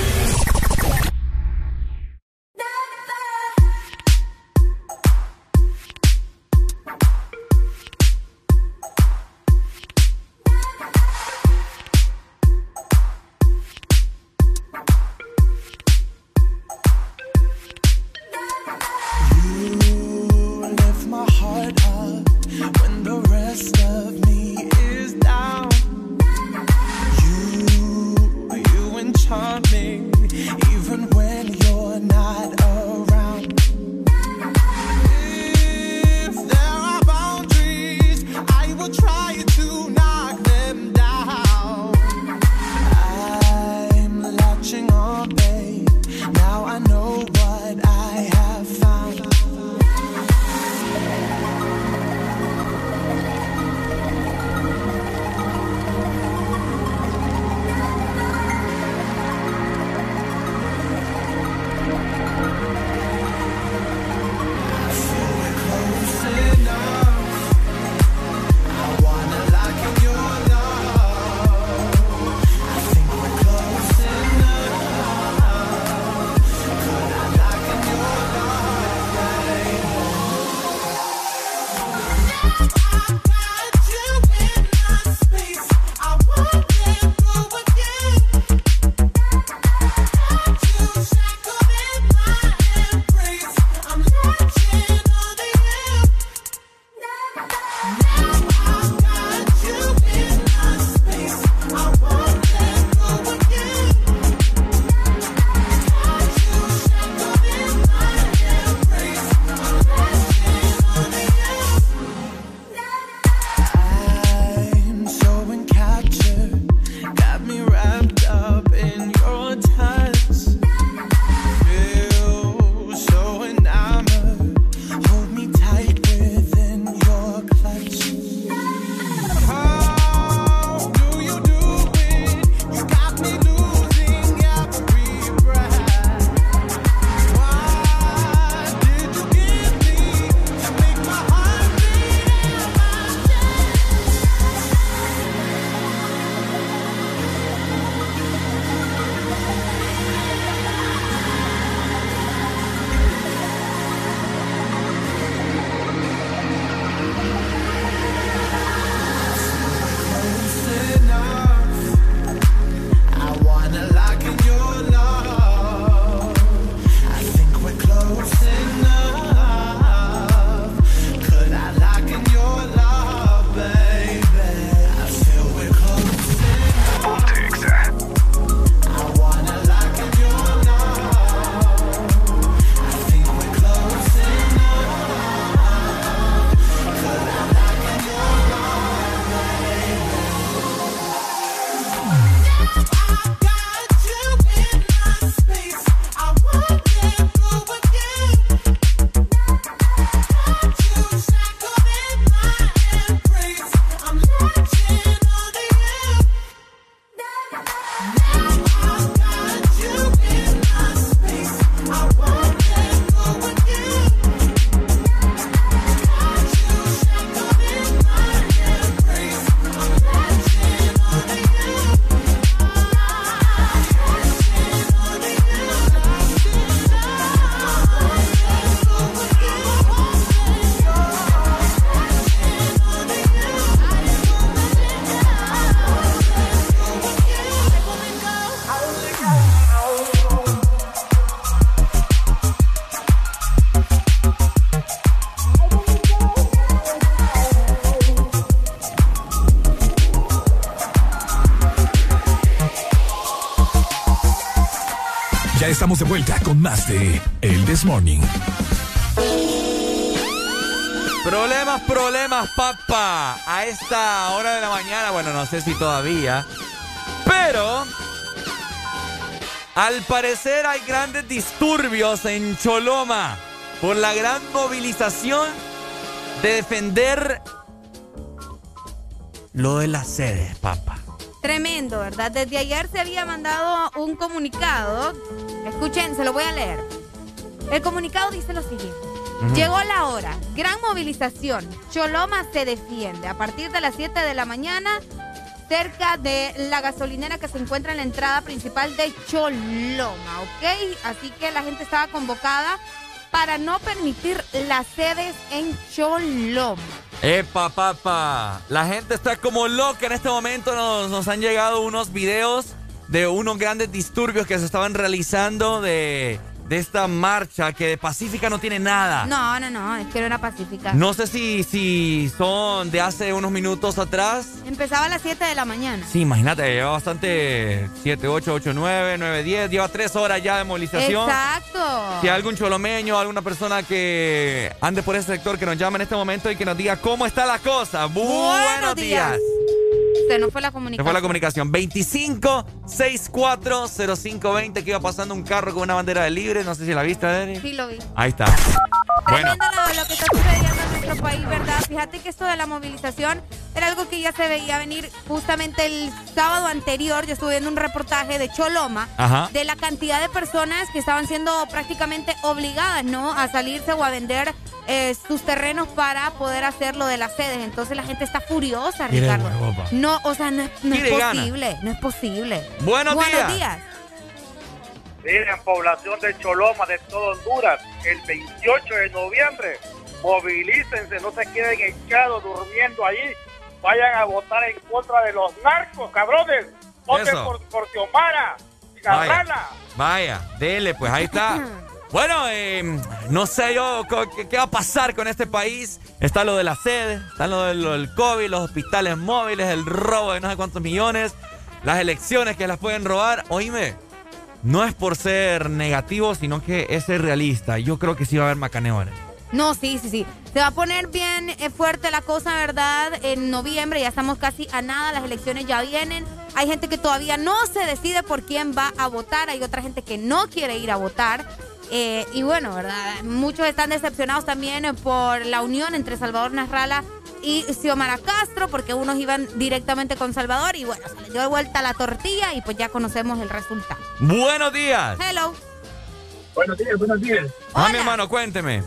de vuelta con más de El This Morning. Problemas, problemas, papá. A esta hora de la mañana, bueno, no sé si todavía, pero al parecer hay grandes disturbios en Choloma por la gran movilización de defender lo de las sedes, papá. Tremendo, ¿verdad? Desde ayer se había mandado un comunicado Escuchen, se lo voy a leer. El comunicado dice lo siguiente. Llegó la hora, gran movilización. Choloma se defiende. A partir de las 7 de la mañana, cerca de la gasolinera que se encuentra en la entrada principal de Choloma, ¿ok? Así que la gente estaba convocada para no permitir las sedes en Choloma. Epa, papá, la gente está como loca en este momento. Nos han llegado unos videos de unos grandes disturbios que se estaban realizando de de esta marcha que de pacífica no tiene nada. No, no, no, es que no era pacífica. No sé si, si son de hace unos minutos atrás. Empezaba a las 7 de la mañana. Sí, imagínate, lleva bastante 7, 8, 8, 9, 9, 10, lleva 3 horas ya de movilización. Exacto. Si hay algún cholomeño, alguna persona que ande por ese sector que nos llame en este momento y que nos diga cómo está la cosa. Buenos, días. Se nos fue la comunicación. Se fue la comunicación. 25 64 0520 que iba pasando un carro con una bandera de libre. No sé si la viste, Adri. Sí, lo vi. Ahí está. Bueno. Lo, que está sucediendo en nuestro país, ¿verdad? Fíjate que esto de la movilización era algo que ya se veía venir justamente el sábado anterior. Yo estuve viendo un reportaje de Choloma Ajá. de la cantidad de personas que estaban siendo prácticamente obligadas, ¿no? A salirse o a vender eh, sus terrenos para poder hacer lo de las sedes. Entonces la gente está furiosa, Ricardo. huevo. No, o sea, no, es- no es gana. posible, no es posible. Buenos días. días. Miren, población de Choloma, de todo Honduras, el 28 de noviembre, movilícense, no se queden echados durmiendo allí, vayan a votar en contra de los narcos, cabrones, voten Eso. por, por Xiomara, y Vaya. Vaya, dele, pues ahí está. Bueno, eh, no sé yo qué, va a pasar con este país. Está lo de la sede, está lo del, lo del COVID, los hospitales móviles, el robo de no sé cuántos millones, las elecciones que las pueden robar. Oíme, no es por ser negativo, sino que es ser realista. Yo creo que sí va a haber macaneones. No, sí, sí, sí. Se va a poner bien eh, fuerte la cosa, ¿verdad? En noviembre ya estamos casi a nada, las elecciones ya vienen. Hay gente que todavía no se decide por quién va a votar, hay otra gente que no quiere ir a votar. Eh, y bueno, ¿verdad? Muchos están decepcionados también eh, por la unión entre Salvador Nasralla y Xiomara Castro, porque unos iban directamente con Salvador y bueno, se les dio de vuelta la tortilla y pues ya conocemos el resultado. Buenos días. Hello. Buenos días, buenos días. Ah, mi hermano, cuénteme.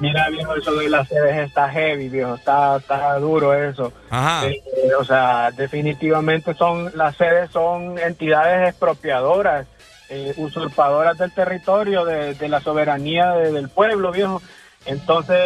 Mira, viejo, eso de las sedes está heavy, viejo, está, está duro eso. Ajá. Eh, eh, o sea, definitivamente son las sedes son entidades expropiadoras, eh, usurpadoras del territorio, de, la soberanía de- del pueblo, viejo. Entonces,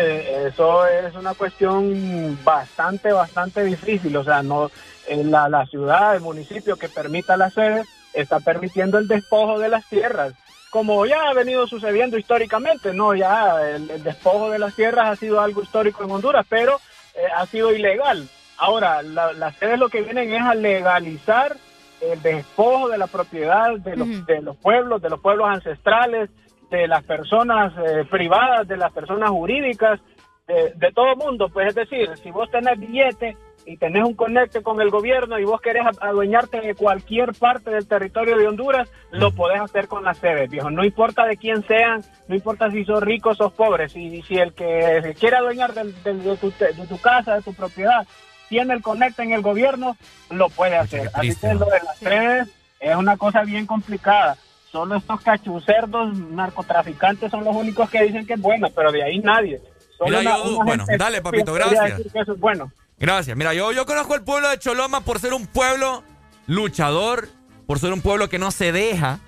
eso es una cuestión bastante, bastante difícil. O sea, no eh, la, la ciudad, el municipio que permita las sedes está permitiendo el despojo de las tierras como ya ha venido sucediendo históricamente, no, ya el, despojo de las tierras ha sido algo histórico en Honduras, pero eh, ha sido ilegal. Ahora, la- las sedes lo que vienen es a legalizar el despojo de la propiedad de los, de los pueblos, de los pueblos ancestrales, de las personas eh, privadas, de las personas jurídicas, de, de todo mundo. Pues es decir, si vos tenés billete y tenés un conecte con el gobierno y vos querés a- adueñarte de cualquier parte del territorio de Honduras, lo podés hacer con las sedes, viejo. No importa de quién sean, no importa si sos rico o sos pobre. Si, si el que se quiere adueñar del- del- de, tu, de tu casa, de tu propiedad, tiene el conecte en el gobierno, lo puede hacer. Así que ¿no? lo de las sedes es una cosa bien complicada. Solo estos cachucerdos narcotraficantes son los únicos que dicen que es bueno, pero de ahí nadie. Solo Mira, una- yo- una bueno, gente dale, papito, gracias. decir que eso es bueno. Gracias. Mira, yo, yo conozco el pueblo de Choloma por ser un pueblo luchador, por ser un pueblo que no se deja.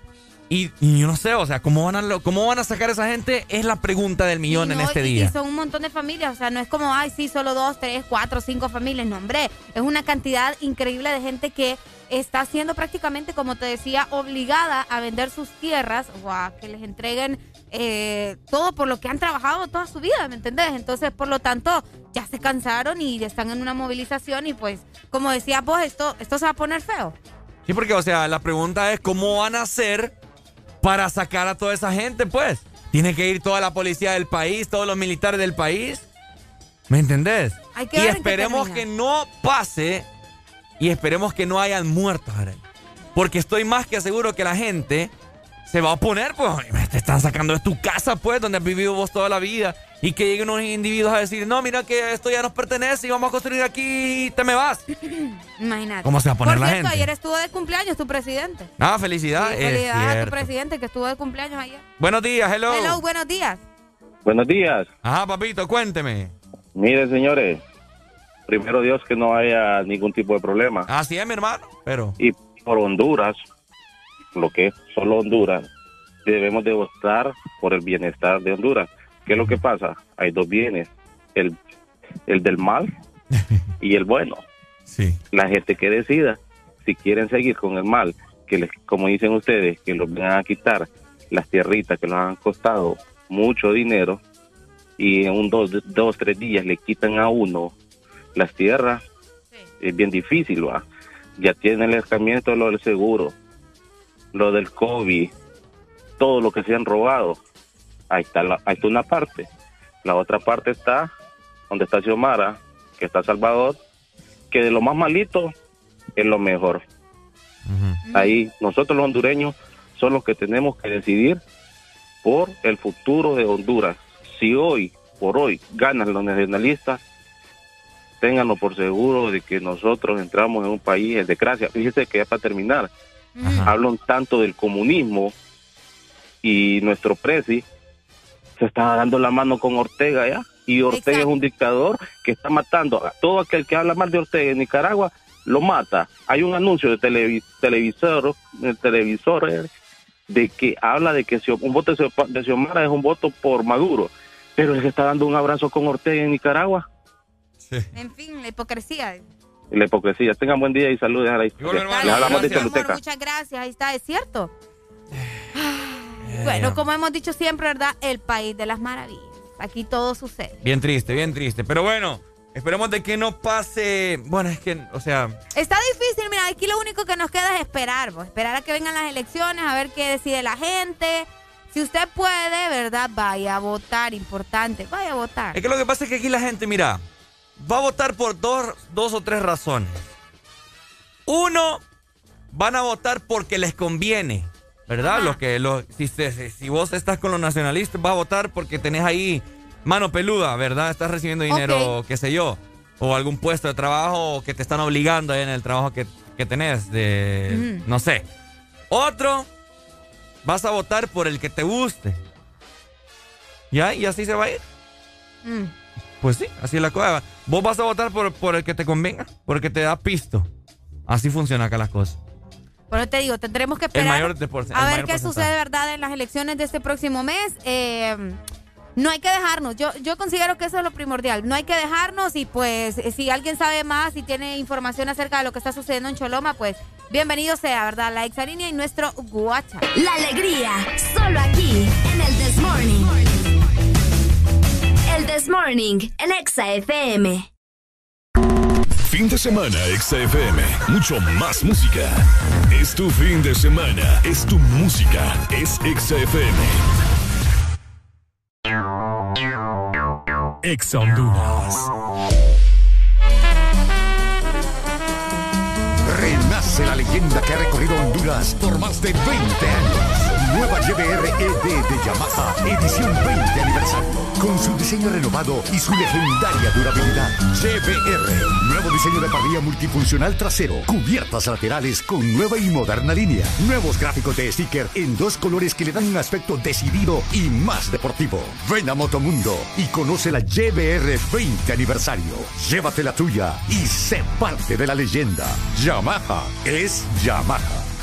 Y, y yo no sé, o sea, ¿cómo van, a, ¿cómo van a sacar a esa gente? Es la pregunta del millón en este y- día. Y son un montón de familias, o sea, no es como, ay, sí, solo dos, tres, cuatro, cinco familias, no, hombre, es una cantidad increíble de gente que está siendo prácticamente, como te decía, obligada a vender sus tierras o a que les entreguen eh, todo por lo que han trabajado toda su vida, ¿me entendés? Entonces, por lo tanto, ya se cansaron y están en una movilización y pues, como decías vos, esto, esto se va a poner feo. Sí, porque, o sea, la pregunta es cómo van a hacer para sacar a toda esa gente, pues. Tiene que ir toda la policía del país, todos los militares del país. ¿Me entendés? Hay que y esperemos que no pase y esperemos que no hayan muertos, Arely. Porque estoy más que seguro que la gente se va a oponer, pues. "Oye, Te están sacando de tu casa, pues, donde has vivido vos toda la vida. Y que lleguen unos individuos a decir, no, mira que esto ya nos pertenece y vamos a construir aquí y te me vas. Imagínate. ¿Cómo se va a poner Por la cierto, gente? ayer estuvo de cumpleaños tu presidente. Ah, felicidad. Sí, es felicidades a tu presidente que estuvo de cumpleaños ayer. Buenos días, hello. Hello, buenos días. Buenos días. Ajá, papito, cuénteme. Mire, señores, primero Dios que no haya ningún tipo de problema. Así es, mi hermano, pero... Y por Honduras, lo que es solo Honduras, debemos de votar por el bienestar de Honduras. ¿Qué es lo que pasa? Hay dos bienes, el, el del mal y el bueno. Sí. La gente que decida si quieren seguir con el mal, que les, como dicen ustedes, que los van a quitar las tierritas que les han costado mucho dinero y en un dos, dos tres días le quitan a uno las tierras, es bien difícil, ¿va? Ya tienen el escamiento lo del seguro, lo del COVID, todo lo que se han robado. Ahí está, la, ahí está una parte. La otra parte está donde está Xiomara, que está Salvador, que de lo más malito es lo mejor. Ahí nosotros los hondureños son los que tenemos que decidir por el futuro de Honduras. Si hoy, por hoy, ganan los nacionalistas, ténganlo por seguro de que nosotros entramos en un país en desgracia. Fíjese que ya para terminar, hablan tanto del comunismo y nuestro presi se está dando la mano con Ortega ya y Ortega es un dictador que está matando a todo aquel que habla mal de Ortega en Nicaragua lo mata. Hay un anuncio de televi televisor, de televisor eh, de que habla de que si un voto de Xio- de Xiomara es un voto por Maduro, pero él se está dando un abrazo con Ortega en Nicaragua. En fin, la hipocresía. La hipocresía. Tengan buen día y saludos a la historia. Les hablamos de Mi amor, Choluteca. muchas gracias, ahí está, es cierto. Bueno, como hemos dicho siempre, ¿verdad? El país de las maravillas. Aquí todo sucede. Bien triste, bien triste. Pero bueno, esperemos de que no pase... Bueno, es que, o sea... Está difícil, mira, aquí lo único que nos queda es esperar, pues, esperar a que vengan las elecciones, a ver qué decide la gente. Si usted puede, ¿verdad? Vaya a votar, importante, vaya a votar. Es que lo que pasa es que aquí la gente, mira, va a votar por dos, dos o tres razones. Uno, van a votar porque les conviene, ¿verdad? Los que, los, si, se- si vos estás con los nacionalistas, vas a votar porque tenés ahí mano peluda, ¿verdad? Estás recibiendo dinero, Ok. qué sé yo, o algún puesto de trabajo que te están obligando ahí en el trabajo que, que tenés, de, no sé. Otro, vas a votar por el que te guste. ¿Ya? Y así se va a ir. Mm. Pues sí, así es la cosa. Vos vas a votar por, por el que te convenga, por el que te da pisto. Así funciona acá las cosas. Bueno, te digo, tendremos que El esperar mayor a ver mayor qué porcentaje. sucede, ¿verdad? En las elecciones de este próximo mes. Eh, no hay que dejarnos. Yo, yo considero que eso es lo primordial. No hay que dejarnos y pues eh, si alguien sabe más y tiene información acerca de lo que está sucediendo en Choloma, pues bienvenido sea, ¿verdad? La exalínea y nuestro guacha. La alegría, solo aquí, en el This Morning. El This Morning, en Exa FM. Fin de semana, XFM. Mucho más música. Es tu fin de semana. Es tu música. Es XFM. Ex Honduras. Renace la leyenda que ha recorrido Honduras por más de 20 años. Nueva GBR ED de Yamaha, edición 20 aniversario. Con su diseño renovado y su legendaria durabilidad. GBR, nuevo diseño de parrilla multifuncional trasero. Cubiertas laterales con nueva y moderna línea. Nuevos gráficos de sticker en dos colores que le dan un aspecto decidido y más deportivo. Ven a Motomundo y conoce la GBR 20 aniversario. Llévate la tuya y sé parte de la leyenda. Yamaha es Yamaha.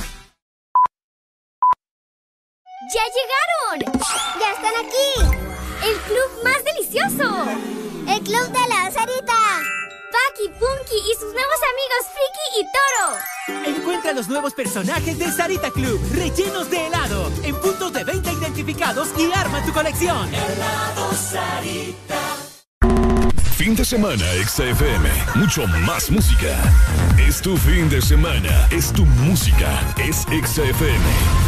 ¡Ya llegaron! ¡Ya están aquí! ¡El club más delicioso! ¡El club de la Sarita! Paki, Punky y sus nuevos amigos Friki y Toro. Encuentra los nuevos personajes de Sarita Club, rellenos de helado, en puntos de venta identificados y arma tu colección. Helado Sarita. Fin de semana, XFM. Mucho más música. Es tu fin de semana. Es tu música. Es XFM.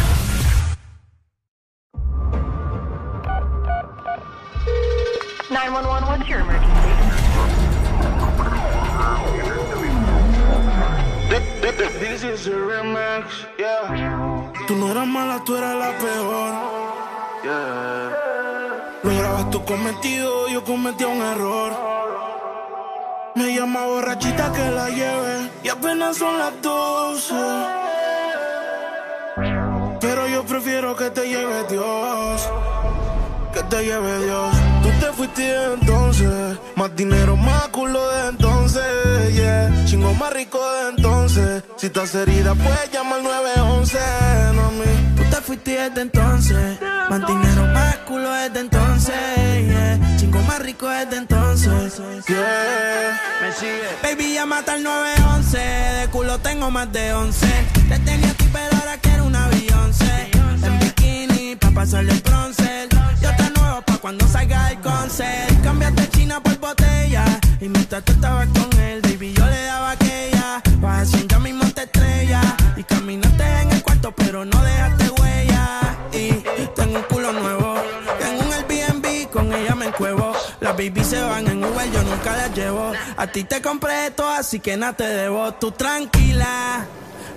What's your emergency? This is a remix, yeah. Tú no eras mala, tú eras la peor. Yeah. Lograbas tu cometido, yo cometí un error. Me llama borrachita que la lleve y apenas son las 12. Pero yo prefiero que te lleve Dios. Que te lleve Dios. Te fuiste entonces. Más dinero, más culo de entonces. yeah. Chingo más rico de entonces. Si estás herida, puedes llamar al 911, no mí. Tú te fuiste desde entonces. Mantinero más culo desde entonces, yeah. Chingo más rico desde entonces, yeah. Me sigue. Baby, llama al 911. De culo tengo más de 11. Te tenía aquí, pero ahora quiero pasarle el bronce. Y otra nueva pa' cuando salga el concert. Cambiaste China por botella. Y mientras tú estabas con él, baby, yo le daba aquella. Vas ya mismo te estrella. Y caminaste en el cuarto, pero no dejaste huella. Y tengo un culo nuevo. Tengo un Airbnb, con ella me encuevo. Las baby se van en Uber, yo nunca las llevo. A ti te compré esto, así que nada te debo. Tú tranquila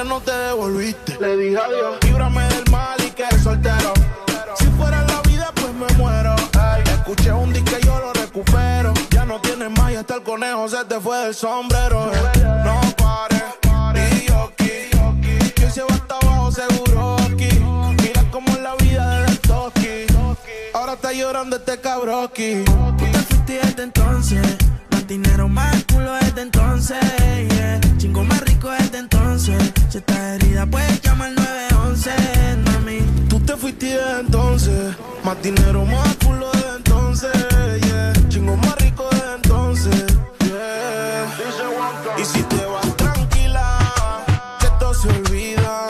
Qué no te devolviste. Le dije adiós. Líbrame del mal y que soltero. Si fuera la vida, pues me muero. Ey, escuché un disco y yo lo recupero. Ya no tienes más y hasta el conejo se te fue del sombrero. eh. No pares, y yo aquí. Que se va hasta abajo seguro aquí. Mira cómo es la vida de Toki. Ahora está llorando este cabroki. Tú te fuiste desde entonces. Más dinero, más culo desde entonces. yeah. Chingo más rico desde entonces. Si estás herida, puedes llamar al 911, mami. Tú te fuiste desde entonces. Más dinero, más culo desde entonces. yeah. Chingo más rico desde entonces. yeah. Y si te vas tranquila, que esto se olvida.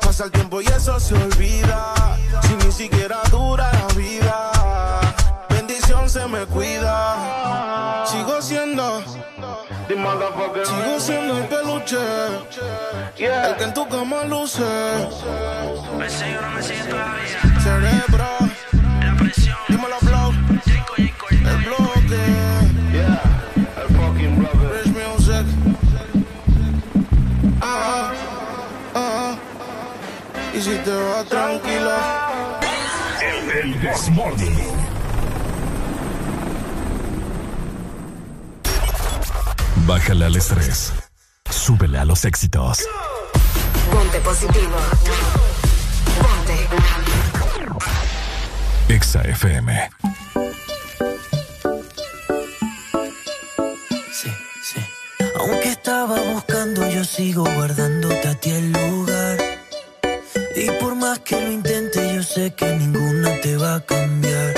Pasa el tiempo y eso se olvida. Si ni siquiera dura la vida. Bendición se me cuida. Sigo siendo. Sigo siendo el peluche. El que en tu cama luce. Cerebro. Dímelo, blow. El bloque. Rich music. Ah, ah. Y si te vas tranquila. El, el This Bájale al estrés. Súbele a los éxitos. Ponte positivo. Ponte. Exa FM. Sí, sí. Aunque estaba buscando, yo sigo guardándote a ti el lugar. Y por más que lo intente, yo sé que ninguna te va a cambiar.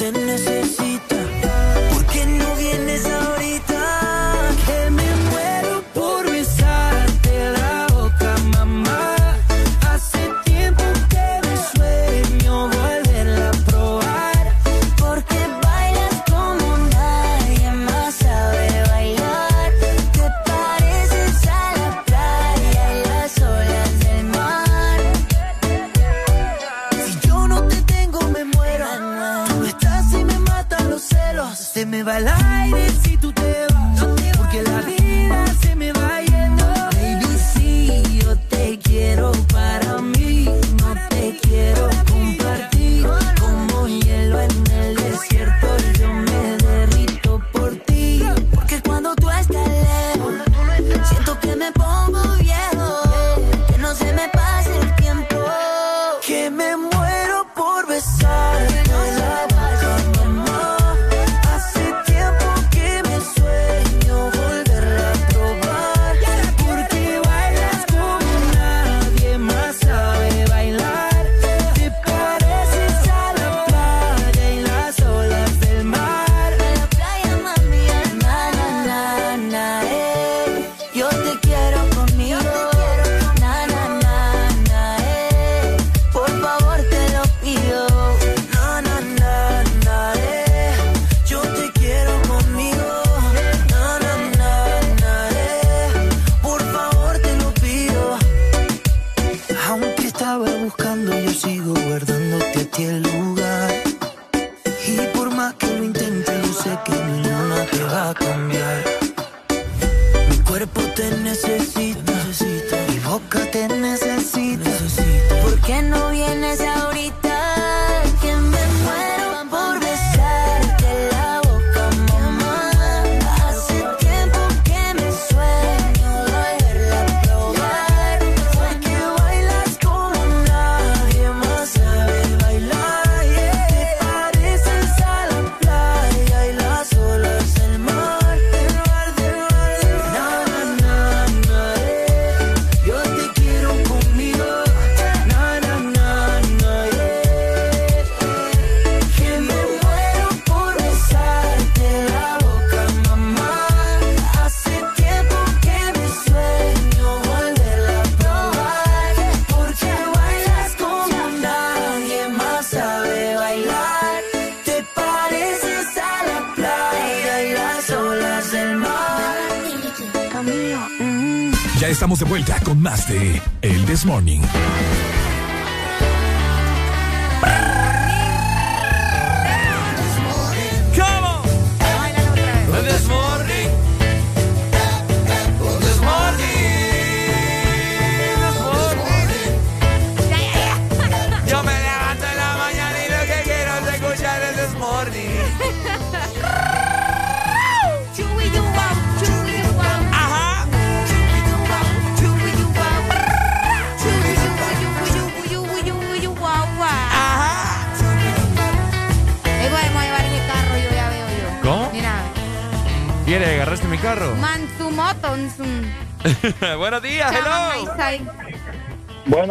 Morning.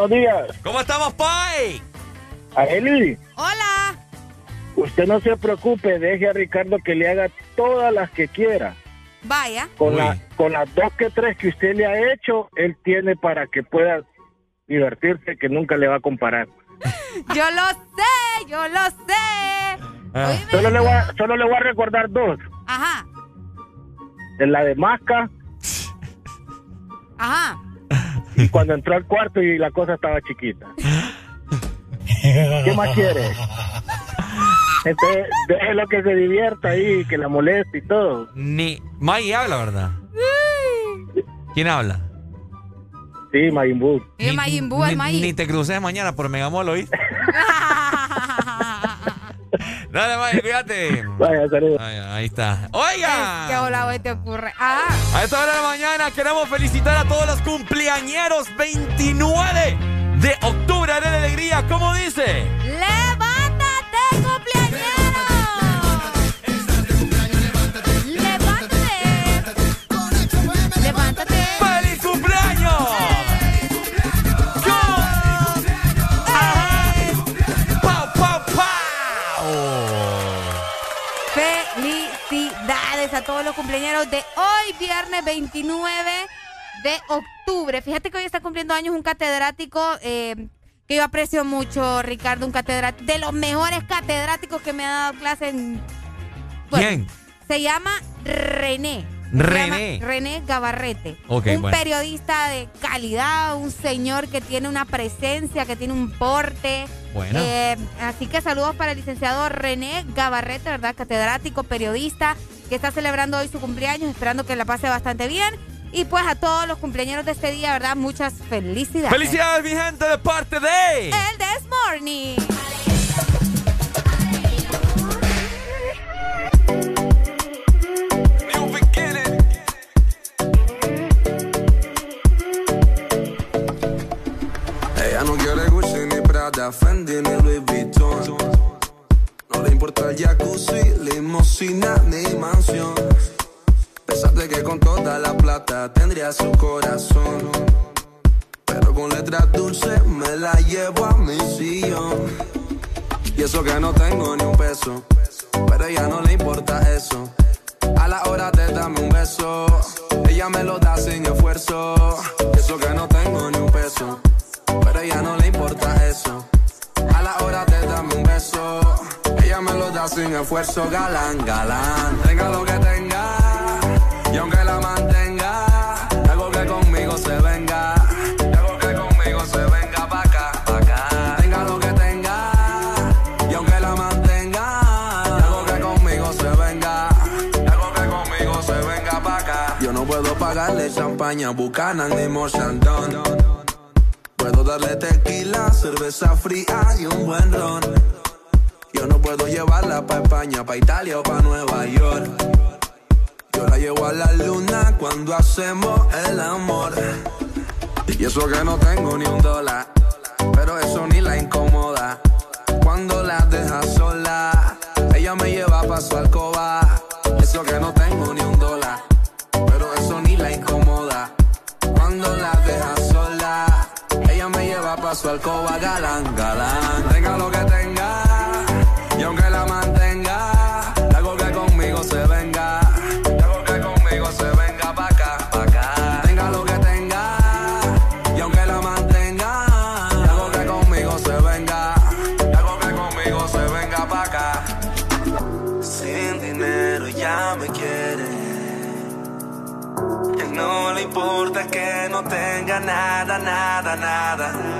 Buenos días. ¿Cómo estamos, Pai? Areli, Hola. usted no se preocupe, deje a Ricardo que le haga todas las que quiera. Vaya. Con, la- con las dos que tres que usted le ha hecho, él tiene para que pueda divertirse, que nunca le va a comparar. Yo lo sé, yo lo sé. Ah. Solo le, voy a, solo le voy a recordar dos. Ajá, De la de Masca ajá. Y cuando entró al cuarto y la cosa estaba chiquita. ¿Qué más quiere? Entonces, déjelo que se divierta ahí, que la moleste y todo. Ni. Maggie habla, ¿verdad? ¿Quién habla? Sí, Majin Buu. El Majin Buu, Ni, Majin. ni te cruces mañana por Megamol, ¿oíste? Dale, Maggie, cuídate. Vaya, saludos. Ahí, ahí está. ¡Oiga! ¿Qué hola hoy te ocurre? Ah, A esta hora de la mañana queremos felicitar a todos los cumpleañeros 29 de octubre de la alegría. ¿Cómo dice? ¡levántate, todos los cumpleaños de hoy, viernes 29 de octubre. Fíjate que hoy está cumpliendo años un catedrático eh, que yo aprecio mucho, Ricardo, un catedrático, de los mejores catedráticos que me ha dado clase en... Bueno, ¿Quién? Se llama René. René. llama René Gabarrete. Ok, un bueno. periodista de calidad, un señor que tiene una presencia, que tiene un porte. Bueno. Eh, así que saludos para el licenciado René Gabarrete, ¿verdad? Catedrático, periodista, que está celebrando hoy su cumpleaños, esperando que la pase bastante bien. Y pues a todos los cumpleaños de este día, ¿verdad? Muchas felicidades. ¡Felicidades, mi gente, de parte de... El This Morning. Ella no quiere Gucci ni Prada, Fendi ni Louis Vuitton. Importa el jacuzzi, limosina ni mansión. Pensaste que con toda la plata tendría su corazón. Pero con letras dulces me la llevo a mi sillón. Y eso que no tengo ni un peso, pero a ella no le importa eso. A la hora de darme un beso, ella me lo da sin esfuerzo. Y eso que no tengo ni un peso, pero a ella no le importa eso. A la hora de darme un beso, ella me lo da sin esfuerzo, galán, galán. Tenga lo que tenga, y aunque la mantenga, algo que conmigo se venga. Algo que conmigo se venga pa' acá, pa' acá. Tenga lo que tenga, y aunque la mantenga, algo que conmigo se venga. Algo que conmigo se venga pa' acá. Yo no puedo pagarle champaña, bucanan ni Morchandón. Puedo darle tequila, cerveza fría y un buen ron. Yo no puedo llevarla pa' España, pa' Italia o pa' Nueva York. Yo la llevo a la luna cuando hacemos el amor. Y eso que no tengo ni un dólar, pero eso ni la incomoda. Cuando la deja sola, ella me lleva pa' su alcoba. Eso que no su alcoba, galán, galán. Tenga lo que tenga, y aunque la mantenga, hago que conmigo se venga. Hago que conmigo se venga pa' acá, pa' acá. Tenga lo que tenga, y aunque la mantenga, hago que conmigo se venga. Que conmigo se venga pa' acá. Sin dinero ya me quiere. No le importa que no tenga nada, nada, nada.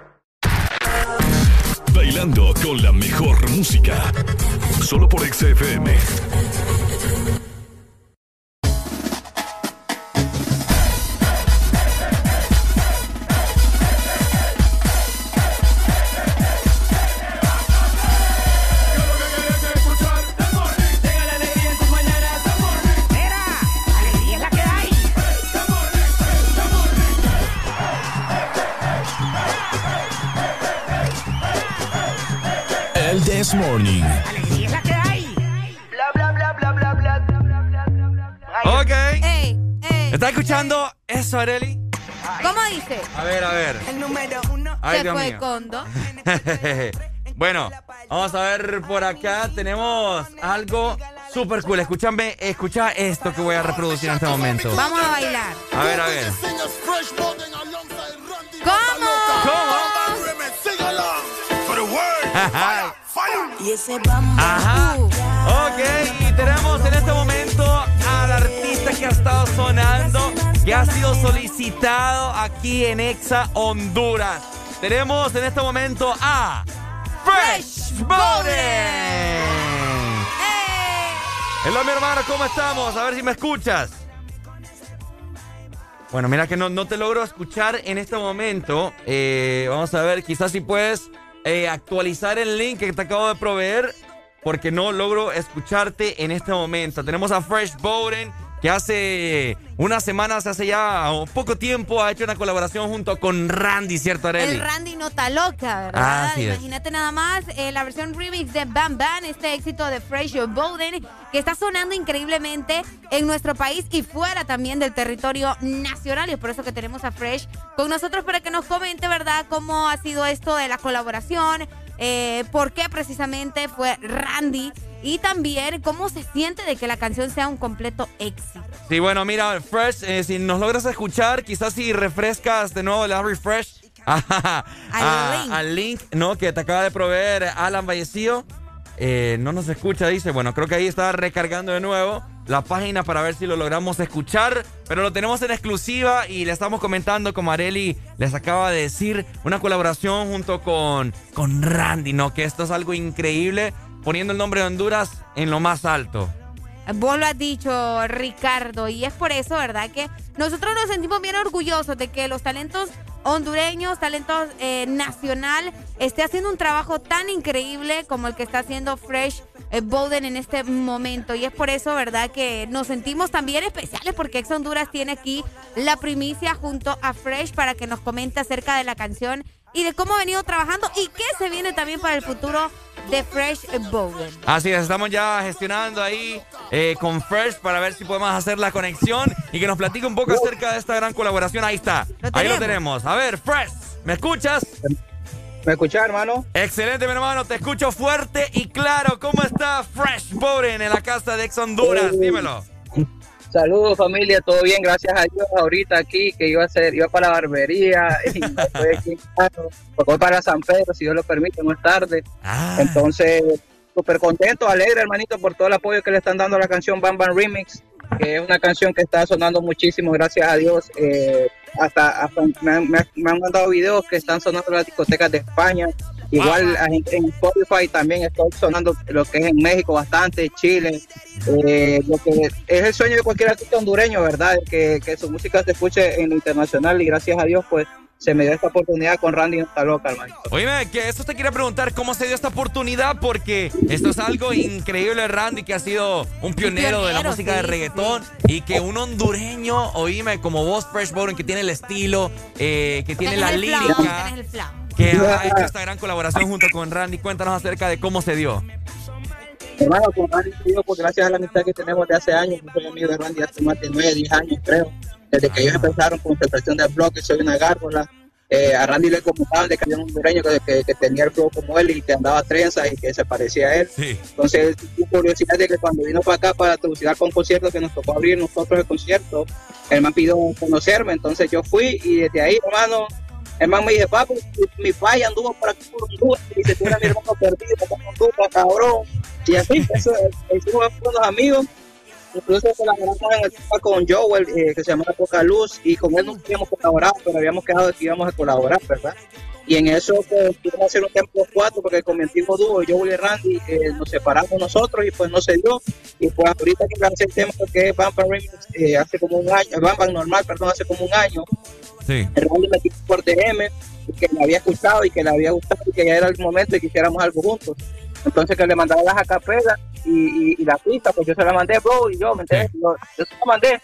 Bailando con la mejor música. Solo por XFM. This Morning. Ok. Ey, ey, ¿Está escuchando ey. eso, Areli? ¿Cómo dice? A ver, a ver. El número uno Ay, se Dios fue mío. Condo. bueno, vamos a ver por acá. Tenemos algo súper cool. Escúchame, escucha esto que voy a reproducir en este momento. Vamos a bailar. A ver, a ver. ¿Cómo? ¿Cómo? Y ese. Ajá. Ok, y tenemos en este momento al artista que ha estado sonando, que ha sido solicitado aquí en Exa Honduras. Tenemos en este momento a Fresh Bowden. Hola, mi hermano, ¿cómo estamos? A ver si me escuchas. Bueno, mira que no, no te logro escuchar en este momento. Eh, vamos a ver, quizás si puedes eh, actualizar el link que te acabo de proveer, porque no logro escucharte en este momento. Tenemos a Fresh Bowden que hace unas semanas, hace ya poco tiempo, ha hecho una colaboración junto con Randy, ¿cierto, Arely? El Randy Nota Loca, ¿verdad? Así es. Imagínate nada más eh, la versión remix de Bam Bam, este éxito de Fresh Bowden, que está sonando increíblemente en nuestro país y fuera también del territorio nacional. Y es por eso que tenemos a Fresh con nosotros para que nos comente, ¿verdad?, cómo ha sido esto de la colaboración, eh, por qué precisamente fue Randy y también cómo se siente de que la canción sea un completo éxito. Sí, bueno, mira, Fresh, eh, si nos logras escuchar, quizás si refrescas de nuevo la refresh a- a- al link, ¿no? Que te acaba de proveer Alan Vallecillo. Eh, no nos escucha, dice. Bueno, creo que ahí está recargando de nuevo la página para ver si lo logramos escuchar. Pero lo tenemos en exclusiva y le estamos comentando, como Areli les acaba de decir, una colaboración junto con, con Randy, ¿no? Que esto es algo increíble, poniendo el nombre de Honduras en lo más alto. Vos lo has dicho, Ricardo, y es por eso, ¿verdad? Que nosotros nos sentimos bien orgullosos de que los talentos hondureños, talentos eh, nacional, esté haciendo un trabajo tan increíble como el que está haciendo Fresh eh, Bowden en este momento. Y es por eso, ¿verdad? Que nos sentimos también especiales porque Ex Honduras tiene aquí la primicia junto a Fresh para que nos comente acerca de la canción y de cómo ha venido trabajando y qué se viene también para el futuro de Fresh Bowden. Así es, estamos ya gestionando ahí eh, con Fresh para ver si podemos hacer la conexión y que nos platique un poco acerca de esta gran colaboración. Ahí está, ahí lo tenemos. A ver, Fresh, ¿me escuchas? ¿Me escuchas, hermano? Excelente, mi hermano, te escucho fuerte y claro. ¿Cómo está Fresh Bowden en la casa de Ex Honduras? Dímelo. Saludos familia, todo bien, gracias a Dios. Ahorita aquí que iba a hacer, iba para la barbería y estoy aquí voy para San Pedro, si Dios lo permite, más tarde. Entonces, súper contento, alegre, hermanito, por todo el apoyo que le están dando a la canción Bam Bam Remix, que es una canción que está sonando muchísimo, gracias a Dios. Eh, hasta me han- me han mandado videos que están sonando en las discotecas de España. Igual en, en Spotify también está sonando lo que es en México bastante, Chile. Eh, lo que es el sueño de cualquier artista hondureño, ¿verdad? Que, que su música se escuche en lo internacional y gracias a Dios, pues se me dio esta oportunidad con Randy No Está Loca, hermano. Oíme, que eso te quería preguntar, ¿cómo se dio esta oportunidad? Porque esto es algo increíble, Randy, que ha sido un pionero, de la pionero, música de sí, reggaetón y que un hondureño, oíme, como vos, Fresh Bowden, que tiene el estilo, eh, que tiene la lírica, el que ha hecho esta gran colaboración junto con Randy. Cuéntanos acerca de cómo se dio. Hermano, con Randy digo, pues gracias a la amistad que tenemos de hace años, yo soy amigo de Randy hace más de 9, 10 años, creo. Desde que ellos empezaron con su expresión del blog, que soy una gárgola. Eh, a Randy le comentaban de que había un hondureño que, que, que tenía el flow como él y que andaba trenza y que se parecía a él. Entonces, tuve curiosidad de que cuando vino para acá para traducir con un concierto que nos tocó abrir nosotros el concierto, el man pidió conocerme, entonces yo fui y desde ahí, hermano, el man me dice, papi, mi pai anduvo por aquí por Honduras y se tiene a mi hermano perdido, en Honduras, cabrón. Y así, eso, hicimos con los amigos, incluso colaboramos en el tema con Joel, eh, que se llama Poca Luz, y con él no habíamos colaborado, pero habíamos quedado de que íbamos a colaborar, ¿verdad? Y en eso pues, tuvimos hacer un tema los cuatro, porque con mi antiguo dúo, Joel y Randy, eh, nos separamos nosotros y pues no se dio. Y pues ahorita que lancé el tema que es Bam Bam Remix, eh, hace como un año, Bam Bam normal, perdón, hace como un año, Sí. Randy me por DM, y que me había escuchado y que le había gustado y que ya era el momento de que hiciéramos algo juntos. Entonces que le mandaba las acapelas y, y, y la pista, pues yo se la mandé, bro, y yo, ¿me entiendes? Yo, yo se la mandé.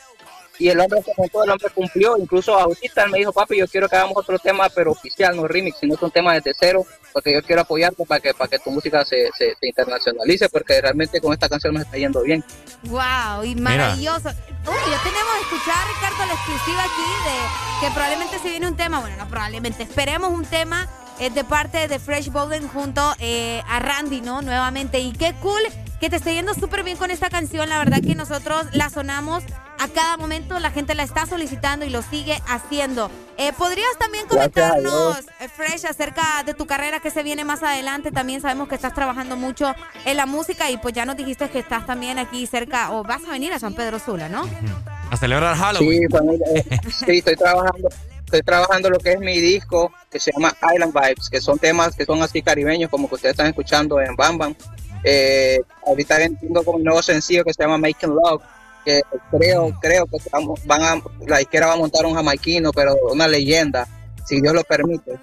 Y el hombre se montó, el hombre cumplió. Incluso ahorita él me dijo, papi, yo quiero que hagamos otro tema, pero oficial, no remix, sino un tema desde cero, porque yo quiero apoyarte para que, para que tu música se, se, se internacionalice, porque realmente con esta canción nos está yendo bien. Wow, y maravilloso. Uy, ya tenemos que escuchar, Ricardo, la exclusiva aquí de que probablemente se viene un tema, bueno, no probablemente, esperemos un tema eh, de parte de Fresh Bowden junto eh, a Randy, ¿no? Nuevamente. Y qué cool que te esté yendo súper bien con esta canción. La verdad que nosotros la sonamos a cada momento, la gente la está solicitando y lo sigue haciendo. Eh, ¿Podrías también comentarnos, eh, Fresh, acerca de tu carrera que se viene más adelante? También sabemos que estás trabajando mucho en la música y pues ya nos dijiste que estás también aquí cerca o vas a venir a San Pedro Sula, ¿no? A celebrar Halloween. Sí, familia, sí, estoy trabajando, estoy trabajando lo que es mi disco que se llama Island Vibes, que son temas que son así caribeños como que ustedes están escuchando en Bam Bam. Eh, ahorita entiendo con un nuevo sencillo que se llama Making Love, que creo, creo que van a, la izquierda va a montar un jamaiquino, pero una leyenda, si Dios lo permite.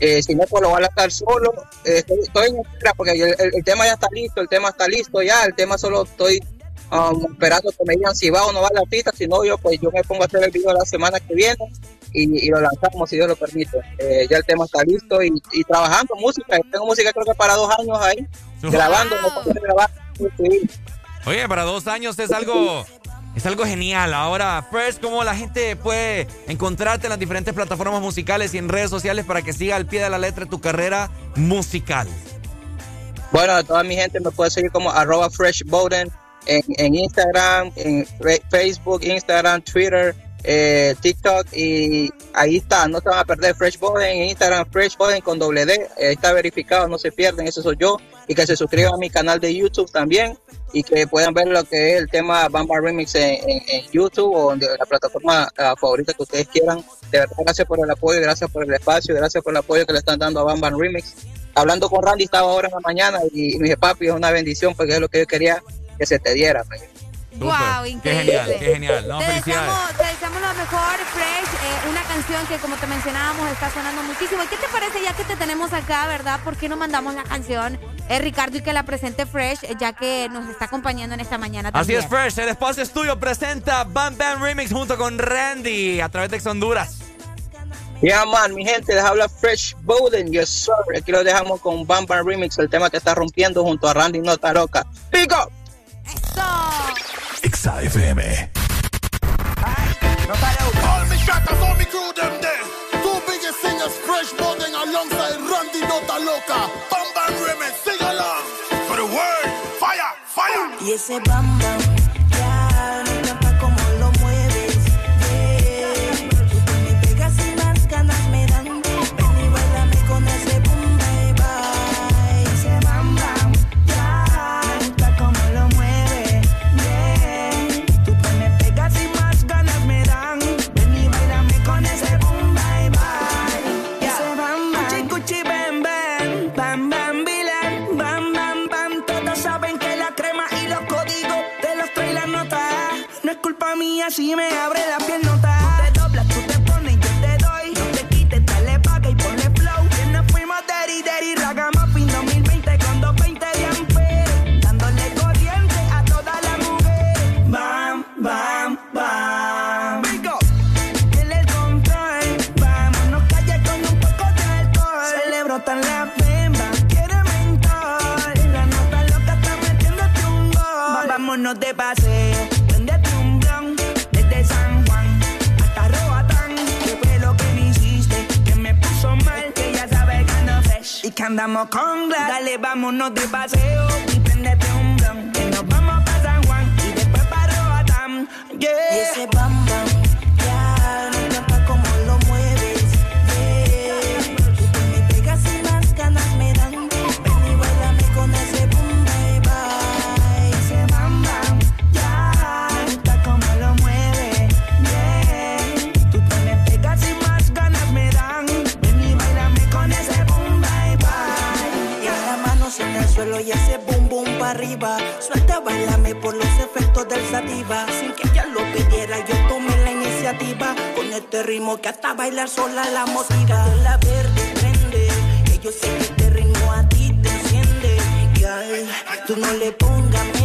Eh, si no, pues lo voy a lanzar solo. Eh, estoy, estoy en espera porque el, el- el tema ya está listo, el tema está listo ya, el tema solo estoy um, esperando que me digan si va o no va la pista, si no yo pues yo me pongo a hacer el video la semana que viene y, y lo lanzamos si Dios lo permite. Eh, ya el tema está listo y, y trabajando música, tengo música creo que para dos años ahí, grabando, me pongo a grabar, sí. Oye, para dos años es algo, es algo genial. Ahora, Fresh, ¿cómo la gente puede encontrarte en las diferentes plataformas musicales y en redes sociales para que siga al pie de la letra tu carrera musical? Bueno, toda mi gente me puede seguir como arroba freshboden en, en Instagram, en Facebook, Instagram, Twitter, eh, TikTok y ahí está, no se van a perder Freshboden en Instagram, Freshboden con doble D, eh, está verificado, no se pierden, ese soy yo y que se suscriban a mi canal de YouTube también y que puedan ver lo que es el tema Bamba Remix en, en- en YouTube o en la plataforma ah, favorita que ustedes quieran. De verdad, gracias por el apoyo, gracias por el espacio, gracias por el apoyo que le están dando a Bamba Remix hablando con Randy estaba ahora en la mañana y me dije, papi, es una bendición porque es lo que yo quería que se te diera. pues". Wow, Qué increíble. genial, qué genial. No, te, deseamos, te deseamos lo mejor, Fresh. eh, una canción que, como te mencionábamos, está sonando muchísimo. ¿Y qué te parece ya que te tenemos acá, verdad? ¿Por qué no mandamos la canción, eh, Ricardo, y que la presente Fresh, eh, ya que nos está acompañando en esta mañana Así también? es, Fresh. El espacio es tuyo. Presenta Bam Bam Remix junto con Randy a través de Ex Honduras. Ya, man, mi gente, les habla Fresh Bowden, yes, sir. Aquí lo dejamos con Bam Bam Remix, el tema que está rompiendo junto a Randy Nota Loca. ¡Pico! Exa FM. All me shatters, all me crew them there. Two biggest singers, fresh budding alongside Randy Nota Loca. Bam Bam Remix, sing along. For the world, fire, fire. Y ese bam bam, mía si me abre la piel nota. Tú te doblas, tú te pones, yo te doy. No te quites, dale paga y ponle flow. Que nos fuimos daddy daddy ragamuffin 2020 con 220 de amperes. Dándole corriente a todas las mujeres. Bam, bam, bam. Rico, tiene el control. Vámonos calle con un poco de alcohol. Se le brotan las bembas, quiere mentor. La nota loca está metiéndote un gol. Vámonos de paseo, Y que andamos con glass. Dale, vámonos de paseo y prendete un blon. Que nos vamos para San Juan y después para Roatán. Yeah. Y ese bam bam, y ese boom boom para arriba. Suelta, bailame por los efectos del sativa. Sin que ella lo pidiera, yo tomé la iniciativa. Con este ritmo que hasta bailar sola la motiva. La verde prende, que yo sé que este ritmo a ti te enciende. Girl, tú no le pongas.